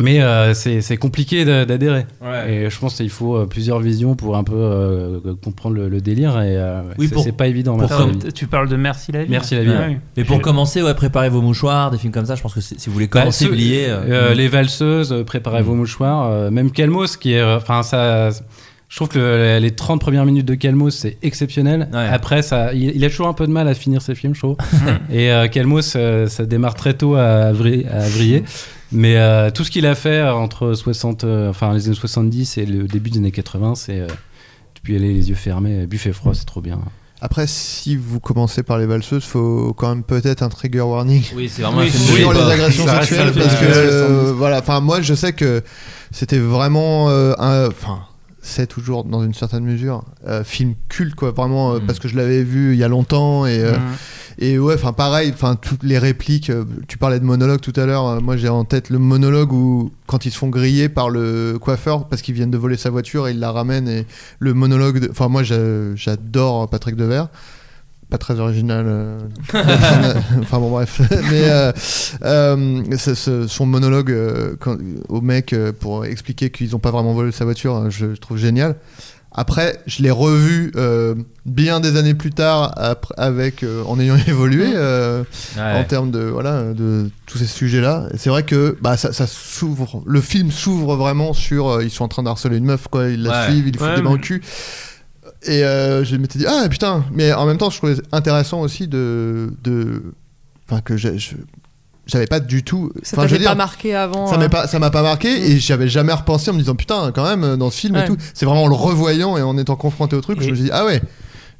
Mais euh, c'est, c'est compliqué d'a- d'adhérer. Ouais. Et je pense qu'il faut euh, plusieurs visions pour un peu euh, comprendre le, le délire. Et euh, Oui, c'est, pas évident. pour Merci comme- la vie. Tu parles de Merci la vie. Merci la vie. Ah oui. Mais pour commencer, ouais, préparez vos mouchoirs, des films comme ça. Je pense que si vous voulez Bah, commencer, ceux- oublier. euh, les valseuses, préparez vos mouchoirs. euh, même Calmos, qui est. Enfin, ça. Je trouve que le- les 30 premières minutes de Calmos, c'est exceptionnel. Ouais. Après, ça, il, il a toujours un peu de mal à finir ses films, je trouve. Et euh, Calmos, euh, ça démarre très tôt à vriller. Mais euh, tout ce qu'il a fait euh, entre 60, euh, enfin, les années 70 et le début des années 80, c'est. Tu peux y aller les yeux fermés, buffet froid, c'est trop bien. Après, si vous commencez par les valseuses, faut quand même peut-être un trigger warning. Oui, c'est vraiment Oui, un film de sur les agressions sexuelles un film parce que des années euh, 70. voilà enfin moi je sais que c'était vraiment euh, un enfin c'est toujours dans une certaine mesure euh, film culte quoi vraiment euh, Mm. parce que je l'avais vu il y a longtemps et euh, Mhm. et ouais enfin pareil enfin toutes les répliques euh, tu parlais de monologue tout à l'heure moi j'ai en tête le monologue où quand ils se font griller par le coiffeur parce qu'ils viennent de voler sa voiture et ils la ramènent et le monologue enfin moi j'a- j'adore Patrick Devers pas très original. euh, enfin bon bref, mais euh, euh, ce- ce- son monologue quand- au mec pour expliquer qu'ils n'ont pas vraiment volé sa voiture, euh, je, je trouve génial. Après, je l'ai revu bien des années plus tard, après, avec en ayant évolué Ouais. en termes de voilà de tous ces sujets-là. Et C'est vrai que bah ça, ça s'ouvre, le film s'ouvre vraiment sur ils sont en train d'harceler une meuf quoi, ils la Ouais. suivent, ils lui foutent Ouais, des mains au cul. Et euh, je m'étais dit ah putain, mais en même temps je trouvais intéressant aussi de de enfin que j'ai- je j'avais pas du tout Ça enfin je veux pas dire marqué avant. ça m'a pas ça m'a pas marqué et j'avais jamais repensé en me disant putain quand même dans ce film et tout c'est vraiment en le revoyant et en étant confronté au truc Et- je me suis dit ah ouais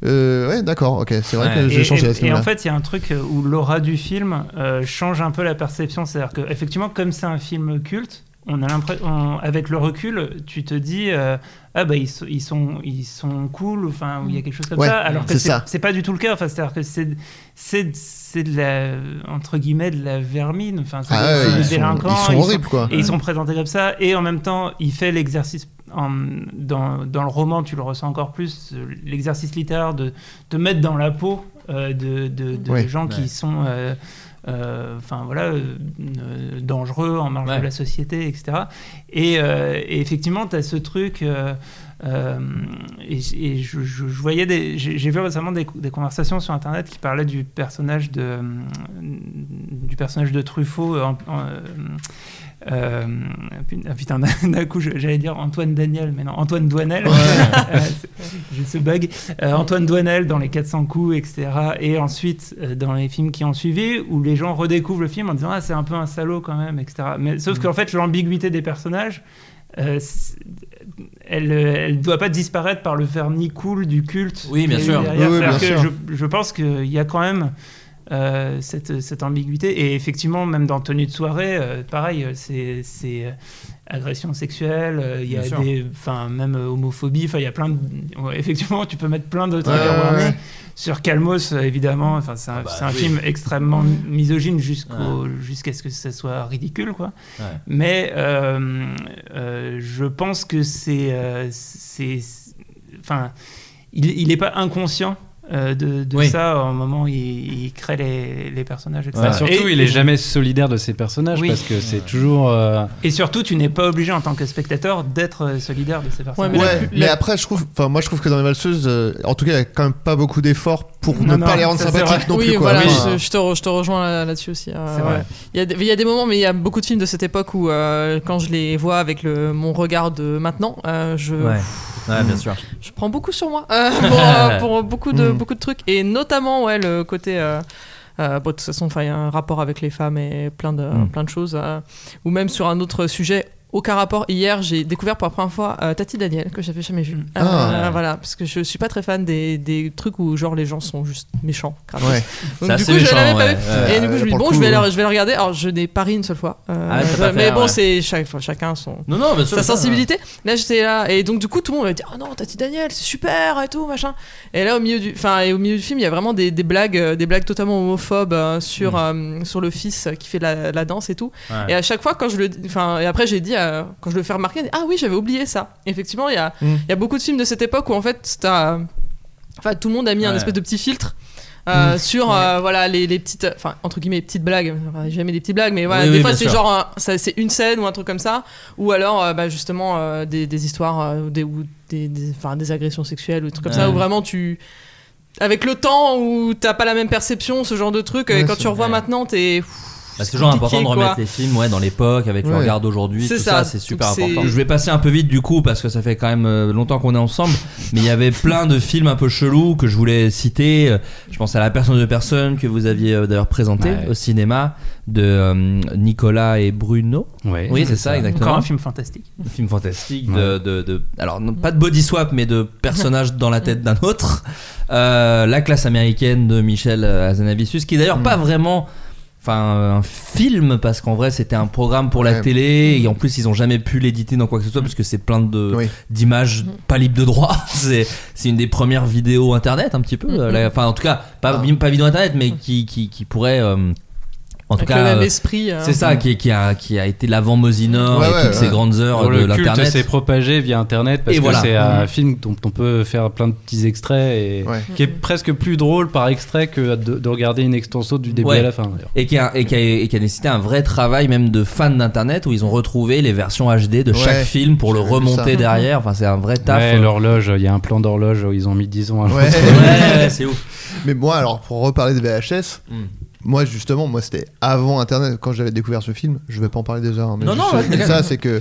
Euh, ouais, d'accord, ok. C'est vrai Ouais. que Et, j'ai changé à ce et- et en fait, il y a un truc où l'aura du film euh, change un peu la perception. C'est-à-dire que, effectivement, comme c'est un film culte, on a l'impression, avec le recul, tu te dis, euh, ah bah ils, sont- ils sont, ils sont cool, enfin, il y a quelque chose comme Ouais, ça. Alors que c'est pas du tout le cas. Enfin, c'est-à-dire que c'est, c'est, c'est de la, entre guillemets, de la vermine. Enfin, c'est Ah des- ouais, ils sont- délinquants. ils sont horribles, quoi. Et ils sont présentés comme ça. Et en même temps, il fait l'exercice. en- dans, dans le roman, tu le ressens encore plus, l'exercice littéraire de te mettre dans la peau euh, de, de- gens qui sont euh, enfin voilà euh, euh, dangereux en marge Ouais. de la société etc et, euh, et effectivement tu as ce truc euh, euh, et, et je, je- je voyais des j'ai vu récemment des, des conversations sur internet qui parlaient du personnage de euh, du personnage de Truffaut en- en, euh, euh, putain, d'un coup, j'allais dire Antoine Daniel, mais non, Antoine Douanel. Euh, J'ai ce bug. Euh, Antoine Douanel dans les 400 coups, etc. Et ensuite, euh, dans les films qui ont suivi, où les gens redécouvrent le film en disant Ah, c'est un peu un salaud quand même, etc. Mais, sauf Mm. qu'en fait, l'ambiguïté des personnages. euh, elle elle doit pas disparaître par le vernis cool du culte. Oui, bien sûr. Oui, oui, C'est-à-dire bien que sûr. je, je pense qu'il y a quand même euh, cette, cette ambiguïté. Et effectivement, même dans Tenue de soirée, euh, pareil, c'est c'est, euh, agression sexuelle, euh, il y a Bien des. Enfin, même euh, homophobie, enfin, il y a plein de. ouais, effectivement, tu peux mettre plein de trucs Ouais, à ouais, Warner. ouais. Sur Calmos, évidemment, enfin, c'est un, Ah bah c'est un oui. film extrêmement misogyne jusqu'au- jusqu'à ce que ça soit ridicule, quoi. Ouais. Mais euh, euh, je pense que c'est. euh, c'est- Enfin, il n'est pas inconscient. Euh, de, de Oui. ça au moment où il, il crée les, les personnages, etc. Bah, surtout, Et- il est jamais solidaire de ses personnages Oui. parce que c'est toujours. euh, Et surtout, tu n'es pas obligé en tant que spectateur d'être euh, solidaire de ces personnages. mais Ouais, après, je trouve, enfin, moi, je trouve que dans les valseuses, euh, en tout cas, il y a quand même pas beaucoup d'efforts pour Non, ne non, pas les rendre sympathiques non oui, plus, quoi. voilà, je, je te, re- je te rejoins là- là-dessus aussi. euh, ouais. vrai. Il y, a, des- il y a des moments, mais il y a beaucoup de films de cette époque où, euh, quand je les vois avec le, mon regard de maintenant, euh, je, Ouais. Ouais, bien sûr. je prends beaucoup sur moi euh, pour, euh, pour beaucoup, de, Mm. beaucoup de trucs. Et notamment, ouais, le côté. euh, euh, bon, de toute façon, enfin, il y a un rapport avec les femmes et plein de, Mm. plein de choses. euh, ou même sur un autre sujet. Aucun rapport. Hier, j'ai découvert pour la première fois euh, Tati Daniel, que j'avais jamais vu. Mm. Euh, Ah. Voilà, parce que je suis pas très fan des, des trucs où, genre, les gens sont juste méchants. ouais. Donc, du coup, je l'avais pas ouais. vu. Ouais. Et du coup, je me dis, bon, coup, je, vais le, je vais le regarder. Alors, je n'ai pas ri une seule fois. Euh, Ah, mais bon, ouais. c'est chaque, enfin, chacun son, Non, non, bien sûr. sa ça, sensibilité. Là, j'étais là. Et donc, du coup, tout le monde m'a dit, oh non, Tati Daniel, c'est super et tout, machin. Et là, au milieu du, enfin, et au milieu du film, il y a vraiment des, des blagues, des blagues totalement homophobes euh, sur, sur le fils qui fait la, la danse et tout. Et à chaque fois, quand je le, enfin, et après, j'ai dit, euh, quand je le fais remarquer, ah oui, j'avais oublié ça. Effectivement, il y a, Mm. il y a beaucoup de films de cette époque où en fait, enfin, tout le monde a mis un espèce de petit filtre. euh, Mm. sur euh, voilà les, les petites enfin entre guillemets petites blagues enfin, jamais des petites blagues mais voilà Oui, des oui, fois c'est genre un- ça, c'est une scène ou un truc comme ça ou alors euh, bah, justement des, des histoires des, ou des, des, enfin, des agressions sexuelles ou des trucs comme ça où vraiment tu avec le temps où t'as pas la même perception ce genre de truc et quand tu revois maintenant t'es Bah, c'est toujours important de quoi. remettre les films ouais, dans l'époque, avec le regard d'aujourd'hui, C'est tout ça. ça, c'est super important. Je vais passer un peu vite du coup, parce que ça fait quand même euh, longtemps qu'on est ensemble, mais il y avait plein de films un peu chelous que je voulais citer. Je pense à La personne de personne que vous aviez euh, d'ailleurs présenté Ouais. au cinéma de euh, Nicolas et Bruno. ouais, Oui, c'est ça, exactement. Encore un film fantastique. Un film fantastique de, Ouais. de, de- alors non, pas de body swap mais de personnages dans la tête d'un autre Euh, la classe américaine de Michel Azanavicius qui d'ailleurs pas vraiment enfin un film parce qu'en vrai c'était un programme pour la Ouais. télé et en plus ils ont jamais pu l'éditer dans quoi que ce soit parce que c'est plein de Oui. d'images pas libres de droit c'est c'est une des premières vidéos internet un petit peu Mhm. la- enfin en tout cas pas Ah. pas vidéo internet mais qui qui, qui pourrait euh, en tout avec cas le euh, esprit euh, c'est ça qui, qui a qui a été l'avant Mosinor Ouais, et ouais, toutes ces grandes heures de le culte l'internet s'est propagé via internet parce Et que voilà. c'est un Mhm. film dont on peut faire plein de petits extraits et Ouais. qui est presque plus drôle par extrait que de, de regarder une extenso du début Ouais. à la fin. et qui, a, et, qui a, et qui a nécessité un vrai travail même de fans d'internet où ils ont retrouvé les versions HD de chaque film pour le remonter derrière enfin c'est un vrai taf Ouais, euh. l'horloge, il y a un plan d'horloge où ils ont mis 10 ans à Ouais. ouais c'est ouf Mais moi, alors, pour reparler de VHS, Mm. Moi, justement, moi, c'était avant Internet, quand j'avais découvert ce film. Je vais pas en parler des heures, hein, mais Non, non, ouais, ça, c'est que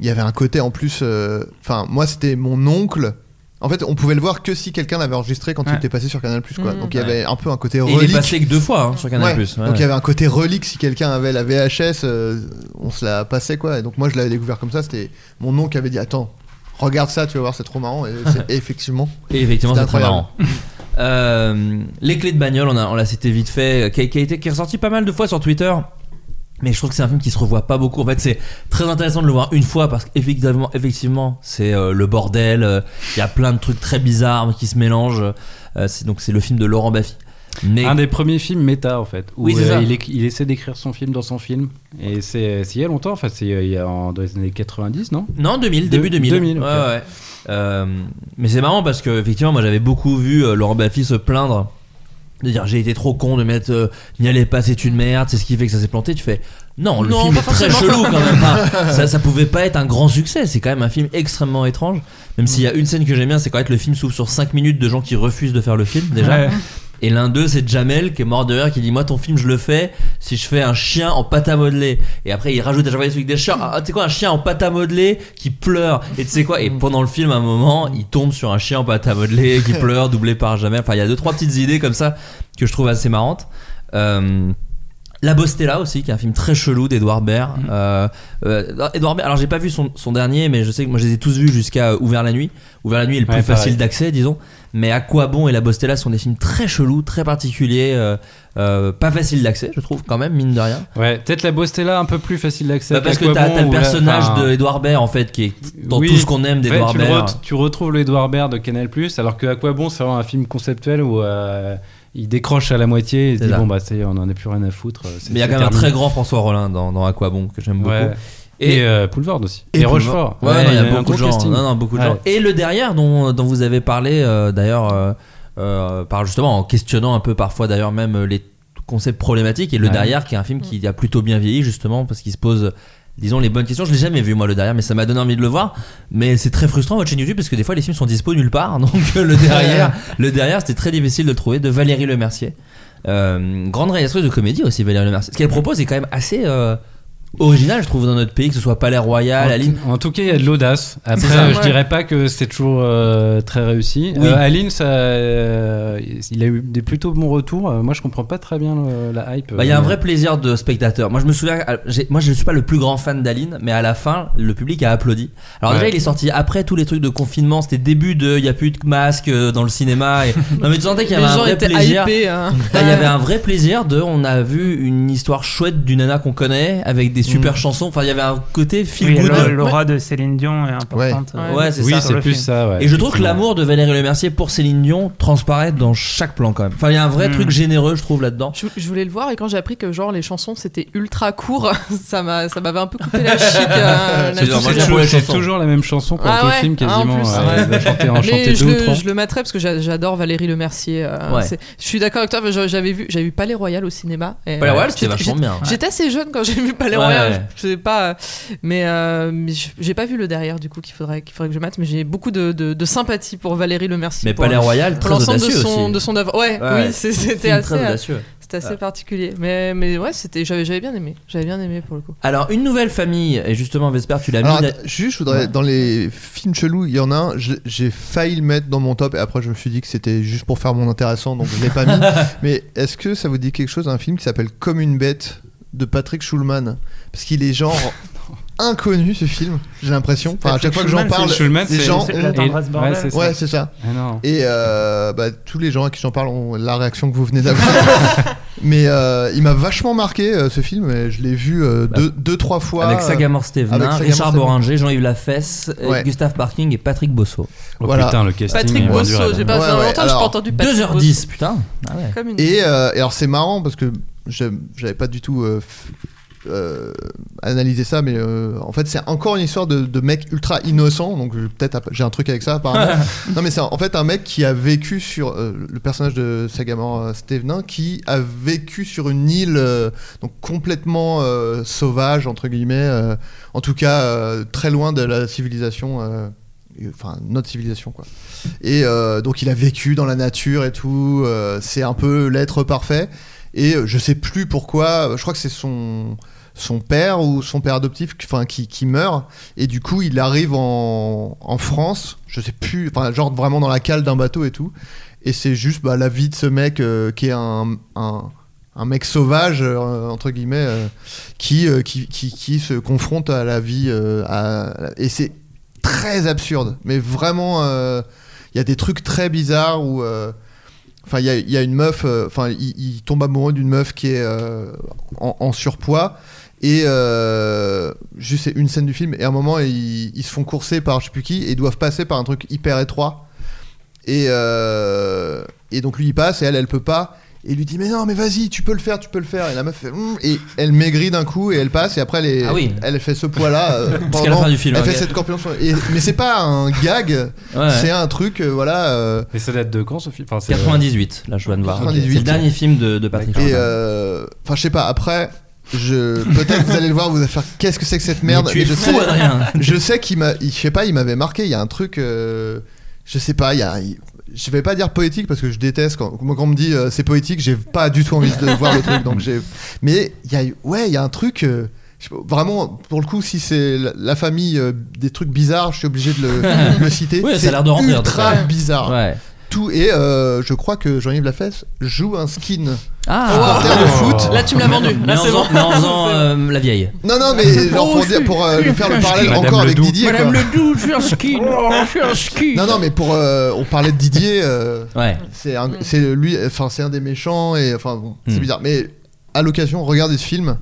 il y avait un côté en plus. euh, Enfin, moi, c'était mon oncle. En fait, on pouvait le voir que si quelqu'un l'avait enregistré quand il était passé sur Canal quoi. Mm. Donc il y avait un peu un côté et il est relique. passé que deux fois hein, sur Canal+. Ouais. Ouais. Donc il y avait un côté relique si quelqu'un avait la VHS, euh, on se la passait quoi. Et donc moi je l'avais découvert comme ça. C'était mon oncle qui avait dit attends, regarde ça, tu vas voir, c'est trop marrant. Et c'est- et effectivement. Et effectivement, c'est très incroyable. marrant. Euh, les clés de bagnole, on, a- on l'a cité vite fait, qui, a- qui a été, qui est ressorti pas mal de fois sur Twitter. Mais je trouve que c'est un film qui se revoit pas beaucoup. En fait, c'est très intéressant de le voir une fois parce qu'effectivement, effectivement, c'est euh, le bordel. euh, Il y a plein de trucs très bizarres qui se mélangent. Euh, c'est donc c'est le film de Laurent Baffy. Mais Un des premiers films méta en fait. Où Oui, euh, il, essaie d'écrire son film dans son film. Et c'est c'est il y a longtemps, en fait, c'est euh, il y a en, dans les années 90, non? Non, 2000, De- début 2000. 2000, ok. Ouais, ouais. Euh, mais c'est marrant parce que effectivement, moi j'avais beaucoup vu euh, Laurent Baffy se plaindre de dire j'ai été trop con de mettre euh, n'y allez pas, c'est une merde, c'est ce qui fait que ça s'est planté. Tu fais non, le Non, film pas est très chelou quand même. Enfin, ça, ça pouvait pas être un grand succès. C'est quand même un film extrêmement étrange. Même s'il y a une scène que j'aime bien, c'est quand même le film s'ouvre sur 5 minutes de gens qui refusent de faire le film déjà. Ouais. Et l'un d'eux, c'est Jamel qui est mort de rire, qui dit Moi, ton film, je le fais si je fais un chien en pâte à modeler. Et après, il rajoute à chaque fois des trucs des chiens. Ah, tu sais quoi, un chien en pâte à modeler qui pleure. Et tu sais quoi Et pendant le film, à un moment, il tombe sur un chien en pâte à modeler qui pleure, doublé par Jamel. Enfin, il y a deux, trois petites idées comme ça que je trouve assez marrantes. Euh, la Bostella aussi, qui est un film très chelou d'Edouard Baird. Euh, euh, Edouard Baird, alors j'ai pas vu son, son dernier, mais je sais que moi je les ai tous vus jusqu'à Ouvert la nuit. Ouvert la nuit est le plus Ouais, facile d'accès, disons. Mais À quoi bon et La Bostella sont des films très chelous, très particuliers, euh, euh, pas faciles d'accès, je trouve quand même, mine de rien. Ouais, peut-être la Bostella un peu plus facile d'accès. Bah, parce que t'as t'as le la- personnage enfin, de Edouard Baird en fait, qui est dans oui. tout ce qu'on aime d'Edouard tu, Baird. tu retrouves le Edouard Baird de Canal+, alors que Aquabon, c'est vraiment un film conceptuel où euh, il décroche à la moitié et se dit ça. bon bah ça y est, on en a plus rien à foutre. Mais il y a quand même un très grand François Rollin dans, dans Aquabon que j'aime beaucoup. Et, euh, Poulvord aussi. Et, Et Rochefort. Ouais, non, il y a beaucoup de gens. Non, non, beaucoup de Ouais. gens. Et le derrière dont, dont vous avez parlé euh, d'ailleurs, euh, euh, par justement en questionnant un peu parfois d'ailleurs même les concepts problématiques et le Ouais. derrière qui est un film qui a plutôt bien vieilli justement parce qu'il se pose disons les bonnes questions je l'ai jamais vu moi le derrière mais ça m'a donné envie de le voir mais c'est très frustrant votre chaîne YouTube parce que des fois les films sont dispo nulle part donc le derrière le derrière c'était très difficile de le trouver de Valérie Lemercier euh, grande réalisatrice de comédie aussi Valérie Lemercier ce qu'elle propose est quand même assez euh, original je trouve dans notre pays que ce soit Palais Royal En, Aline en tout cas, il y a de l'audace. Après, ça. je Ouais. dirais pas que c'est toujours euh, très réussi. Oui. Euh, Aline, ça, euh, il a eu des plutôt bons retours. Moi, je comprends pas très bien le- la hype. Bah, il y a un vrai plaisir de spectateur. Moi, je me souviens, moi, je ne suis pas le plus grand fan d'Aline, mais à la fin, le public a applaudi. Alors, déjà, Ouais. il est sorti après tous les trucs de confinement. C'était début de, il y a plus de masque euh, dans le cinéma. Et... Non, mais tu sentais qu'il y Les avait un gens vrai plaisir. hypés. hein. Là, il y avait un vrai plaisir de, on a vu une histoire chouette d'une nana qu'on connaît avec des super Mm. chansons. Enfin, il y avait un côté feel Oui, good. l'aura- de Céline Dion est importante. Ouais. Ouais, c'est Oui, ça. c'est le plus film. ça. ouais, Et je trouve que l'amour de Valérie Lemercier pour Céline Dion transparaît dans chaque plan quand même. Enfin, il y a un vrai Mm. truc généreux, je trouve, là-dedans. Je, je voulais le voir et quand j'ai appris que genre les chansons c'était ultra court, ça m'a ça m'avait un peu coupé la chic. euh, C'est toujours, la même chanson pour Ah tout ouais, le film ah, en quasiment. euh, je le, le mettrais parce que j'a- j'adore Valérie Lemercier. euh, Ouais. c'est- Je suis d'accord avec toi, j'avais vu, j'avais vu Palais Royal au cinéma. et, Palais euh, Royal, c'était vachement bien. J'étais assez jeune quand j'ai vu Palais Royal. Ouais. Je sais pas, mais, euh, mais j'ai pas vu le derrière du coup qu'il faudrait qu'il faudrait que je mate. Mais j'ai beaucoup de, de, de sympathie pour Valérie Lemercier. Mais pour, Palais Royal, pour très l'ensemble de son aussi. de son œuvre. Ouais, Ouais. oui, c'était assez, très audacieux. c'était assez particulier. Mais mais ouais, c'était j'avais j'avais bien aimé. J'avais bien aimé pour le coup. Alors, une nouvelle famille, et justement, Vesper, tu l'as mis. Alors, attends, juste, je voudrais, Ouais. dans les films chelous, il y en a un, j'ai failli le mettre dans mon top, et après, je me suis dit que c'était juste pour faire mon intéressant, donc je l'ai pas mis. Mais est-ce que ça vous dit quelque chose, un film qui s'appelle Comme une bête? De Patrick Schulman Parce qu'il est genre inconnu ce film, j'ai l'impression. Enfin, à chaque fois que j'en parle, Schulman, les gens c'est Et- ouais, c'est ça. Ouais, c'est ça. Ah. Et euh, bah, tous les gens à qui j'en parle ont la réaction que vous venez d'avoir. Mais euh, il m'a vachement marqué euh, ce film. Et je l'ai vu euh, Bah, deux, deux, trois fois. avec Sagamore Stevenin, Richard. Boringer, Jean-Yves Lafesse, Ouais. Gustave Parking et Patrick Bosso. Oh Voilà. putain, le casting. Patrick Bosso, j'ai pas Ouais, ça fait ouais, longtemps que j'ai alors, pas entendu Patrick 2h10, putain. Ah ouais. Bosso. Comme une Et, euh, et alors c'est marrant parce que j'avais pas du tout euh, euh, analysé ça, mais euh, en fait c'est encore une histoire de, de mec ultra innocent. Donc peut-être j'ai un truc avec ça apparemment. non mais c'est en fait un mec qui a vécu sur le personnage de Sagamore Stevenin qui a vécu sur une île donc complètement sauvage entre guillemets, en tout cas très loin de la civilisation. Enfin, notre civilisation, quoi. Et euh, donc, il a vécu dans la nature et tout. euh, c'est un peu l'être parfait. Et euh, je sais plus pourquoi. euh, Je crois que c'est son son père ou son père adoptif, enfin qui, qui meurt. Et du coup, il arrive en, en France. Je sais plus. Enfin, genre vraiment dans la cale d'un bateau et tout. Et c'est juste bah, la vie de ce mec euh, qui est un, un mec sauvage entre guillemets qui, qui, qui qui se confronte à la vie et c'est très absurde. Mais vraiment, il y a des trucs très bizarres où. Enfin, il y a, une meuf, euh, enfin, il, tombe amoureux d'une meuf qui est euh, en, surpoids. Et euh, juste une scène du film, et à un moment, ils, ils se font courser par je sais plus qui, et ils doivent passer par un truc hyper étroit. Et, euh, et donc lui il passe, et elle, elle peut pas. Et il lui dit mais non mais vas-y tu peux le faire tu peux le faire et la meuf fait Hum et elle maigrit d'un coup et elle passe et après elle, est- Ah oui. elle fait ce poids là Jusqu'à la fin du film, elle fait ok. cette corpulence et- mais c'est pas un gag Ouais. c'est un truc euh, voilà euh, Et ça date de quand ce film? Enfin, c'est- 98, là je viens de voir. 98. C'est le dernier film de, de Patrick et euh, enfin je sais pas après je peut-être vous allez le voir vous allez faire qu'est-ce que c'est que cette merde Mais tu es je fou, sais Adrien. je sais qu'il m'a il- je sais pas il m'avait marqué il y a un truc euh, je sais pas il y a il- je vais pas dire poétique parce que je déteste quand, quand on me dit euh, c'est poétique j'ai pas du tout envie de voir le truc donc j'ai mais il y a ouais il y a un truc euh, pas, vraiment pour le coup si c'est la, la famille euh, des trucs bizarres je suis obligé de le, de le citer Ouais, ça a c'est l'air de rentrer, en tout ultra cas. bizarre Ouais. Tout et euh, je crois que Jean-Yves Lafesse joue un skin Ah, supporter de foot Là, tu me l'as vendu. Là, c'est bon. mais en faisant, euh, la vieille. non non mais genre Oh, pour je dire suis- pour euh, lui faire le parallèle Madame encore avec Ledoux. Didier quoi. Ledoux, je suis un ski. je suis un ski. non non mais pour euh, on parlait de Didier euh, Ouais. C'est un, c'est lui, enfin c'est un des méchants et enfin bon, c'est Hmm. bizarre. Mais à l'occasion, regardez ce film.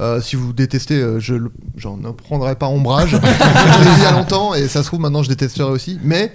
Euh, si vous détestez, euh, je le- j'en ne prendrai pas ombrage. je l'ai vu il y a longtemps et ça se trouve maintenant je détesterai aussi. Mais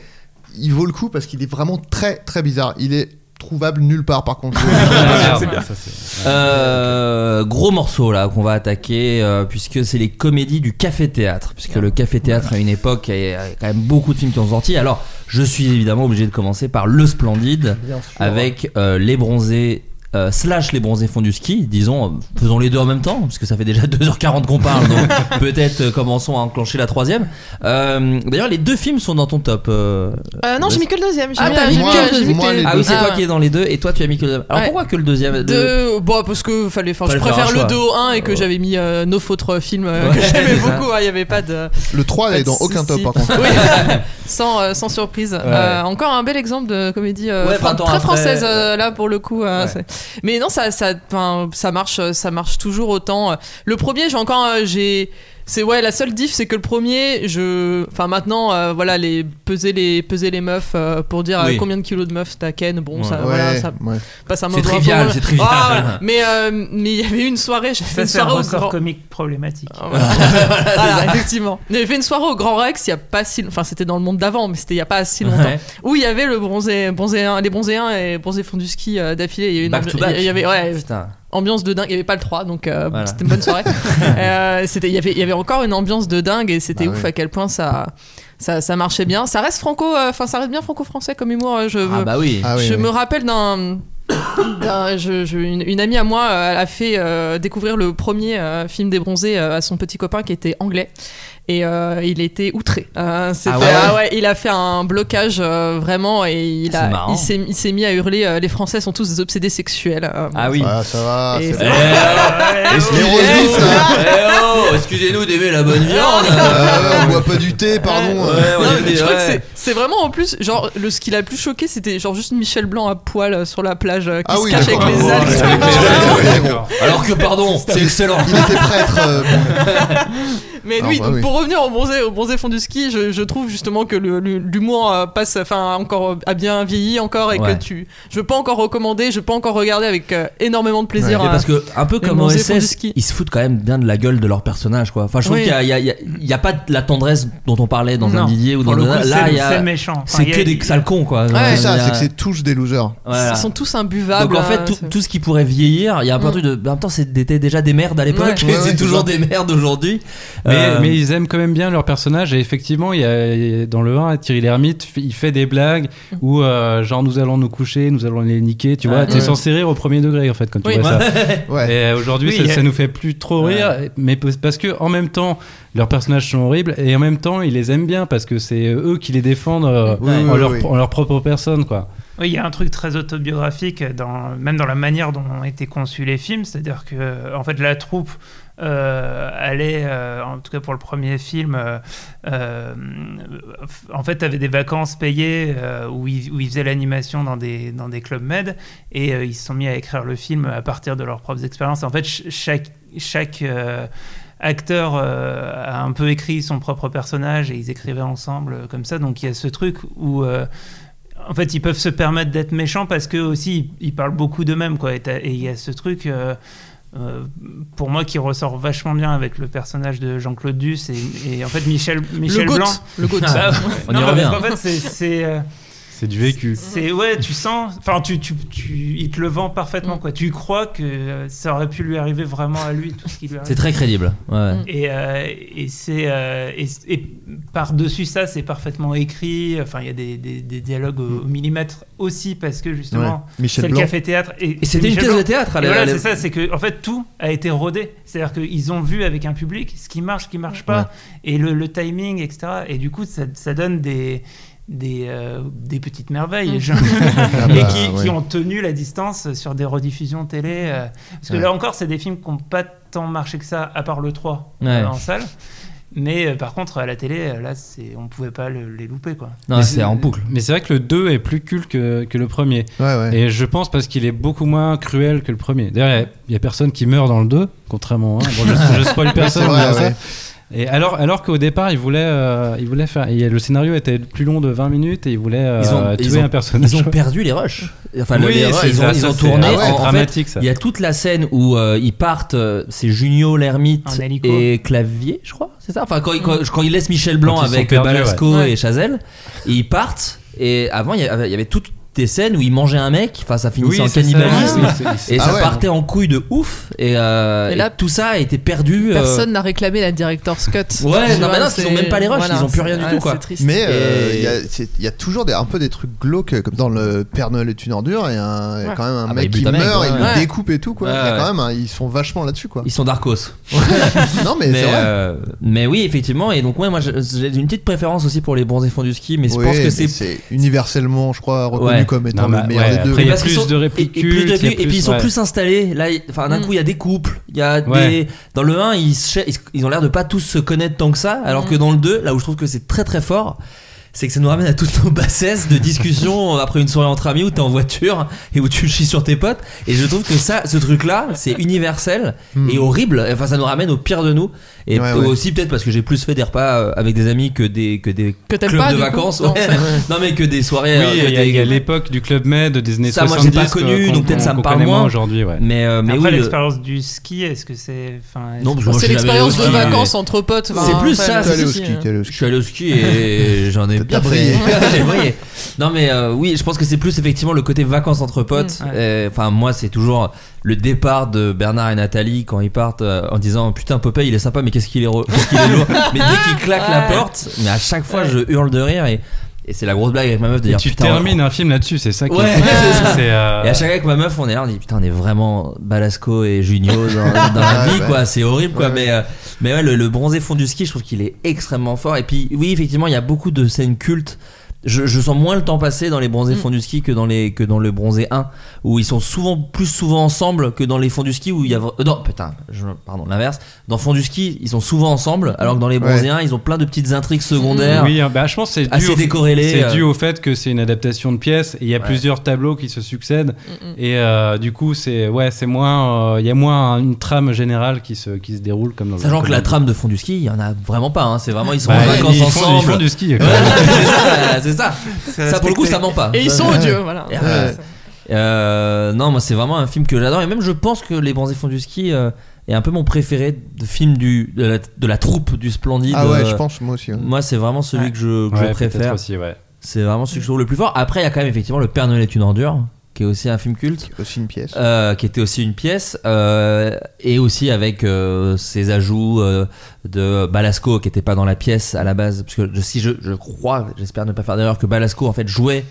il vaut le coup parce qu'il est vraiment très très bizarre. Il est trouvable nulle part par contre. Ah, c'est- Euh, gros morceau là qu'on va attaquer euh, puisque c'est les comédies du café théâtre puisque le café théâtre à une époque il y a quand même beaucoup de films qui ont sorti. Alors je suis évidemment obligé de commencer par Le Splendide avec euh, Les Bronzés euh, slash les bronzés font du ski, disons, euh, faisons les deux en même temps, parce que ça fait déjà 2h40 qu'on parle, donc peut-être euh, commençons à enclencher la troisième. Euh, D'ailleurs, les deux films sont dans ton top. euh, Euh, non, j'ai mis que le deuxième. J'ai Ah, mis- t'as mis que- les les- Ah oui, c'est Ah, toi ouais. qui es dans les deux, et toi tu as mis que le deuxième. Alors Ouais. pourquoi que le deuxième de- De... Bon, parce que fallait, enfin, je préfère le choix. 2 au 1 et que Ouais. j'avais mis euh, nos autres films euh, Ouais, que j'aimais beaucoup. hein, Il y avait pas de. Le 3 pas est de dans aucun top par contre. Oui, sans, euh, sans surprise. Euh, encore un bel exemple de comédie euh, Ouais, fran- 20 ans très française euh, là pour le coup. Mais non, ça, ça, ça marche, ça marche toujours autant. Le premier, j'ai encore, euh, j'ai. C'est ouais, la seule diff, c'est que le premier, je, enfin maintenant, euh, voilà, les peser les peser les meufs euh, pour dire euh, combien de kilos de meufs t'as Ken. Bon, Ouais. ça, Ouais, voilà, ça ouais. passe un C'est moment. trivial, c'est trivial. Ah, mais euh, mais il y avait une soirée, j'ai fait une c'est un soirée au grand- comique problématique. ah, voilà. Voilà, effectivement. J'avais fait une soirée au Grand Rex il y a pas si enfin c'était dans le monde d'avant mais c'était il y a pas si longtemps Ouais. où il y avait le bronzé bronzé 1, les bronzés 1 et bronzé fond du ski euh, d'affilée il y avait une Back to back. il y avait ouais, Putain. Ambiance de dingue il y avait pas le 3 donc euh, Voilà. c'était une bonne soirée Euh, c'était il y avait il y avait encore une ambiance de dingue et c'était Bah ouf à quel point ça ça, ça marchait bien ça reste franco euh, enfin ça reste bien franco-français comme humour je Ah bah oui. Ah oui, je oui. me rappelle d'un. d'un- je- je- une, une amie à moi elle a fait euh, découvrir le premier euh, film des bronzés euh, à son petit copain qui était anglais et euh, il était outré. Euh, c'était- Ah ouais ah ouais, il a fait un blocage euh, euh, et il, C'est a, marrant. il, s'est, il s'est mis à hurler euh, les Français sont tous des obsédés sexuels. Euh, Ah oui. Ah, ça va. Et c'est c'est- bon. Eh excusez-nous, eh oh, excusez-nous d'aimer la bonne viande. Euh, on boit pas du thé, pardon. Ouais, on Non, je crois que c'est, c'est vraiment en plus genre le ce qui l'a plus choqué c'était genre juste Michel Blanc à poil sur la plage qui Ah se oui, cache avec les algues. ouais, le. Alors que pardon, c'est excellent. Il était prêtre. Mais Ah, oui, bah donc oui. pour revenir au bronzé, au bronzé fond du ski, je, je trouve justement que l'humour euh, passe, enfin encore euh, a bien vieilli encore et Ouais. que tu, je peux pas encore recommander, je peux encore regarder avec euh, énormément de plaisir. Euh, parce que un peu comme OSS, ils se foutent quand même bien de la gueule de leur personnage quoi. Enfin je trouve Oui. qu'il y a, il y, a, a- il y a pas de la tendresse dont on parlait dans un Non. Didier ou Pour dans le un coup, là c'est- il y a c'est méchant. Enfin, c'est que des sales cons quoi. Ouais. C'est ça, c'est que c'est tous des losers. voilà. Ils sont tous imbuvables. Donc en fait tout, ce qui pourrait vieillir, il y a un peu un Mm. truc de en même temps c'était déjà des merdes à l'époque Ouais. Ouais, c'est ouais, toujours des merdes aujourd'hui. Mais, Euh, mais ils aiment quand même bien leur personnage et effectivement il y a, dans le 1 Thierry Lhermitte il fait des blagues où euh, genre nous allons nous coucher nous allons les niquer tu vois Ouais. t'es Ouais. censé rire au premier degré en fait quand tu Oui. vois ça Ouais. et euh, aujourd'hui Oui, ça, ça nous fait plus trop rire mais parce que en même temps leurs personnages sont horribles et en même temps ils les aiment bien parce que c'est eux qui les défendent euh, leur, en leur propre personne quoi Oui, il y a un truc très autobiographique, dans, même dans la manière dont ont été conçus les films, c'est-à-dire que en fait la troupe euh, allait, euh, en tout cas pour le premier film, euh, en fait avait des vacances payées où, ils, faisaient l'animation dans des, dans des clubs med et ils se sont mis à écrire le film à partir de leurs propres expériences. En fait, ch- chaque, chaque, acteur a un peu écrit son propre personnage et ils écrivaient ensemble comme ça. Donc il y a ce truc où en fait ils peuvent se permettre d'être méchants parce que aussi ils, parlent beaucoup d'eux-mêmes quoi. Et il y a ce truc. Euh, euh, pour moi qui ressort vachement bien avec le personnage de Jean-Claude Duss et, et en fait Michel Michel goat, Blanc le goat. Bah, On y non, revient. parce qu'en fait c'est- c'est euh, du vécu. c'est ouais, tu sens, enfin tu, tu, tu, il te le vend parfaitement quoi. Tu crois que euh, ça aurait pu lui arriver vraiment à lui tout ce qui lui arrive. C'est très crédible. Ouais. Et, euh, et c'est euh, et, et par dessus ça c'est parfaitement écrit. Enfin il y a des, des, des dialogues au, au millimètre aussi parce que justement Ouais. C'est le café théâtre et, Et c'était une pièce de théâtre. à la- voilà, c'est ça, c'est que en fait tout a été rodé. C'est-à-dire qu'ils ont vu avec un public ce qui marche, ce qui marche pas, et le, le timing, etc. Et du coup, ça, ça donne des des, euh, des petites merveilles, Mm. Ah et bah, qui, qui ouais. ont tenu la distance sur des rediffusions télé. euh, parce que Ouais. là encore, c'est des films qui n'ont pas tant marché que ça, à part le 3 Ouais. euh, en salle. Mais euh, par contre, à la télé, là, c'est, on pouvait pas le- les louper, quoi. Non, Mais c'est en boucle. Mais c'est vrai que le 2 est plus culte que, que le premier. Ouais, ouais. Et je pense parce qu'il est beaucoup moins cruel que le premier. D'ailleurs, il y a personne qui meurt dans le 2, contrairement à un. Bon, je, je spoil personne. Vrai, ouais. Et alors, alors qu'au départ, il voulait, euh, il voulait faire. et le scénario était plus long de 20 minutes et il voulait euh, Ils ont- tuer ils ont- un personnage. Ils ont perdu les rushs. Enfin, Oui, les rushs, ils, ça, ont, ils ont tourné. ah ouais, en- en fait, dramatique, ça. Il y a toute la scène où euh, ils partent, c'est Junio, l'ermite et Clavier, je crois, c'est ça Enfin, quand, ils- quand, quand ils laissent Michel Blanc Quand ils avec perdus, Balasco ouais. et Chazelle, et ils partent, et avant, il y avait, il y avait toutes des scènes où ils mangeaient un mec, enfin, ça finissait Oui, en ça. cannibalisme. Oui, c'est- Et Ah ça ouais. partait en couille de ouf, et, euh, Et et là, tout ça a été perdu. euh, Personne n'a réclamé la director's cut. Ouais, non, mais non, qu'ils ont même pas les rushs, ils ont plus rien du c'est- tout, ouais, quoi. c'est triste. Mais euh, Et- il y a- c'est- il y, a toujours des, un peu des trucs glauques, comme dans le Père Noël est une ordure, il y a, un- il y a Ouais. quand même un Ah bah, mec il qui bute un mec, meurt, ouais. il Ouais. le découpe et tout, quoi. Ouais, Il y a ouais. quand même, un- ils sont vachement là-dessus, quoi. Ils sont Darkos. non, mais, mais, c'est vrai. mais oui, effectivement. Et donc, ouais, moi, j'ai une petite préférence aussi pour les bronzés fonds du ski, mais je pense que c'est. universellement, je crois, reconnu Ouais. Comme étant Non, le meilleur ouais, des deux. après, il y a plus de répliques et- puis ils sont ouais. plus installés. Là, d'un Mm. coup, il y a des couples. Il y a Ouais. des. Dans le 1, ils, se cher- ils, ils ont l'air de pas tous se connaître tant que ça, alors Mm. que dans le 2, là où je trouve que c'est très très fort. C'est que ça nous ramène à toutes nos bassesses de discussion après une soirée entre amis où t'es en voiture et où tu chies sur tes potes. Et je trouve que ça, ce truc-là, c'est universel Hmm. et horrible. Enfin, ça nous ramène au pire de nous. Et Ouais, ouais. aussi peut-être parce que j'ai plus fait des repas euh, avec des amis que des que des Que clubs pas, de coup vacances. Non, ouais. c'est- non mais que des soirées. Oui, euh, il y a- des- il y a l'époque du Club Med des années Ça, moi, 70. j'ai pas connu, qu'on- donc peut-être ça me parle moins. aujourd'hui, ouais. Mais, euh, mais Après, oui, le- l'expérience du ski, est-ce que c'est. Enfin, Non, parce que moi, C'est l'expérience de vacances entre potes. C'est plus ça, euh, au Je ski. suis allé au ski et j'en ai bien T'as fait. brillé. J'ai brillé. Non mais euh, oui, je pense que c'est plus effectivement le côté vacances entre potes. Mm. Ouais. Euh, Enfin moi c'est toujours le départ de Bernard et Nathalie quand ils partent euh, en disant putain Popeye il est sympa mais qu'est-ce qu'il est, qu'il est lourd. mais dès qu'il claque la porte, mais à chaque fois je hurle de rire et, et c'est la grosse blague avec ma meuf de Et dire tu putain. termines un film là-dessus, c'est ça qui Ouais, est ça. C'est, euh, Et à chaque fois avec ma meuf, on est là, on dit putain, on est vraiment Balasco et Junio dans, dans la Ouais, vie, ouais. quoi. C'est horrible, quoi. Mais, euh, mais ouais, le, le bronzé fond du ski, je trouve qu'il est extrêmement fort. Et puis, oui, effectivement, il y a beaucoup de scènes cultes. Je, je sens moins le temps passer dans les bronzés Mm. fonds du ski que dans les que dans le bronzé 1 où ils sont souvent plus souvent ensemble que dans les fonds du ski où il y a euh, non putain je- pardon l'inverse dans fond du ski ils sont souvent ensemble alors que dans les bronzés 1 ils ont plein de petites intrigues secondaires Oui, hein, bah, je pense que c'est dû, assez décorrélées c'est euh. dû au fait que c'est une adaptation de pièces et il y a Ouais. plusieurs tableaux qui se succèdent Mm, mm. et euh, du coup c'est ouais c'est moins euh, il y a moins une trame générale qui se qui se déroule comme dans sachant que la trame de fond du ski il y en a vraiment pas hein. c'est vraiment ils sont Bah, en vacances ils font, ensemble ils font du ski. C'est ça, ça. Pour le coup ça ment pas. Et ils sont odieux, voilà. Euh, euh, non, moi c'est vraiment un film que j'adore et même je pense que Les Bronzés font du ski euh, est un peu mon préféré de film du de la, de la troupe du Splendide. Ah ouais, euh, je pense, moi aussi. ouais. Moi c'est vraiment celui Ouais. que je, que Ouais, je peut-être préfère. aussi ouais C'est vraiment celui que je trouve le plus fort. Après il y a quand même effectivement Le Père Noël est une ordure qui est aussi un film culte. Aussi une pièce. Euh, qui était aussi une pièce euh, et aussi avec euh, ses ajouts euh, de Balasco qui était pas dans la pièce à la base parce que je- si je, je crois j'espère ne pas faire d'erreur que Balasco en fait jouait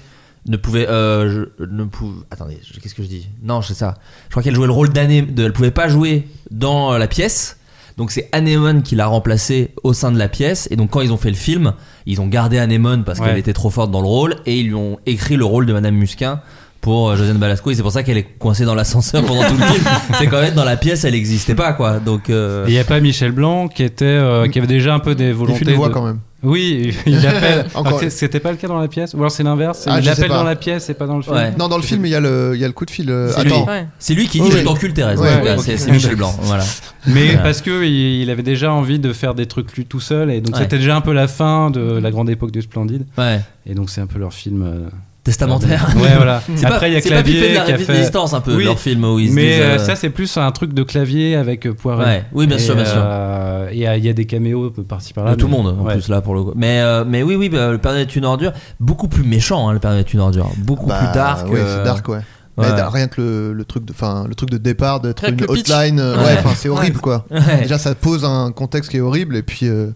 ne pouvait euh, je- ne pouvait attendez qu'est-ce que je dis? Non c'est ça je crois qu'elle jouait le rôle d'Ané de, elle pouvait pas jouer dans euh, la pièce donc c'est Anémone qui l'a remplacée au sein de la pièce et donc quand ils ont fait le film ils ont gardé Anémone parce Ouais. qu'elle était trop forte dans le rôle et ils lui ont écrit le rôle de Madame Musquin pour euh, Josiane Balasco et c'est pour ça qu'elle est coincée dans l'ascenseur pendant tout le film. C'est quand même dans la pièce, elle n'existait pas quoi. Donc euh, il n'y a pas Michel Blanc qui était euh, qui avait déjà un peu des Il volontés. fait une voix de- quand même. Oui, il appelle. Encore. C'était pas le cas dans la pièce? Ou alors c'est l'inverse? Ah, Il appelle dans la pièce et pas dans le film? Ouais. Non, dans le film, il y a le, il y a le coup de fil. euh, C'est Attends. lui. Ouais. c'est lui qui dit Oui, je t'encule Thérèse. C'est Michel Blanc. Voilà. Mais parce que il, il avait déjà envie de faire des trucs lui tout seul et donc Ouais. c'était déjà un peu la fin de la grande époque du Splendide Ouais. et donc c'est un peu leur film. Testamentaire. Ouais voilà. C'est Après pas, il y a c'est pas plus fait Clavier de la qui a fait. un peu Oui. leur film où ils se Mais disent, euh, euh, ça c'est plus un truc de clavier avec euh, Poiret. Ouais. Oui, bien Et, sûr, bien sûr. euh, Et il y, a- il y a des caméos par-ci par-là. de tout le mais- monde en ouais. plus là pour le coup. Mais euh, mais oui oui bah, le Père est une ordure beaucoup plus méchant hein, le Père est une ordure beaucoup Bah, plus dark. euh, c'est dark, ouais. ouais. Mais rien que le, le truc de, enfin, le truc de départ d'être une hotline, euh, Ouais. ouais, enfin, c'est horrible quoi. Ouais. Déjà, ça pose un contexte qui est horrible et puis. euh,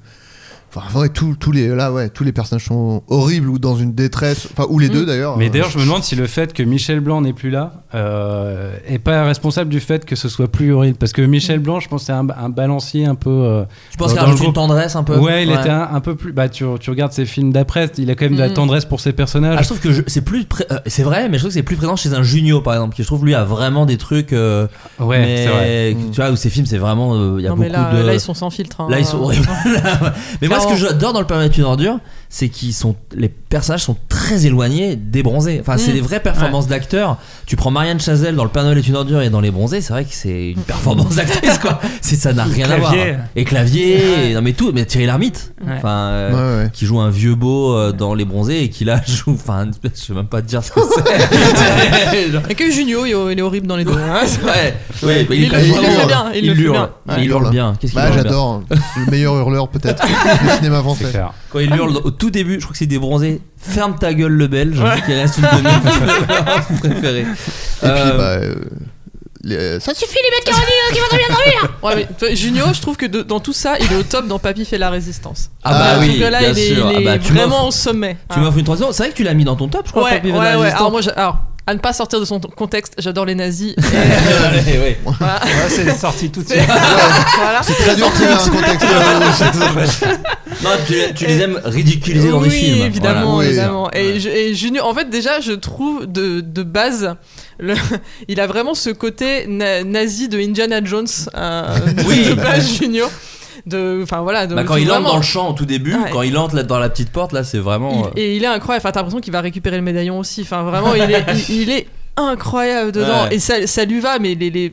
Enfin, ouais, tous tous les là, ouais, tous les personnages sont horribles ou dans une détresse, enfin, ou les Mm. deux d'ailleurs. Mais d'ailleurs, je me demande si le fait que Michel Blanc n'est plus là euh, est pas responsable du fait que ce soit plus horrible. Parce que Michel Blanc, je pense, c'est un, un balancier un peu. euh, Je pense qu'il rajoute une tendresse un peu. Ouais, il était un, un peu plus. Bah, tu, tu regardes ses films d'après, il a quand même de la Mhm. tendresse pour ses personnages. Ah, je trouve que c'est plus pré- euh, c'est vrai mais je trouve que c'est plus présent chez un Junio par exemple qui je trouve lui a vraiment des trucs euh, ouais, mais c'est vrai. tu vois où ses films c'est vraiment euh, il y a Non, beaucoup mais là, de là, ils sont sans filtre. hein. Là, ils sont horribles. mais moi, ce que j'adore dans le est une ordure, c'est qu'ils sont, les personnages sont très éloignés des bronzés. Enfin, c'est Mm. des vraies performances d'acteurs. Tu prends Marianne Chazelle dans le Père Noël est une ordure et dans les bronzés, c'est vrai que c'est une performance d'actrice, quoi. C'est, ça n'a rien à voir. Clavier. Et clavier, et- non mais tout, mais Thierry Lhermitte. Ouais. Enfin, euh, Ouais, ouais. qui joue un vieux beau euh, dans les bronzés et qui là joue, enfin, je sais même pas te dire ce que c'est. Et que Junio, il est- il horrible dans les deux. Ouais, ouais, bah, Il le- il même le fait vraiment- bien, il le fait hurle, bien. il hurle bien. Qu'est-ce qu'il Bah, j'adore. Le meilleur hurleur peut-être du cinéma français. Quand il hurle au tout début, je crois que c'est des bronzés. Ferme ta gueule le belge, qui reste une de mes préférées. Et Euh, puis, bah. euh, les- ça suffit les mecs Ouais, mais tu vois, Junio, je trouve que de- dans tout ça, il est au top dans Papy fait la résistance. Ah bah Ah, Je oui, là, bien il est, sûr. il Ah est bah, tu vraiment au sommet. Tu Ah. m'offres une troisième. C'est vrai que tu l'as mis dans ton top, je crois. Ouais, Papy ouais, Vénal ouais. Résistant. Alors, moi, alors, à ne pas sortir de son contexte, j'adore les nazis. Et, Allez, ouais. voilà. Ouais, c'est sorti tout de suite. Voilà. C'est très dur de trouver un contexte. euh, Non, tu, tu les aimes ridiculiser dans des oui, films. évidemment, Voilà. Oui. évidemment. Et, je- et Junio, en fait, déjà, je trouve de, de base, le- il a vraiment ce côté na- nazi de Indiana Jones, euh, de, Oui. de base, Junio. De, enfin voilà. de- Bah, quand il entre dans le champ au tout début, Ouais. quand il entre là, dans la petite porte, là, c'est vraiment. euh, Il- et il est incroyable. Enfin, t'as l'impression qu'il va récupérer le médaillon aussi. Enfin, vraiment, il est, il, il est incroyable dedans. Ouais. Et ça, ça lui va, mais les. les-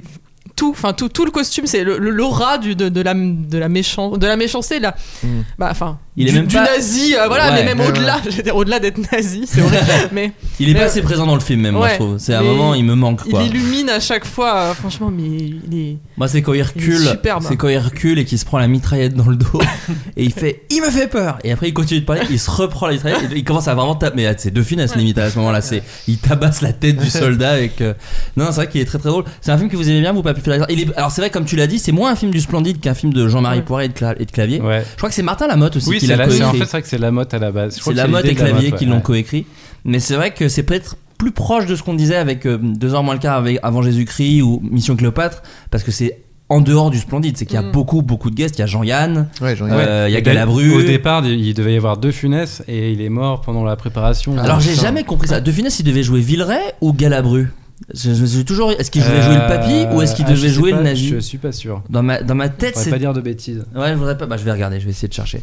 tout, enfin tout, tout le costume, c'est le- le- l'aura de, de la de la méchan- de la méchanceté là. Mm. Bah enfin, Il est du, même du pas- nazi, euh, voilà, Ouais, mais même ouais, au-delà, je veux dire au-delà d'être nazi, c'est horrible. mais Il est Mais- pas assez présent dans le film, même, moi, Ouais. je trouve. C'est à un moment, il me manque, il quoi. illumine à chaque fois. euh, franchement, mais il est. Moi, c'est quand il Il recule. superbe. C'est quand il recule et qu'il se prend la mitraillette dans le dos. et il fait Il me fait peur Et après, il continue de parler. Il se reprend la mitraillette. Et il commence à vraiment taper. Mais c'est deux finesse limite à ce moment-là. C'est Il tabasse la tête du soldat avec. euh, Non, c'est vrai qu'il est très très drôle. C'est un film que vous aimez bien, vous, Papy il est... Alors, c'est vrai, comme tu l'as dit, c'est moins un film du Splendide qu'un film de Jean-Marie Ouais. Poiret et de, Cla- et de Clavier. Ouais. Je crois que c'est Martin Lamotte aussi Oui, qui c'est l'a la- c'est- en fait, c'est vrai que c'est la motte à la base. C'est que la Motte l'idée et de la Clavier qui ouais. l'ont coécrit. Mais c'est vrai que c'est peut-être plus proche de ce qu'on disait avec euh, Deux heures moins le quart avec- avant Jésus-Christ ou Mission Cléopâtre, parce que c'est en dehors du Splendide. C'est qu'il y a Mm. beaucoup, beaucoup de guests. Il y a Jean-Yann, Ouais, euh, il y a Galabru. Au départ, il devait y avoir deux Funès et il est mort pendant la préparation. Alors j'ai jamais compris ça. De Funès, il devait jouer Villeray ou Galabru? Je, je me suis toujours. Est-ce qu'il devait jouer le papy ou est-ce qu'il Euh, ah, devait jouer pas, le nazi Je suis pas sûr. Dans ma dans ma Je tête, c'est pas dire de bêtises. Ouais, je voudrais pas. Bah, je vais regarder, je vais essayer de chercher.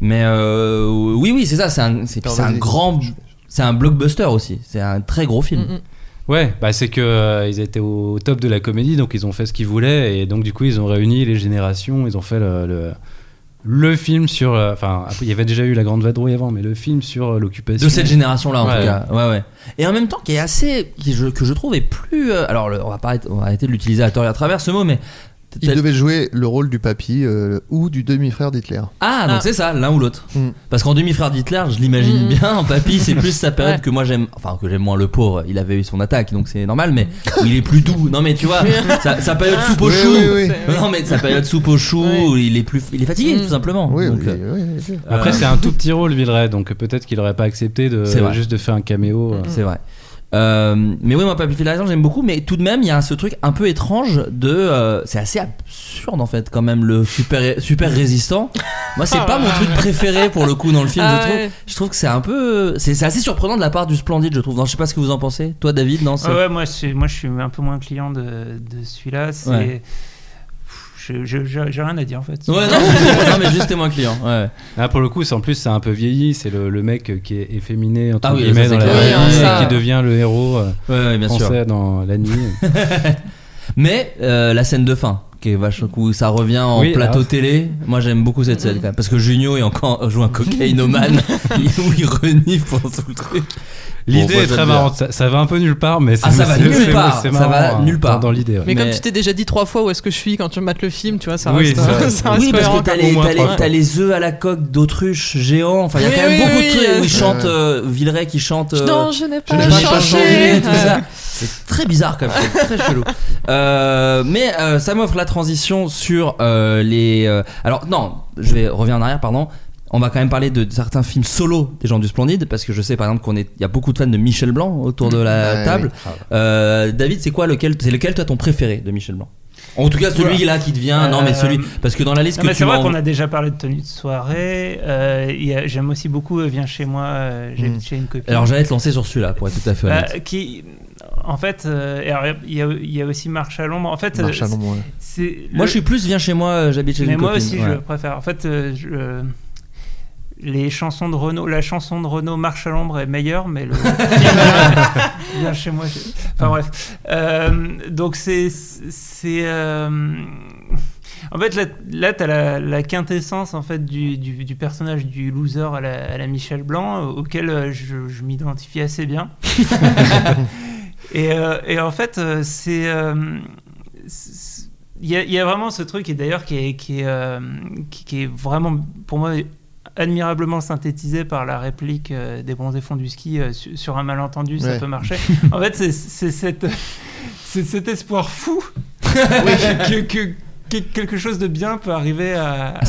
Mais euh, oui, oui, c'est ça. C'est un, c'est, un grand, c'est un blockbuster aussi. C'est un très gros film. Mm, mm. Ouais, bah c'est que euh, ils étaient au top de la comédie, donc ils ont fait ce qu'ils voulaient et donc du coup ils ont réuni les générations, ils ont fait le le, le film sur, euh, enfin il y avait déjà eu la Grande Vadrouille avant, mais le film sur euh, l'occupation De cette génération-là, en Ouais. tout cas. Ouais, ouais. Et en même temps, qui est assez, qui je- que je trouve est plus. euh, alors, le- on va pas, arrêter- on va arrêter de l'utiliser à tort et à travers ce mot, mais. Il devait jouer le rôle du papy euh, ou du demi-frère d'Hitler. Ah, donc Ah. c'est ça, l'un ou l'autre. Mm. Parce qu'en demi-frère d'Hitler, je l'imagine Mm. bien. En papy, c'est plus sa période Ouais. que moi j'aime. Enfin, que j'aime moins le pauvre. Il avait eu son attaque, donc c'est normal, mais où il est plus doux. Non, mais tu vois, sa, sa période soupe au Oui, chou. oui, oui. C'est- Non, mais sa période soupe au chou, il est plus, il est fatigué, Mm. tout simplement. Oui, Donc, oui, euh, oui, oui, oui. Après Euh, c'est un tout petit rôle Villeray, donc peut-être qu'il aurait pas accepté de juste de faire un caméo. euh. C'est vrai. Euh, mais oui, moi, Papy fait la raison, j'aime beaucoup, mais tout de même, il y a ce truc un peu étrange de. euh, c'est assez absurde en fait, quand même, le super, super résistant. Moi, c'est pas mon truc préféré pour le coup dans le film, Ah je trouve. ouais. Je trouve que c'est un peu. C'est assez surprenant de la part du Splendide, je trouve. Non, je sais pas ce que vous en pensez. Toi, David, non c'est- Ouais, ouais, moi, c'est- moi je suis un peu moins client de, de celui-là. C'est. Ouais. J'ai rien à dire en fait. Ouais, non, mais- non, mais juste témoin client. Ouais. Ah, pour le coup, c'est en plus, c'est un peu vieilli. C'est le, le mec qui est efféminé entre Ah oui, guillemets dans la vie ça- et qui devient le héros euh, Ouais, ouais, bien sûr. français dans la nuit. Mais euh, la scène de fin, qui est vachement cool, ça revient en Oui, plateau alors- télé. Moi, j'aime beaucoup cette scène quand même, parce que Junio est encore joue un cocaïnomane où il renifle pendant tout le truc. L'idée Bon, est très marrante. Ça, ça va un peu nulle part, mais Ah, ça va nulle part. c'est Ça marrant, va hein, nulle part. Dans l'idée. ouais. Mais, comme tu t'es déjà dit trois fois où est-ce que je suis quand tu mates le film, tu vois, ça Oui, reste, ça- ça reste Oui, parce que t'as les, les- œufs à la coque d'autruche géants. Enfin, il y a Oui, quand même oui, beaucoup oui, de trucs où il chante euh, Villeray qui chante. euh, Non, je n'ai pas, changé. C'est très bizarre quand même, c'est très chelou. Euh, mais euh, ça m'offre la transition sur euh, les. euh, alors non, je vais revenir en arrière, pardon. On va quand même parler de certains films solo des gens du Splendide parce que je sais par exemple qu'on est, il y a beaucoup de fans de Michel Blanc autour de la Ouais, table. Euh, David, c'est quoi lequel, c'est lequel toi ton préféré de Michel Blanc? En tout cas celui là qui devient, non mais Euh, celui parce que dans la liste Non, que mais tu c'est vrai qu'on a déjà parlé de tenue de soirée. Euh, il y a- J'aime aussi beaucoup euh, Viens chez moi, euh, j'habite Mm. chez une copine. Alors j'allais te lancer sur celui-là pour être tout à fait honnête. Euh, qui, en fait, euh, il y, a, il y a aussi Marche à l'ombre. En fait, Marche à l'ombre, ouais. Moi je suis plus viens chez moi, euh, j'habite chez mais une moi copine. aussi, Ouais. je préfère. En fait, euh, je- les chansons de Renault, la chanson de Renault Marche à l'ombre est meilleure, mais le film Viens chez moi. Enfin bref. Euh, donc c'est c'est euh, en fait là, là tu as la, la quintessence en fait du, du, du personnage du loser à la, à la Michel Blanc auquel je, je m'identifie assez bien. et, euh, et en fait euh, c'est euh, il y, a, il y a vraiment ce truc et d'ailleurs qui est, qui, est, euh, qui, qui est vraiment pour moi admirablement synthétisé par la réplique des bronzés fonds du ski su- sur un malentendu ça peut marcher. En fait c'est cet espoir fou que quelque chose de bien peut arriver à, À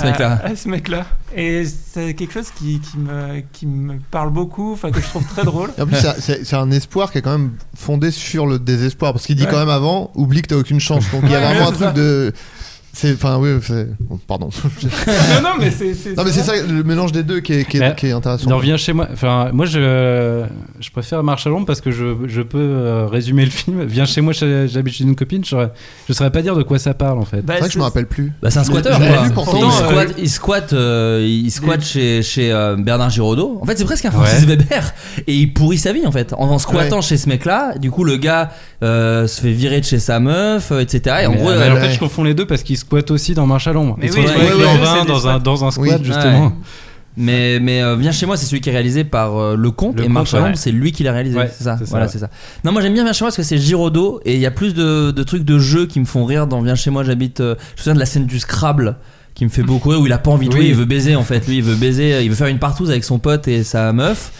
ce mec-là. Et c'est quelque chose qui, qui, me, qui me parle beaucoup, enfin que je trouve très drôle. Et en plus, c'est- un espoir qui est quand même fondé sur le désespoir. Parce qu'il dit Ouais. quand même avant, oublie que t'as aucune chance. Donc il y a vraiment un truc de. C'est. Enfin, oui, c'est. bon, pardon. non, non, mais c'est. non, mais c'est ça, le mélange des deux qui est, qui est, Mais qui est intéressant. Non, viens chez moi. Enfin, moi, je, je préfère Marche à l'ombre parce que je, je peux euh, résumer le film. Viens chez moi, chez- j'habite chez une copine. Je saurais, je saurais pas dire de quoi ça parle en fait. Bah, C'est vrai que je me rappelle plus. Bah, c'est un squatter quoi. vu pourtant, il euh, squatte, il squatte, euh, il squatte chez, chez euh, Bernard Giraudot. En fait, c'est presque un Francis Ouais. Weber. Et il pourrit sa vie en fait. En, en squattant chez ce mec-là, du coup, le gars euh, se fait virer de chez sa meuf, euh, etc. Et en Mais, gros, mais euh, en fait, ouais. je confonds les deux parce qu'il squatte aussi dans Marche à l'ombre. Mais Il se oui, retrouve ouais, avec dans un, dans un squat Oui. justement. Ouais. Mais, mais euh, Viens chez moi, c'est celui qui est réalisé par euh, Le Comte Le et Marche à ouais. l'ombre, c'est lui qui l'a réalisé. Ouais, c'est ça. c'est ça, voilà, ouais. c'est ça. Non, moi j'aime bien Viens chez moi parce que c'est Giraudot et il y a plus de, de trucs de jeu qui me font rire dans Viens chez moi. J'habite. euh, je me souviens de la scène du Scrabble qui me fait beaucoup rire où il a pas envie de jouer, Oui. il veut baiser en fait. Lui, il veut baiser, il veut faire une partouze avec son pote et sa meuf.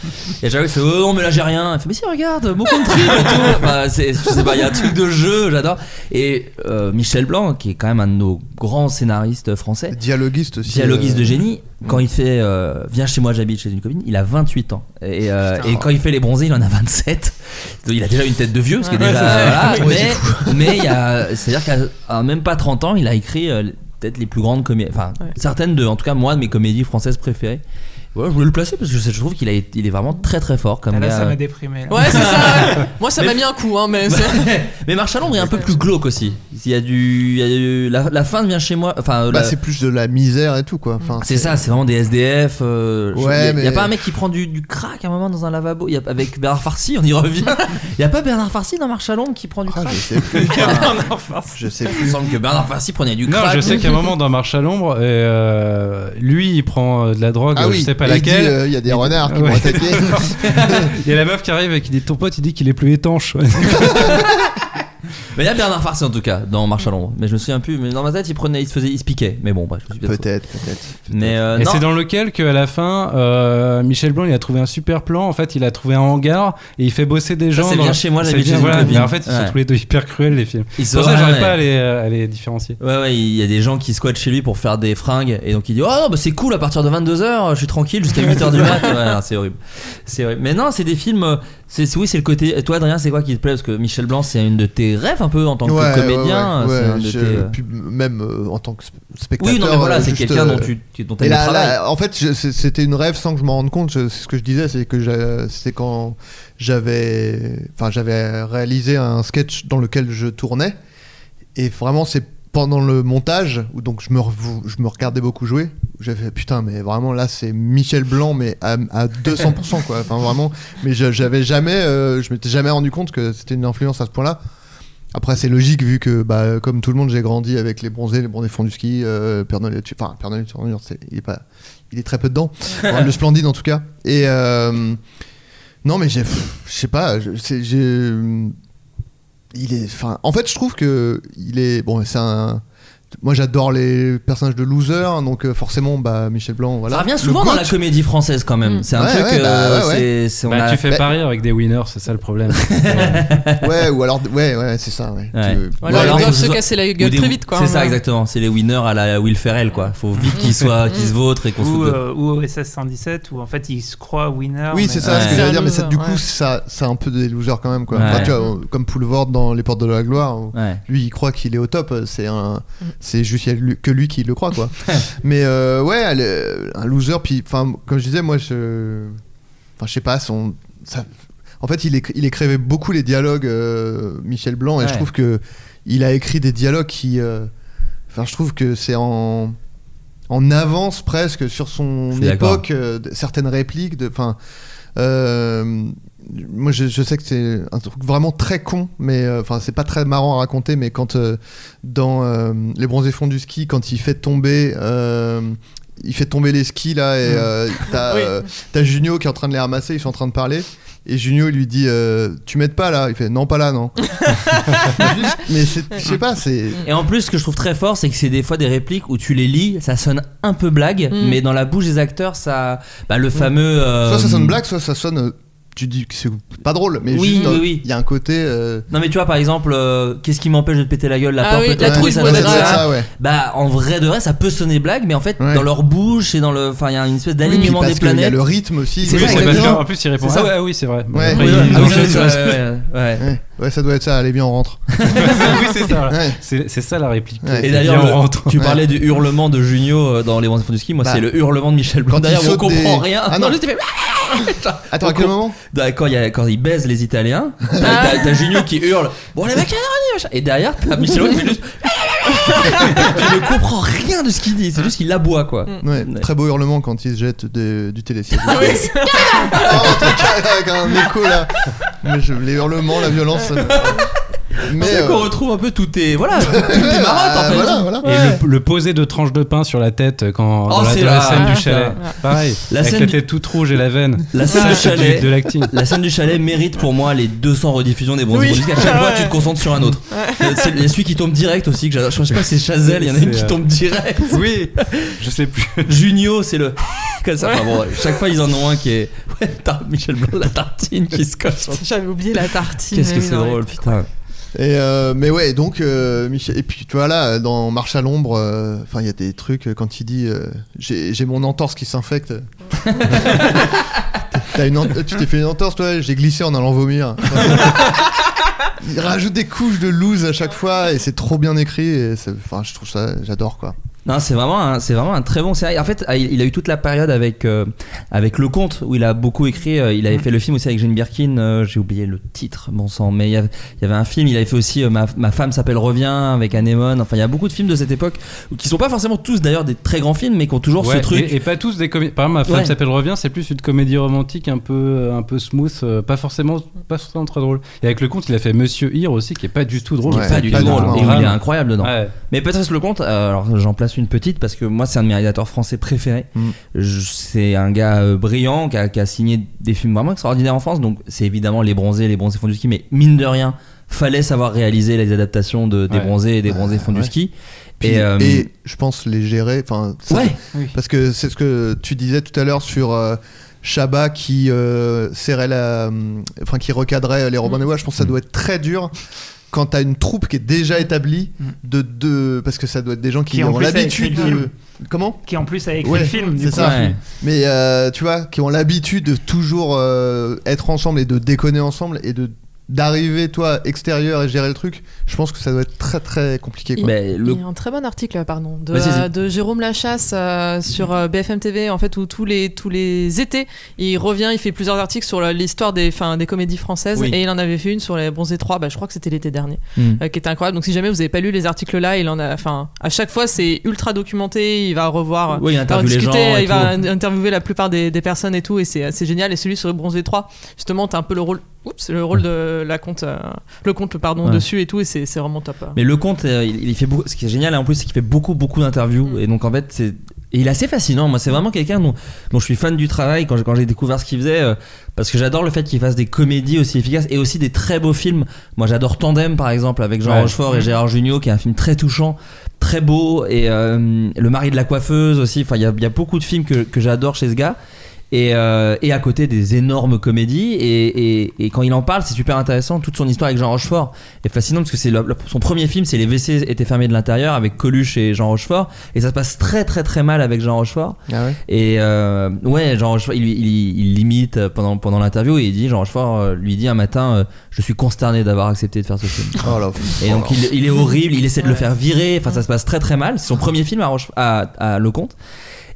Et j'avoue, il fait oh non mais là j'ai rien. Il fait mais si regarde, mon country et tout. Enfin, c'est, je sais pas, il y a un truc de jeu, j'adore. Et euh, Michel Blanc, qui est quand même un de nos grands scénaristes français, Dialoguiste aussi. dialoguiste euh, de génie. Quand il fait euh, Viens chez moi, j'habite chez une copine, il a 28 ans. Et, euh, et quand il fait les bronzés, il en a 27. Donc il a déjà une tête de vieux, ce qui est déjà. voilà, mais mais il y a, c'est-à-dire qu'à même pas 30 ans, il a écrit euh, peut-être les plus grandes comédies. Enfin, Ouais. certaines de, en tout cas, moi, de mes comédies françaises préférées. Voilà, je voulais le placer parce que je, trouve qu'il a, il est vraiment très très fort comme Ah, là, gars. ça m'a déprimé. là. Ouais, c'est ça. ouais. Moi, ça m'a mis un coup, hein, mais. c'est- mais Marche à l'ombre est un peu plus glauque aussi. Il y a du, il y a du- la, la fin de Viens chez moi. Enfin, Bah, la- c'est plus de la misère et tout, quoi. Enfin, C'est ça, c'est vraiment des SDF. euh, je- Ouais, y a, mais- y a pas un mec qui prend du, du crack à un moment dans un lavabo? Y a, avec Bernard Farcy, on y revient. y a pas Bernard Farcy dans Marche à l'ombre qui prend du Ah, crack? je sais plus. je sais Il me plus. semble que Bernard Farcy prenait du Non, crack. je sais qu'à un moment dans Marche à l'ombre, euh, lui il prend euh, de la drogue, Ah je sais pas il euh, il y a des renards qui vont attaquer. Il y a la meuf qui arrive et qui dit ton pote il dit qu'il est plus étanche. Mais il y a Bernard Farcy en tout cas dans Marche à l'ombre. Mais je me souviens plus. Mais dans ma tête, il prenait, il se faisait, il se piquait. Mais bon, je me suis Peut-être, peut-être. Mais euh, Et non. c'est dans lequel qu'à la fin, euh, Michel Blanc il a trouvé un super plan. En fait, il a trouvé un hangar et il fait bosser des gens. c'est dans- bien chez moi, c'est j'habite bien, chez une voilà. copine. Mais en fait, ils sont Ouais. tous les deux hyper cruels les films. Ils C'est pour ça que j'arrive ouais. pas à les, à les différencier. Ouais, ouais, il y a des gens qui squattent chez lui pour faire des fringues et donc il dit Oh non, bah c'est cool à partir de 22h, je suis tranquille jusqu'à 8h du mat. Ouais, non, c'est horrible. C'est horrible. Mais non, c'est des films. euh, C'est, oui, c'est le côté. Toi, Adrien, c'est quoi qui te plaît? Parce que Michel Blanc, c'est une de tes rêves un peu en tant que Ouais, comédien. ouais, ouais, c'est ouais, un de je- tes, euh, puis même euh, en tant que sp- spectateur. Oui, non, mais voilà, euh, c'est juste, quelqu'un euh, dont tu qui- dont Et le là, travail. là, en fait, c'était une rêve sans que je m'en rende compte. C'est ce que je disais, c'est que c'était quand j'avais, enfin, j'avais réalisé un sketch dans lequel je tournais, et vraiment, c'est pendant le montage où donc je me, je me regardais beaucoup jouer. J'avais fait, putain, mais vraiment là, c'est Michel Blanc, mais à, à 200%, quoi. Enfin, vraiment, mais je- j'avais jamais, euh, je m'étais jamais rendu compte que c'était une influence à ce point-là. Après, c'est logique vu que, bah, comme tout le monde, j'ai grandi avec les bronzés, les bronzés fonds du ski, euh, Père Noël, tu- enfin, Père Noël, tu- il est pas, il est très peu dedans. Enfin, le splendide en tout cas. Et euh, non, mais j'ai, je sais pas, j'ai, en fait, je trouve que il est, bon, c'est un. Moi, j'adore les personnages de loser, donc euh, forcément, bah, Michel Blanc, voilà. Ça revient souvent dans la comédie française quand même. Mm. C'est un Ouais, truc. ouais, bah, euh, ouais, ouais. c'est- on Bah, a- tu fais Bah- parier avec des winners, c'est ça le problème. Ouais, ou alors, ouais, ouais, c'est ça, ouais. Tu- Voilà, alors, ils doivent se casser la Ou gueule des- très vite, quoi. C'est ça, exactement. C'est les winners à la Will Ferrell, quoi. Faut vite qu'ils soient, qu'ils se vautrent et qu'on se Ou, de- euh, ou OSS 117 où en fait il se croit winner. Oui, c'est ça Ouais. ce que j'allais dire, mais ça, du coup, ouais. ça, c'est un peu des losers quand même, quoi. Comme Poulvord dans Les Portes de la Gloire, lui, il croit qu'il est au top, c'est un, Mm. C'est juste que lui qui le croit, quoi. mais euh, ouais, elle est- un loser, puis, enfin, comme je disais, moi, je, enfin, je sais pas, son, ça- en fait, il, écri- il écrivait beaucoup les dialogues, euh, Michel Blanc, et Ouais. je trouve que il a écrit des dialogues qui, euh, enfin, je trouve que c'est en en avance presque sur son époque, euh, certaines répliques, de, enfin, euh, moi je, je sais que c'est un truc vraiment très con, mais euh, enfin c'est pas très marrant à raconter, mais quand euh, dans euh, les bronzés fonds du ski, quand il fait tomber, euh, il fait tomber les skis là, et euh, t'as Oui. euh, t'as Junio qui est en train de les ramasser, ils sont en train de parler. Et Junio il lui dit euh, Tu m'aides pas là? Il fait Non, pas là, non. Mais je sais pas, c'est. Et en plus, ce que je trouve très fort, c'est que c'est des fois des répliques où tu les lis, ça sonne un peu blague, Mm. mais dans la bouche des acteurs, ça. Bah, le fameux. euh, Soit ça sonne blague, soit ça sonne. Tu dis que c'est pas drôle, mais Oui, juste, oui, oui. il y a un côté. euh, Non, mais tu vois, par exemple, euh, qu'est-ce qui m'empêche de te péter la gueule La Ah peur oui, peut-être la oui, trouille, ça ouais, ça. ça, ouais. Bah, en vrai de vrai, ça peut sonner blague, mais en fait, Ouais. dans leur bouche et dans le. Enfin, il y a une espèce d'alignement des qu'il y a planètes. le rythme aussi. C'est Oui, ça, c'est parce exactement. qu'en plus il répond. Ah ouais, oui, c'est vrai. Ouais. Il- ouais. Ouais, ça doit être ça. Allez, bien, on rentre. oui, c'est ça. Ouais. C'est c'est ça la réplique. Ouais. Et d'ailleurs, on rentre. tu Ouais. parlais du hurlement de Junio euh, dans Les Bons du Ski. Moi, Bah, c'est le hurlement de Michel Blanc. quand il D'ailleurs, on saute comprend des- rien. Ah non. juste, il fait- Attends, à quel moment Bah, quand, il y a- quand il baise les Italiens, t'as t'as- t'as Junio qui hurle Bon, les mecs, machin. Et derrière, t'as Michel Blanc qui fait juste. Tu ne comprends rien de ce qu'il dit, c'est juste qu'il aboie quoi. Ouais, Très beau hurlement quand il se jette de- du télésiège. Ah oui, c'est- Oh, avec un écho là. Mais je- les hurlements, la violence. ça me- Mais. C'est euh, qu'on retrouve un peu tout tes. Voilà, toutes tes marottes en fait. Voilà, voilà. Et le, le poser de tranches de pain sur la tête quand Oh, dans la, c'est dans la la- scène ah, du chalet. Pareil. La avec scène la du- tête toute rouge et la veine. La scène Ça, du du- chalet. de l'acting. La scène du chalet mérite pour moi les 200 rediffusions des bons Oui. À chaque fois, Ouais. tu te concentres sur un autre. C'est- Il y a celui qui tombe direct aussi, que j'adore. Je sais pas si c'est Chazelle, il y en a une qui euh, tombe direct. Oui, je sais plus. Junio, c'est le. Comme ça. Enfin bon, chaque fois, ils en ont un qui est. Ouais, t'as Michel Blanc, la tartine qui se coche. J'avais oublié la tartine. Qu'est-ce que c'est drôle, putain. Et euh, mais ouais, donc euh, Michel. Et puis tu vois là, dans Marche à l'ombre, euh, enfin il y a des trucs euh, quand il dit euh, j'ai mon entorse qui s'infecte. Tu t'es fait une entorse toi J'ai glissé en allant vomir. il rajoute des couches de loose à chaque fois et c'est trop bien écrit. Et je trouve ça, j'adore quoi. Non, c'est vraiment, un, c'est vraiment un très bon série. En fait, ah, il a eu toute la période avec euh, avec Le Comte où il a beaucoup écrit. euh, il avait fait le film aussi avec Jane Birkin. euh, J'ai oublié le titre, bon sang. Mais il y avait, il y avait un film. Il avait fait aussi ma, ma femme s'appelle Revient avec Anémone. Enfin, il y a beaucoup de films de cette époque qui sont pas forcément tous d'ailleurs des très grands films, mais qui ont toujours ce Ouais, truc. Et, et pas tous des comédies. Par exemple, ma femme Ouais. s'appelle Revient, c'est plus une comédie romantique un peu, un peu smooth, pas forcément, pas forcément très drôle. Et avec le conte, il a fait Monsieur Hir aussi, qui est pas du tout drôle. Ouais, pas du tout drôle. Et où drôle. il est incroyable dedans. Ouais. Mais Patrice Lecomte, euh, alors j'en place une petite parce que moi c'est un de mes réalisateurs français préférés. Mm. C'est un gars euh, brillant qui a, qui a signé des films vraiment extraordinaires en France. Donc c'est évidemment Les Bronzés, Les Bronzés font du ski, mais mine de rien, fallait savoir réaliser les adaptations de, des Ouais. bronzés et des bronzés font du ski. Puis- et, euh, et je pense les gérer. Enfin, ça- Ouais. Parce que c'est ce que tu disais tout à l'heure sur euh, Chabat qui euh, serrait la, hum, enfin qui recadrait les Robin des Bois. Je pense que ça doit être très dur quand t'as une troupe qui est déjà établie de de parce que ça doit être des gens qui, Qui, en ont plus, a l'habitude écrit le de film. comment Qui en plus a écrit Ouais, le film. du c'est coup. ça. Ouais. mais euh, tu vois qui ont l'habitude de toujours euh, être ensemble et de déconner ensemble et de d'arriver toi extérieur et gérer le truc je pense que ça doit être très très compliqué quoi. mais le- Il y a un très bon article, pardon, de, euh, de Jérôme Lachasse euh, sur euh, BFM TV, en fait, où tous les, tous les étés, il revient, il fait plusieurs articles sur l'histoire des, enfin, des comédies françaises, Oui. et il en avait fait une sur les Bronzés 3, bah, je crois que c'était l'été dernier, Hmm. euh, qui était incroyable. Donc, si jamais vous n'avez pas lu les articles-là, il en a, enfin, à chaque fois, c'est ultra documenté, il va revoir, Oui, il va les discuter, il va interviewer la plupart des, des personnes et tout, et c'est c'est génial. Et celui sur le Bronzé 3, justement, t'as un peu le rôle, oups, le rôle de la compte, euh, le compte, pardon, Ouais. dessus et tout, et c'est c'est vraiment top. Mais le compte, euh, il, il fait beaucoup. Ce qui est génial en plus, c'est qu'il fait beaucoup, beaucoup d'interviews. Mm. Et donc en fait, c'est. et il est assez fascinant. Moi, c'est vraiment quelqu'un dont, dont je suis fan du travail quand j'ai, quand j'ai découvert ce qu'il faisait. euh, parce que j'adore le fait qu'il fasse des comédies aussi efficaces et aussi des très beaux films. Moi, j'adore Tandem, par exemple, avec Jean Ouais. Rochefort et Gérard Jugnot, qui est un film très touchant, très beau. Et euh, Le mari de la coiffeuse aussi. Enfin, il y a, il y a beaucoup de films que, que j'adore chez ce gars. Et, euh, et à côté des énormes comédies. Et, et, et quand il en parle c'est super intéressant toute son histoire avec Jean Rochefort. Est fascinant parce que c'est son premier film c'est les WC étaient fermés de l'intérieur avec Coluche et Jean Rochefort. Et ça se passe très très très mal avec Jean Rochefort. Ah ouais. Et euh, ouais Jean Rochefort il, il, il limite pendant, pendant l'interview et il dit Jean Rochefort euh, lui dit un matin euh, je suis consterné d'avoir accepté de faire ce film Oh là. et donc il, il est horrible, il essaie de le faire virer, enfin ça se passe très très mal. C'est son premier film à, Roche- à, à Lecomte.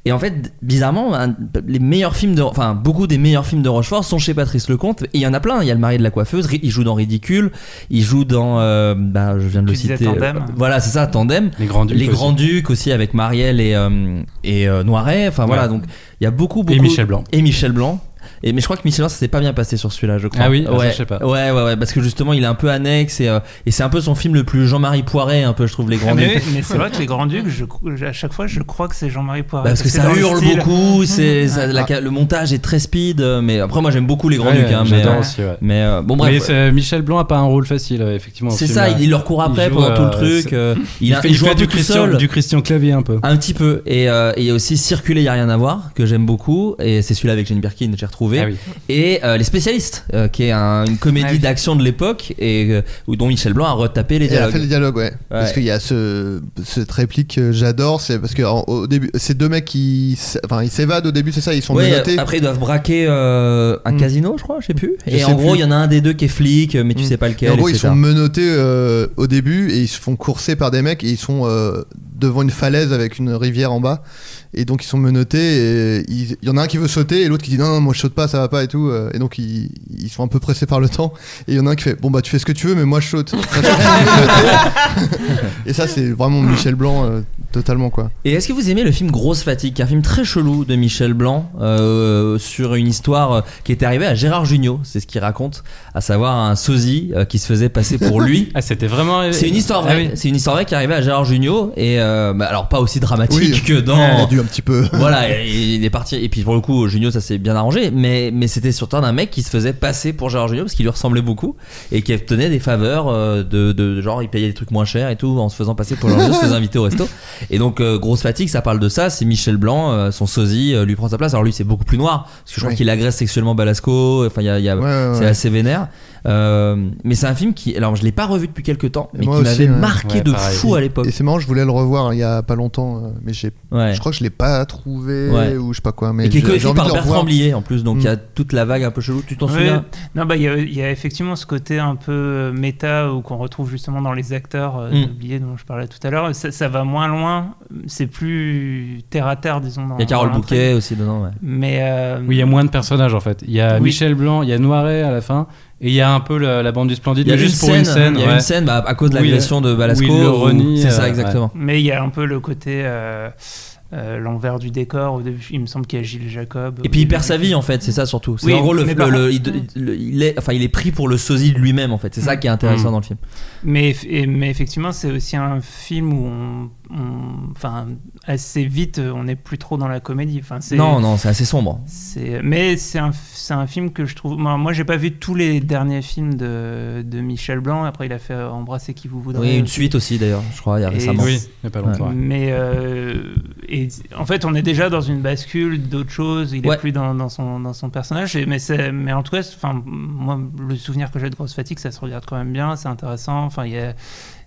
Et en fait, bizarrement, un- les meilleurs films de, enfin beaucoup des meilleurs films de Rochefort sont chez Patrice Lecomte. Et il y en a plein. Il y a Le mari de la coiffeuse, il joue dans Ridicule, il joue dans, euh, bah, je viens de Tu le citer. Tandem. euh, voilà, c'est ça, Tandem. Les Grands Ducs. Les aussi. Grands Ducs aussi avec Marielle et euh, et euh, Noiret. Enfin voilà, donc il y a beaucoup beaucoup. Et Michel Blanc. Et Michel Blanc. Et, mais je crois que Michel Blanc ça s'est pas bien passé sur celui-là, je crois. Ah oui? Ah, ça, ouais, je sais pas. Ouais, ouais, ouais, parce que justement il est un peu annexe et, euh, et c'est un peu son film le plus Jean-Marie Poiret, un peu, je trouve, Les Grands mais, Ducs. mais c'est vrai que les Grands Ducs, je- à chaque fois, je crois que c'est Jean-Marie Poiret. Bah, parce que ça hurle beaucoup, c'est ça- Ouais. la- le montage est très speed, euh, mais après moi j'aime beaucoup les Grands Ouais, Ducs, hein, mais, j'adore euh, aussi, ouais. mais euh, bon bref. Mais Michel Blanc a pas un rôle facile, euh, effectivement. C'est ce ça, il, leur court après pendant tout le truc. Il, joue du, Christian, du Christian Clavier un peu. Un petit peu. Et euh, il y a aussi Circuler, il y a rien à voir, que j'aime beaucoup. Et c'est celui-là avec Jane Birkin j'ai retrouvé. Ah oui. Et euh, Les Spécialistes, euh, qui est un- une comédie Ah oui. d'action de l'époque, et euh, où- dont Michel Blanc a retapé les Et elle a dialogues. fait le dialogue, ouais. Parce qu'il y a ce, cette réplique que j'adore, c'est parce que en- au début, ces deux mecs qui, s- enfin, ils s'évadent au début, c'est ça, ils sont Ouais, menottés. après ils doivent braquer euh, un Mm. casino, je crois, je sais plus. Je et sais en gros, plus. il y en a un des deux qui est flic, mais tu Mm. sais pas Et lequel. en gros, ils etc. sont menottés euh, au début et ils se font courser par des mecs et ils sont euh, devant une falaise avec une rivière en bas. Et donc ils sont menottés et il y en a un qui veut sauter et l'autre qui dit non, non, moi je saute pas, ça va pas et tout. euh, Et donc ils, ils sont un peu pressés par le temps. Et il y en a un qui fait bon bah tu fais ce que tu veux, mais moi je saute. Et ça, c'est vraiment Michel Blanc euh, totalement quoi. Et est-ce que vous aimez le film Grosse Fatigue, qui est un film très chelou de Michel Blanc euh, sur une histoire euh, qui était arrivée à Gérard Jugnot, c'est ce qu'il raconte, à savoir un sosie euh, qui se faisait passer pour lui. Ah, c'était vraiment. C'est une histoire Ah vraie. oui. C'est une histoire vraie qui est arrivée à Gérard Jugnot et euh, bah, alors pas aussi dramatique Oui. que dans. Un petit peu. Voilà, il est parti et puis pour le coup Jugnot ça s'est bien arrangé, mais mais c'était surtout d'un mec qui se faisait passer pour Gérard Jugnot parce qu'il lui ressemblait beaucoup et qui obtenait des faveurs euh, de, de genre il payait des trucs moins chers et tout en se faisant passer pour Gérard Jugnot, se faisait inviter au resto. Et donc euh, grosse fatigue, ça parle de ça. C'est Michel Blanc, euh, son sosie euh, lui prend sa place. Alors lui c'est beaucoup plus noir parce que je crois qu'il agresse sexuellement Balasco. Enfin il y a, il y a- Ouais, ouais, c'est assez vénère. Euh, mais c'est un film qui, alors je l'ai pas revu depuis quelques temps, mais Moi qui aussi, m'avait ouais. marqué Ouais, de pareil. fou à l'époque. Et c'est marrant, je voulais le revoir hein, il y a pas longtemps, euh, mais j'ai, Ouais. je crois que je l'ai pas trouvé Ouais. ou je sais pas quoi. Mais Et qui est coécrit par Bertrand. Blier en plus, donc il y a Mm. toute la vague un peu chelou. Tu t'en Ouais. souviens? Non, bah, il y, a- il y a effectivement ce côté un peu euh, méta ou qu'on retrouve justement dans les acteurs euh, Mm. de billets dont je parlais tout à l'heure. Ça, ça va moins loin, c'est plus terre à terre, disons. Il y a Carole. Bouquet aussi dedans. Ouais. Mais euh, Oui, il y a moins de personnages en fait. Il y a Oui. Michel Blanc, il y a Noiret à la fin, et il y a un peu la, la bande du Splendide, Il y a mais une juste scène, pour une scène. il y a ouais. une scène bah, à cause de l'agression de Balasco. renie, C'est ça euh, exactement. Mais il y a un peu le côté euh, euh, l'envers du décor. Au début, il me semble qu'il y a Gilles Jacob. Et puis il perd sa vie en fait, c'est ça surtout. C'est Oui, en gros le, mais le- par le- contre- il, le- il est, enfin il est pris pour le sosie de lui-même en fait. C'est ça qui est intéressant Mm. dans le film. Mais, et- mais effectivement, c'est aussi un film où on- enfin, assez vite, on n'est plus trop dans la comédie. Enfin, c'est- Non, non, c'est assez sombre. c'est- mais c'est un, c'est un film que je trouve. Moi, moi, j'ai pas vu tous les derniers films de, de Michel Blanc. Après, il a fait Embrasser qui vous voudrez. Oui, une suite aussi d'ailleurs, je crois, il y a Et récemment. Oui, il n'y a pas longtemps. ouais. Mais euh, et en fait, on est déjà dans une bascule d'autres choses. Il Ouais. est plus dans, dans son dans son personnage. Et- mais c'est mais en tout cas, enfin moi, le souvenir que j'ai de Grosse Fatigue, ça se regarde quand même bien. C'est intéressant. Enfin, il y a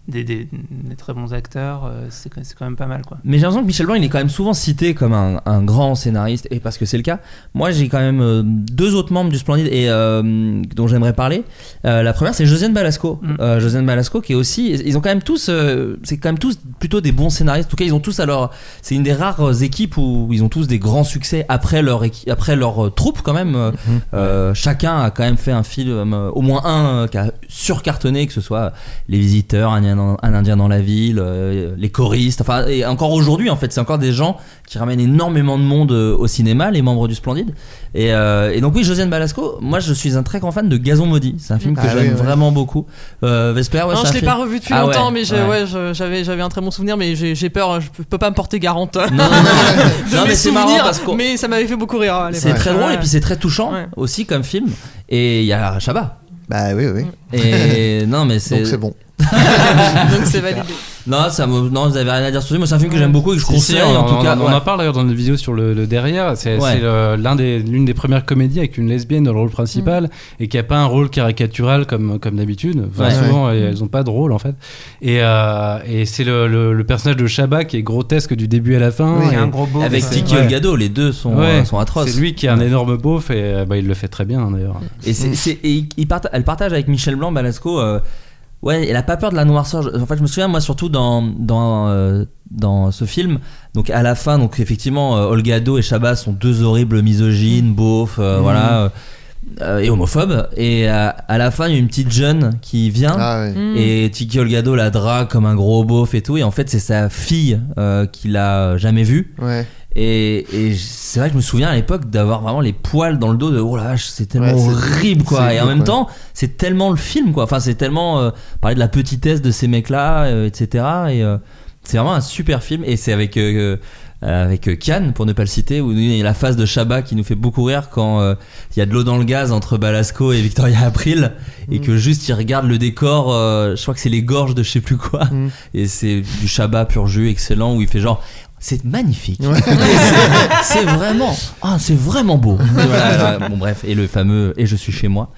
des, des, des très bons acteurs. euh, c'est quand- même pas mal, quoi. Mais j'ai l'impression que Michel Blanc, il est quand même souvent cité comme un, un grand scénariste, et parce que c'est le cas. Moi, j'ai quand même euh, deux autres membres du Splendide et euh, dont j'aimerais parler. Euh, la première, c'est Josiane Balasco. Mm. Euh, Josiane Balasco, qui est aussi, ils ont quand même tous, euh, c'est quand même tous plutôt des bons scénaristes. En tout cas, ils ont tous alors, c'est une des rares équipes où ils ont tous des grands succès après leur après leur euh, troupe quand même. Euh, euh, chacun a quand même fait un film, euh, au moins un euh, qui a surcartonné, que ce soit Les Visiteurs, Indien- un Indien dans la ville, euh, les choristes. Enfin, et encore aujourd'hui, en fait, c'est encore des gens qui ramènent énormément de monde euh, au cinéma, les membres du Splendide. Et, euh, et donc oui, Josiane Balasco, moi je suis un très grand fan de Gazon maudit. C'est un film que Ah oui, j'aime ouais. vraiment beaucoup. Euh, Vesper, ouais, non, je l'ai film- pas revu depuis Ah ouais, longtemps, mais ouais. j'avais j'avais un très bon souvenir, mais j'ai peur, je peux, peux pas me porter garante Non, non, non, de non, mes mais c'est marrant souvenirs, parce qu'on- mais ça m'avait fait beaucoup rire. c'est très drôle et puis c'est très touchant Ouais. aussi comme film. Et il y a Chabat. Bah oui, oui. Et non, mais c'est. Donc c'est bon. Donc c'est validé. Non, ça me- non, vous avez rien à dire sur lui. Moi, c'est un film que j'aime beaucoup et que je conseille on, en tout on- cas. on ouais. en parle d'ailleurs dans notre vidéo sur le, le derrière. C'est Ouais. c'est le- l'un des- l'une des premières comédies avec une lesbienne dans le rôle principal et qui a pas un rôle caricatural comme, comme d'habitude. Enfin, Ouais. souvent, elles ont pas de rôle en fait. Et, euh, et c'est le, le- le personnage de Chabat qui est grotesque du début à la fin. Et- un gros. Avec Tiki ouais. Olgado, les deux sont, Ouais. euh, sont atroces. C'est lui qui est un énorme beauf et euh, bah, il le fait très bien d'ailleurs. Et, c'est, c'est- et il- il parta- elle partage avec Michel Blanc, Balasco. euh, ouais, elle a pas peur de la noirceur. En fait, je me souviens, moi, surtout dans, dans, euh, dans ce film. Donc, à la fin, donc effectivement, euh, Olgado et Chabat sont deux horribles misogynes, beaufs, euh, voilà, euh, euh, et homophobes. Et à, à la fin, il y a une petite jeune qui vient. Ah. Mm. Et Tiki Olgado la drague comme un gros beauf et tout. Et en fait, c'est sa fille euh, qu'il a jamais vue. Ouais. Et, et c'est vrai que je me souviens à l'époque d'avoir vraiment les poils dans le dos de oh la vache, c'est tellement Ouais, horrible quoi. Et en même temps, c'est tellement le film quoi. Enfin, c'est tellement euh, parler de la petitesse de ces mecs là, etc. Et euh, c'est vraiment un super film. Et c'est avec. euh, euh, avec euh, Kian pour ne pas le citer où il y a la phase de Chabat qui nous fait beaucoup rire quand euh, il y a de l'eau dans le gaz entre Balasco et Victoria April et que juste il regarde le décor euh, je crois que c'est les gorges de je sais plus quoi Mm. et c'est du Chabat pur jus excellent où il fait genre c'est magnifique Ouais. c'est vraiment ah c'est vraiment beau Voilà, voilà. bon bref et le fameux et je suis chez moi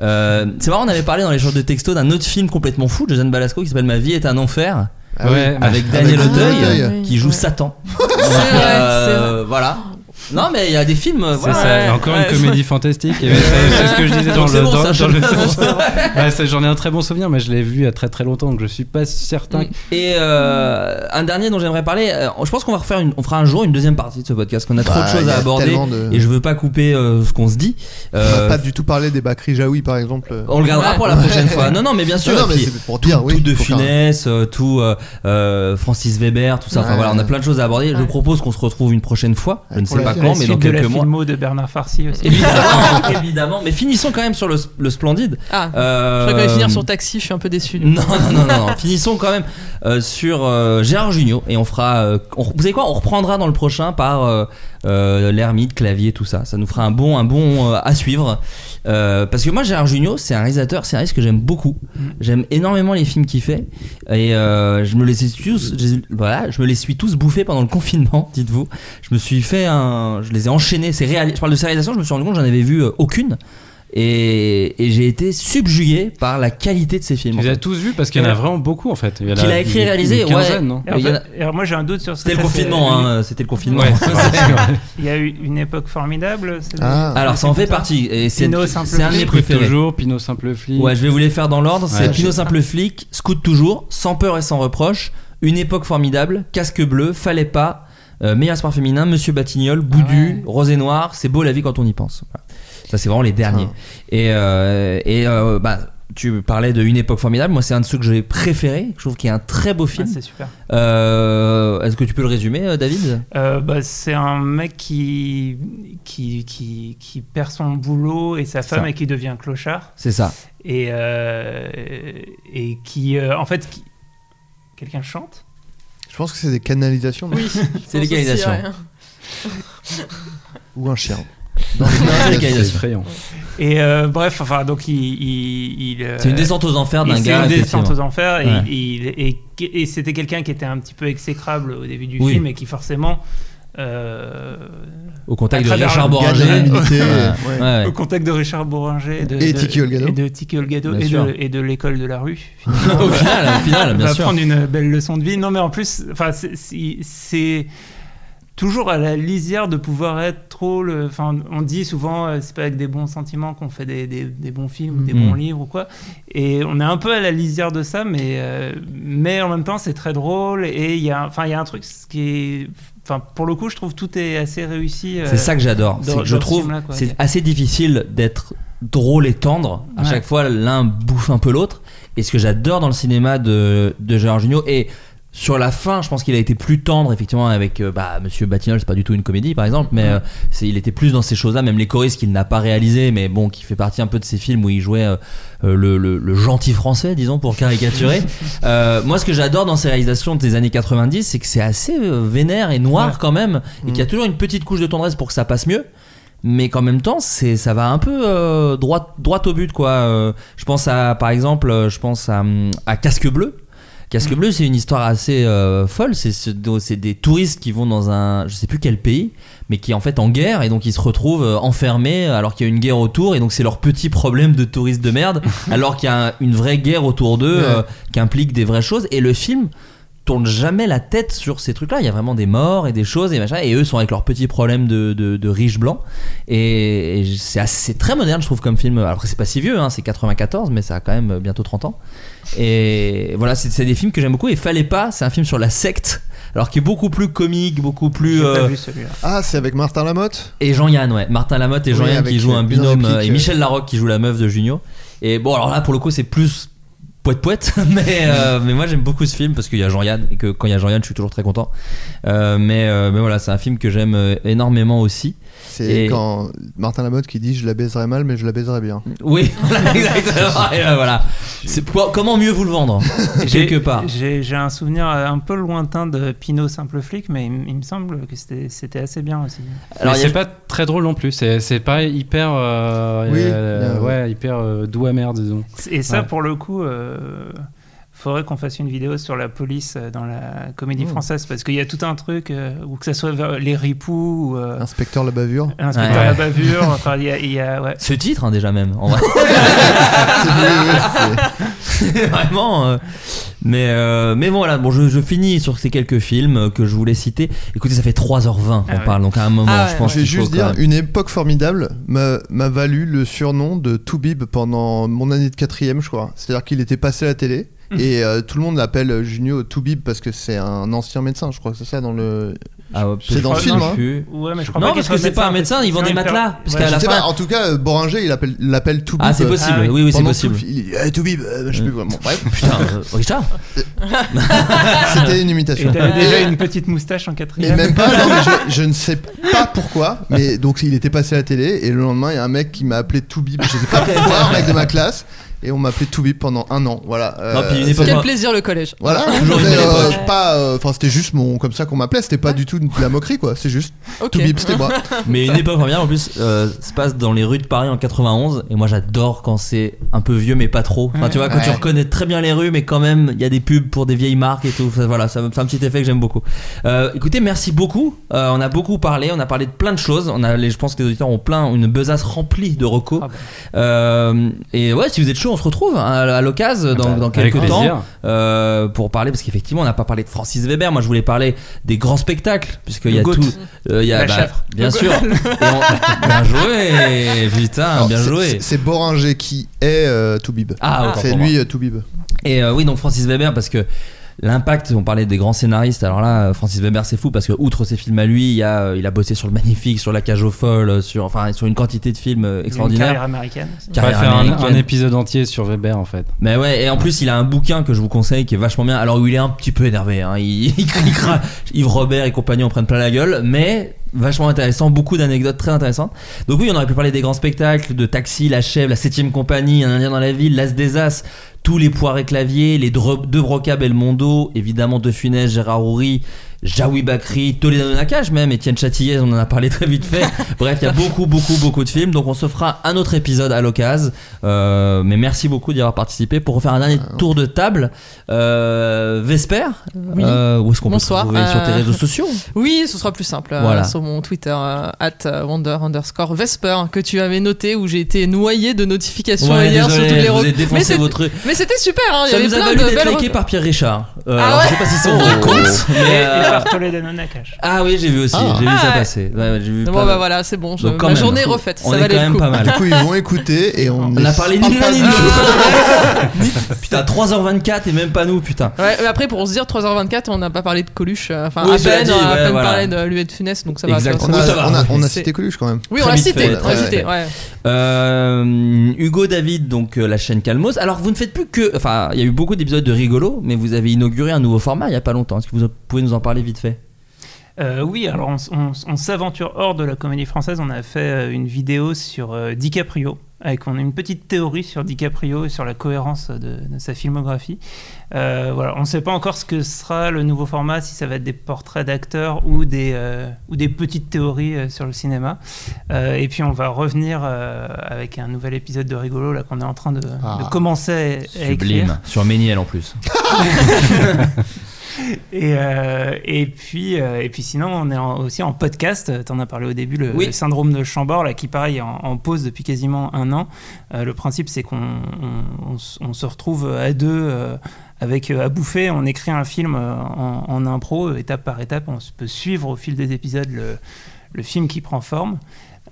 Euh, c'est marrant on avait parlé dans l'échange de textos d'un autre film complètement fou de Josiane Balasco qui s'appelle Ma vie est un enfer Ah. Ouais. avec Daniel Avec Auteuil qui joue Satan Euh, voilà non mais il y a des films C'est ça, Ouais, encore ouais, une comédie fantastique. C'est ce que je disais dans le, bon, dans, ça, je le J'en ai un très bon souvenir, mais je l'ai vu il y a très très longtemps, donc je suis pas certain. Et euh, un dernier dont j'aimerais parler, euh, je pense qu'on va refaire une, on fera un jour une deuxième partie de ce podcast, qu'on a trop Bah, de choses il y à a aborder de- et je veux pas couper euh, ce qu'on se dit. On n'a pas du tout parlé des Bakri Jaoui par exemple. on le gardera Ouais. pour la prochaine fois. Non, non, mais bien sûr. Non, non, et mais puis, c'est pour tout, dire, oui, tout de faire Funès, euh, tout Francis Weber, tout ça. Enfin voilà, on a plein de choses à aborder. Je propose qu'on se retrouve une prochaine fois. Je ne sais pas mais dans de la quelques mois. filmo de Bernard Farcy aussi. Évidemment, évidemment. Mais finissons quand même sur le, le splendide. Ah, Euh, je crois qu'on va finir sur Taxi, je suis un peu déçu. Non, non, non, non, non. Finissons quand même euh, sur euh, Gérard Jugnot et on fera. euh, on- vous savez quoi On reprendra dans le prochain par euh, l'ermite, clavier, tout ça. Ça nous fera un bon, un bon euh, à suivre. Euh, parce que moi, Gérard Jugnot, c'est un réalisateur, scénariste que j'aime beaucoup. J'aime énormément les films qu'il fait et euh, je me les ai tous, voilà, je me les suis tous bouffés pendant le confinement. Dites-vous, je me suis fait un, je les ai enchaînés. C'est réali- Je parle de ces réalisations, je me suis rendu compte que j'en avais vu euh, aucune. Et, et j'ai été subjugué par la qualité de ces films. Tu les as tous vus parce qu'il y en a vraiment beaucoup en fait. Qu'il a écrit et réalisé, une quinzaine, ouais. non Et en Il y en a- fait- alors moi j'ai un doute sur ça. C'était le confinement, hein, c'était le confinement. Ouais. Il y a eu une époque formidable. c'est- Ah. Alors ça en fait partie et c'est Pinot Simple c'est un de mes préférés. toujours, Pinot Simple Flic. Ouais, je vais vous les faire dans l'ordre. C'est Ouais. Pinot Simple Flic, Scout toujours, Sans peur et sans reproche, Une époque formidable, Casque bleu, Fallait pas, euh, Meilleur sport féminin, Monsieur Batignolles, Boudu, Rose et Noir, C'est beau la vie quand on y pense. Voilà. Ça c'est vraiment les derniers. Et, euh, et euh, bah, tu parlais de Une époque formidable. Moi c'est un de ceux que j'ai préféré. Je trouve qu'il y a un très beau Ah, film. c'est super. Euh, Est-ce que tu peux le résumer, David? Euh, bah, c'est un mec qui, qui, qui, qui perd son boulot et sa Ça. femme et qui devient clochard. C'est ça. Et, euh, et qui, euh, en fait, qui... quelqu'un chante? Je pense que c'est des canalisations. Oui, C'est l'égalisation. Ou un chien. L'égalisation. effrayant. Et euh, bref, enfin, donc il. il- il, euh, C'est une descente aux enfers d'un gars. C'est une descente aux enfers. Et, Ouais. et, et c'était quelqu'un qui était un petit peu exécrable au début du Oui. film et qui forcément. euh, Au contact de Richard Boranger. Ouais. ouais. Ouais. Au contact de Richard Boranger et de, Et de- Tiki Olgado. et de Tiki Olgado et de, et de l'école de la rue. au final, au final, bien va sûr. prendre une belle leçon de vie. Non, mais en plus, c'est toujours à la lisière de pouvoir être trop. le- Enfin, on dit souvent, euh, c'est pas avec des bons sentiments qu'on fait des, des- des bons films ou des Mhm. bons livres ou quoi. Et on est un peu à la lisière de ça, mais euh, mais en même temps, c'est très drôle et il y a, enfin, il y a un truc qui est, enfin, pour le coup, je trouve tout est assez réussi. euh, C'est ça que j'adore. je trouve c'est assez difficile d'être drôle et tendre. À Ouais. chaque fois, l'un bouffe un peu l'autre. Et ce que j'adore dans le cinéma de, de Gérard Jugnot, et sur la fin, je pense qu'il a été plus tendre, effectivement, avec euh, bah, Monsieur Batignolles, c'est pas du tout une comédie, par exemple, mais euh, c'est- il était plus dans ces choses-là, même Les choristes qu'il n'a pas réalisé, mais bon, qui fait partie un peu de ces films où il jouait euh, euh, le, le- le gentil français, disons, pour caricaturer. Euh, moi, ce que j'adore dans ces réalisations des années 90, c'est que c'est assez vénère et noir Ouais. quand même, et qu'il y a toujours une petite couche de tendresse pour que ça passe mieux mais qu'en même temps c'est ça va un peu euh, droit droit au but quoi Euh, je pense à par exemple je pense à, hum, à casque bleu Casque bleu, c'est une histoire assez euh, folle. C'est c'est des touristes qui vont dans un, je sais plus quel pays, mais qui est en fait en guerre et donc ils se retrouvent euh, enfermés alors qu'il y a une guerre autour et donc c'est leur petit problème de touristes de merde alors qu'il y a un- une vraie guerre autour d'eux Ouais. euh, qui implique des vraies choses et le film tourne jamais la tête sur ces trucs-là. Il y a vraiment des morts et des choses et machin. Et eux sont avec leurs petits problèmes de, de, de riches blancs. Et, et c'est assez- très moderne, je trouve, comme film. Alors c'est pas si vieux, hein, c'est 94, mais ça a quand même bientôt 30 ans. Et voilà, c'est c'est des films que j'aime beaucoup. Et Fallait pas, c'est un film sur la secte. Alors qui est beaucoup plus comique, beaucoup plus. J'ai pas euh, vu celui-là. Ah, c'est avec Martin Lamotte? Et Jean-Yann, ouais. Martin Lamotte et Jean-Yann qui jouent un une binôme. réplique, euh, et euh, Michel Larocque qui joue la meuf de Junio. Et bon, alors là, pour le coup, c'est plus poète poète. mais, euh, mais moi, j'aime beaucoup ce film parce qu'il y a Jean-Yann. Et que quand il y a Jean-Yann, je suis toujours très content. Euh, mais, euh, mais voilà, c'est un film que j'aime énormément aussi. C'est Et- quand Martin Lamotte qui dit je la baiserai mal mais je la baiserai bien. Oui, exactement. Et ben voilà. C'est pour- comment mieux vous le vendre J'ai- Quelque part? J'ai j'ai un souvenir un peu lointain de Pinot Simple Flic, mais il, me semble que c'était c'était assez bien aussi. Alors, a- c'est pas très drôle non plus. C'est c'est pas hyper, euh, Oui, euh, ouais, hyper euh, doux amer, disons. Et ça, Ouais. pour le coup, euh, euh, faudrait qu'on fasse une vidéo sur la police euh, dans la comédie Oh. française, parce qu'il y a tout un truc, euh, ou que ça soit les ripoux, ou euh, Inspecteur la bavure. Ouais. à la bavure, enfin, il y a, il y a- ouais. Ce titre, hein, déjà même, en vrai. C'est- c'est- Vraiment. euh, mais, euh, mais bon, voilà, bon, je, je finis sur ces quelques films que je voulais citer. Écoutez, ça fait 3h20 qu'on Ah ouais. parle, donc à un moment, Ah ouais, je pense Je vais qu'il faut juste dire, même- une époque formidable m'a m'a valu le surnom de Toubib pendant mon année de quatrième, je crois. C'est-à-dire qu'il était passé à la télé et euh, tout le monde l'appelle Junio Toubib parce que c'est un ancien médecin, je crois que c'est ça dans le. Ah ouais, C'est dans le je film, hein. plus. Ouais, mais je crois Non, pas parce que c'est pas un médecin, ils vendent des matelas, parce Ouais, qu'à Je la sais fin- pas, en tout cas, Boringer, il appelle- l'appelle Toubib. Ah, c'est euh, possible. Ah oui. oui, c'est possible. il dit Eh, Toubib, euh, je sais plus. Bon, bref, Putain, euh, Richard c'était une Et imitation. t'avais déjà Et- une petite moustache en Mais quatrième. même pas, non, mais je, je ne sais pas pourquoi, mais donc il était passé à la télé et le lendemain il y a un mec qui m'a appelé Toubib, je sais pas pourquoi, un mec de ma classe, et on m'a appelé Toubib pendant un an, voilà. Euh, Quel plaisir le collège. Voilà, mais, euh, époque. pas, euh, enfin c'était juste mon, comme ça qu'on m'appelait, c'était pas du tout de la moquerie quoi, c'est juste. Toubib, c'était moi. Mais une époque première en plus euh, se passe dans les rues de Paris en 91 et moi j'adore quand c'est un peu vieux mais pas trop. Enfin tu vois quand tu reconnais très bien les rues mais quand même il y a des pubs pour des vieilles marques et tout. Enfin, voilà, ça me fait un petit effet que j'aime beaucoup. Euh, écoutez, merci beaucoup. Euh, on a beaucoup parlé, on a parlé de plein de choses. On a, les- je pense que les auditeurs ont plein une besace remplie de recos. Ah bah. Euh, et ouais, si vous êtes chaud, on se retrouve hein, à, à l'occasion dans, Bah, avec quelques temps euh, pour parler parce qu'effectivement on n'a pas parlé de Francis Weber. Moi je voulais parler des grands spectacles puisqu'il y a tout. euh, il y a La bah, bien sûr. On- bien joué, putain, Alors, bien c'est- joué. c'est- Boringer qui est euh, Toubib. Ah, c'est lui euh, Toubib. Et euh, oui, donc Francis Weber, parce que l'impact, on parlait des grands scénaristes. Alors là, euh, Francis Weber, c'est fou parce que outre ses films à lui, il, a, euh, il a bossé sur le Magnifique, sur La Cage aux Folles, sur enfin sur une quantité de films euh, Une extraordinaires. carrière américaine. aussi. On va Carrière faire un, américaine. un épisode entier sur Weber en fait. Mais ouais, et en plus, il a un bouquin que je vous conseille qui est vachement bien. Alors, où il est un petit peu énervé, hein. il, il, cra- Yves Robert et compagnie en prennent plein la gueule, mais vachement intéressant, beaucoup d'anecdotes très intéressantes. Donc oui, on aurait pu parler des grands spectacles, de Taxi, La Chèvre, La Septième Compagnie, Un Indien dans la ville, L'As des As, tous les poirés claviers, les deux Broca Belmondo, évidemment De Funès, Gérard Houry, Jaoui Bakri, Toledano Nakash même, Étienne Châtillet, on en a parlé très vite fait. Bref, il y a beaucoup, beaucoup, beaucoup de films. Donc on se fera un autre épisode à l'occasion. Euh, mais merci beaucoup d'y avoir participé. Pour refaire un dernier tour de table, euh, Vesper, Oui. euh, où est-ce qu'on peut retrouver sur tes Euh, réseaux sociaux? Oui, ce sera plus simple. euh, Voilà. sur mon Twitter, euh, at euh, wonder underscore Vesper, que tu avais noté, où j'ai été noyé de notifications Ouais, hier désolé, sur toutes les défoncé Mais votre- Mais c'était super, hein, il y Ça avait nous a plein valu de d'être liké par Pierre Richard. Euh, Ah ouais je sais pas si c'est Oh. compte, mais euh. Ah oui, j'ai vu aussi, Ah. j'ai vu ça Ah ouais. passer. Ouais, ouais, j'ai vu Bon, plein bah voilà, c'est bon, je- Donc, quand ma même, journée est refaite, on ça est valait quand le même coup. pas mal. Du coup, ils vont écouter et on. On a parlé ni l'un pas ni de- l'autre. Putain, 3h24 et même pas nous, putain. Ouais, mais après, pour se dire 3h24, on n'a pas parlé de Coluche. euh, Enfin, Oui, à cela peine, dit, on a à ouais, peine voilà. parlé de lui et de Funès, donc ça va. Exact. ça On va. a, ça va. on a- on a C'est- cité Coluche quand même. Oui, on Très l'a vite cité, fait, on l'a très cité, vite ouais. Euh, Hugo David, donc euh, la chaîne Calmos. Alors, vous ne faites plus que. Enfin, il y a eu beaucoup d'épisodes de rigolo, mais vous avez inauguré un nouveau format il y a pas longtemps. Est-ce que vous pouvez nous en parler vite fait Euh, oui, alors on, s'aventure hors de la comédie française. On a fait euh, une vidéo sur euh, DiCaprio, avec on a une petite théorie sur DiCaprio et sur la cohérence de, de sa filmographie. Euh, voilà, on ne sait pas encore ce que sera le nouveau format, si ça va être des portraits d'acteurs ou des euh, ou des petites théories euh, sur le cinéma. Euh, et puis on va revenir euh, avec un nouvel épisode de rigolo là qu'on est en train de, Ah. de commencer à, à écrire. Sur Méniel en plus. Et, euh, et, puis, euh, et puis sinon, on est en- aussi en podcast. Tu en as parlé au début, le, Oui. le syndrome de Chambord, là, qui pareil est en, en pause depuis quasiment un an. Euh, le principe, c'est qu'on on, on s- on se retrouve à deux euh, avec à bouffer. On écrit un film en, en impro, étape par étape. On peut suivre au fil des épisodes le, le film qui prend forme.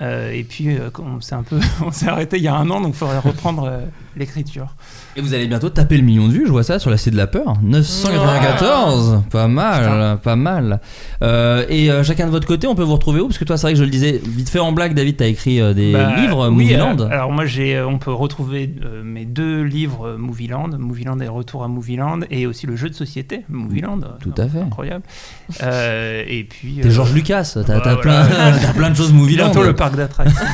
Euh, et puis, euh, on s'est un peu, on s'est arrêté il y a un an, donc il faudrait reprendre euh, l'écriture. Et vous allez bientôt taper le million de vues, je vois ça sur la C de la peur. 994, pas mal, pas mal. Euh, et euh, chacun de votre côté, on peut vous retrouver où? Parce que toi, c'est vrai que je le disais vite fait en blague, David, t'as écrit euh, des Bah, livres, oui, Movieland. alors moi, j'ai, on peut retrouver mes deux livres Movieland, Movieland et Retour à Movieland, et aussi le jeu de société Movieland. Tout à fait. Incroyable. Et puis. T'es Georges Lucas, t'as bah, t'as voilà. plein, t'as plein de choses Movieland. Bientôt le parc d'attractions.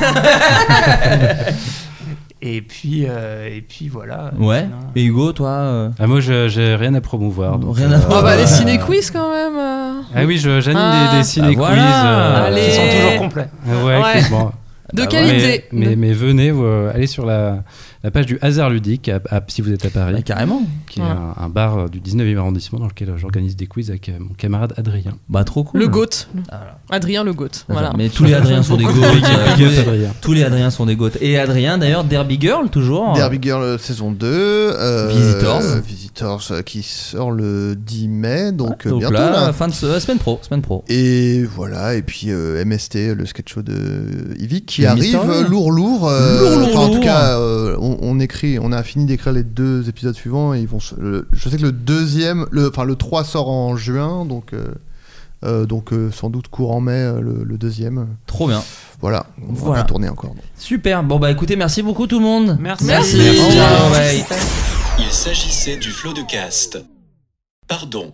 et puis, euh, et puis voilà. Ouais. Sinon, Et Hugo, toi euh, Ah, moi, je- j'ai rien à promouvoir. donc, Rien à euh, voir. Oh bah, les Euh, ciné-quiz quand même. euh. Ah oui, je- j'anime Ah. des, des ciné-quiz. Ah, voilà. euh, Allez. Qui sont toujours complets. euh, ouais, Ouais. bon, De bah, qualité. mais, mais, mais venez, vous, euh, allez sur la, la page du Hasard Ludique, à- à- si vous êtes à Paris, bah, carrément. qui est Ouais. un, un bar euh, du 19e arrondissement dans lequel euh, j'organise des quiz avec euh, mon camarade Adrien. Bah, trop cool. Le GOAT. Ah, voilà. Adrien le GOAT. Voilà. Mais tous les Adriens sont des euh, up, tous les- Adriens sont des goats. Et Adrien, d'ailleurs, Derby Girl, toujours. Derby Girl saison 2. euh, Visitors. euh, Visitors qui sort le 10 mai, donc, euh, Donc bientôt là, là. fin de ce- semaine pro, semaine pro. Et voilà, et puis euh, MST, le sketch show de Ivy qui Le arrive lourd lourd. euh, Lourd, lourd, en tout cas, euh, on, on écrit, on a fini d'écrire les deux épisodes suivants et ils vont. le- je sais que le deuxième, le, enfin le 3 sort en juin, donc euh, euh, donc euh, sans doute courant mai euh, le, le deuxième. Trop bien. Voilà, on va Voilà. pas tourner encore. donc. Super. Bon, bah écoutez, merci beaucoup tout le monde. Merci. Merci. Ciao, bye. Il s'agissait du flot de cast. Pardon.